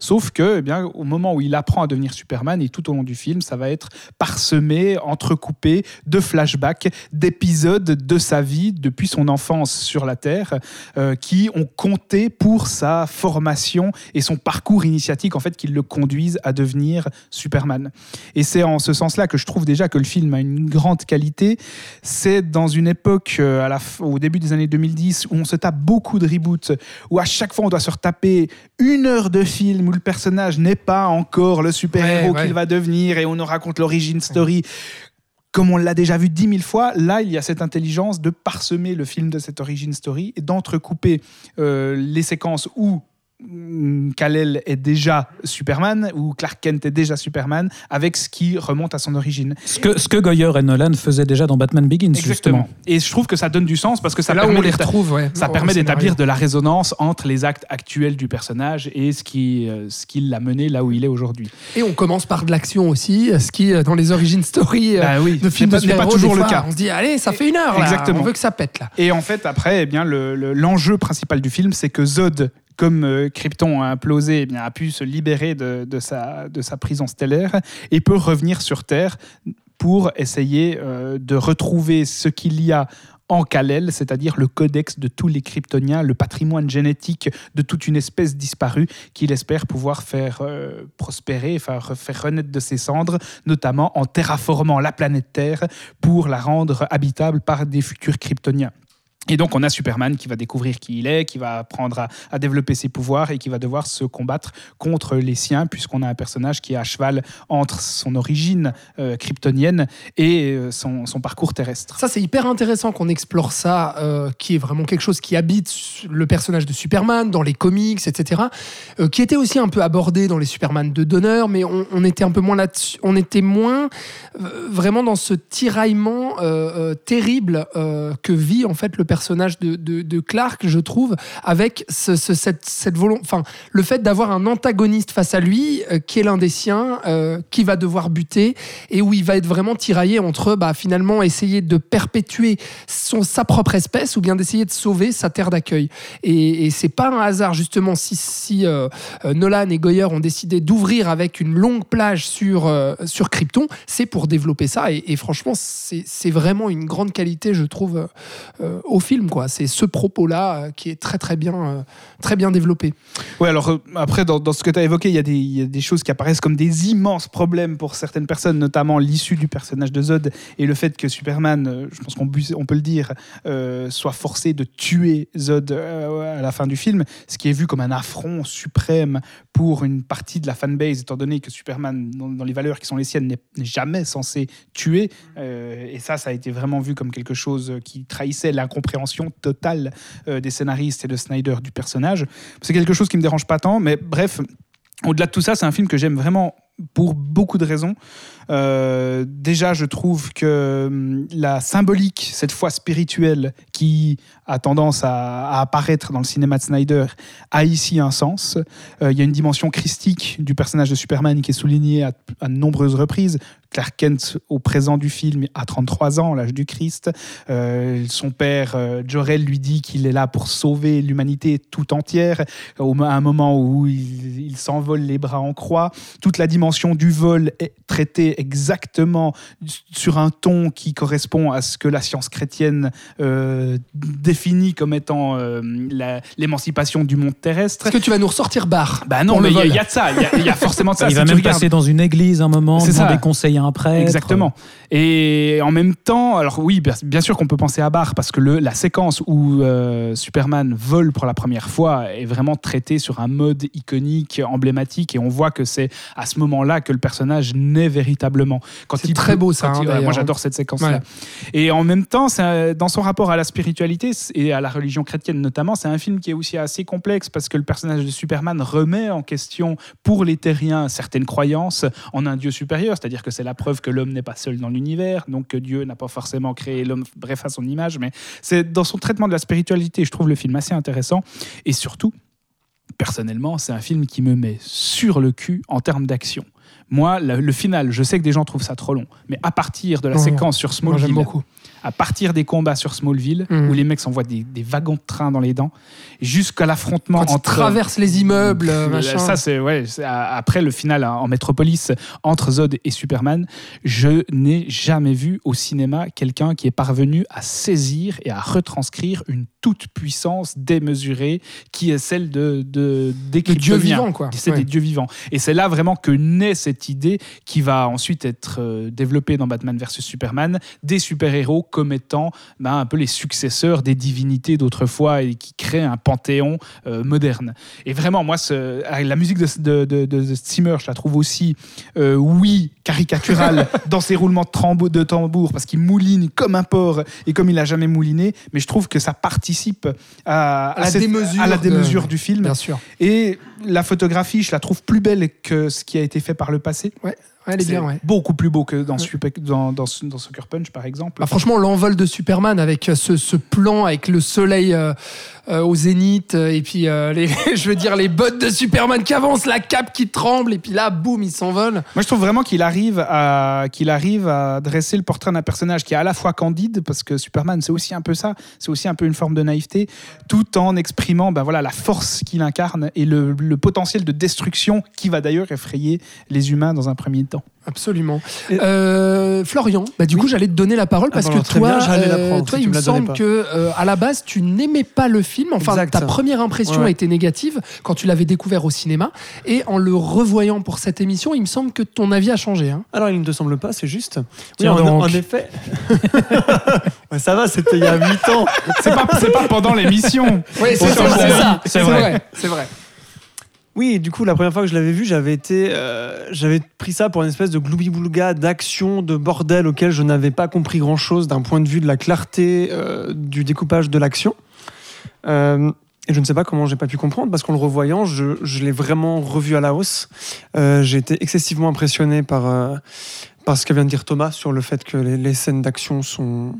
Speaker 5: Sauf que, eh bien, au moment où il apprend à devenir Superman et tout au long du film, ça va être parsemé, entrecoupé de flashbacks, d'épisodes de sa vie depuis son enfance sur la Terre, euh, qui ont compté pour sa formation et son parcours initiatique, en fait, qui le conduisent à devenir Superman. Et c'est en ce sens-là que je trouve déjà que le film a une grande qualité. Dans une époque, euh, à la f- au début des années 2010, où on se tape beaucoup de reboots, où à chaque fois on doit se retaper une heure de film où le personnage n'est pas encore le super-héros
Speaker 4: Ouais, ouais.
Speaker 5: qu'il va devenir et on nous raconte l'origine story. Comme on l'a déjà vu dix mille fois, là, il y a cette intelligence de parsemer le film de cette origin story et d'entrecouper euh, les séquences où Kal-El est déjà Superman, ou Clark Kent est déjà Superman, avec ce qui remonte à son origine.
Speaker 6: Ce que, ce que Goyer et Nolan faisaient déjà dans Batman Begins,
Speaker 5: Exactement.
Speaker 6: justement.
Speaker 5: Et je trouve que ça donne du sens parce que ça
Speaker 4: là
Speaker 5: permet
Speaker 4: on les
Speaker 5: d'éta-
Speaker 4: retrouve, ouais.
Speaker 5: ça
Speaker 4: au
Speaker 5: permet
Speaker 4: scénario.
Speaker 5: d'établir de la résonance entre les actes actuels du personnage et ce qui, euh, ce qui l'a mené là où il est aujourd'hui.
Speaker 4: Et on commence par de l'action aussi, ce qui, euh, dans les origin story euh,
Speaker 5: Bah oui,
Speaker 4: de films
Speaker 5: n'est pas- toujours le
Speaker 4: fois,
Speaker 5: cas.
Speaker 4: On se dit, allez, ça fait une heure, là.
Speaker 5: Exactement.
Speaker 4: on veut que ça pète, là.
Speaker 5: Et en fait, après, eh bien, le- le- l'enjeu principal du film, c'est que Zod, comme euh, Krypton a implosé, eh bien, a pu se libérer de, sa, prison stellaire et peut revenir sur Terre pour essayer euh, de retrouver ce qu'il y a en Kal-El, c'est-à-dire le codex de tous les Kryptoniens, le patrimoine génétique de toute une espèce disparue qu'il espère pouvoir faire euh, prospérer, faire renaître de ses cendres, notamment en terraformant la planète Terre pour la rendre habitable par des futurs Kryptoniens. Et donc on a Superman qui va découvrir qui il est, qui va apprendre à, développer ses pouvoirs et qui va devoir se combattre contre les siens, puisqu'on a un personnage qui est à cheval entre son origine euh, kryptonienne et euh, son, parcours terrestre.
Speaker 4: Ça, c'est hyper intéressant qu'on explore ça, euh, qui est vraiment quelque chose qui habite le personnage de Superman dans les comics, etc. qui était aussi un peu abordé dans les Superman de Donner, mais on, on était un peu moins là-dessus. On était moins vraiment dans ce tiraillement terrible que vit en fait le personnage de, de- de Clark, je trouve, avec ce- ce- cette, volonté, enfin, le fait d'avoir un antagoniste face à lui, euh, qui est l'un des siens, euh, qui va devoir buter et où il va être vraiment tiraillé entre bah, finalement essayer de perpétuer son, sa propre espèce ou bien d'essayer de sauver sa terre d'accueil. Et, et c'est pas un hasard justement si, si euh, Nolan et Goyer ont décidé d'ouvrir avec une longue plage sur, sur Krypton, c'est pour développer ça. Et, et franchement, c'est vraiment une grande qualité, je trouve, au film. quoi. C'est ce propos-là euh, qui est très très bien, euh, très bien développé.
Speaker 5: Ouais, alors euh, après, dans, ce que tu as évoqué, il y, y a des choses qui apparaissent comme des immenses problèmes pour certaines personnes, notamment l'issue du personnage de Zod et le fait que Superman, je pense qu'on peut le dire, soit forcé de tuer Zod à la fin du film, ce qui est vu comme un affront suprême pour une partie de la fanbase, étant donné que Superman, dans, les valeurs qui sont les siennes, n'est jamais censé tuer. Et ça, ça a été vraiment vu comme quelque chose qui trahissait l'incompréhension totale euh, des scénaristes et de Snyder du personnage. C'est quelque chose qui me dérange pas tant, mais bref, au-delà de tout ça, c'est un film que j'aime vraiment pour beaucoup de raisons. Euh, déjà, je trouve que hum, la symbolique, cette fois spirituelle, qui a tendance à, à apparaître dans le cinéma de Snyder, a ici un sens. Euh, Il y a une dimension christique du personnage de Superman qui est soulignée à, à de nombreuses reprises. Clark Kent, au présent du film, a 33 ans, l'âge du Christ. Euh, son père, Jor-El, lui dit qu'il est là pour sauver l'humanité tout entière. À un moment où il, il s'envole les bras en croix, toute la dimension du vol est traitée exactement sur un ton qui correspond à ce que la science chrétienne euh, définit comme étant euh, l'émancipation du monde terrestre.
Speaker 4: Est-ce que tu vas nous ressortir barre
Speaker 5: Bah non, mais il y a- y, de ça. Il y a- il y, a forcément de ça.
Speaker 6: il
Speaker 5: Si
Speaker 6: va même
Speaker 5: regardes-
Speaker 6: passer dans une église un moment, demander
Speaker 5: ça.
Speaker 6: conseil à un prêtre.
Speaker 5: Exactement. Et en même temps, alors oui, bien- sûr qu'on peut penser à Barr parce que le, la séquence où euh, Superman vole pour la première fois est vraiment traitée sur un mode iconique, emblématique, et on voit que c'est à ce moment-là que le personnage naît véritablement. Quand
Speaker 4: C'est
Speaker 5: il
Speaker 4: très beau, ça, hein,
Speaker 5: il- ouais, moi, j'adore cette séquence-là.
Speaker 4: Ouais.
Speaker 5: Et en même temps, c'est dans son rapport à la spiritualité et à la religion chrétienne notamment, c'est un film qui est aussi assez complexe parce que le personnage de Superman remet en question pour les terriens certaines croyances en un Dieu supérieur, c'est-à-dire que c'est la preuve que l'homme n'est pas seul dans l'univers, donc que Dieu n'a pas forcément créé l'homme, bref, à son image, mais c'est dans son traitement de la spiritualité, je trouve le film assez intéressant et surtout, personnellement, c'est un film qui me met sur le cul en termes d'action. Moi, le, le final, je sais que des gens trouvent ça trop long, mais à partir de la
Speaker 4: Non,
Speaker 5: séquence sur
Speaker 4: Moi,
Speaker 5: Smallville,
Speaker 4: beaucoup.
Speaker 5: à partir des combats sur Smallville,
Speaker 4: Mhm.
Speaker 5: où les mecs s'envoient des, des wagons de train dans les dents, jusqu'à l'affrontement entre...
Speaker 4: traverse les immeubles, machin.
Speaker 5: Ça, c'est ouais, après le final hein, en métropolis entre Zod et Superman. Je n'ai jamais vu au cinéma quelqu'un qui est parvenu à saisir et à retranscrire une toute puissance démesurée qui est celle de, de des
Speaker 4: De dieux vivants, quoi.
Speaker 5: C'est
Speaker 4: Ouais.
Speaker 5: des dieux vivants. Et c'est là vraiment que naît cette idée qui va ensuite être euh, développée dans Batman vs Superman, des super-héros comme étant ben, un peu les successeurs des divinités d'autrefois et qui créent un panthéon euh, moderne. Et vraiment, moi, ce- ah, la musique de, de, de, de Zimmer, je la trouve aussi, euh, oui, caricaturale dans ses roulements de, tambour, parce qu'il mouline comme un porc et comme il a jamais mouliné, mais je trouve que ça participe à,
Speaker 4: À la
Speaker 5: cette-
Speaker 4: démesure
Speaker 5: à la
Speaker 4: de-
Speaker 5: démesure du film.
Speaker 4: Bien sûr.
Speaker 5: Et la photographie, je la trouve plus belle que ce qui a été fait par le passé.
Speaker 4: Ouais. elle est
Speaker 5: C'est
Speaker 4: bien, ouais.
Speaker 5: beaucoup plus beau que dans,
Speaker 4: Ouais.
Speaker 5: Super- dans, dans, dans Sucker Punch, par exemple.
Speaker 4: Bah, franchement, l'envol de Superman avec ce, ce plan avec le soleil euh, euh, au zénith euh, et puis euh, les, je veux dire les bottes de Superman qui avancent, la cape qui tremble et puis là, boum, il s'envole.
Speaker 5: Moi, je trouve vraiment qu'il arrive à qu'il arrive à dresser le portrait d'un personnage qui est à la fois candide, parce que Superman, c'est aussi un peu ça, c'est aussi un peu une forme de naïveté, tout en exprimant, ben voilà, la force qu'il incarne et le potentiel de destruction qui va d'ailleurs effrayer les humains dans un premier temps.
Speaker 4: Absolument. Euh, Florian, bah, du coup, j'allais te donner la parole
Speaker 7: Ah,
Speaker 4: parce
Speaker 7: bah
Speaker 4: que
Speaker 7: alors, très
Speaker 4: toi,
Speaker 7: bien, j'allais la
Speaker 4: euh, toi
Speaker 7: si
Speaker 4: il me semble que euh, à la base, tu n'aimais pas le film. Enfin,
Speaker 7: Exact.
Speaker 4: ta première impression
Speaker 7: Ouais.
Speaker 4: a été négative quand tu l'avais découvert au cinéma. Et en le revoyant pour cette émission, il me semble que ton avis a changé. hein.
Speaker 7: Alors, il ne te semble pas, c'est juste. Oui,
Speaker 4: Tiens
Speaker 7: en,
Speaker 4: donc.
Speaker 7: en effet. Ouais, ça va, c'était il y a 8 ans.
Speaker 5: C'est pas, pas pendant l'émission.
Speaker 4: Oui, c'est
Speaker 5: Bon,
Speaker 4: ça,
Speaker 5: c'est
Speaker 4: c'est
Speaker 5: vrai.
Speaker 6: C'est vrai.
Speaker 7: Oui, du coup, la première fois que je l'avais vu, j'avais été, euh, j'avais pris ça pour une espèce de gloubi-boulga d'action, de bordel auquel je n'avais pas compris grand-chose d'un point de vue de la clarté euh, du découpage de l'action. Euh, et je ne sais pas comment j'ai pas pu comprendre parce qu'en le revoyant, je, je l'ai vraiment revu à la hausse. Euh, j'ai été excessivement impressionné par, euh, par ce que vient de dire Thomas sur le fait que les, les scènes d'action sont,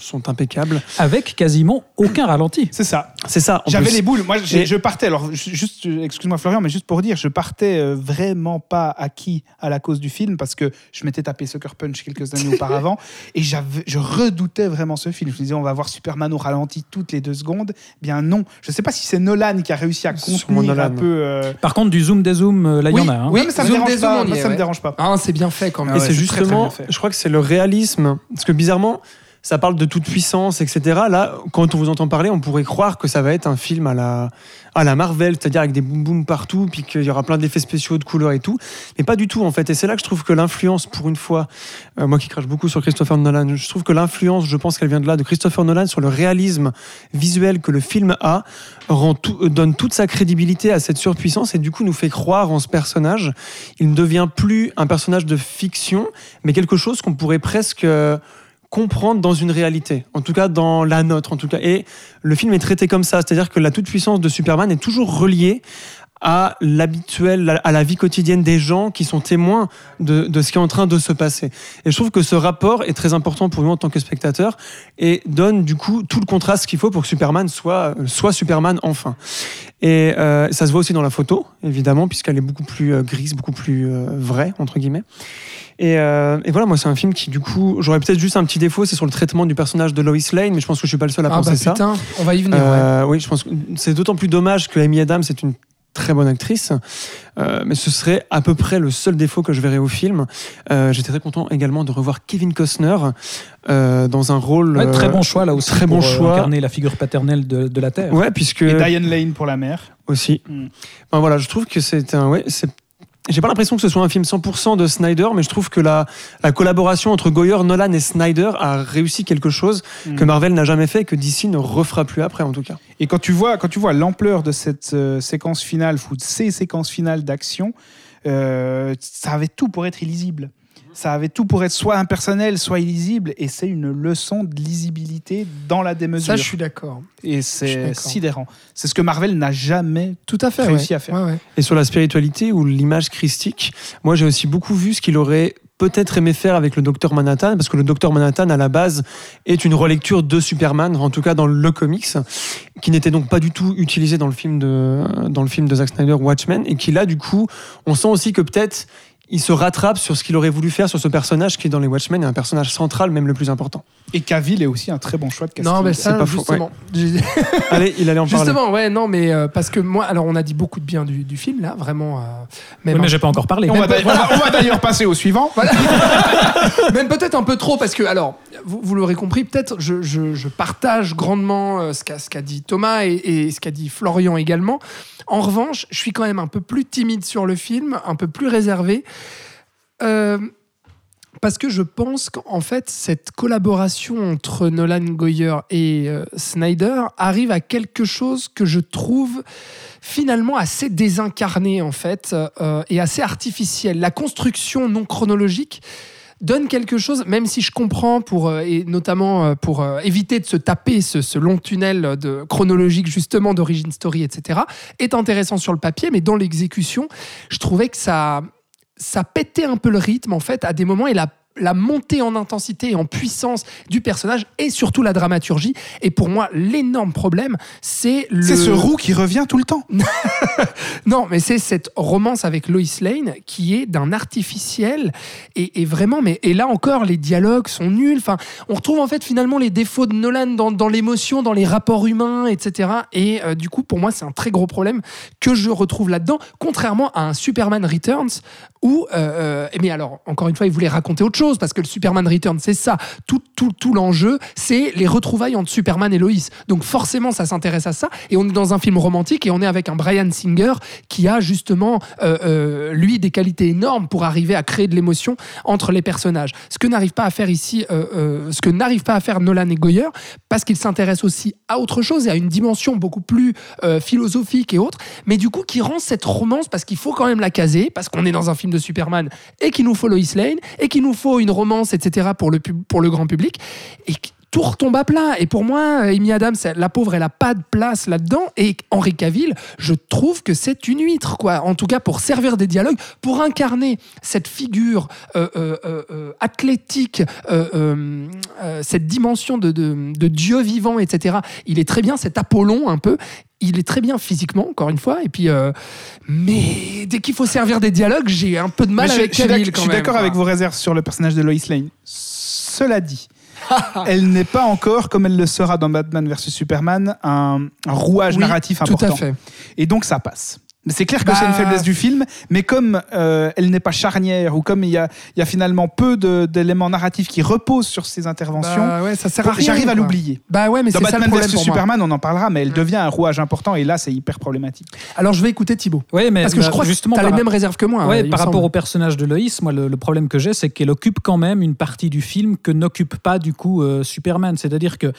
Speaker 7: sont impeccables.
Speaker 6: Avec quasiment aucun ralenti.
Speaker 5: C'est ça.
Speaker 7: C'est ça.
Speaker 5: J'avais les boules. Moi,
Speaker 7: Et-
Speaker 5: je partais. Alors, ju- juste, excuse-moi Florian, mais juste pour dire, je partais euh, vraiment pas acquis à la cause du film parce que je m'étais tapé Sucker Punch quelques années auparavant et j'avais, je redoutais vraiment ce film. Je me disais, on va voir Superman au ralenti toutes les deux secondes. Eh Bien non. Je sais pas si c'est Nolan qui a réussi à contenir un peu. euh,
Speaker 6: Par contre, du zoom des zooms, euh, là, il
Speaker 5: oui,
Speaker 6: y en a. hein.
Speaker 5: oui, mais ça me dérange pas. Moi, ça me
Speaker 4: ouais.
Speaker 5: dérange pas.
Speaker 4: Ah, c'est bien fait quand même.
Speaker 5: Ah
Speaker 7: et
Speaker 5: ouais,
Speaker 7: c'est
Speaker 5: c'est très, très
Speaker 7: justement, je crois que c'est le réalisme, parce que bizarrement, ça parle de toute puissance, etc. Là, quand on vous entend parler, on pourrait croire que ça va être un film à la, à la Marvel, c'est-à-dire avec des boum boum partout, puis qu'il y aura plein d'effets spéciaux, de couleurs et tout. Mais pas du tout, en fait. Et c'est là que je trouve que l'influence, pour une fois, euh, moi qui crache beaucoup sur Christopher Nolan, je trouve que l'influence, je pense qu'elle vient de là, de Christopher Nolan sur le réalisme visuel que le film a, rend tout- euh, donne toute sa crédibilité à cette surpuissance et du coup nous fait croire en ce personnage. Il ne devient plus un personnage de fiction, mais quelque chose qu'on pourrait presque euh, comprendre dans une réalité, en tout cas dans la nôtre, en tout cas. Et le film est traité comme ça, c'est-à-dire que la toute-puissance de Superman est toujours reliée à l'habituel, à la vie quotidienne des gens qui sont témoins de, de ce qui est en train de se passer. Et je trouve que ce rapport est très important pour nous en tant que spectateurs et donne du coup tout le contraste qu'il faut pour que Superman soit, soit Superman enfin. Et euh, ça se voit aussi dans la photo, évidemment, puisqu'elle est beaucoup plus euh, grise, beaucoup plus euh, vraie, entre guillemets. Et, euh, et voilà, moi, c'est un film qui, du coup, j'aurais peut-être juste un petit défaut, c'est sur le traitement du personnage de Lois Lane, mais je pense que je suis pas le seul à
Speaker 4: Ah
Speaker 7: penser
Speaker 4: bah
Speaker 7: ça.
Speaker 4: putain, on va y venir. ouais.
Speaker 7: Euh, Oui, je pense que c'est d'autant plus dommage que Amy Adams est une très bonne actrice, Euh, mais ce serait à peu près le seul défaut que je verrais au film. Euh, J'étais très content également de revoir Kevin Costner euh, dans un rôle
Speaker 6: Ouais, très bon choix là aussi
Speaker 7: très
Speaker 6: pour
Speaker 7: bon
Speaker 6: euh,
Speaker 7: choix.
Speaker 6: incarner la figure paternelle de, de la Terre.
Speaker 7: Ouais, puisque
Speaker 5: Et Diane Lane pour la mère.
Speaker 7: aussi.
Speaker 5: Mm.
Speaker 7: Enfin, voilà, je trouve que c'est un. Ouais, c'est. J'ai pas l'impression que ce soit un film 100% de Snyder, mais je trouve que la, la collaboration entre Goyer, Nolan et Snyder a réussi quelque chose
Speaker 5: Mm.
Speaker 7: que Marvel n'a jamais fait et que DC ne refera plus après, en tout cas.
Speaker 5: Et quand tu vois, quand tu vois l'ampleur de cette euh, séquence finale, ou de ces séquences finales d'action, euh, ça avait tout pour être illisible. Ça avait tout pour être soit impersonnel, soit illisible, et c'est une leçon de lisibilité dans la démesure.
Speaker 4: Ça, je suis d'accord.
Speaker 5: Et c'est sidérant. C'est ce que Marvel n'a jamais.
Speaker 4: Tout à fait.
Speaker 5: Réussi
Speaker 4: ouais.
Speaker 5: à faire.
Speaker 4: Ouais, ouais.
Speaker 7: Et sur la spiritualité ou l'image christique, moi j'ai aussi beaucoup vu ce qu'il aurait peut-être aimé faire avec le Docteur Manhattan, parce que le Docteur Manhattan à la base est une relecture de Superman, en tout cas dans le comics, qui n'était donc pas du tout utilisé dans le film de, dans le film de Zack Snyder Watchmen, et qui là du coup, on sent aussi que peut-être il se rattrape sur ce qu'il aurait voulu faire sur ce personnage qui est dans les Watchmen est un personnage central, même le plus important.
Speaker 5: Et Cavill est aussi un très bon choix de casting.
Speaker 4: Non, mais ça,
Speaker 7: pas faux,
Speaker 4: justement.
Speaker 7: Allez, il allait en parler.
Speaker 4: Justement, ouais, non, mais euh, parce que moi, alors on a dit beaucoup de bien du, du film là, vraiment. euh, même,
Speaker 6: Oui, mais j'ai pas encore parlé.
Speaker 5: On va d'ailleurs- on va- on va d'ailleurs passer au suivant.
Speaker 4: Voilà. même peut-être un peu trop parce que, alors, vous, vous l'aurez compris, peut-être je, je- je partage grandement euh, ce qu'a dit Thomas et, et ce qu'a dit Florian également. En revanche, je suis quand même un peu plus timide sur le film, un peu plus réservé. Euh, parce que je pense qu'en fait, cette collaboration entre Nolan Goyer et euh, Snyder arrive à quelque chose que je trouve finalement assez désincarné en fait euh, et assez artificiel. La construction non chronologique donne quelque chose, même si je comprends pour et notamment pour éviter de se taper ce, long tunnel chronologique justement d'origine story, etc. est intéressant sur le papier, mais dans l'exécution, je trouvais que ça ça pétait un peu le rythme en fait à des moments et la la montée en intensité et en puissance du personnage et surtout la dramaturgie. Et pour moi, l'énorme problème, c'est le.
Speaker 5: C'est ce roux qui revient tout le temps.
Speaker 4: Non, mais c'est cette romance avec Lois Lane qui est d'un artificiel et, et vraiment, mais et là encore, les dialogues sont nuls. Enfin, on retrouve en fait finalement les défauts de Nolan dans, dans l'émotion, dans les rapports humains, etc. Et euh, du coup, pour moi, c'est un très gros problème que je retrouve là-dedans, contrairement à un Superman Returns où, euh, euh, mais alors, encore une fois, il voulait raconter autre chose parce que le Superman Returns, c'est ça. Tout, tout, l'enjeu, c'est les retrouvailles entre Superman et Lois. Donc forcément, ça s'intéresse à ça. Et on est dans un film romantique et on est avec un Brian Singer qui a justement, euh, euh, lui, des qualités énormes pour arriver à créer de l'émotion entre les personnages. Ce que n'arrive pas à faire ici, euh, ce que n'arrive pas à faire Nolan et Goyer, parce qu'il s'intéresse aussi à autre chose et à une dimension beaucoup plus philosophique et autre, mais du coup qui rend cette romance, parce qu'il faut quand même la caser, parce qu'on est dans un film de Superman et qu'il nous faut Lois Lane et qu'il nous faut une romance, etc. pour le grand public. Et tout retombe à plat. Et pour moi, Amy Adams, la pauvre, elle a pas de place là-dedans. Et Henri Cavill, je trouve que c'est une huître, quoi. En tout cas, pour servir des dialogues, pour incarner cette figure euh, euh, euh, euh, athlétique, euh, euh, euh, cette dimension de, de, de Dieu vivant, etc. Il est très bien, cet Apollon un peu. Il est très bien physiquement, encore une fois. Et puis, euh, mais dès qu'il faut servir des dialogues, j'ai un peu de mal
Speaker 5: Mais
Speaker 4: avec
Speaker 5: je suis
Speaker 4: Cavill.
Speaker 5: je d'accord avec vos réserves sur le personnage de Lois Lane. Cela dit, elle n'est pas encore, comme elle le sera dans Batman vs Superman, un, un rouage
Speaker 4: Oui,
Speaker 5: narratif
Speaker 4: Tout
Speaker 5: important.
Speaker 4: à fait.
Speaker 5: Et donc ça passe. C'est clair que
Speaker 4: Bah-
Speaker 5: c'est une faiblesse du film, mais comme euh, elle n'est pas charnière ou comme il y a, il y a finalement peu d'éléments narratifs qui reposent sur ces interventions,
Speaker 4: Bah ouais, ça sert à rien.
Speaker 5: j'arrive à l'oublier.
Speaker 4: Bah ouais, mais
Speaker 5: Dans
Speaker 4: c'est ça le problème pour moi.
Speaker 5: Superman, on en parlera, mais elle devient un rouage important et là c'est hyper problématique.
Speaker 4: Alors je vais écouter Thibaut.
Speaker 6: Ouais, mais
Speaker 4: Parce que je
Speaker 6: bah,
Speaker 4: crois
Speaker 6: justement,
Speaker 4: que tu as les
Speaker 6: par-
Speaker 4: mêmes réserves que moi.
Speaker 6: Ouais,
Speaker 4: hein,
Speaker 6: par rapport
Speaker 4: semble.
Speaker 6: au personnage de Loïs, moi, le, le problème que j'ai, c'est qu'elle occupe quand même une partie du film que n'occupe pas du coup euh, Superman. C'est-à-dire que,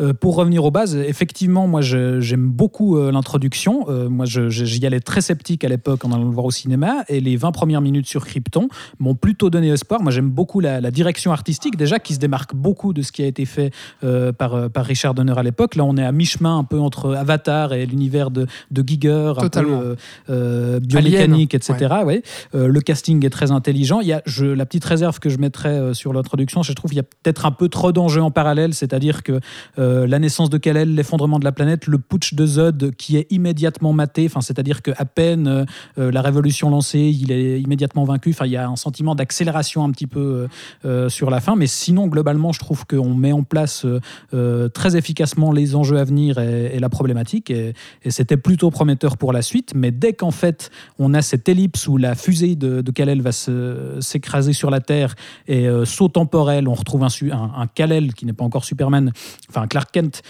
Speaker 6: euh, pour revenir aux bases, effectivement, moi, j'aime beaucoup euh, l'introduction. Euh, moi, j'y allais très sceptique à l'époque en allant le voir au cinéma, et les 20 premières minutes sur Krypton m'ont plutôt donné espoir. Moi, j'aime beaucoup la, la direction artistique, déjà, qui se démarque beaucoup de ce qui a été fait euh, par, euh, par Richard Donner à l'époque. Là, on est à mi-chemin un peu entre Avatar et l'univers de, de Giger, un peu
Speaker 4: Totalement.
Speaker 6: euh, biomécanique,
Speaker 4: Alien,
Speaker 6: etc. Ouais. Euh, le casting est très intelligent. Il y a, je, la petite réserve que je mettrais sur l'introduction, que je trouve qu'il y a peut-être un peu trop d'enjeux en parallèle, c'est-à-dire que la naissance de Kal-El, l'effondrement de la planète, le putsch de Zod qui est immédiatement maté, enfin, c'est-à-dire qu'à peine euh, euh, la révolution lancée, il est immédiatement vaincu. Enfin, il y a un sentiment d'accélération un petit peu euh, sur la fin, mais sinon, globalement, je trouve qu'on met en place très efficacement les enjeux à venir et, la problématique, et, c'était plutôt prometteur pour la suite. Mais dès qu'en fait, on a cette ellipse où la fusée de, de Kal-El va se- s'écraser sur la Terre et saut temporel, on retrouve un, un, un qui n'est pas encore Superman, enfin Clark Kent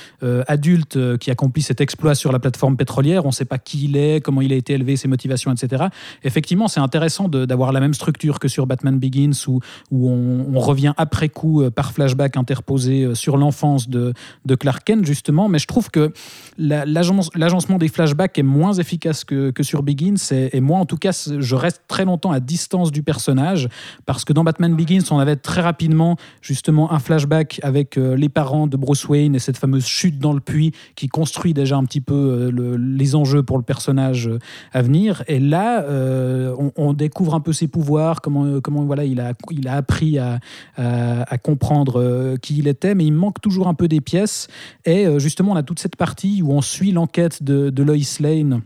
Speaker 6: adulte qui accomplit cet exploit sur la plateforme pétrolière. On ne sait pas qui il est, comment il a été élevé, ses motivations, etc. Effectivement, c'est intéressant d'avoir la même structure que sur Batman Begins où, où on, revient après coup euh, par flashback interposé euh, sur l'enfance de, de Clark Kent, justement. Mais je trouve que la- l'agence- l'agencement des flashbacks est moins efficace que, que sur Begins. Et, et moi, en tout cas, je reste très longtemps à distance du personnage parce que dans Batman Begins, on avait très rapidement justement un flashback avec euh, les parents de Bruce Wayne et cette fameuse chute dans le puits qui construit déjà un petit peu le- les enjeux pour le personnage à venir. Et là, euh, on, découvre un peu ses pouvoirs, comment, comment voilà, il, a, il a appris à, à- à comprendre euh, qui il était, mais il manque toujours un peu des pièces. Et euh, justement, on a toute cette partie où on suit l'enquête de, de Lois Lane.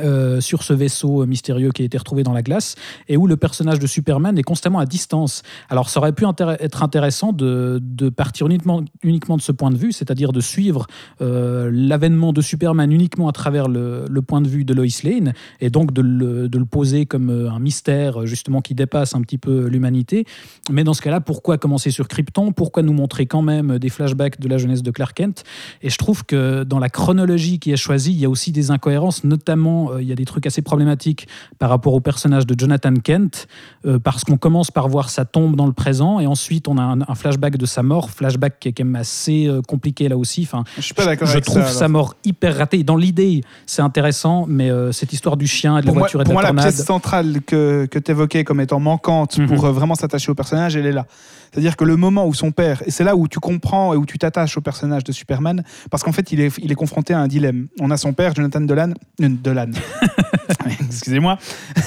Speaker 6: Euh, sur ce vaisseau mystérieux qui a été retrouvé dans la glace et où le personnage de Superman est constamment à distance. Alors ça aurait pu être intéressant de, partir uniquement, uniquement de ce point de vue, c'est-à-dire de suivre euh, l'avènement de Superman uniquement à travers le, le point de vue de Lois Lane et donc de le, de le poser comme euh, un mystère justement qui dépasse un petit peu l'humanité. Mais dans ce cas-là, pourquoi commencer sur Krypton? Pourquoi nous montrer quand même des flashbacks de la jeunesse de Clark Kent? Et je trouve que dans la chronologie qui est choisie, il y a aussi des incohérences, notamment euh, il y a des trucs assez problématiques par rapport au personnage de Jonathan Kent, euh, parce qu'on commence par voir sa tombe dans le présent et ensuite on a un, un flashback de sa mort, flashback qui est quand même assez euh, compliqué là aussi. Enfin,
Speaker 5: Je suis pas d'accord
Speaker 6: je
Speaker 5: avec
Speaker 6: trouve
Speaker 5: ça,
Speaker 6: sa mort hyper ratée. Dans l'idée, c'est intéressant, mais cette histoire du chien et de la
Speaker 5: Pour moi,
Speaker 6: voiture et de
Speaker 5: pour moi,
Speaker 6: la
Speaker 5: pièce centrale que, que tu évoquais comme étant manquante
Speaker 6: Mhm.
Speaker 5: pour vraiment s'attacher au personnage, elle est là. C'est-à-dire que le moment où son père, et c'est là où tu comprends et où tu t'attaches au personnage de Superman, parce qu'en fait, il est, il est confronté à un dilemme. On a son père, Jonathan Dolan, euh, Dolan, excusez-moi,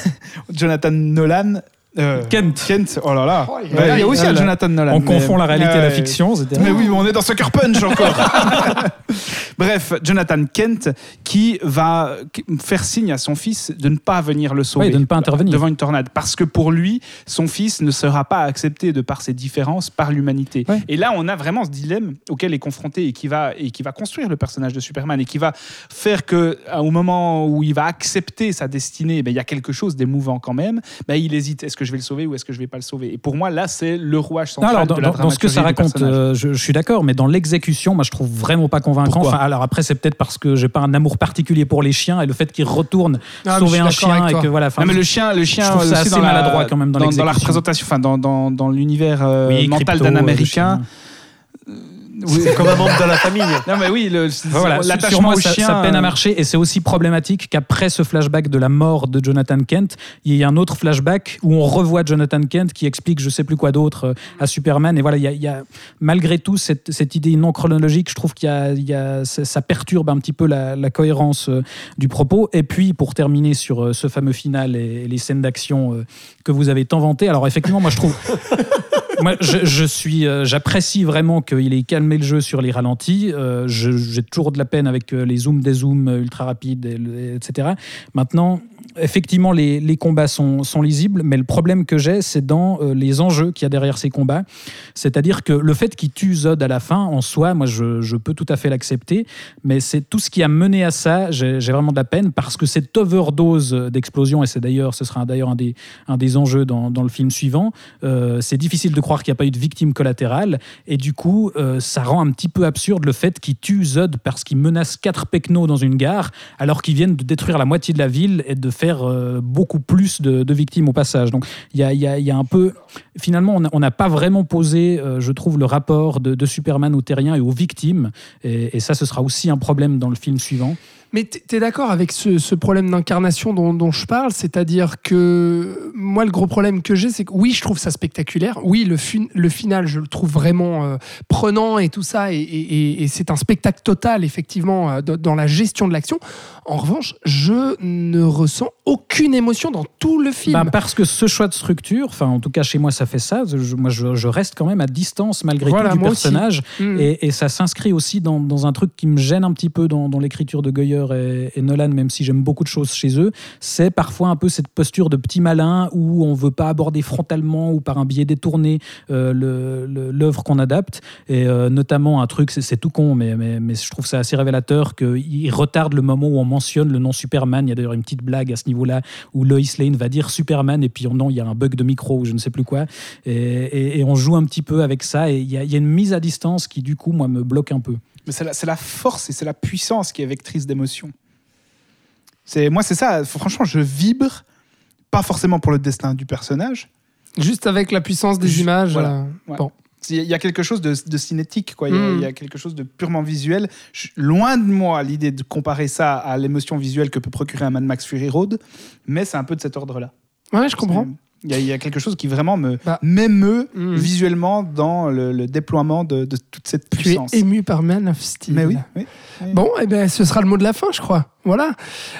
Speaker 5: Jonathan Nolan. Euh,
Speaker 6: Kent.
Speaker 5: Kent, oh là là.
Speaker 4: Oh, il y
Speaker 5: Ouais,
Speaker 4: a-
Speaker 5: il y a aussi
Speaker 6: Ah
Speaker 5: un
Speaker 6: là.
Speaker 5: Jonathan Nolan.
Speaker 6: On
Speaker 5: mais-
Speaker 6: confond la réalité et la fiction.
Speaker 5: Mais oui, on est dans Sucker Punch encore. Bref, Jonathan Kent qui va faire signe à son fils de ne pas venir le sauver.
Speaker 6: Ouais, de ne pas intervenir.
Speaker 5: Devant une tornade. Parce que pour lui, son fils ne sera pas accepté de par ses différences par l'humanité.
Speaker 6: Ouais.
Speaker 5: Et là, on a vraiment ce dilemme auquel est confronté et qui, va, et qui va construire le personnage de Superman et qui va faire que au moment où il va accepter sa destinée, ben, il y a quelque chose d'émouvant quand même. Ben, il hésite, est-ce que je vais le sauver ou est-ce que je vais pas le sauver Et pour moi, là, c'est le rouage central
Speaker 6: alors, dans,
Speaker 5: de la
Speaker 6: dans- dans ce que ça raconte, euh, je, je suis d'accord, mais dans l'exécution, moi, je trouve vraiment pas convaincant. Enfin, alors après, c'est peut-être parce que j'ai pas un amour particulier pour les chiens et le fait qu'ils retournent
Speaker 4: Ah,
Speaker 6: sauver un chien et que voilà.
Speaker 5: Non, mais le chien, le chien
Speaker 6: je trouve ça
Speaker 5: aussi
Speaker 6: assez
Speaker 5: dans la-
Speaker 6: maladroit quand même dans
Speaker 5: dans, la
Speaker 6: l'exécution.
Speaker 5: représentation, enfin dans, dans, dans l'univers euh,
Speaker 6: oui,
Speaker 5: mental d'un
Speaker 6: euh,
Speaker 5: Américain. Oui.
Speaker 7: C'est comme un membre de la famille.
Speaker 5: Non mais oui, le,
Speaker 6: voilà,
Speaker 5: l'attachement
Speaker 6: sur moi,
Speaker 5: au
Speaker 6: ça,
Speaker 5: chien.
Speaker 6: ça peine à
Speaker 5: euh,
Speaker 6: marcher et c'est aussi problématique qu'après ce flashback de la mort de Jonathan Kent, il y ait un autre flashback où on revoit Jonathan Kent qui explique je sais plus quoi d'autre euh, à Superman et voilà, il y a, il y a- malgré tout cette, cette idée non chronologique, je trouve qu'il y a, il y a- ça, perturbe un petit peu la, la cohérence euh, du propos. Et puis pour terminer sur ce fameux final et, les scènes d'action que vous avez tant vanté, alors effectivement, moi je trouve moi, je, suis, euh, j'apprécie vraiment qu'il ait calmé le jeu sur les ralentis. Euh, J'ai toujours de la peine avec euh, les zooms, des zooms ultra rapides, etc. Maintenant, effectivement, les, combats sont, lisibles, mais le problème que j'ai, c'est dans les enjeux qu'il y a derrière ces combats. C'est-à-dire que le fait qu'il tue Zod à la fin, en soi, moi, je, peux tout à fait l'accepter, mais c'est tout ce qui a mené à ça, j'ai vraiment de la peine, parce que cette overdose d'explosion, et c'est d'ailleurs, ce sera d'ailleurs un des, un des enjeux dans, dans le film suivant, c'est difficile de croire qu'il n'y a pas eu de victime collatérale, et du coup, euh, ça rend un petit peu absurde le fait qu'il tue Zod parce qu'il menace quatre pecnos dans une gare, alors qu'ils viennent de détruire la moitié de la ville et de faire euh, beaucoup plus de, victimes au passage. Donc, il y a, un peu. Finalement, on n'a- pas vraiment posé, euh, je trouve, le rapport de, de Superman aux terriens et aux victimes, et, et ça, ce sera aussi un problème dans le film suivant.
Speaker 4: Mais t- t'es d'accord avec ce, ce problème d'incarnation dont, dont je parle? C'est-à-dire que moi, le gros problème que j'ai, c'est que oui, je trouve ça spectaculaire. Oui, le, fin- le final, je le trouve vraiment euh, prenant et tout ça. Et, et- et- et c'est un spectacle total, effectivement, euh, dans- la gestion de l'action. En revanche, je ne ressens aucune émotion dans tout le film.
Speaker 6: Ben, parce que ce choix de structure, enfin en tout cas chez moi ça fait ça, je- moi je, je reste quand même à distance malgré
Speaker 4: Voilà,
Speaker 6: tout du personnage
Speaker 4: Mm.
Speaker 6: et, et ça s'inscrit aussi dans, dans un truc qui me gêne un petit peu dans, dans l'écriture de Goyer et, Nolan, même si j'aime beaucoup de choses chez eux, c'est parfois un peu cette posture de petit malin où on veut pas aborder frontalement ou par un biais détourné euh, l'œuvre qu'on adapte et euh, notamment un truc, c'est- tout con mais, mais, je trouve ça assez révélateur qu'il retarde le moment où on mentionne le nom Superman, il y a d'ailleurs une petite blague à ce niveau-là où Lois Lane va dire Superman et puis oh non, il y a un bug de micro ou je ne sais plus quoi. Et, on joue un petit peu avec ça et il y a une mise à distance qui du coup, moi, me bloque un peu.
Speaker 5: Mais c'est la, force et c'est la puissance qui est vectrice d'émotion. C'est moi, c'est ça. Franchement, je vibre pas forcément pour le destin du personnage.
Speaker 4: Juste avec la puissance des images.
Speaker 5: voilà.
Speaker 4: euh,
Speaker 5: Ouais.
Speaker 4: Bon.
Speaker 5: Il y a quelque chose de, de cinétique, quoi. Il y a-
Speaker 4: Mm.
Speaker 5: il y, a quelque chose de purement visuel. Je- loin de moi l'idée de comparer ça à l'émotion visuelle que peut procurer un Mad Max Fury Road, mais c'est un peu de cet ordre-là.
Speaker 4: Ouais, je comprends.
Speaker 5: Il y, a, il y a quelque chose qui vraiment me
Speaker 4: Bah.
Speaker 5: m'émeut
Speaker 4: Mm.
Speaker 5: visuellement dans le, le déploiement de, de toute cette
Speaker 4: Tu es
Speaker 5: puissance.
Speaker 4: ému par Man of Steel.
Speaker 5: Mais oui, oui. oui.
Speaker 4: Bon, eh ben, ce sera le mot de la fin, je crois. Voilà.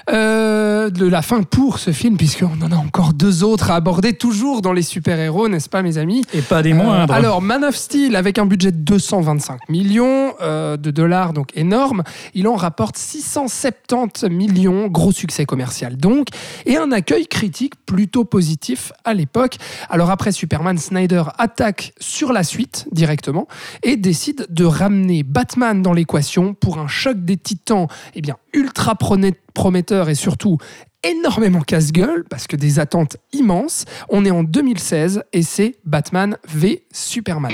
Speaker 4: Euh, de la fin pour ce film, puisqu'on en a encore deux autres à aborder, toujours dans les super-héros, n'est-ce pas, mes amis
Speaker 6: Et pas des
Speaker 4: Euh,
Speaker 6: moindres.
Speaker 4: alors, Man of Steel, avec un budget de 225 millions euh, de dollars, donc énorme, il en rapporte 670 millions, gros succès commercial donc, et un accueil critique plutôt positif à l'époque. Alors après Superman, Snyder attaque sur la suite directement et décide de ramener Batman dans l'équation pour un choc des titans, eh bien ultra prometteur et surtout énormément casse-gueule parce que des attentes immenses. On est en 2016 et c'est Batman v Superman.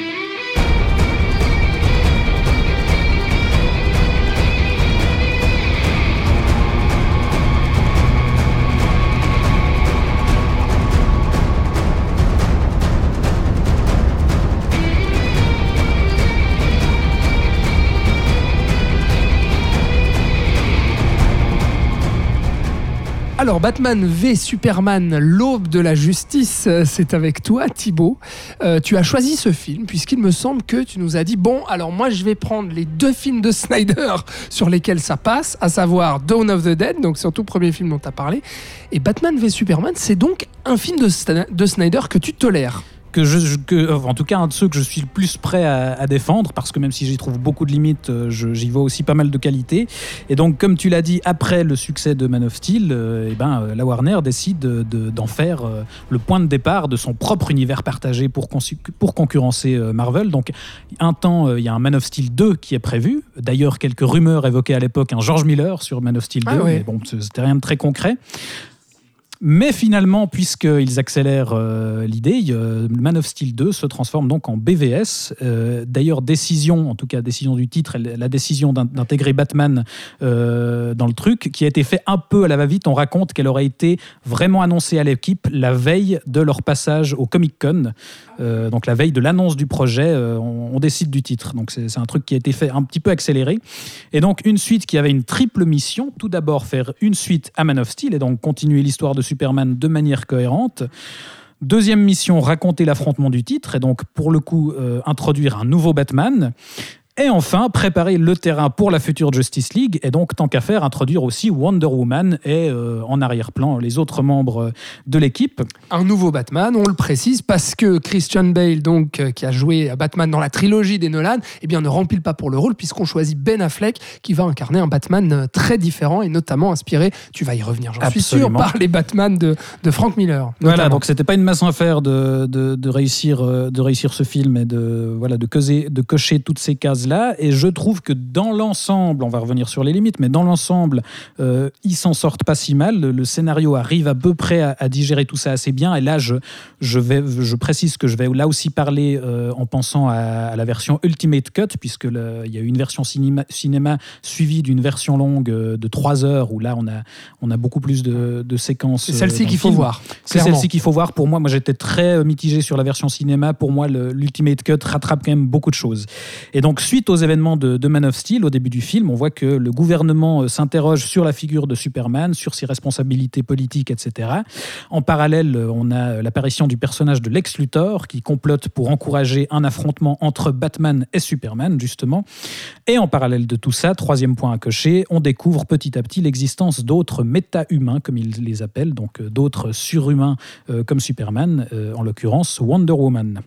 Speaker 4: Alors Batman v Superman, l'aube de la justice, euh, c'est avec toi Thibaut. Euh, tu as choisi ce film puisqu'il me semble que tu nous as dit, bon alors moi je vais prendre les deux films de Snyder sur lesquels ça passe, à savoir Dawn of the Dead, donc c'est tout premier film dont tu as parlé, et Batman v Superman, c'est donc un film de Snyder que tu tolères
Speaker 6: que je, que, euh, en tout cas un de ceux que je suis le plus prêt à, à défendre parce que même si j'y trouve beaucoup de limites, euh, j'y vois aussi pas mal de qualités. Et donc, comme tu l'as dit, après le succès de Man of Steel, euh, eh ben, euh, la Warner décide de- de- d'en faire euh, le point de départ de son propre univers partagé pour, pour concurrencer euh, Marvel. Donc, un temps, il y a un Man of Steel 2 qui est prévu. D'ailleurs, quelques rumeurs évoquaient à l'époque un George Miller sur Man of Steel 2,
Speaker 4: Ah
Speaker 6: mais bon, c'était rien de très concret. Mais finalement, puisqu'ils accélèrent euh, l'idée, euh, Man of Steel 2 se transforme donc en BVS. Euh, D'ailleurs, décision, en tout cas décision du titre, la décision d'in- d'intégrer Batman euh, dans le truc, qui a été fait un peu à la va-vite. On raconte qu'elle aurait été vraiment annoncée à l'équipe la veille de leur passage au Comic Con. Donc la veille de l'annonce du projet, on, on décide du titre. Donc c'est un truc qui a été fait un petit peu accéléré. Et donc une suite qui avait une triple mission. Tout d'abord faire une suite à Man of Steel et donc continuer l'histoire de Superman de manière cohérente. Deuxième mission, raconter l'affrontement du titre et donc pour le coup euh, introduire un nouveau Batman. Et enfin, préparer le terrain pour la future Justice League et donc, tant qu'à faire, introduire aussi Wonder Woman et euh, en arrière-plan les autres membres de l'équipe.
Speaker 4: Un nouveau Batman, on le précise, parce que Christian Bale, donc, euh, qui a joué à Batman dans la trilogie des Nolan, eh bien, ne remplit pas pour le rôle, puisqu'on choisit Ben Affleck, qui va incarner un Batman euh, très différent et notamment inspiré, tu vas y revenir, j'en suis sûr, par les Batman de, de Frank Miller.
Speaker 6: Voilà, donc c'était pas une mince affaire de, de, de réussir, de réussir ce film et de, voilà, de, causer, de cocher toutes ces cases-là. Et je trouve que dans l'ensemble, on va revenir sur les limites, mais dans l'ensemble, euh, ils s'en sortent pas si mal. Le, le scénario arrive à peu près à, à digérer tout ça assez bien. Et là, je, je, vais, je précise que je vais là aussi parler euh, en pensant à, à la version Ultimate Cut, puisque il y a eu une version cinéma, cinéma suivie d'une version longue euh, de 3 heures, où là, on a, on a beaucoup plus de, de séquences.
Speaker 4: C'est celle-ci qu'il faut voir.
Speaker 6: C'est celle-ci qu'il faut voir. Pour moi, moi j'étais très mitigé sur la version cinéma. Pour moi, l'Ultimate Cut rattrape quand même beaucoup de choses. Et donc, suite aux événements de, Man of Steel, au début du film, on voit que le gouvernement euh, s'interroge sur la figure de Superman, sur ses responsabilités politiques, etc. En parallèle, euh, on a l'apparition du personnage de Lex Luthor qui complote pour encourager un affrontement entre Batman et Superman, justement. Et en parallèle de tout ça, troisième point à cocher, on découvre petit à petit l'existence d'autres méta-humains, comme ils les appellent, donc euh, d'autres surhumains euh, comme Superman, euh, en l'occurrence Wonder Woman.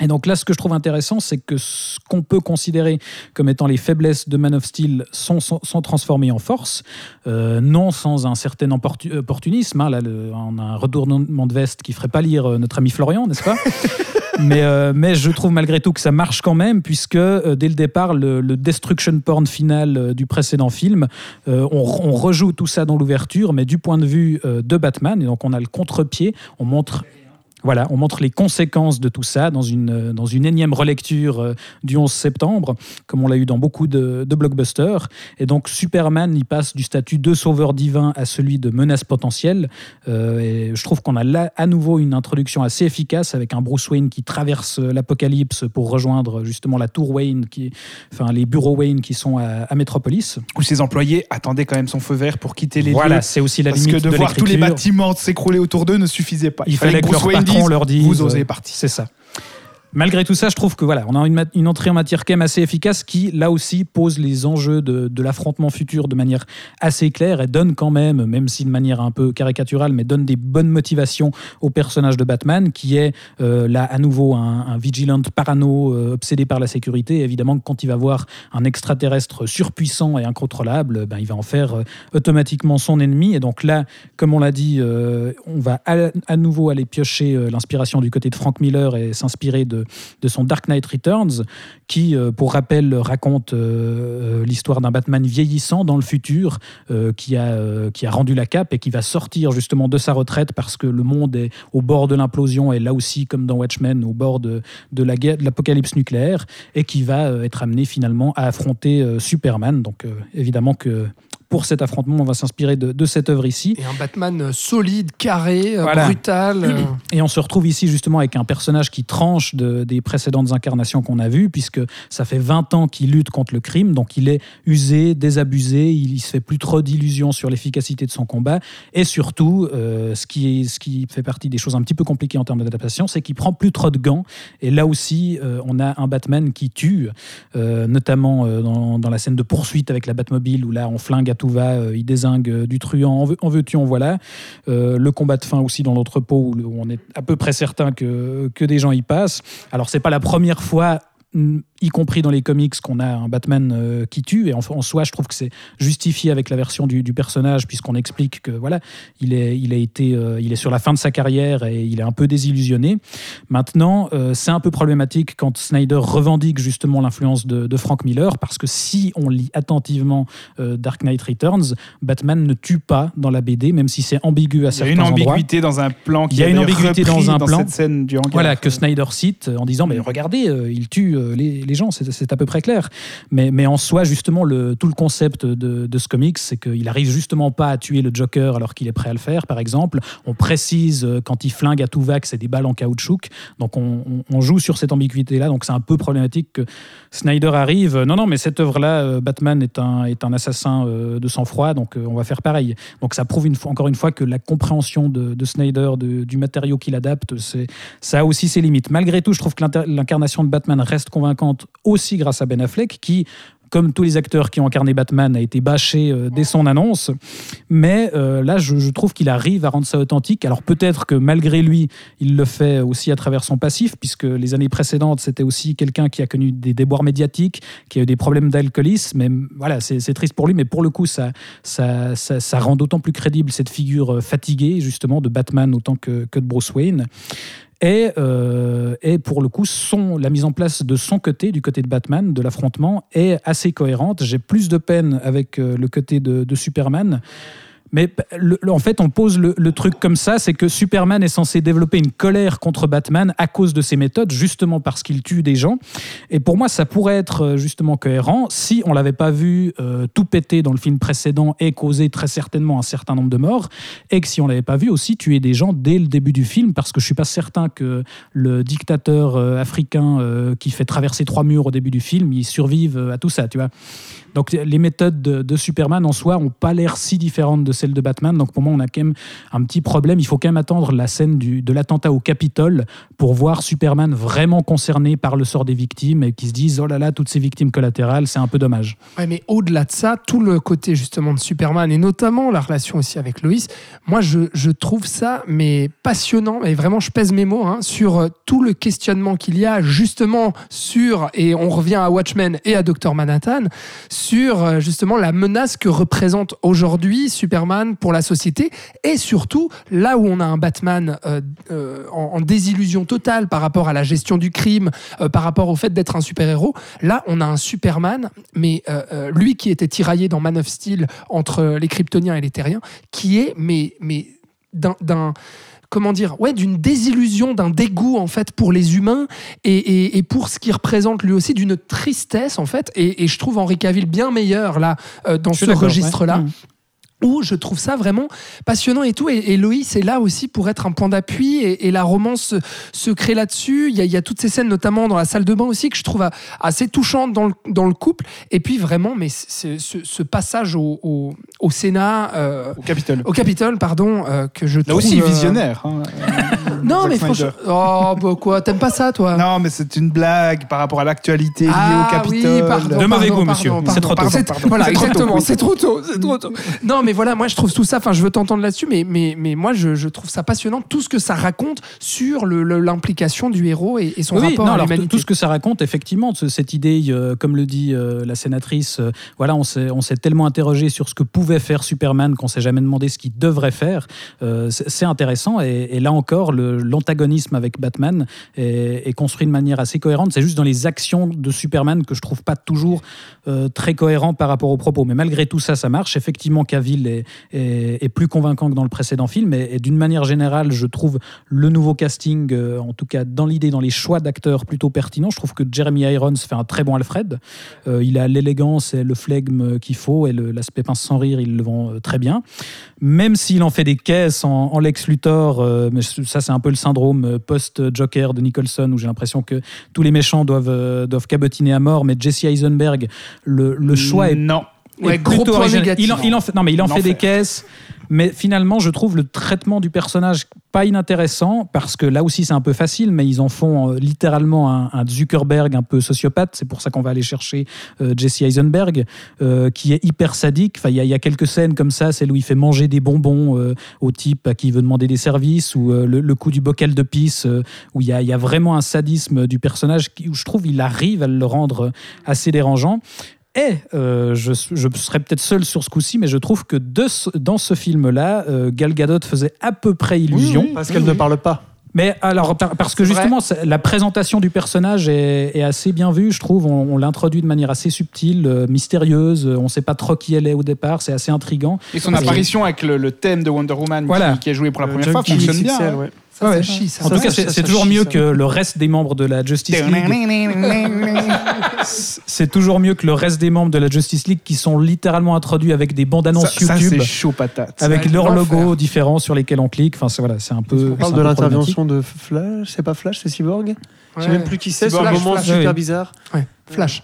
Speaker 6: Et donc là, ce que je trouve intéressant, c'est que ce qu'on peut considérer comme étant les faiblesses de Man of Steel sont, sont, sont transformées en force, euh, non sans un certain opportu- opportunisme. hein. Là, le- on a un retournement de veste qui ferait pas lire euh, notre ami Florian, n'est-ce pas? Mais, euh, mais je trouve malgré tout que ça marche quand même, puisque euh, dès le départ, le, le destruction porn final euh, du précédent film, on, on rejoue tout ça dans l'ouverture, mais du point de vue de Batman, et donc on a le contre-pied, on montre. Voilà, on montre les conséquences de tout ça dans une, euh, dans une énième relecture euh, du 11 septembre, comme on l'a eu dans beaucoup de, de blockbusters. Et donc Superman, il passe du statut de sauveur divin à celui de menace potentielle. Euh, et je trouve qu'on a là à nouveau une introduction assez efficace avec un Bruce Wayne qui traverse l'apocalypse pour rejoindre justement la tour Wayne, qui, enfin les bureaux Wayne qui sont à, à Metropolis.
Speaker 5: Où ses employés attendaient quand même son feu vert pour quitter les
Speaker 6: Voilà,
Speaker 5: lieux.
Speaker 6: c'est aussi la
Speaker 5: Parce
Speaker 6: limite
Speaker 5: que de, voir tous les bâtiments s'écrouler autour d'eux ne suffisait pas.
Speaker 6: Il fallait que,
Speaker 5: Bruce Wayne dise,
Speaker 6: leur dise.
Speaker 5: Vous osez
Speaker 6: euh,
Speaker 5: partir.
Speaker 6: C'est ça. Malgré tout ça, je trouve que voilà, on a une, entrée en matière quand assez efficace qui, là aussi, pose les enjeux de, l'affrontement futur de manière assez claire et donne quand même, même si de manière un peu caricaturale, mais donne des bonnes motivations au personnage de Batman, qui est euh, là à nouveau un, un vigilant parano euh, obsédé par la sécurité. Évidemment, que quand il va voir un extraterrestre surpuissant et incontrôlable, ben, il va en faire euh, automatiquement son ennemi. Et donc là, comme on l'a dit, on va à, nouveau aller piocher l'inspiration du côté de Frank Miller et s'inspirer de, de son Dark Knight Returns, qui, euh, pour rappel, raconte euh, euh, l'histoire d'un Batman vieillissant dans le futur, qui, a, qui a rendu la cape et qui va sortir justement de sa retraite parce que le monde est au bord de l'implosion et là aussi, comme dans Watchmen, au bord de, de la guerre, de l'apocalypse nucléaire, et qui va être amené finalement à affronter Superman. Donc évidemment que pour cet affrontement, on va s'inspirer de, de cette œuvre ici.
Speaker 4: Et un Batman euh, solide, carré, euh,
Speaker 6: Voilà.
Speaker 4: brutal. euh,
Speaker 6: Et on se retrouve ici justement avec un personnage qui tranche de- des précédentes incarnations qu'on a vues, puisque ça fait 20 ans qu'il lutte contre le crime, donc il est usé, désabusé, il, il se fait plus trop d'illusions sur l'efficacité de son combat, et surtout, euh, ce, qui est, ce qui fait partie des choses un petit peu compliquées en termes d'adaptation, c'est qu'il prend plus trop de gants, et là aussi, euh, on a un Batman qui tue, euh, notamment dans, dans la scène de poursuite avec la Batmobile, où là, on flingue à tout euh, il désingue euh, du truand, en, veux- en veux-tu, en voilà. Euh, le combat de fin aussi dans l'entrepôt où on est à peu près certain que, que des gens y passent. Alors c'est pas la première fois y compris dans les comics, qu'on a un Batman euh, qui tue. Et en, en soi, je trouve que c'est justifié avec la version du, du personnage, puisqu'on explique que voilà, il est, il a été, euh, il est sur la fin de sa carrière et il est un peu désillusionné. Maintenant, euh, c'est un peu problématique quand Snyder revendique justement l'influence de, de Frank Miller, parce que si on lit attentivement Dark Knight Returns, Batman ne tue pas dans la BD, même si c'est ambigu à
Speaker 5: Il y a
Speaker 6: certains
Speaker 5: une
Speaker 6: endroits.
Speaker 5: ambiguïté dans un plan qui
Speaker 6: Il y a une ambiguïté dans un plan.
Speaker 5: cette scène du hangar.
Speaker 6: Voilà, que Snyder cite en disant Mais regardez, euh, il tue les, les gens, c'est à peu près clair. Mais, en soi, justement, tout le concept de, ce comics, c'est qu'il arrive justement pas à tuer le Joker alors qu'il est prêt à le faire, par exemple. On précise euh, quand il flingue à tout va que c'est des balles en caoutchouc. Donc on, joue sur cette ambiguïté-là. Donc c'est un peu problématique que Snyder arrive. Non, non, mais cette œuvre-là, euh, Batman est un, assassin euh, de sang-froid, donc on va faire pareil. Donc ça prouve encore une fois que la compréhension de, de Snyder de- du matériau qu'il adapte, ça a aussi ses limites. Malgré tout, je trouve que l'incarnation de Batman reste convaincante aussi grâce à Ben Affleck, qui, comme tous les acteurs qui ont incarné Batman, a été bâché euh, dès son annonce. Mais euh, là, je, trouve qu'il arrive à rendre ça authentique. Alors peut-être que malgré lui, il le fait aussi à travers son passif, puisque les années précédentes, c'était aussi quelqu'un qui a connu des déboires médiatiques, qui a eu des problèmes d'alcoolisme. Mais voilà, c'est triste pour lui, mais pour le coup, ça, rend d'autant plus crédible cette figure euh, fatiguée, justement, de Batman autant que de Bruce Wayne. Et, euh, et pour le coup, son, la mise en place de son côté, du côté de Batman, de l'affrontement, est assez cohérente. J'ai plus de peine avec euh, le côté de Superman. Mais en fait, on pose le, truc comme ça, c'est que Superman est censé développer une colère contre Batman à cause de ses méthodes, justement parce qu'il tue des gens. Et pour moi, ça pourrait être euh, justement cohérent si on l'avait pas vu euh, tout péter dans le film précédent et causer très certainement un certain nombre de morts, et que si on l'avait pas vu aussi tuer des gens dès le début du film, parce que je suis pas certain que le dictateur euh, africain qui fait traverser trois murs au début du film, il survive à tout ça, tu vois. Donc les méthodes de, Superman en soi ont pas l'air si différentes de celles de Batman. Donc pour moi, on a quand même un petit problème. Il faut quand même attendre la scène du, de l'attentat au Capitole pour voir Superman vraiment concerné par le sort des victimes et qui se disent oh là là, toutes ces victimes collatérales, c'est un peu dommage.
Speaker 4: Ouais, mais au-delà de ça, tout le côté justement de Superman et notamment la relation aussi avec Loïs, moi je, trouve ça mais passionnant et vraiment je pèse mes mots hein, sur euh, tout le questionnement qu'il y a justement sur et on revient à Watchmen et à Dr Manhattan euh, justement la menace que représente aujourd'hui Superman pour la société et surtout là où on a un Batman euh, euh, en, désillusion totale par rapport à la gestion du crime, par rapport au fait d'être un super-héros, là on a un Superman, mais lui qui était tiraillé dans Man of Steel entre les Kryptoniens et les Terriens, qui est mais, mais d'un comment dire, ouais, d'une désillusion, d'un dégoût en fait pour les humains et, et- et pour ce qui représente lui aussi d'une tristesse en fait. Et, et je trouve Henri Cavill bien meilleur là euh, dans
Speaker 6: Je
Speaker 4: ce registre-là.
Speaker 6: ouais.
Speaker 4: Où je trouve ça vraiment passionnant et tout. Et, et Loïs est là aussi pour être un point d'appui et, et la romance se, se crée là-dessus. Il y, a, il y a toutes ces scènes, notamment dans la salle de bain aussi, que je trouve assez touchantes dans le, dans le couple. Et puis vraiment, mais ce, ce passage au, au- au Sénat, euh,
Speaker 5: Au Capitole.
Speaker 4: au Capitole, pardon, euh, que je
Speaker 5: Là
Speaker 4: trouve.
Speaker 5: aussi
Speaker 4: euh,
Speaker 5: visionnaire. hein.
Speaker 4: Non, mais
Speaker 5: Snyder.
Speaker 4: franchement. Oh, bah quoi, t'aimes pas ça, toi?
Speaker 5: Non, mais c'est une blague par rapport à l'actualité liée
Speaker 4: Ah
Speaker 5: au Capitole.
Speaker 4: oui, pardon,
Speaker 6: De mauvais
Speaker 4: pardon,
Speaker 6: goût,
Speaker 4: pardon,
Speaker 6: monsieur. C'est trop tôt.
Speaker 4: pardon, c'est-
Speaker 5: Pardon,
Speaker 4: Voilà, exactement.
Speaker 5: oui.
Speaker 4: C'est trop tôt. C'est trop tôt. Non, mais voilà, moi je trouve tout ça. Enfin, je veux t'entendre là-dessus, mais mais mais moi je, je trouve ça passionnant tout ce que ça raconte sur l'implication du héros et, et son
Speaker 6: Oui,
Speaker 4: rapport
Speaker 6: non,
Speaker 4: à
Speaker 6: tout,
Speaker 4: l'humanité.
Speaker 6: tout ce que ça raconte, effectivement, ce- cette idée, euh, comme le dit euh, la sénatrice, euh, voilà, on s'est, tellement interrogé sur ce que pouvait faire Superman qu'on s'est jamais demandé ce qu'il devrait faire. C'est, intéressant et, et là encore, l'antagonisme avec Batman est, est construit de manière assez cohérente. C'est juste dans les actions de Superman que je trouve pas toujours très cohérent par rapport aux propos. Mais malgré tout ça, ça marche. Effectivement, Cavill et plus convaincant que dans le précédent film. Et, d'une manière générale, je trouve le nouveau casting, euh, en tout cas dans l'idée, dans les choix d'acteurs, plutôt pertinent. Je trouve que Jeremy Irons fait un très bon Alfred. Euh, il a l'élégance et le flegme qu'il faut et l'aspect pince sans rire, il le vend euh, très bien. Même s'il en fait des caisses en, Lex Luthor, mais ça c'est un peu le syndrome post-Joker de Nicholson où j'ai l'impression que tous les méchants doivent, doivent cabotiner à mort, mais Jesse Eisenberg, le choix est
Speaker 5: Non.
Speaker 6: Est
Speaker 4: Ouais, gros
Speaker 6: plutôt
Speaker 4: point
Speaker 6: original.
Speaker 4: négatif.
Speaker 6: Il en, il en fait, non, mais il en fait
Speaker 5: L'enfer.
Speaker 6: des caisses. Mais finalement, je trouve le traitement du personnage pas inintéressant parce que là aussi c'est un peu facile, mais ils en font euh, littéralement un, un Zuckerberg un peu sociopathe. C'est pour ça qu'on va aller chercher euh, Jesse Eisenberg, euh, qui est hyper sadique. Enfin, il y, a- il y a quelques scènes comme ça, celle où il fait manger des bonbons au type à qui il veut demander des services, ou le, le coup du bocal de pisse, où il y, a, il y a vraiment un sadisme du personnage qui, où je trouve il arrive à le rendre assez dérangeant. Et euh, je, je serais peut-être seul sur ce coup-ci, mais je trouve que de ce- dans ce film-là, euh, Gal Gadot faisait à peu près illusion.
Speaker 7: Parce qu'elle ne parle pas.
Speaker 6: Mais alors, par- parce que justement, c'est- la présentation du personnage est, est assez bien vue, je trouve. On, on l'introduit de manière assez subtile, euh, mystérieuse. On ne sait pas trop qui elle est au départ. C'est assez intriguant.
Speaker 5: Et son apparition avec le, le thème de Wonder Woman
Speaker 6: Voilà.
Speaker 5: qui, qui est joué pour la
Speaker 7: Le
Speaker 5: première fois fonctionne bien. Hein.
Speaker 7: ouais.
Speaker 4: Ça,
Speaker 6: Ouais.
Speaker 4: ça chie, ça.
Speaker 6: En tout cas, c'est c'est toujours
Speaker 7: chie,
Speaker 6: mieux
Speaker 7: ça.
Speaker 6: que le reste des membres de la Justice League. C'est toujours mieux que le reste des membres de la Justice League qui sont littéralement introduits avec des bandes annonces
Speaker 5: Ça, ça,
Speaker 6: YouTube.
Speaker 5: c'est chaud patate.
Speaker 6: avec
Speaker 4: Ouais,
Speaker 6: leurs logos différents sur lesquels on clique. Enfin, c'est voilà, c'est un peu.
Speaker 7: On parle
Speaker 6: c'est
Speaker 7: de
Speaker 6: un
Speaker 7: l'intervention de Flash, c'est pas Flash, c'est Cyborg? Je sais même plus qui c'est, ce
Speaker 4: Cyborg,
Speaker 7: moment
Speaker 4: Flash,
Speaker 7: super bizarre.
Speaker 4: Ouais, Flash.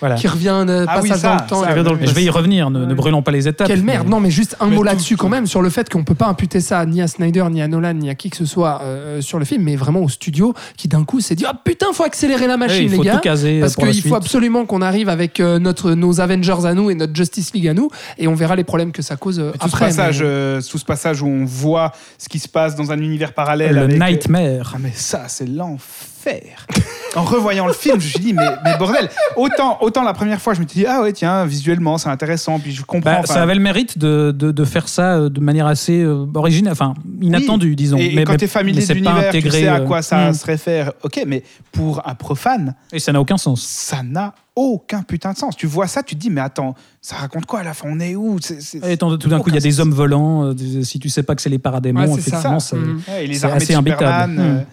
Speaker 6: Voilà.
Speaker 4: Qui revient de
Speaker 5: Ah oui,
Speaker 4: passage
Speaker 5: ça,
Speaker 4: dans le temps.
Speaker 5: ça,
Speaker 7: revient dans le
Speaker 6: Mais je vais y revenir. Ne, ne brûlons pas les étapes.
Speaker 4: Quelle merde
Speaker 6: mais-
Speaker 4: Non, mais juste un
Speaker 5: Mais
Speaker 4: mot
Speaker 5: tout-
Speaker 4: là-dessus quand même sur le fait qu'on peut pas imputer ça ni à Snyder, ni à Nolan, ni à qui que ce soit euh, sur le film, mais vraiment au studio qui d'un coup s'est dit ah putain faut accélérer la
Speaker 6: Ouais,
Speaker 4: machine
Speaker 6: il
Speaker 4: les gars.
Speaker 6: tout caser
Speaker 4: Parce
Speaker 6: pour la
Speaker 4: qu'il faut absolument qu'on arrive avec euh, notre, nos Avengers à nous et notre Justice League à nous, et on verra les problèmes que ça cause euh,
Speaker 5: tout,
Speaker 4: après.
Speaker 5: ce passage,
Speaker 4: mais-
Speaker 5: euh, tout ce passage où on voit ce qui se passe dans un univers parallèle.
Speaker 6: Le
Speaker 5: avec, euh,
Speaker 6: Nightmare.
Speaker 5: Ah mais ça, c'est l'enfer. en revoyant le film, je me suis dit, mais, mais bordel, autant, autant la première fois, je me suis dit, ah ouais, tiens, visuellement, c'est intéressant, puis je comprends.
Speaker 6: Bah, ça avait le mérite de, de, de faire ça euh, de manière assez euh, originale, enfin inattendue, disons.
Speaker 5: Et, et
Speaker 6: mais,
Speaker 5: quand
Speaker 6: mais-
Speaker 5: tu es
Speaker 6: mais
Speaker 5: familier de
Speaker 6: pas
Speaker 5: l'univers, tu
Speaker 6: intégré,
Speaker 5: sais à
Speaker 6: euh,
Speaker 5: quoi ça
Speaker 6: hmm.
Speaker 5: se réfère. Ok, mais pour un profane,
Speaker 6: Et ça n'a aucun sens.
Speaker 5: ça n'a aucun putain de sens. Tu vois ça, tu te dis, mais attends, ça raconte quoi à la fin On est où?
Speaker 6: Et tant- tout d'un coup, il y a des hommes volants. euh, si tu sais pas que c'est les paradémons,
Speaker 4: Ouais,
Speaker 6: effectivement, ça.
Speaker 5: Ouais, et les
Speaker 6: c'est
Speaker 5: armées de
Speaker 6: assez imbitable.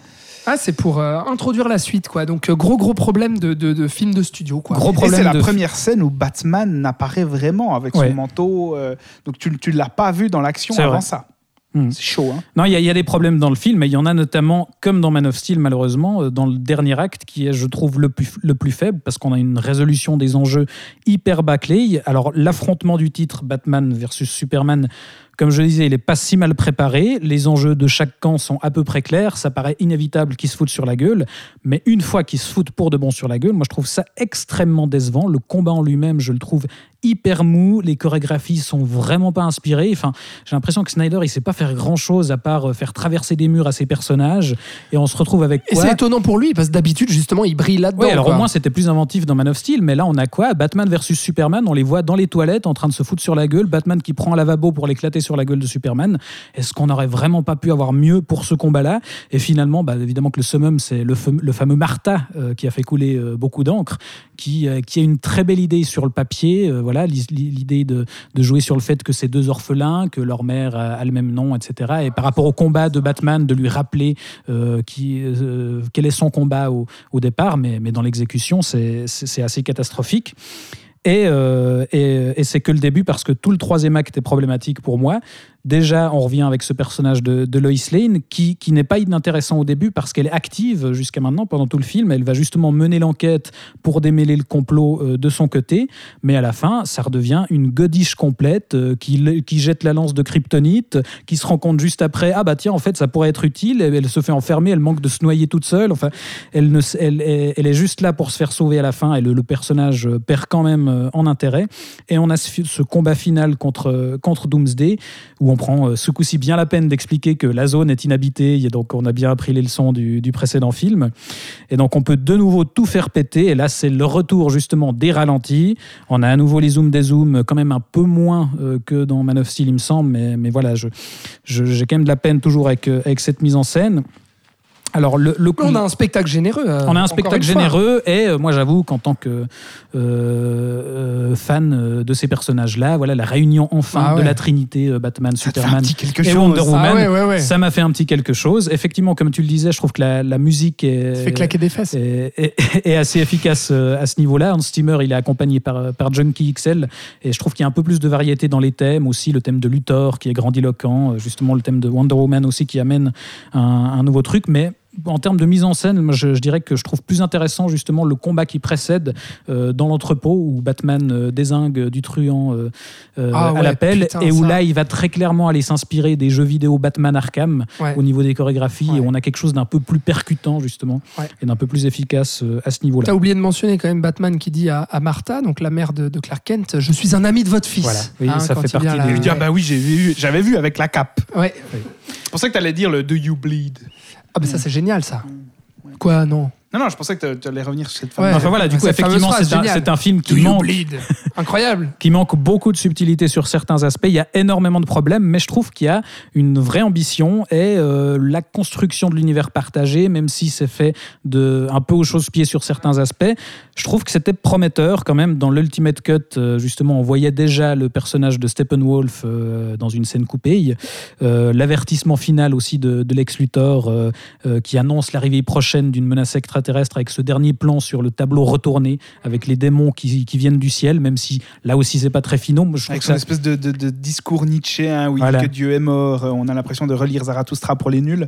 Speaker 4: Ah, c'est pour euh, introduire la suite, quoi. Donc, euh, gros, gros problème de, de, de film de studio, quoi.
Speaker 6: Gros
Speaker 5: Et c'est la
Speaker 6: de-
Speaker 5: première scène où Batman n'apparaît vraiment avec
Speaker 6: Ouais.
Speaker 5: son manteau. euh, donc tu ne l'as pas vu dans l'action avant
Speaker 6: vrai.
Speaker 5: ça.
Speaker 6: Hmm.
Speaker 5: C'est chaud. Hein
Speaker 6: Non, il y, y a des problèmes dans le film, mais il y en a notamment, comme dans Man of Steel, malheureusement, dans le dernier acte, qui est, je trouve, le plus, le plus faible, parce qu'on a une résolution des enjeux hyper bâclée. Alors, l'affrontement du titre Batman versus Superman, comme je le disais, il n'est pas si mal préparé. Les enjeux de chaque camp sont à peu près clairs. Ça paraît inévitable qu'ils se foutent sur la gueule. Mais une fois qu'ils se foutent pour de bon sur la gueule, moi, je trouve ça extrêmement décevant. Le combat en lui-même, je le trouve hyper mou. Les chorégraphies sont vraiment pas inspirées. Enfin, j'ai l'impression que Snyder, il sait pas faire grand chose à part euh, faire traverser des murs à ses personnages. Et on se retrouve avec
Speaker 4: Et
Speaker 6: quoi
Speaker 4: c'est étonnant pour lui, parce que d'habitude, justement, il brille là-dedans.
Speaker 6: Oui, alors
Speaker 4: quoi.
Speaker 6: au moins c'était plus inventif dans Man of Steel, mais là on a quoi Batman versus Superman, on les voit dans les toilettes en train de se foutre sur la gueule, Batman qui prend un lavabo pour l'éclater sur la gueule de Superman. Est-ce qu'on n'aurait vraiment pas pu avoir mieux pour ce combat-là? Et finalement, bah, évidemment que le summum, c'est le, fam- le fameux Martha euh, qui a fait couler euh, beaucoup d'encre, qui, euh, qui a une très belle idée sur le papier, voilà, l'i- l'idée de, jouer sur le fait que c'est deux orphelins, que leur mère a, le même nom, etc. Et par rapport au combat de Batman, de lui rappeler quel est son combat au, départ, mais, dans l'exécution, c'est assez catastrophique. Et, euh, et c'est que le début parce que tout le troisième acte est problématique pour moi. Déjà, on revient avec ce personnage de, Lois Lane qui, qui n'est pas inintéressant au début parce qu'elle est active jusqu'à maintenant pendant tout le film. Elle va justement mener l'enquête pour démêler le complot euh, de son côté. Mais à la fin, ça redevient une godiche complète euh, qui, qui jette la lance de kryptonite, qui se rend compte juste après Ah bah tiens, en fait, ça pourrait être utile. Elle se fait enfermer, elle manque de se noyer toute seule. Enfin, elle, ne, elle, elle est juste là pour se faire sauver à la fin et le, personnage euh, perd quand même en intérêt. Et on a ce, ce combat final contre, contre Doomsday où on prend euh, ce coup-ci bien la peine d'expliquer que la zone est inhabitée et donc on a bien appris les leçons du, précédent film. Et donc on peut de nouveau tout faire péter et là c'est le retour justement des ralentis. On a à nouveau les zooms des zooms quand même un peu moins euh, que dans Man of Steel il me semble mais, mais voilà je, je- j'ai quand même de la peine toujours avec, euh, avec cette mise en scène. Alors, le, le coup-
Speaker 4: On a un spectacle généreux. euh,
Speaker 6: On a un spectacle généreux et euh, moi j'avoue qu'en tant que euh, euh, fan euh, de ces personnages-là, voilà la réunion enfin
Speaker 4: Ah ouais.
Speaker 6: de la Trinité euh, Batman,
Speaker 5: Ça
Speaker 6: Superman et
Speaker 5: chose.
Speaker 6: Wonder Woman,
Speaker 4: Ah ouais, ouais, ouais.
Speaker 6: ça m'a fait un petit quelque chose. Effectivement, comme tu le disais, je trouve que la, la musique est,
Speaker 4: Ça fait claquer des fesses.
Speaker 6: est, est- est assez efficace euh, à ce niveau-là. Hans Steamer, il est accompagné par, par Junkie XL et je trouve qu'il y a un peu plus de variété dans les thèmes. Aussi, le thème de Luthor qui est grandiloquent, euh, justement le thème de Wonder Woman aussi qui amène un, un nouveau truc. Mais en termes de mise en scène, moi, je, je dirais que je trouve plus intéressant justement le combat qui précède euh, dans l'entrepôt où Batman euh, désingue du truand euh, euh,
Speaker 4: Ah
Speaker 6: à
Speaker 4: ouais,
Speaker 6: l'appel et où
Speaker 4: ça.
Speaker 6: là il va très clairement aller s'inspirer des jeux vidéo Batman Arkham
Speaker 4: Ouais.
Speaker 6: au niveau des chorégraphies
Speaker 4: Ouais.
Speaker 6: et on a quelque chose d'un peu plus percutant justement
Speaker 4: Ouais.
Speaker 6: et d'un peu plus efficace euh, à ce niveau-là.
Speaker 4: T'as oublié de mentionner quand même Batman qui dit à, à Martha, donc la mère de, de Clark Kent, je suis un ami de votre fils.
Speaker 6: Voilà. Oui, ça
Speaker 4: quand
Speaker 6: fait
Speaker 4: il
Speaker 6: partie
Speaker 4: là,
Speaker 6: des-
Speaker 5: Je dis, ah bah oui, vu- j'avais vu avec la cape.
Speaker 4: Ouais.
Speaker 5: C'est pour ça que t'allais dire le Do You Bleed.
Speaker 4: Ah bah ça c'est génial ça. Quoi non
Speaker 5: Non, non, je pensais que tu allais revenir sur cette
Speaker 4: Ouais.
Speaker 5: femme.
Speaker 6: Enfin voilà, du coup
Speaker 4: Cette
Speaker 6: effectivement c'est un,
Speaker 4: géniale.
Speaker 6: c'est un film qui manque,
Speaker 4: Incroyable.
Speaker 6: qui manque beaucoup de subtilité sur certains aspects. Il y a énormément de problèmes, mais je trouve qu'il y a une vraie ambition et euh, la construction de l'univers partagé, même si c'est fait de un peu aux choses-pieds sur certains aspects. Je trouve que c'était prometteur quand même. Dans l'Ultimate Cut, euh, justement, on voyait déjà le personnage de Steppenwolf euh, dans une scène coupée. Euh, L'avertissement final aussi de, de Lex Luthor euh, euh, qui annonce l'arrivée prochaine d'une menace extraterrestre avec ce dernier plan sur le tableau retourné avec les démons qui, qui viennent du ciel, même si là aussi c'est pas très. Moi, je
Speaker 5: Avec son
Speaker 6: ça-
Speaker 5: espèce de, de- de discours nietzschéen où il dit que Dieu est mort. euh, On a l'impression de relire Zarathustra pour les nuls.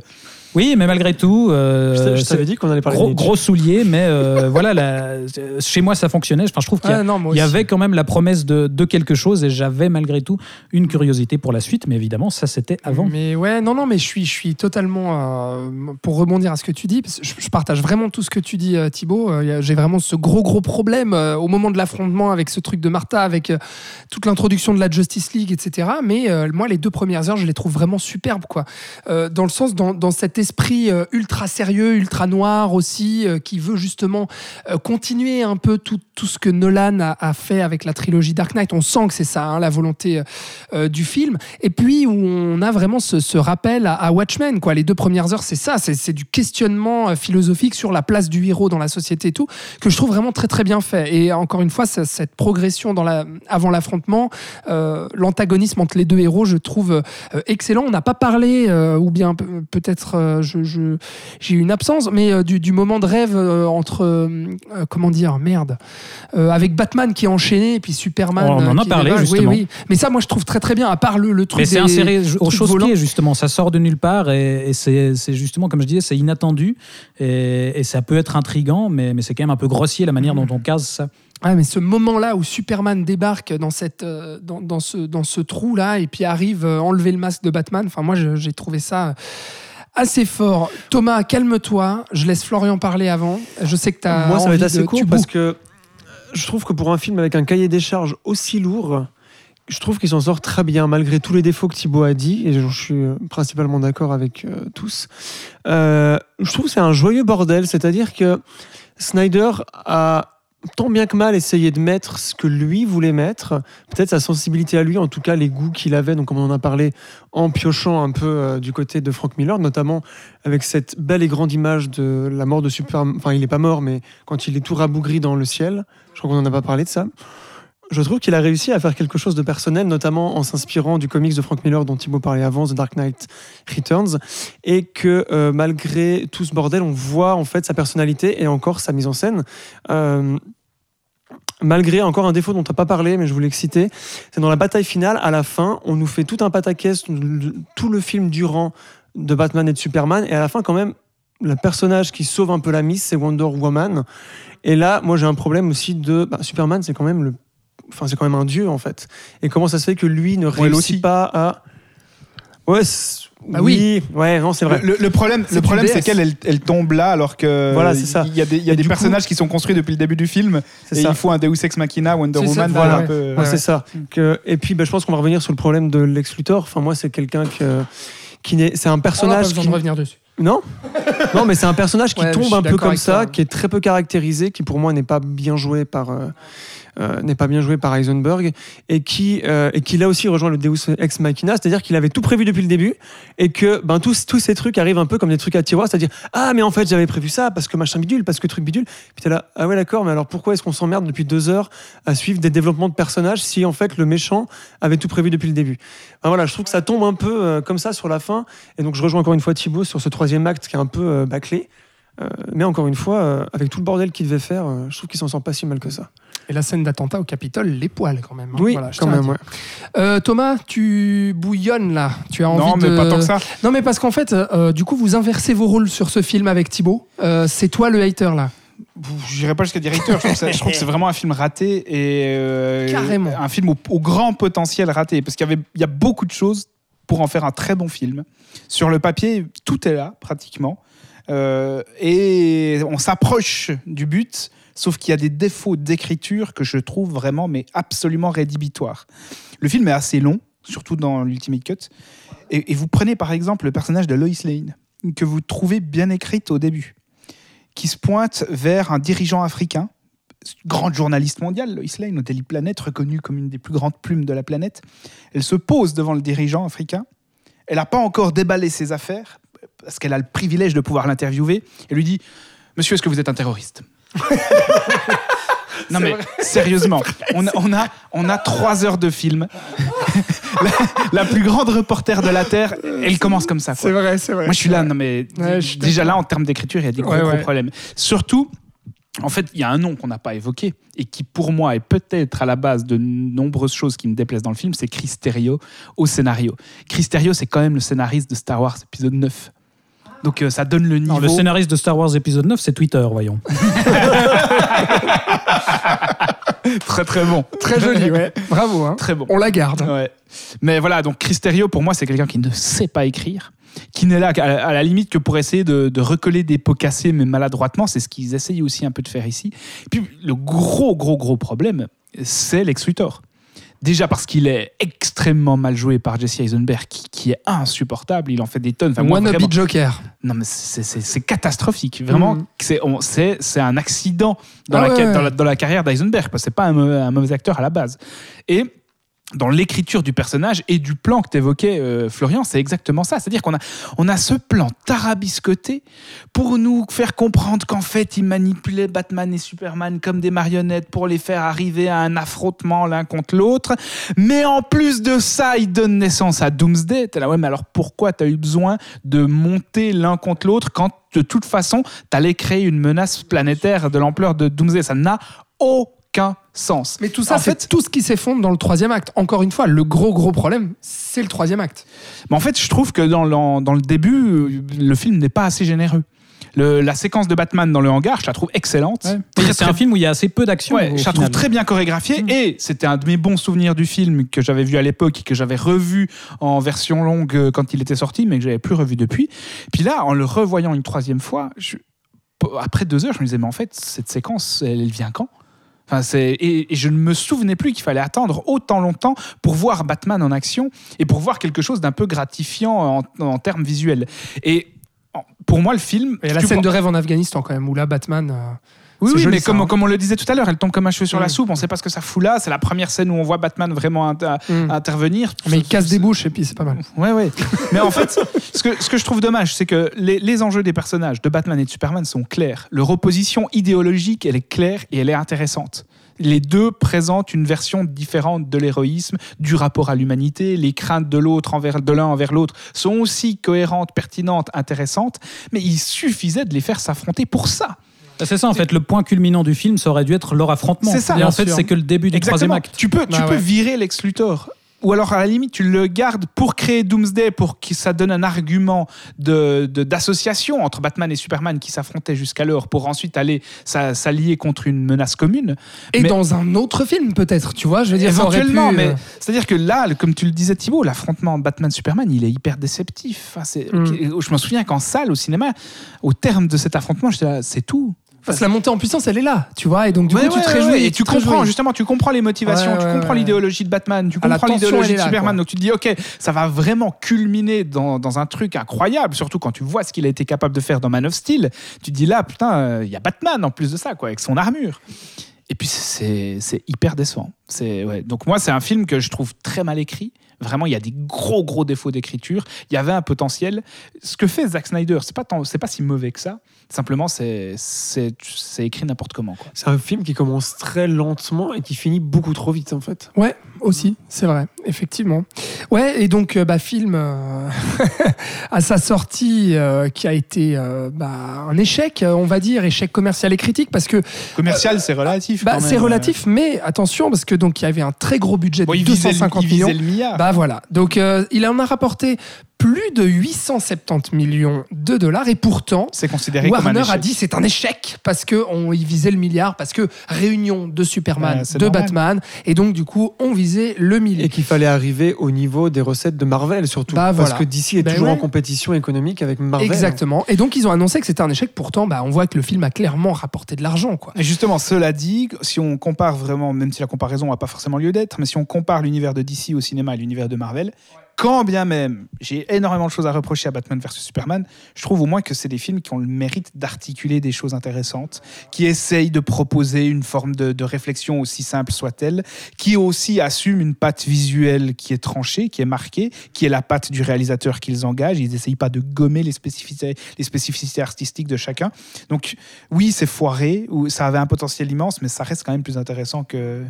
Speaker 6: Oui, mais malgré tout, euh,
Speaker 7: Je je t'avais dit qu'on allait parler de
Speaker 6: gros,
Speaker 7: Nietzsche.
Speaker 6: gros soulier, mais euh, voilà, la- chez moi ça fonctionnait. Enfin, je trouve qu'il y, a-
Speaker 4: Ah, non, moi
Speaker 6: il y
Speaker 4: aussi.
Speaker 6: avait quand même la promesse de, de quelque chose et j'avais malgré tout une curiosité pour la suite, mais évidemment ça c'était avant.
Speaker 4: Mais ouais, non, non, mais je suis, je suis totalement euh, pour rebondir à ce que tu dis. parce que Je, je partage vraiment tout ce que tu dis, Thibaut. J'ai vraiment ce gros, gros problème au moment de l'affrontement avec ce truc de Martha, avec toute l'introduction de la Justice League, etc. Mais moi, les deux premières heures, je les trouve vraiment superbes, quoi. Dans le sens, dans, dans cet esprit euh, ultra sérieux, ultra noir aussi, euh, qui veut justement euh, continuer un peu tout, tout ce que Nolan a, fait avec la trilogie Dark Knight. On sent que c'est ça, hein, la volonté du film. Et puis où on a vraiment ce, rappel à, Watchmen. Quoi. Les deux premières heures, c'est ça, c'est du questionnement philosophique sur la place du héros dans la société et tout, que je trouve vraiment très très bien fait. Et encore une fois, cette progression dans la, avant l'affrontement, l'antagonisme entre les deux héros, je trouve excellent. On n'a pas parlé, ou bien pe- peut-être euh, je- je- j'ai eu une absence, mais euh, du, du moment de rêve euh, entre, comment dire, merde, avec Batman qui est enchaîné et puis Superman.
Speaker 6: On en a parlé, justement.
Speaker 4: Oui, oui. Mais ça, moi, je trouve très très bien. À part le, le truc.
Speaker 6: Mais c'est inséré
Speaker 4: volant.
Speaker 6: pieds justement, ça sort de nulle part et, et c'est justement comme je disais, c'est inattendu et, et ça peut être intrigant, mais, mais c'est quand même un peu grossier la manière dont on case ça.
Speaker 4: Ouais, mais ce moment-là où Superman débarque dans, cette, dans, dans ce, dans ce trou-là et puis arrive enlever le masque de Batman, enfin, moi, je- j'ai trouvé ça assez fort. Thomas, calme-toi. Je laisse Florian parler avant. Je sais que tu as.
Speaker 7: Moi, ça va être assez
Speaker 4: de-
Speaker 7: court
Speaker 4: tu
Speaker 7: parce que je trouve que pour un film avec un cahier des charges aussi lourd, je trouve qu'il s'en sort très bien, malgré tous les défauts que Thibaut a dit, et je suis euh, principalement d'accord avec euh, tous. Euh, je trouve que c'est un joyeux bordel, c'est-à-dire que Snyder a tant bien que mal essayé de mettre ce que lui voulait mettre, peut-être sa sensibilité à lui, en tout cas les goûts qu'il avait, donc comme on en a parlé, en piochant un peu euh, du côté de Frank Miller, notamment avec cette belle et grande image de la mort de Superman. Enfin, il n'est pas mort, mais quand il est tout rabougri dans le ciel, je crois qu'on n'en a pas parlé de ça. Je trouve qu'il a réussi à faire quelque chose de personnel, notamment en s'inspirant du comics de Frank Miller dont Thibaut parlait avant, The Dark Knight Returns, et que euh, malgré tout ce bordel, on voit en fait sa personnalité et encore sa mise en scène. Euh, malgré encore un défaut dont tu n'as pas parlé, mais je voulais le citer, c'est dans la bataille finale, à la fin, on nous fait tout un pataquès, tout le film durant de Batman et de Superman, et à la fin, quand même, le personnage qui sauve un peu la mise, c'est Wonder Woman. Et là, moi, j'ai un problème aussi de. bah, Superman, c'est quand même le. Enfin, c'est quand même un dieu, en fait. Et comment ça se fait que lui ne réussit
Speaker 5: aussi.
Speaker 7: pas à. Ouais,
Speaker 4: Bah
Speaker 7: oui, ouais, non, c'est vrai.
Speaker 5: Le, le problème,
Speaker 4: C'est
Speaker 5: le problème, c'est qu'elle, elle, elle tombe là, alors que
Speaker 7: Voilà, c'est ça.
Speaker 5: Il y a des, y a personnages qui sont construits depuis le début du film,
Speaker 7: C'est
Speaker 5: et
Speaker 7: ça.
Speaker 5: il faut un Deus ex machina, Wonder
Speaker 4: C'est ça,
Speaker 5: Woman.
Speaker 4: voilà, ouais.
Speaker 5: peu-
Speaker 7: Ouais,
Speaker 4: Ouais,
Speaker 7: c'est ça. Que, et puis, bah, je pense qu'on va revenir sur le problème de Lex Luthor. Enfin, moi, c'est quelqu'un que, qui n'est. C'est un
Speaker 4: On pas
Speaker 7: personnage
Speaker 4: besoin
Speaker 7: qui.
Speaker 4: de revenir dessus.
Speaker 7: Non Non, mais c'est un personnage qui tombe un peu comme ça, qui est très peu caractérisé, qui pour moi n'est pas bien joué par. euh, n'est pas bien joué par Heisenberg et qui euh, et qui là aussi rejoint le Deus ex machina c'est-à-dire qu'il avait tout prévu depuis le début et que ben tous tous ces trucs arrivent un peu comme des trucs à tiroir c'est-à-dire ah mais en fait j'avais prévu ça parce que machin bidule parce que truc bidule puis t'es là ah ouais d'accord mais alors pourquoi est-ce qu'on s'emmerde depuis deux heures à suivre des développements de personnages si en fait le méchant avait tout prévu depuis le début? Voilà je trouve que ça tombe un peu euh, comme ça sur la fin et donc je rejoins encore une fois Thibaut sur ce troisième acte qui est un peu euh, bâclé. Euh, mais encore une fois, euh, avec tout le bordel qu'il devait faire, euh, je trouve qu'il s'en sort pas si mal que ça.
Speaker 4: Et la scène d'attentat au Capitole, les poils quand même. hein.
Speaker 7: Oui,
Speaker 4: Voilà,
Speaker 7: quand même.
Speaker 4: Euh, Thomas, tu bouillonnes là. Tu as envie
Speaker 5: Non, mais
Speaker 4: de...
Speaker 5: pas tant que ça.
Speaker 4: Non, mais parce qu'en fait, euh, du coup, vous inversez vos rôles sur ce film avec Thibaut. Euh, c'est toi le hater là.
Speaker 5: Je n'irai pas jusqu'à directeur. Je trouve, que ça- je trouve que c'est vraiment un film raté et euh,
Speaker 4: Carrément.
Speaker 5: un film au, au grand potentiel raté parce qu'il y avait, il y a beaucoup de choses pour en faire un très bon film. Sur le papier, tout est là pratiquement Euh, et on s'approche du but. Sauf qu'il y a des défauts d'écriture que je trouve vraiment, mais absolument rédhibitoires. Le film est assez long, surtout dans l'Ultimate Cut. Et, vous prenez par exemple le personnage de Lois Lane, que vous trouvez bien écrite au début, qui se pointe vers un dirigeant africain, grande journaliste mondiale, Lois Lane, au Daily Planet, reconnue comme une des plus grandes plumes de la planète. Elle se pose devant le dirigeant africain. Elle n'a pas encore déballé ses affaires, parce qu'elle a le privilège de pouvoir l'interviewer. Elle lui dit Monsieur, est-ce que vous êtes un terroriste? Non mais sérieusement, on a, on, a, on a trois heures de film. la, la plus grande reporter de la Terre, elle commence comme ça. quoi.
Speaker 4: vrai, c'est vrai.
Speaker 5: Moi je suis là, non mais
Speaker 4: Ouais, je suis
Speaker 5: déjà là en termes d'écriture, il y a des gros,
Speaker 4: Ouais,
Speaker 5: gros
Speaker 4: ouais.
Speaker 5: problèmes. Surtout, en fait, il y a un nom qu'on n'a pas évoqué et qui pour moi est peut-être à la base de nombreuses choses qui me déplaisent dans le film, c'est Chris Terrio au scénario. Chris Terrio, c'est quand même le scénariste de Star Wars épisode 9. Donc euh, ça donne le niveau.
Speaker 6: Non, le scénariste de Star Wars épisode 9, c'est Twitter, voyons.
Speaker 5: très très bon.
Speaker 4: Très joli, ouais. Bravo. Hein.
Speaker 5: Très bon.
Speaker 4: On la garde.
Speaker 5: Ouais. Mais voilà, donc Chris Terrio, pour moi, c'est quelqu'un qui ne sait pas écrire, qui n'est là à la limite que pour essayer de, de recoller des pots cassés, mais maladroitement. C'est ce qu'ils essayent aussi un peu de faire ici. Puis le gros, gros, gros problème, c'est Lex Luthor. Déjà parce qu'il est extrêmement mal joué par Jesse Eisenberg, qui, qui est insupportable. Il en fait des tonnes. Enfin, moi, vraiment-
Speaker 4: Joker.
Speaker 5: non, mais c'est- catastrophique. Vraiment,
Speaker 4: Mhm.
Speaker 5: c'est un accident dans,
Speaker 4: Ah
Speaker 5: la,
Speaker 4: ouais,
Speaker 5: dans, la, dans la carrière d'Eisenberg. C'est pas un un mauvais acteur à la base. Et dans l'écriture du personnage et du plan que tu évoquais, Florian, c'est exactement ça. C'est-à-dire qu'on a, on a ce plan tarabiscoté pour nous faire comprendre qu'en fait, il manipulait Batman et Superman comme des marionnettes pour les faire arriver à un affrontement l'un contre l'autre. Mais en plus de ça, il donne naissance à Doomsday. T'es là, ouais, mais alors pourquoi tu as eu besoin de monter l'un contre l'autre quand de toute façon, tu allais créer une menace planétaire de l'ampleur de Doomsday? Ça n'a aucun sens.
Speaker 4: Mais tout ça,
Speaker 5: En fait-
Speaker 4: tout ce qui s'effondre dans le troisième acte. Encore une fois, le gros, gros problème, c'est le troisième acte.
Speaker 5: Mais en fait, je trouve que dans, le- dans le début, le film n'est pas assez généreux. Le- la séquence de Batman dans le hangar, je la trouve excellente.
Speaker 6: C'est
Speaker 5: très-
Speaker 6: un film où il y a assez peu d'action.
Speaker 5: Ouais, je la trouve très bien chorégraphiée et c'était un de mes bons souvenirs du film que j'avais vu à l'époque et que j'avais revu en version longue euh, quand il était sorti, mais que j'avais plus revu depuis. Puis là, en le revoyant une troisième fois, je- après deux heures, je me disais mais en fait cette séquence, elle, elle vient quand? Enfin, c'est et, et je ne me souvenais plus qu'il fallait attendre autant longtemps pour voir Batman en action et pour voir quelque chose d'un peu gratifiant en, en termes visuels. Et pour moi, le film.
Speaker 4: Il y a la scène
Speaker 5: prends-
Speaker 4: de rêve en Afghanistan quand même, où là, Batman. euh,
Speaker 5: oui, oui,
Speaker 4: joli,
Speaker 5: mais
Speaker 4: ça,
Speaker 5: comme,
Speaker 4: hein.
Speaker 5: comme on le disait tout à l'heure, elle tombe comme un cheveu sur la
Speaker 4: Mm.
Speaker 5: soupe. On ne sait pas ce que ça fout là. C'est la première scène où on voit Batman vraiment inter-
Speaker 4: Mm.
Speaker 5: intervenir.
Speaker 4: Mais il casse des bouches et puis c'est pas mal.
Speaker 5: Ouais, ouais. Mais en fait, ce que, ce que je trouve dommage, c'est que les, les enjeux des personnages de Batman et de Superman sont clairs. Leur opposition idéologique, elle est claire et elle est intéressante. Les deux présentent une version différente de l'héroïsme, du rapport à l'humanité. Les craintes de l'autre envers de l'un envers l'autre sont aussi cohérentes, pertinentes, intéressantes. Mais il suffisait de les faire s'affronter pour ça.
Speaker 6: Bah, C'est ça, en fait, le point culminant du film, ça aurait dû être leur affrontement.
Speaker 5: C'est ça,
Speaker 6: Et en fait, c'est que le début du troisième
Speaker 5: Exactement.
Speaker 6: acte.
Speaker 5: Tu peux, tu
Speaker 4: Bah
Speaker 5: peux
Speaker 4: ouais.
Speaker 5: virer Lex Luthor. Ou alors, à la limite, tu le gardes pour créer Doomsday, pour que ça donne un argument de- de- d'association entre Batman et Superman qui s'affrontaient jusqu'alors, pour ensuite aller s'a- s'allier contre une menace commune.
Speaker 4: Et
Speaker 5: Mais-
Speaker 4: dans un autre film, peut-être, tu vois, je veux dire,
Speaker 5: Éventuellement,
Speaker 4: pu,
Speaker 5: mais
Speaker 4: euh,
Speaker 5: c'est-à-dire que là, comme tu le disais Thibaut, l'affrontement Batman-Superman, il est hyper déceptif. Enfin, c'est-
Speaker 4: Mm.
Speaker 5: Je me souviens qu'en salle, au cinéma, au terme de cet affrontement, j'étais là, c'est tout.
Speaker 4: Parce que la montée en puissance, elle est là, tu vois, et donc du
Speaker 5: Ouais,
Speaker 4: coup, tu te réjouis.
Speaker 5: et tu comprends justement, tu comprends les motivations, tu comprends l'idéologie de Batman, tu
Speaker 4: Ah,
Speaker 5: comprends l'idéologie de
Speaker 4: là,
Speaker 5: Superman.
Speaker 4: quoi.
Speaker 5: Donc tu te dis, ok, ça va vraiment culminer dans, dans un truc incroyable, surtout quand tu vois ce qu'il a été capable de faire dans Man of Steel. Tu te dis là, putain, euh, il y a Batman en plus de ça, quoi, avec son armure. Et puis c'est hyper décevant. Ouais. Donc moi, c'est un film que je trouve très mal écrit. Vraiment, il y a des gros gros défauts d'écriture. Il y avait un potentiel. Ce que fait Zack Snyder, c'est pas tant- pas si mauvais que ça. Simplement, c'est écrit n'importe comment.
Speaker 7: C'est un film qui commence très lentement et qui finit beaucoup trop vite en fait.
Speaker 4: Ouais, aussi, c'est vrai, effectivement. Ouais, et donc, euh, bah, film euh, à sa sortie euh, qui a été euh, bah, un échec, on va dire, échec commercial et critique, parce que
Speaker 5: Commercial, c'est relatif.
Speaker 4: bah, c'est relatif, mais attention, parce que donc il y avait un très gros budget de
Speaker 5: Bon, il visait le-
Speaker 4: 250
Speaker 5: il visait
Speaker 4: millions.
Speaker 5: le milliard.
Speaker 4: Bah voilà, donc euh, il en a rapporté plus de 870 millions de dollars, et pourtant.
Speaker 5: C'est considéré
Speaker 4: Warner a dit c'est un échec parce que on y visait le milliard parce que réunion de Superman,
Speaker 5: Ouais,
Speaker 4: de
Speaker 5: normal.
Speaker 4: Batman et donc du coup on visait le milliard.
Speaker 7: Et qu'il fallait arriver au niveau des recettes de Marvel surtout.
Speaker 4: Bah,
Speaker 7: Parce
Speaker 4: voilà.
Speaker 7: que DC est
Speaker 4: Ben
Speaker 7: toujours
Speaker 4: ouais.
Speaker 7: en compétition économique avec Marvel.
Speaker 4: Exactement. Et donc ils ont annoncé que c'était un échec. Pourtant, bah, on voit que le film a clairement rapporté de l'argent, quoi.
Speaker 5: Et justement, cela dit, si on compare vraiment, même si la comparaison n'a pas forcément lieu d'être, mais si on compare l'univers de DC au cinéma et l'univers de Marvel, quand bien même j'ai énormément de choses à reprocher à Batman vs Superman, je trouve au moins que c'est des films qui ont le mérite d'articuler des choses intéressantes, qui essayent de proposer une forme de, réflexion aussi simple soit-elle, qui aussi assument une patte visuelle qui est tranchée, qui est marquée, qui est la patte du réalisateur qu'ils engagent. Ils n'essayent pas de gommer les spécificités, les spécificités artistiques de chacun. Donc oui, c'est foiré, ou ça avait un potentiel immense, mais ça reste quand même plus intéressant que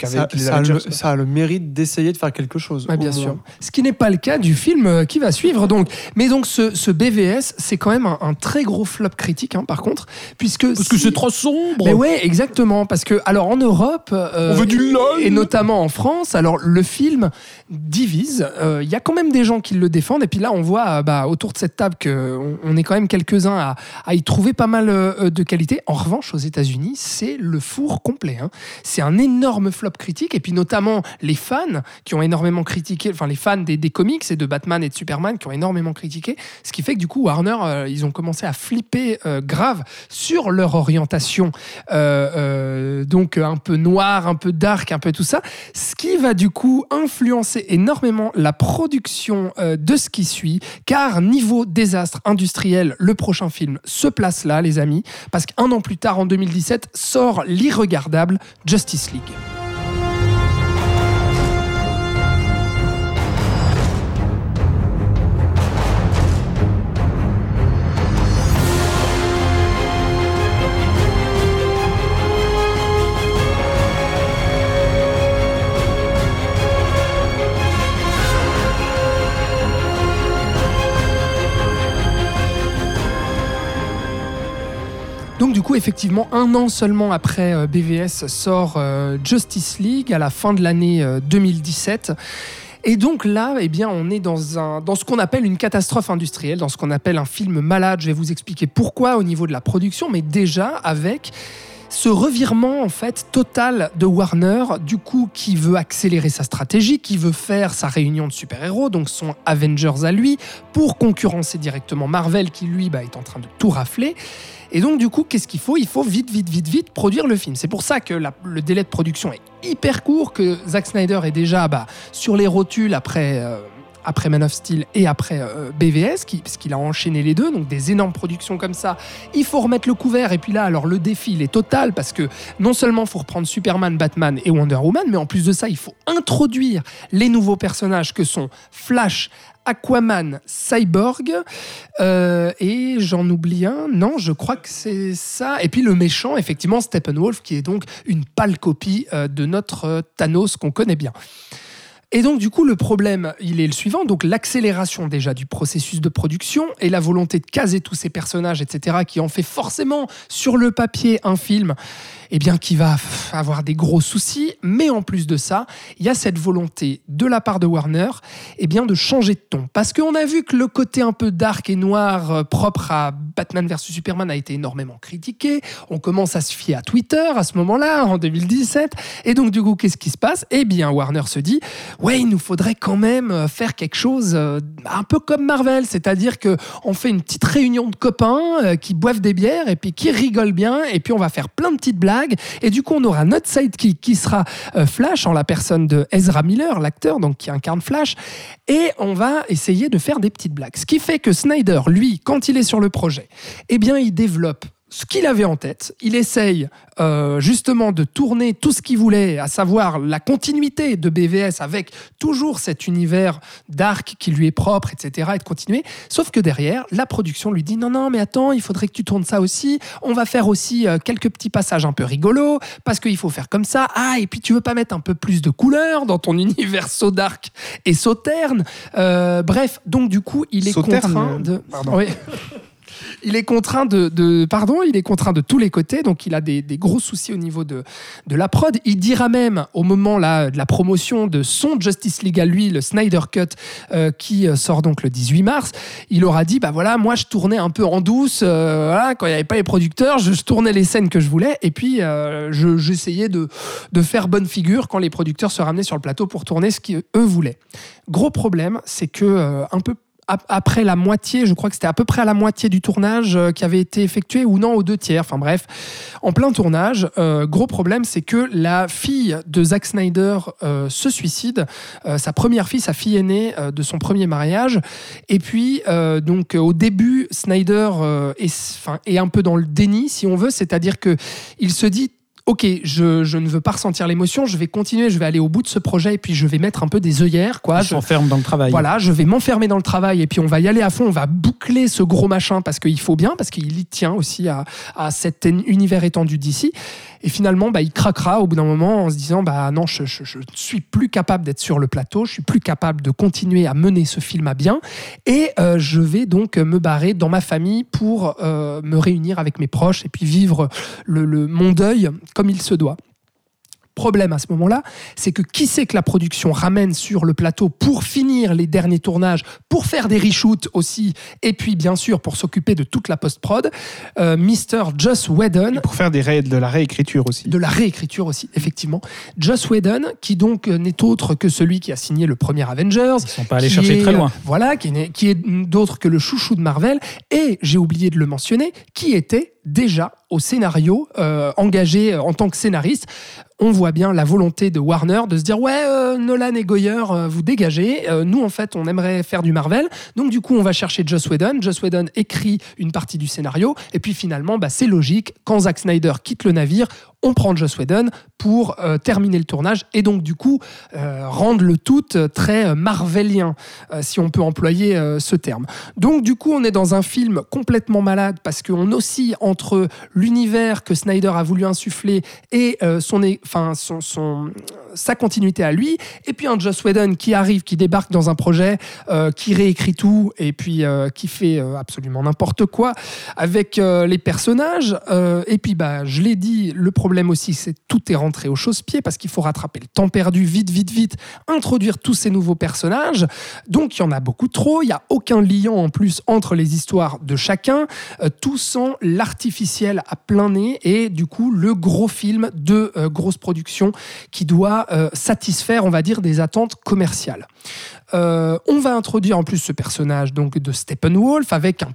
Speaker 5: qu'avec les
Speaker 7: ça a le,
Speaker 5: Avengers. quoi.
Speaker 7: ça a le mérite d'essayer de faire quelque chose.
Speaker 4: Ouais, bien
Speaker 7: moins.
Speaker 4: sûr. Ce qui n'est pas le cas du film euh, qui va suivre. Donc. Mais donc ce, ce BVS, c'est quand même un, un très gros flop critique, hein, par contre, puisque
Speaker 6: Parce que c'est trop sombre.
Speaker 4: Mais ouais, exactement. Parce que, alors en Europe, euh,
Speaker 6: On veut du LOL.
Speaker 4: et notamment en France, alors le film divise. Euh, Il y a quand même des gens qui le défendent. Et puis là, on voit euh, bah, autour de cette table qu'on on est quand même quelques-uns à, y trouver pas mal euh, de qualité. En revanche, aux États-Unis, c'est le four complet. hein. C'est un énorme flop critique. Et puis notamment les fans qui ont énormément critiqué, enfin les fans des, comics et de Batman et de Superman qui ont énormément critiqué. Ce qui fait que du coup, Warner, euh, ils ont commencé à flipper euh, grave sur leur orientation, euh, euh, donc euh, un peu noir, un peu dark, un peu tout ça. Ce qui va du coup influencer énormément la production euh, de ce qui suit, car niveau désastre industriel, le prochain film se place là, les amis, parce qu'un an plus tard, en 2017, sort l'irregardable Justice League. Effectivement, un an seulement après euh, BVS sort euh, Justice League à la fin de l'année euh, 2017. Et donc là, eh bien, on est dans, un, dans ce qu'on appelle une catastrophe industrielle, dans ce qu'on appelle un film malade. Je vais vous expliquer pourquoi au niveau de la production, mais déjà avec ce revirement en fait total de Warner, du coup qui veut accélérer sa stratégie, qui veut faire sa réunion de super-héros, donc son Avengers à lui, pour concurrencer directement Marvel qui lui bah, est en train de tout rafler. Et donc du coup, qu'est-ce qu'il faut? Il faut vite, vite, vite, vite produire le film. C'est pour ça que le délai de production est hyper court, que Zack Snyder est déjà bah, sur les rotules après... euh, après Man of Steel et après euh, BVS, qui, parce qu'il a enchaîné les deux, donc des énormes productions comme ça. Il faut remettre le couvert, et puis là, alors le défi, il est total, parce que non seulement faut reprendre Superman, Batman et Wonder Woman, mais en plus de ça, il faut introduire les nouveaux personnages que sont Flash, Aquaman, Cyborg, euh, et j'en oublie un, non, je crois que c'est ça. Et puis le méchant, effectivement, Steppenwolf, qui est donc une pâle copie euh, de notre euh, Thanos qu'on connaît bien. Et donc, du coup, le problème, il est le suivant. Donc, l'accélération déjà du processus de production et la volonté de caser tous ces personnages, etc., qui en fait forcément sur le papier un film, eh bien, qui va avoir des gros soucis. Mais en plus de ça, il y a cette volonté de la part de Warner, eh bien, de changer de ton. Parce qu'on a vu que le côté un peu dark et noir euh, propre à Batman vs Superman a été énormément critiqué. On commence à se fier à Twitter à ce moment-là, en 2017. Et donc, du coup, qu'est-ce qui se passe? Eh bien, Warner se dit, ouais, il nous faudrait quand même euh, faire quelque chose euh, un peu comme Marvel, c'est-à-dire que on fait une petite réunion de copains euh, qui boivent des bières et puis qui rigolent bien et puis on va faire plein de petites blagues. Et du coup on aura notre sidekick qui sera Flash en la personne de Ezra Miller, l'acteur donc qui incarne Flash. Et on va essayer de faire des petites blagues. Ce qui fait que Snyder, lui, quand il est sur le projet, eh bien il développe ce qu'il avait en tête. Il essaye euh, justement de tourner tout ce qu'il voulait, à savoir la continuité de BVS avec toujours cet univers dark qui lui est propre, etc. et de continuer. Sauf que derrière, la production lui dit non, non, mais attends, il faudrait que tu tournes ça aussi. On va faire aussi euh, quelques petits passages un peu rigolos parce qu'il faut faire comme ça. Ah, et puis tu veux pas mettre un peu plus de couleur dans ton univers so dark et so terne. Euh, bref, donc du coup, il est
Speaker 5: Sauterne,
Speaker 4: contraint de.
Speaker 5: pardon.
Speaker 4: Oui. Il est contraint de, pardon, il est contraint de tous les côtés, donc il a des, gros soucis au niveau de, de la prod. Il dira même au moment là de la promotion de son Justice League à lui, le Snyder Cut, euh, qui euh, sort donc le 18 mars, il aura dit bah voilà, moi je tournais un peu en douce, euh, quand il n'y avait pas les producteurs, je, tournais les scènes que je voulais, et puis euh, je- j'essayais de, de faire bonne figure quand les producteurs se ramenaient sur le plateau pour tourner ce qu'eux voulaient. Gros problème, c'est que un peu après la moitié, je crois que c'était à peu près à la moitié du tournage euh, qui avait été effectué, ou non, aux deux tiers, enfin bref, en plein tournage, euh, gros problème, c'est que la fille de Zack Snyder euh, se suicide, sa première fille, sa fille aînée de son premier mariage, et puis donc au début, Snyder est, est un peu dans le déni, si on veut, c'est-à-dire que il se dit Ok, je, je ne veux pas ressentir l'émotion, je vais continuer, je vais aller au bout de ce projet et puis je vais mettre un peu des œillères. Quoi. Je-
Speaker 6: s'enferme dans le travail.
Speaker 4: voilà, je vais m'enfermer dans le travail et puis on va y aller à fond, on va boucler ce gros machin parce qu'il faut bien, parce qu'il y tient aussi à, à cet univers étendu d'ici. Et finalement, bah, il craquera au bout d'un moment en se disant bah non, je, ne suis plus capable d'être sur le plateau, je suis plus capable de continuer à mener ce film à bien et euh, je vais donc me barrer dans ma famille pour euh, me réunir avec mes proches et puis vivre le, le- mon deuil comme il se doit. Problème à ce moment-là, c'est que qui c'est que la production ramène sur le plateau pour finir les derniers tournages, pour faire des reshoots aussi, et puis bien sûr pour s'occuper de toute la post-prod, euh, Mr. Joss Whedon,
Speaker 5: Pour faire des ré- de la réécriture aussi.
Speaker 4: de la réécriture aussi, effectivement. Joss Whedon, qui donc euh, n'est autre que celui qui a signé le premier Avengers.
Speaker 6: Ils sont pas allés chercher
Speaker 4: est,
Speaker 6: très loin.
Speaker 4: euh, Voilà, qui est d'autre que le chouchou de Marvel. Et j'ai oublié de le mentionner, qui était déjà au scénario, euh, engagé en tant que scénariste. On voit bien la volonté de Warner de se dire ouais euh, Nolan et Goyer euh, vous dégagez. Euh, nous en fait on aimerait faire du Marvel. Donc du coup on va chercher Joss Whedon. Joss Whedon écrit une partie du scénario. Et puis finalement bah, c'est logique quand Zack Snyder quitte le navire on prend Joss Whedon pour euh, terminer le tournage et donc du coup euh, rendre le tout euh, très marvelien si on peut employer ce terme donc du coup on est dans un film complètement malade parce qu'on oscille entre l'univers que Snyder a voulu insuffler et son, enfin, son, son- sa continuité à lui, et puis un Joss Whedon qui arrive, qui débarque dans un projet, qui réécrit tout, et puis qui fait absolument n'importe quoi avec les personnages. Et puis, bah, je l'ai dit, le problème aussi, c'est tout est rentré au chausse-pied parce qu'il faut rattraper le temps perdu vite, vite, vite, introduire tous ces nouveaux personnages. Donc, il y en a beaucoup trop. Il n'y a aucun lien en plus entre les histoires de chacun. Euh, tout sent l'artificiel à plein nez et du coup, le gros film de euh, grosse production qui doit euh, satisfaire, on va dire, des attentes commerciales. On va introduire en plus ce personnage donc de Steppenwolf avec un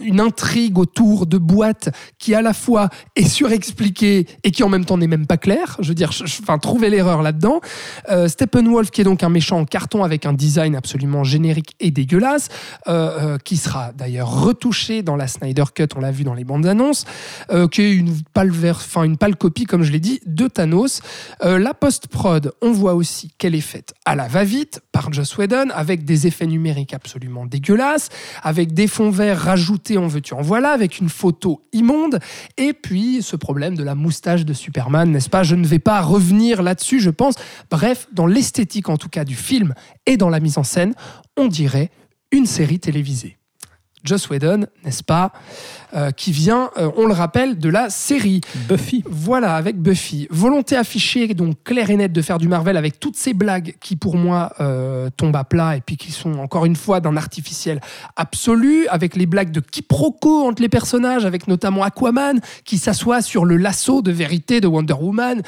Speaker 4: une intrigue autour de boîtes qui à la fois est surexpliquée et qui en même temps n'est même pas claire. Je veux dire, trouver l'erreur là-dedans. Euh, Steppenwolf qui est donc un méchant en carton avec un design absolument générique et dégueulasse, euh, euh, qui sera d'ailleurs retouché dans la Snyder Cut, on l'a vu dans les bandes annonces, euh, qui est une pâle, enfin, une pâle copie, comme je l'ai dit, de Thanos. La post-prod, on voit aussi qu'elle est faite à la va-vite par Joss Whedon, avec des effets numériques absolument dégueulasses, avec des fonds verts rajoutés en veux-tu en voilà, avec une photo immonde, et puis ce problème de la moustache de Superman, n'est-ce pas? Je ne vais pas revenir là-dessus, je pense. Bref, dans l'esthétique en tout cas du film et dans la mise en scène, on dirait une série télévisée. Joss Whedon, n'est-ce pas? Euh, Qui vient, euh, on le rappelle, de la série.
Speaker 6: Buffy.
Speaker 4: Voilà, avec Buffy. Volonté affichée, donc claire et nette, de faire du Marvel avec toutes ces blagues qui, pour moi, euh, tombent à plat et puis qui sont, encore une fois, d'un artificiel absolu, avec les blagues de quiproquo entre les personnages, avec notamment Aquaman qui s'assoit sur le lasso de vérité de Wonder Woman.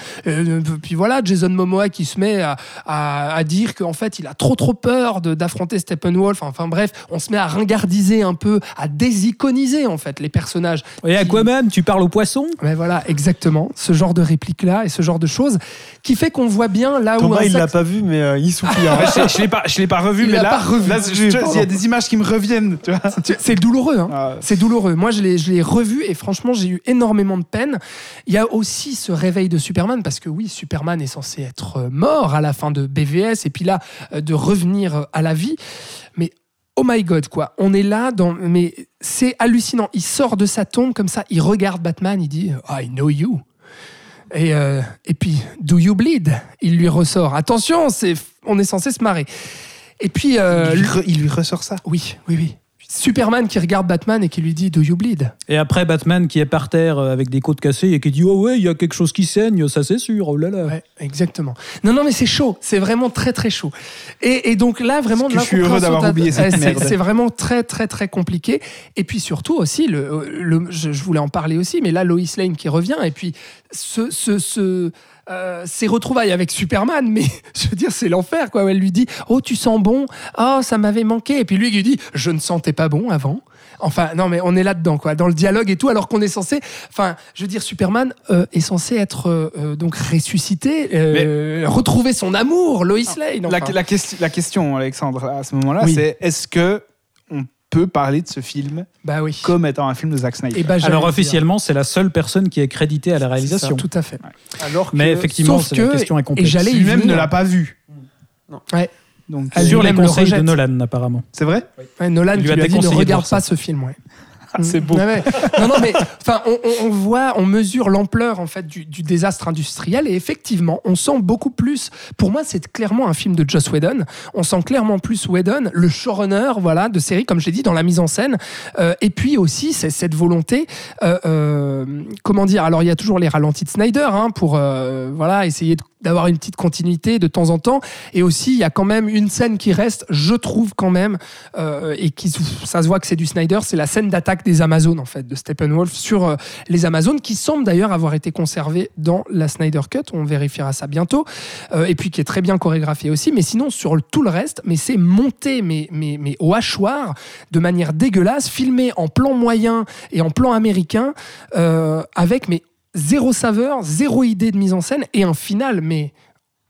Speaker 4: Puis voilà, Jason Momoa qui se met à, à- à dire qu'en fait, il a trop trop peur d'affronter Steppenwolf. Enfin bref, on se met à ringardiser un peu, à désiconiser en fait les personnages.
Speaker 6: Et
Speaker 4: qui-
Speaker 6: Aquaman, tu parles aux poissons?
Speaker 4: Ouais, voilà, exactement. Ce genre de réplique-là et ce genre de choses qui fait qu'on voit bien là où.
Speaker 7: Thomas,
Speaker 4: un
Speaker 7: il l'a pas vu, mais euh, il soupire.
Speaker 5: Ouais, je je l'ai pas, je l'ai pas revu,
Speaker 4: Il
Speaker 5: mais
Speaker 4: l'a
Speaker 5: là,
Speaker 4: pas revu.
Speaker 5: là, je- je- il y a des images qui me reviennent. Tu vois.
Speaker 4: Tu- C'est douloureux, hein.
Speaker 5: Ah,
Speaker 4: C'est douloureux. Moi, je l'ai, je l'ai revu et franchement, j'ai eu énormément de peine. Il y a aussi ce réveil de Superman parce que oui, Superman est censé être mort à la fin de BVS et puis là, euh, de revenir à la vie. Oh my god, quoi. On est là dans. Mais c'est hallucinant. Il sort de sa tombe comme ça, il regarde Batman, il dit I know you. Et, euh, et puis, do you bleed? Il lui ressort. Attention, c'est, on est censé se marrer. Et puis, euh,
Speaker 5: il, lui re- il lui ressort ça?
Speaker 4: oui, oui, oui. Superman qui regarde Batman et qui lui dit Do you bleed?
Speaker 6: Et après, Batman qui est par terre euh, avec des côtes cassées et qui dit Oh ouais, il y a quelque chose qui saigne, ça c'est sûr, oh là là.
Speaker 4: Ouais, exactement. Non, non, mais c'est chaud. C'est vraiment très, très chaud. Et, et donc là, vraiment,
Speaker 5: je suis heureux d'avoir oublié cette merde.
Speaker 4: C'est vraiment très, très, très compliqué. Et puis surtout aussi, le, le- je, je voulais en parler aussi, mais là, Lois Lane qui revient. Et puis, ce, ce, ce, euh, ces retrouvailles avec Superman, mais je veux dire, c'est l'enfer, quoi. Elle lui dit Oh, tu sens bon Oh, ça m'avait manqué. Et puis lui qui lui dit Je ne sentais pas bon avant. Enfin, non, mais on est là-dedans, quoi, dans le dialogue et tout, alors qu'on est censé. Enfin, je veux dire, Superman euh, est censé être euh, donc ressuscité, euh, retrouver son amour, Lois Lane.
Speaker 5: La,
Speaker 4: enfin.
Speaker 5: la question, la question, Alexandre, à ce moment-là,
Speaker 4: Oui.
Speaker 5: c'est est-ce que peut parler de ce film
Speaker 4: Bah oui.
Speaker 5: comme étant un film de Zack Snyder
Speaker 4: Et bah, j'allais
Speaker 6: Alors officiellement, c'est la seule personne qui est créditée à la réalisation.
Speaker 4: ça, tout à fait.
Speaker 7: Alors que
Speaker 6: Mais effectivement, c'est la
Speaker 4: que-
Speaker 6: question est
Speaker 4: et
Speaker 6: complexe.
Speaker 5: Lui-même ne l'a pas vu.
Speaker 7: Non.
Speaker 4: Ouais.
Speaker 5: Donc,
Speaker 4: Elle
Speaker 6: Sur les
Speaker 4: le
Speaker 6: conseils de. Nolan, apparemment.
Speaker 5: c'est vrai?
Speaker 4: Ouais, Nolan
Speaker 6: lui a
Speaker 4: lui a dit ne regarde
Speaker 6: ça.
Speaker 4: pas ce film. Ouais.
Speaker 5: C'est beau.
Speaker 4: Ouais, ouais. Non, non, mais enfin, on, voit, on mesure l'ampleur en fait du, désastre industriel et effectivement, on sent beaucoup plus. Pour moi, c'est clairement un film de Joss Whedon. On sent clairement plus Whedon, le showrunner, voilà, de série, comme j'ai dit, dans la mise en scène. Euh, et puis aussi, cette volonté. euh, euh, comment dire Alors, il y a toujours les ralentis de Snyder hein, pour voilà essayer d'avoir une petite continuité de temps en temps. Et aussi, il y a quand même une scène qui reste, je trouve quand même, et qui ça se voit que c'est du Snyder, c'est la scène d'attaque des Amazones en fait de Steppenwolf sur euh, les Amazones, qui semble d'ailleurs avoir été conservée dans la Snyder Cut. On vérifiera ça bientôt. Euh, et puis qui est très bien chorégraphiée aussi. Mais sinon, sur tout le reste, mais c'est monté, mais, mais, mais au hachoir, de manière dégueulasse, filmé en plan moyen et en plan américain, euh, avec mais zéro saveur, zéro idée de mise en scène et un final, mais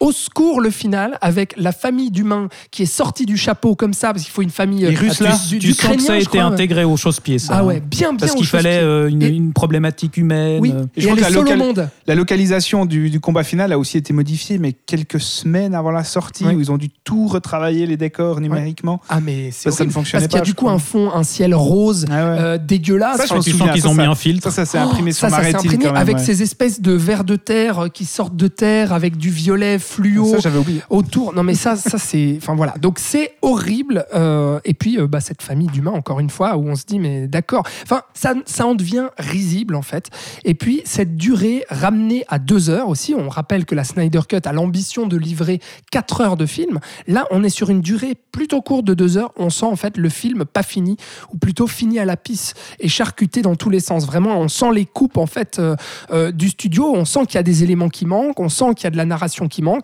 Speaker 4: au secours le final avec la famille d'humains qui est sortie du chapeau comme ça parce qu'il faut une famille
Speaker 5: Les
Speaker 4: euh,
Speaker 5: Russes,
Speaker 6: Ah,
Speaker 5: là,
Speaker 6: tu,
Speaker 4: du-
Speaker 6: tu sens que ça a été
Speaker 4: crois, ouais.
Speaker 6: intégré au chausse-pied, ça.
Speaker 4: Ah
Speaker 6: hein.
Speaker 4: ouais, bien bien
Speaker 6: Parce qu'il fallait euh, une,
Speaker 4: Et-
Speaker 6: une problématique humaine.
Speaker 4: oui,
Speaker 6: euh,
Speaker 4: et,
Speaker 5: je crois
Speaker 4: elle
Speaker 5: que
Speaker 4: est
Speaker 5: la local-
Speaker 4: monde.
Speaker 5: La localisation du, du combat final a aussi été modifiée, mais quelques semaines avant la sortie,
Speaker 4: Ouais.
Speaker 5: où ils ont dû tout retravailler les décors numériquement.
Speaker 4: Ah mais c'est
Speaker 5: Ça, ça ne fonctionnait
Speaker 4: parce qu'il y a
Speaker 5: pas,
Speaker 4: du coup
Speaker 5: crois.
Speaker 4: un fond, un ciel rose
Speaker 5: Ah ouais.
Speaker 4: euh, dégueulasse.
Speaker 5: Ça, je
Speaker 6: sens qu'ils ont mis un filtre.
Speaker 5: Ça, ça s'est imprimé sur
Speaker 4: Oh,
Speaker 5: ma rétine
Speaker 4: avec ces espèces de vers de terre euh, qui sortent de terre avec du violet fluo.
Speaker 5: Ça,
Speaker 4: autour. Non, mais ça, ça c'est. Enfin voilà. Donc c'est horrible. euh, et puis euh, bah, cette famille d'humains, encore une fois, où on se dit mais d'accord. Enfin ça, ça en devient risible en fait. Et puis cette durée ramenée à deux heures aussi. On rappelle que la Snyder Cut a l'ambition de livrer quatre heures de film. Là, on est sur une durée plutôt courte de deux heures. On sent en fait le film pas fini ou plutôt fini à la pisse et charcuté dans tous les sens. Vraiment, on sent les coupes en fait euh, du studio. On sent qu'il y a des éléments qui manquent. On sent qu'il y a de la narration qui manque.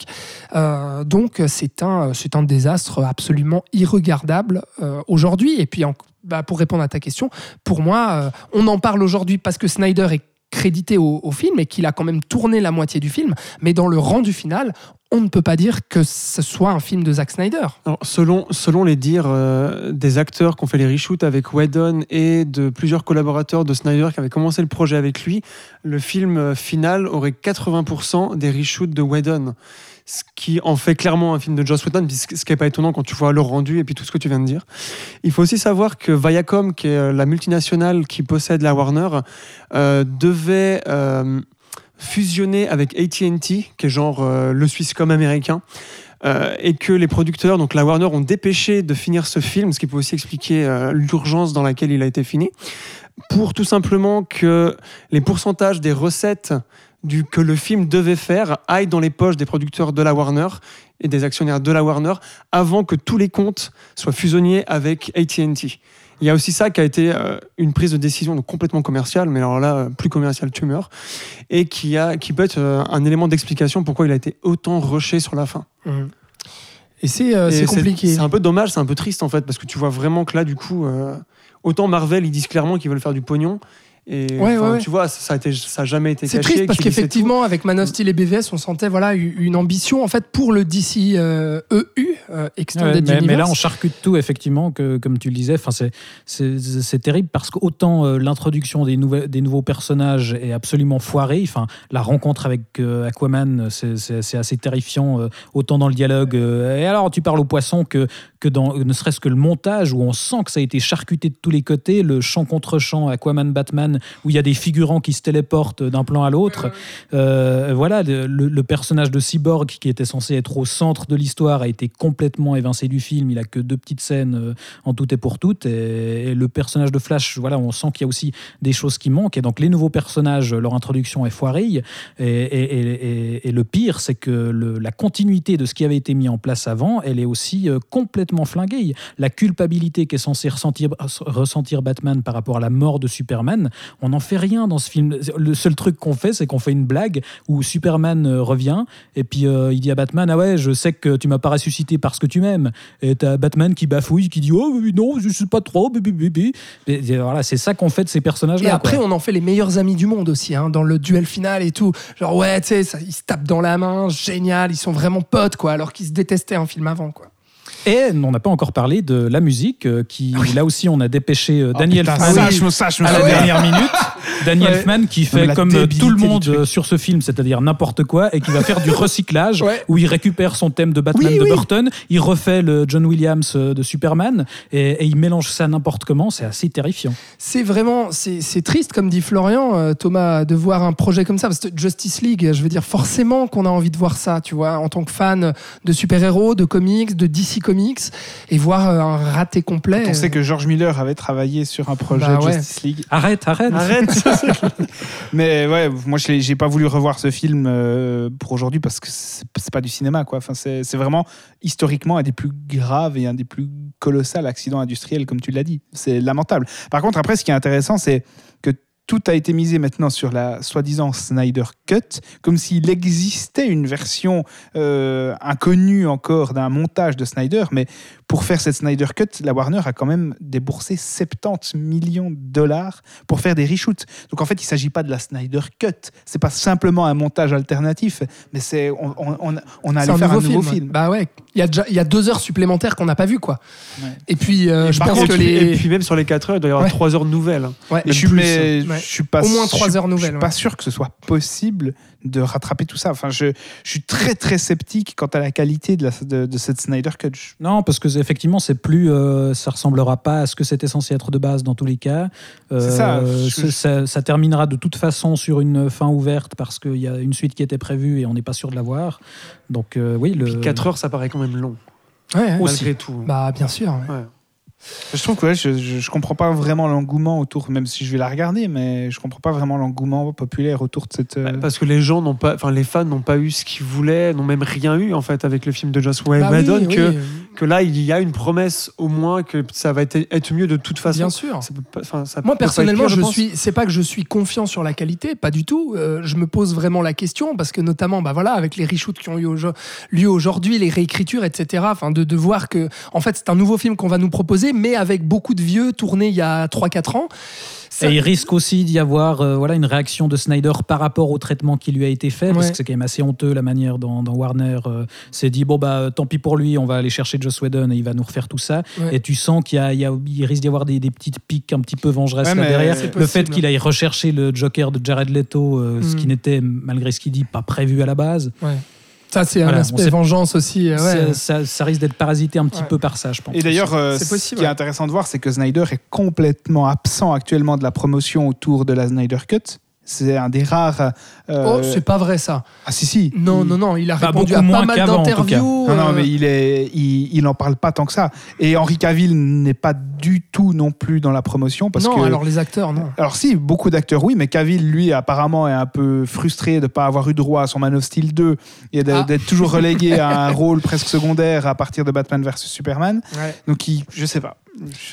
Speaker 4: Euh, donc c'est un, désastre absolument irregardable euh, aujourd'hui. Et puis bah, pour répondre à ta question, pour moi, euh, on en parle aujourd'hui parce que Snyder est crédité au, film et qu'il a quand même tourné la moitié du film. Mais dans le rendu final, on ne peut pas dire que ce soit un film de Zack Snyder.
Speaker 7: Selon les dires euh, des acteurs qui ont fait les reshoots avec Whedon et de plusieurs collaborateurs de Snyder qui avaient commencé le projet avec lui, le film euh, final aurait 80% des reshoots de Whedon. Ce qui en fait clairement un film de Joss Whedon, ce qui n'est pas étonnant quand tu vois le rendu et puis tout ce que tu viens de dire. Il faut aussi savoir que Viacom, qui est euh, la multinationale qui possède la Warner, euh, devait euh, fusionner avec AT&T, qui est genre euh, le Swisscom américain. et que les producteurs, donc la Warner, ont dépêché de finir ce film, ce qui peut aussi expliquer l'urgence dans laquelle il a été fini, pour tout simplement que les pourcentages des recettes du, que le film devait faire aillent dans les poches des producteurs de la Warner et des actionnaires de la Warner avant que tous les comptes soient fusionnés avec AT&T. Il y a aussi ça qui a été euh, une prise de décision donc complètement commerciale, mais alors là, euh, plus commerciale, tu meurs, et qui, a, qui peut être euh, un élément d'explication pourquoi il a été autant rushé sur la fin.
Speaker 4: Mhm. Et c'est euh, compliqué.
Speaker 7: C'est un peu dommage, c'est un peu triste en fait, parce que tu vois vraiment que là, du coup, euh, autant Marvel, ils disent clairement qu'ils veulent faire du pognon. Et
Speaker 4: Ouais,
Speaker 7: enfin,
Speaker 4: ouais, ouais.
Speaker 7: tu vois, ça, a été, ça a jamais été
Speaker 4: C'est
Speaker 7: caché.
Speaker 4: triste parce qu'effectivement, avec Man of Steel et BVS, on sentait voilà une ambition en fait pour le DC euh, EU euh,
Speaker 6: Ouais,
Speaker 4: Extended
Speaker 6: mais, mais là,
Speaker 4: Universe.
Speaker 6: on charcute tout, effectivement, que, comme tu le disais. Enfin, c'est- c'est c'est terrible parce qu'autant euh, l'introduction des, nouvelles- des nouveaux personnages est absolument foirée. Enfin, la rencontre avec euh, Aquaman, c'est- c'est c'est assez terrifiant, euh, autant dans le dialogue. euh, et alors, tu parles au poisson que, que dans ne serait-ce que le montage où on sent que ça a été charcuté de tous les côtés, le champ contre champ Où il y a des figurants qui se téléportent d'un plan à l'autre. Euh, voilà, le, personnage de Cyborg qui était censé être au centre de l'histoire a été complètement évincé du film. Il a que deux petites scènes euh, en tout et pour toutes. Et, et le personnage de Flash, voilà, on sent qu'il y a aussi des choses qui manquent. Et donc les nouveaux personnages, leur introduction est foirée. Et, et- le pire, c'est que le- la continuité de ce qui avait été mis en place avant, elle est aussi euh, complètement flinguée. La culpabilité qu'est censé ressentir, ressentir Batman par rapport à la mort de Superman, on n'en fait rien dans ce film. Le seul truc qu'on fait, c'est qu'on fait une blague où Superman euh, revient et puis euh, il dit à Batman Ah ouais, je sais que tu m'as pas ressuscité parce que tu m'aimes. Et t'as Batman qui bafouille, qui dit Oh non, je sais pas trop, bibi, bibi. Et, et voilà, c'est ça qu'on fait de ces
Speaker 4: Et
Speaker 6: personnages-là.
Speaker 4: après,
Speaker 6: quoi.
Speaker 4: on en fait les meilleurs amis du monde aussi, hein, dans le duel final et tout. Genre, ouais, tu sais, ils se tapent dans la main, génial, ils sont vraiment potes, quoi, alors qu'ils se détestaient un film avant, quoi.
Speaker 6: Et on n'a pas encore parlé de la musique, euh, qui là aussi on a dépêché euh, Daniel
Speaker 5: Oh, putain, je me
Speaker 6: à la dernière minute. Daniel
Speaker 4: Ouais.
Speaker 6: Elfman qui fait comme euh, tout le monde sur ce film, c'est-à-dire n'importe quoi, et qui va faire du recyclage
Speaker 4: Ouais.
Speaker 6: où il récupère son thème de Batman
Speaker 4: Oui,
Speaker 6: de
Speaker 4: oui.
Speaker 6: Burton, il refait le John Williams de Superman et, et il mélange ça n'importe comment. C'est assez terrifiant.
Speaker 4: C'est vraiment, c'est c'est triste, comme dit Florian, Thomas, de voir un projet comme ça. Parce que Justice League, je veux dire, forcément qu'on a envie de voir ça, tu vois, en tant que fan de super-héros, de comics, de DC Comics, et voir euh, un raté complet.
Speaker 5: On sait que George Miller avait travaillé sur un projet
Speaker 4: Bah ouais.
Speaker 5: Justice League.
Speaker 6: Arrête, arrête.
Speaker 7: Arrête
Speaker 5: Mais ouais, moi j'ai pas voulu revoir ce film euh, pour aujourd'hui parce que c'est pas du cinéma quoi. Enfin, c'est vraiment historiquement un des plus graves et un des plus colossaux accidents industriels comme tu l'as dit. C'est lamentable. Par contre après ce qui est intéressant c'est tout a été misé maintenant sur la soi-disant Snyder Cut, comme s'il existait une version euh, inconnue encore d'un montage de Snyder, mais pour faire cette Snyder Cut, la Warner a quand même déboursé 70 millions de dollars pour faire des reshoots. Donc en fait, il ne s'agit pas de la Snyder Cut, c'est pas simplement un montage alternatif, mais c'est on, on, on- on a allé
Speaker 4: un
Speaker 5: faire
Speaker 4: nouveau,
Speaker 5: un nouveau
Speaker 4: film.
Speaker 5: film.
Speaker 4: Bah ouais, il y a déjà, il y a deux heures supplémentaires qu'on n'a pas vu, quoi.
Speaker 5: Ouais.
Speaker 4: Et puis, euh,
Speaker 5: Et
Speaker 4: je
Speaker 5: par
Speaker 4: pense
Speaker 5: contre,
Speaker 4: que les.
Speaker 7: et puis même sur les 4 heures, il doit y avoir
Speaker 4: Ouais.
Speaker 7: 3 heures nouvelles.
Speaker 4: Ouais.
Speaker 5: Et je suis, mais
Speaker 4: ouais.
Speaker 5: je suis pas
Speaker 4: Au moins trois
Speaker 5: sûr-
Speaker 4: heures nouvelles,
Speaker 5: Je suis pas sûr que ce soit possible de rattraper tout ça. Enfin, je, je suis très très sceptique quant à la qualité de, la, de, de cette Snyder Cut.
Speaker 6: Non, parce que effectivement, c'est plus, euh, ça ressemblera pas à ce que c'était censé être de base dans tous les cas. Euh,
Speaker 5: C'est ça, je-
Speaker 6: ça, ça terminera de toute façon sur une fin ouverte parce qu'il y a une suite qui était prévue et on n'est pas sûr de l'avoir. Donc euh, oui, le.
Speaker 7: Puis 4 heures, ça paraît quand même long,
Speaker 4: Ouais, ouais.
Speaker 7: malgré tout.
Speaker 4: Bah, bien sûr. ouais.
Speaker 5: Je trouve que ouais, je, je, je comprends pas vraiment l'engouement autour, même si je vais la regarder, mais je comprends pas vraiment l'engouement populaire autour de cette. euh,
Speaker 7: Bah, Parce que les gens n'ont pas, enfin les fans n'ont pas eu ce qu'ils voulaient, n'ont même rien eu en fait avec le film de Joss
Speaker 4: Bah oui,
Speaker 7: Whedon.
Speaker 4: oui,
Speaker 7: que,
Speaker 4: euh,
Speaker 7: que là il y a une promesse au moins que ça va être, être mieux de toute façon.
Speaker 4: Bien sûr.
Speaker 7: Ça peut pas- enfin, ça
Speaker 4: Moi personnellement, je suis. C'est pas que je suis confiant sur la qualité, pas du tout. Euh, je me pose vraiment la question parce que notamment, bah voilà, avec les reshoots qui ont eu lieu aujourd'hui, les réécritures, etc. Enfin, de, de voir que, en fait, c'est un nouveau film qu'on va nous proposer, mais avec beaucoup de vieux tournés il y a 3-4 ans. Ça-
Speaker 6: Et il risque aussi d'y avoir euh, voilà, une réaction de Snyder par rapport au traitement qui lui a été fait, parce que c'est quand même assez honteux la manière dont, dont Warner euh, s'est dit bon, bah tant pis pour lui, on va aller chercher Joss Whedon et il va nous refaire tout ça.
Speaker 4: Ouais.
Speaker 6: Et tu sens qu'il y a, il y a- il risque d'y avoir des, des petites piques un petit peu vengeresses
Speaker 5: Ouais,
Speaker 6: là derrière. Le fait qu'il aille rechercher le Joker de Jared Leto, euh, ce
Speaker 4: Mm.
Speaker 6: qui n'était, malgré ce qu'il dit, pas prévu à la base.
Speaker 4: Ça, c'est
Speaker 6: Voilà,
Speaker 4: un aspect vengeance aussi. euh, ouais.
Speaker 6: ça, ça- ça risque d'être parasité un petit
Speaker 4: Ouais.
Speaker 6: peu par ça, je pense.
Speaker 5: Et d'ailleurs, euh,
Speaker 4: C'est
Speaker 5: ce
Speaker 4: possible,
Speaker 5: qui est intéressant de voir, c'est que Snyder est complètement absent actuellement de la promotion autour de la Snyder Cut. C'est un des rares. euh,
Speaker 4: Oh, c'est pas vrai ça.
Speaker 5: ah si si.
Speaker 4: Non, non, non, il a
Speaker 6: Pas
Speaker 4: répondu à pas mal d'interviews.
Speaker 5: Non, non,
Speaker 4: euh,
Speaker 5: mais il est, il, il en parle pas tant que ça. Et Henri Cavill n'est pas du tout non plus dans la promotion parce
Speaker 4: non,
Speaker 5: que.
Speaker 4: alors les acteurs, non.
Speaker 5: Alors si, beaucoup d'acteurs oui, mais Cavill, lui, apparemment est un peu frustré de ne pas avoir eu droit à son Man of Steel 2 et d'être
Speaker 4: Ah.
Speaker 5: d'être toujours relégué à un rôle presque secondaire à partir de Batman vs Superman. Donc il, je sais pas,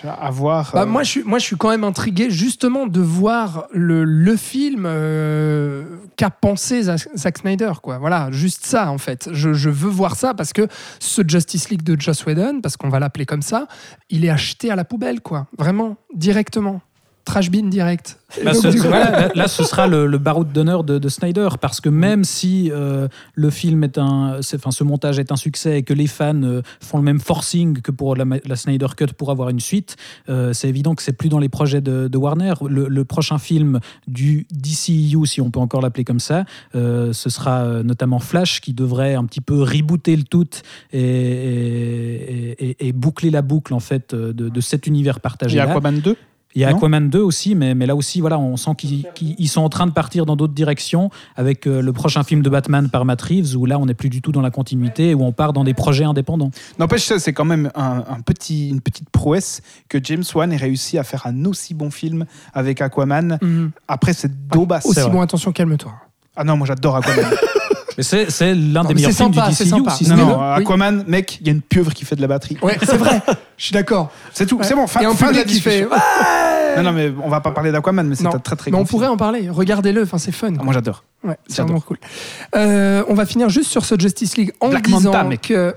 Speaker 5: à voir.
Speaker 4: Bah,
Speaker 5: euh,
Speaker 4: moi, je suis, moi, je suis quand même intrigué justement de voir le, le film euh, qu'a pensé Zack Zack Snyder. Quoi. Voilà, juste ça en fait. Je, je veux voir ça parce que ce Justice League de Joss Whedon, parce qu'on va l'appeler comme ça, il est acheté à la poubelle, quoi. Vraiment, directement. Trash bin direct. Et
Speaker 6: Bah,
Speaker 4: donc,
Speaker 6: ce-
Speaker 4: du coup-
Speaker 6: voilà, là, là, ce sera le, le baroud d'honneur de, de Snyder, parce que même si euh, le film est un, enfin, ce montage est un succès et que les fans euh, font le même forcing que pour la, la Snyder Cut pour avoir une suite, euh, c'est évident que c'est plus dans les projets de, de Warner. Le, le prochain film du DCU, si on peut encore l'appeler comme ça, euh, ce sera euh, notamment Flash qui devrait un petit peu rebooter le tout et, et- et- et boucler la boucle en fait de, de cet univers partagé. là.
Speaker 5: Aquaman 2
Speaker 6: Il y a
Speaker 5: Non
Speaker 6: Aquaman 2 aussi, mais, mais là aussi, voilà, on sent qu'ils ils sont en train de partir dans d'autres directions avec euh, le prochain film de Batman par Matt Reeves, où là, on n'est plus du tout dans la continuité, où on part dans des projets indépendants.
Speaker 5: N'empêche, ça, c'est quand même un, un petit, une petite prouesse que James Wan ait réussi à faire un aussi bon film avec Aquaman.
Speaker 4: Mhm.
Speaker 5: Après, c'est Dobas.
Speaker 4: Aussi bon, attention, calme-toi.
Speaker 5: Ah non, moi j'adore Aquaman.
Speaker 6: Mais c'est c'est l'un
Speaker 4: Non,
Speaker 6: des meilleurs
Speaker 4: c'est
Speaker 6: films
Speaker 4: sympa,
Speaker 6: du
Speaker 4: c'est
Speaker 6: DCU.
Speaker 4: sympa.
Speaker 6: si
Speaker 5: non, non,
Speaker 6: le-
Speaker 4: oui.
Speaker 5: Aquaman, mec, il y a une pieuvre qui fait de la batterie.
Speaker 4: Ouais, c'est vrai. Je suis d'accord.
Speaker 5: C'est tout, c'est bon, fin,
Speaker 4: Et un
Speaker 5: fin de la
Speaker 4: qui fait.
Speaker 5: Non, non, mais on va pas parler d'Aquaman, mais c'est
Speaker 4: Non.
Speaker 5: un très très
Speaker 4: Mais
Speaker 5: bon
Speaker 4: on pourrait en parler. Regardez-le. Enfin, c'est fun.
Speaker 5: Ah, moi j'adore.
Speaker 4: Ouais, c'est vraiment cool. Euh, on va finir juste sur ce Justice League en
Speaker 5: Black
Speaker 4: disant
Speaker 5: Manta,
Speaker 4: que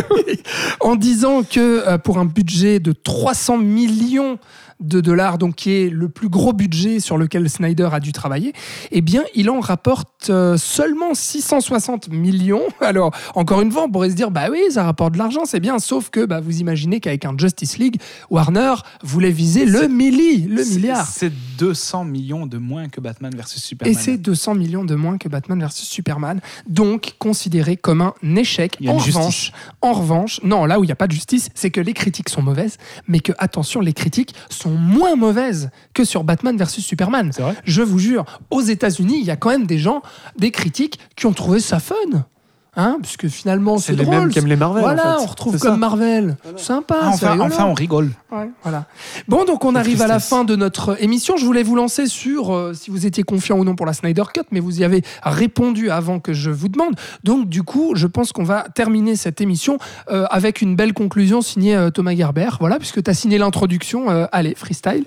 Speaker 4: en disant que euh, pour un budget de 300 millions de dollars, donc qui est le plus gros budget sur lequel Snyder a dû travailler, eh bien, il en rapporte euh, seulement 660 millions. Alors, encore une fois, on pourrait se dire, bah oui, ça rapporte de l'argent, c'est bien, sauf que bah, vous imaginez qu'avec un Justice League, Warner voulait viser le milli, le milliard.
Speaker 5: C'est 200 millions de moins que Batman vs Superman.
Speaker 4: Et c'est 200 millions de moins que Batman vs Superman, donc considéré comme un échec.
Speaker 5: Il y a
Speaker 4: en
Speaker 5: une
Speaker 4: revanche, en revanche, non, là où il n'y a pas de justice, c'est que les critiques sont mauvaises, mais que attention, les critiques sont moins mauvaises que sur Batman vs Superman. Je vous jure, aux États-Unis, il y a quand même des gens, des critiques qui ont trouvé ça fun. Hein, puisque finalement, c'est
Speaker 7: les
Speaker 4: drôle.
Speaker 7: mêmes qui aiment les Marvel.
Speaker 4: Voilà,
Speaker 7: en fait.
Speaker 4: on retrouve comme
Speaker 7: ça.
Speaker 4: Marvel. Sympa,
Speaker 5: Ah,
Speaker 4: c'est
Speaker 5: enfin, enfin, on rigole.
Speaker 4: Ouais, voilà. Bon, donc on
Speaker 5: La
Speaker 4: arrive à la fin de notre émission. Je voulais vous lancer sur euh, si vous étiez confiant ou non pour la Snyder Cut, mais vous y avez répondu avant que je vous demande. Donc, du coup, je pense qu'on va terminer cette émission euh, avec une belle conclusion signée euh, Thomas Gerber. Voilà, puisque tu as signé l'introduction. euh, allez, freestyle.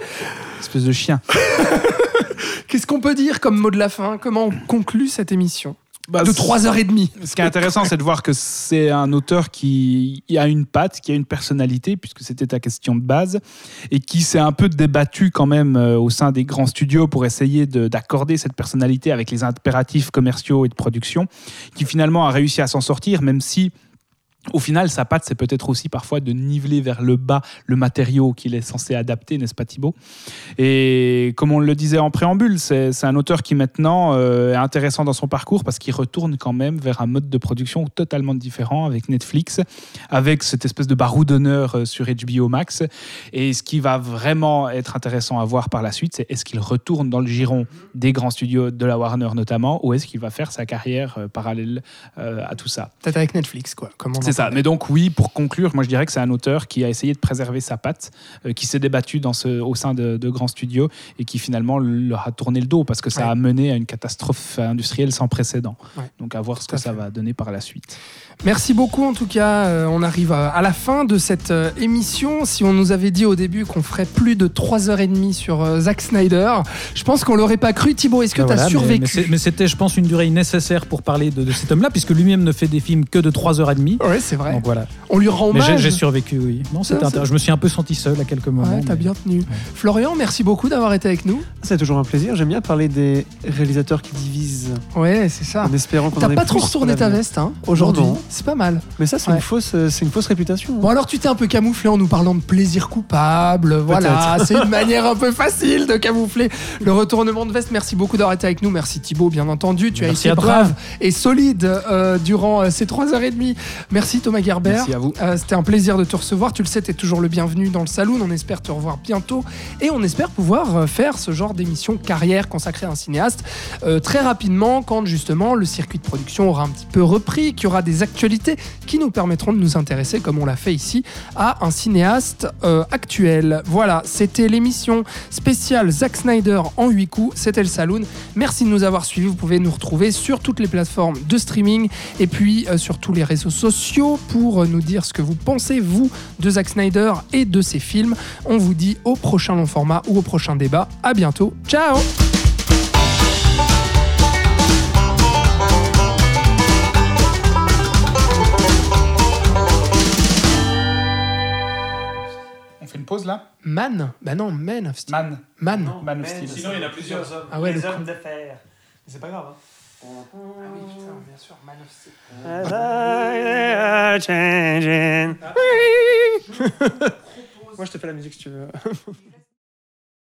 Speaker 5: Espèce de chien.
Speaker 4: Qu'est-ce qu'on peut dire comme mot de la fin? Comment on conclut cette émission?
Speaker 5: Bah,
Speaker 4: De
Speaker 5: c'est-
Speaker 4: 3h30.
Speaker 5: Ce qui est intéressant, c'est de voir que c'est un auteur qui a une patte, qui a une personnalité, puisque c'était ta question de base, et qui s'est un peu débattu quand même euh, au sein des grands studios pour essayer de- d'accorder cette personnalité avec les impératifs commerciaux et de production, qui finalement a réussi à s'en sortir, même si au final, sa patte, c'est peut-être aussi parfois de niveler vers le bas le matériau qu'il est censé adapter, n'est-ce pas Thibaut? Et comme on le disait en préambule, c'est un auteur qui maintenant euh, est intéressant dans son parcours parce qu'il retourne quand même vers un mode de production totalement différent avec Netflix, avec cette espèce de baroudonneur euh, sur HBO Max. Et ce qui va vraiment être intéressant à voir par la suite, c'est est-ce qu'il retourne dans le giron des grands studios de la Warner notamment, ou est-ce qu'il va faire sa carrière euh, parallèle euh, à tout ça?
Speaker 4: Peut-être avec Netflix, quoi. Comme on
Speaker 5: ça. Mais donc oui, pour conclure, moi je dirais que c'est un auteur qui a essayé de préserver sa patte, euh, qui s'est débattu dans ce, au sein de, de grands studios et qui finalement leur a tourné le dos parce que ça
Speaker 4: Ouais.
Speaker 5: a mené à une catastrophe industrielle sans précédent.
Speaker 4: Ouais.
Speaker 5: Donc à voir ce
Speaker 4: Tout
Speaker 5: que ça
Speaker 4: fait.
Speaker 5: va donner par la suite.
Speaker 4: Merci beaucoup en tout cas. Euh, on arrive à, à la fin de cette euh, émission. Si on nous avait dit au début qu'on ferait plus de 3h30 sur euh, Zack Snyder, je pense qu'on l'aurait pas cru. Thibaut, est-ce que
Speaker 6: Ben
Speaker 4: tu as
Speaker 6: voilà,
Speaker 4: survécu?
Speaker 6: Mais, c'était, je pense, une durée nécessaire pour parler de, de cet homme-là, puisque lui-même ne fait des films que de 3h30.
Speaker 4: Ouais, c'est vrai.
Speaker 6: Donc voilà.
Speaker 4: On lui rend hommage.
Speaker 6: j'ai survécu, oui. Non, c'était
Speaker 4: Ça,
Speaker 6: intéressant. Je me suis un peu senti seul à quelques moments.
Speaker 4: Ouais, t'as
Speaker 6: mais-
Speaker 4: bien tenu. Florian, merci beaucoup d'avoir été avec nous.
Speaker 7: C'est toujours un plaisir. J'aime bien parler des réalisateurs qui divisent
Speaker 4: Ouais, c'est ça.
Speaker 7: en espérant qu'on
Speaker 4: T'as pas trop retourné ta veste hein, aujourd'hui. C'est pas mal.
Speaker 7: Mais ça, c'est
Speaker 4: Ouais.
Speaker 7: une fausse, euh, c'est une fausse réputation. hein.
Speaker 4: Bon alors tu t'es un peu camouflé en nous parlant de plaisir coupable, voilà, c'est une manière un peu facile de camoufler le retournement de veste. Merci beaucoup d'avoir été avec nous, merci Thibaut bien entendu, tu
Speaker 6: Merci
Speaker 4: as été brave et solide euh, durant euh, ces trois heures et demie. Merci Thomas Gerber.
Speaker 5: Merci à vous.
Speaker 4: Euh, C'était un plaisir de te recevoir. Tu le sais, tu es toujours le bienvenu dans le saloon. On espère te revoir bientôt. Et on espère pouvoir faire ce genre d'émission carrière consacrée à un cinéaste très rapidement quand justement le circuit de production aura un petit peu repris, qu'il y aura des qui nous permettront de nous intéresser, comme on l'a fait ici, à un cinéaste euh, actuel. Voilà, c'était l'émission spéciale Zack Snyder en 8 coups. C'était le saloon. Merci de nous avoir suivis. Vous pouvez nous retrouver sur toutes les plateformes de streaming et puis euh, sur tous les réseaux sociaux pour euh, nous dire ce que vous pensez, vous, de Zack Snyder et de ses films. On vous dit au prochain long format ou au prochain débat. À bientôt. Ciao
Speaker 5: pause là
Speaker 4: Man Bah non, Man of Steel.
Speaker 5: Man.
Speaker 4: Man.
Speaker 5: Man of Steel.
Speaker 6: Sinon, il y en a plusieurs hommes.
Speaker 4: Ah ouais, le
Speaker 7: hommes de fer. C'est pas grave.
Speaker 4: Ah oui, putain, bien sûr, Man of Steel.
Speaker 7: Moi, je te fais la musique si tu veux.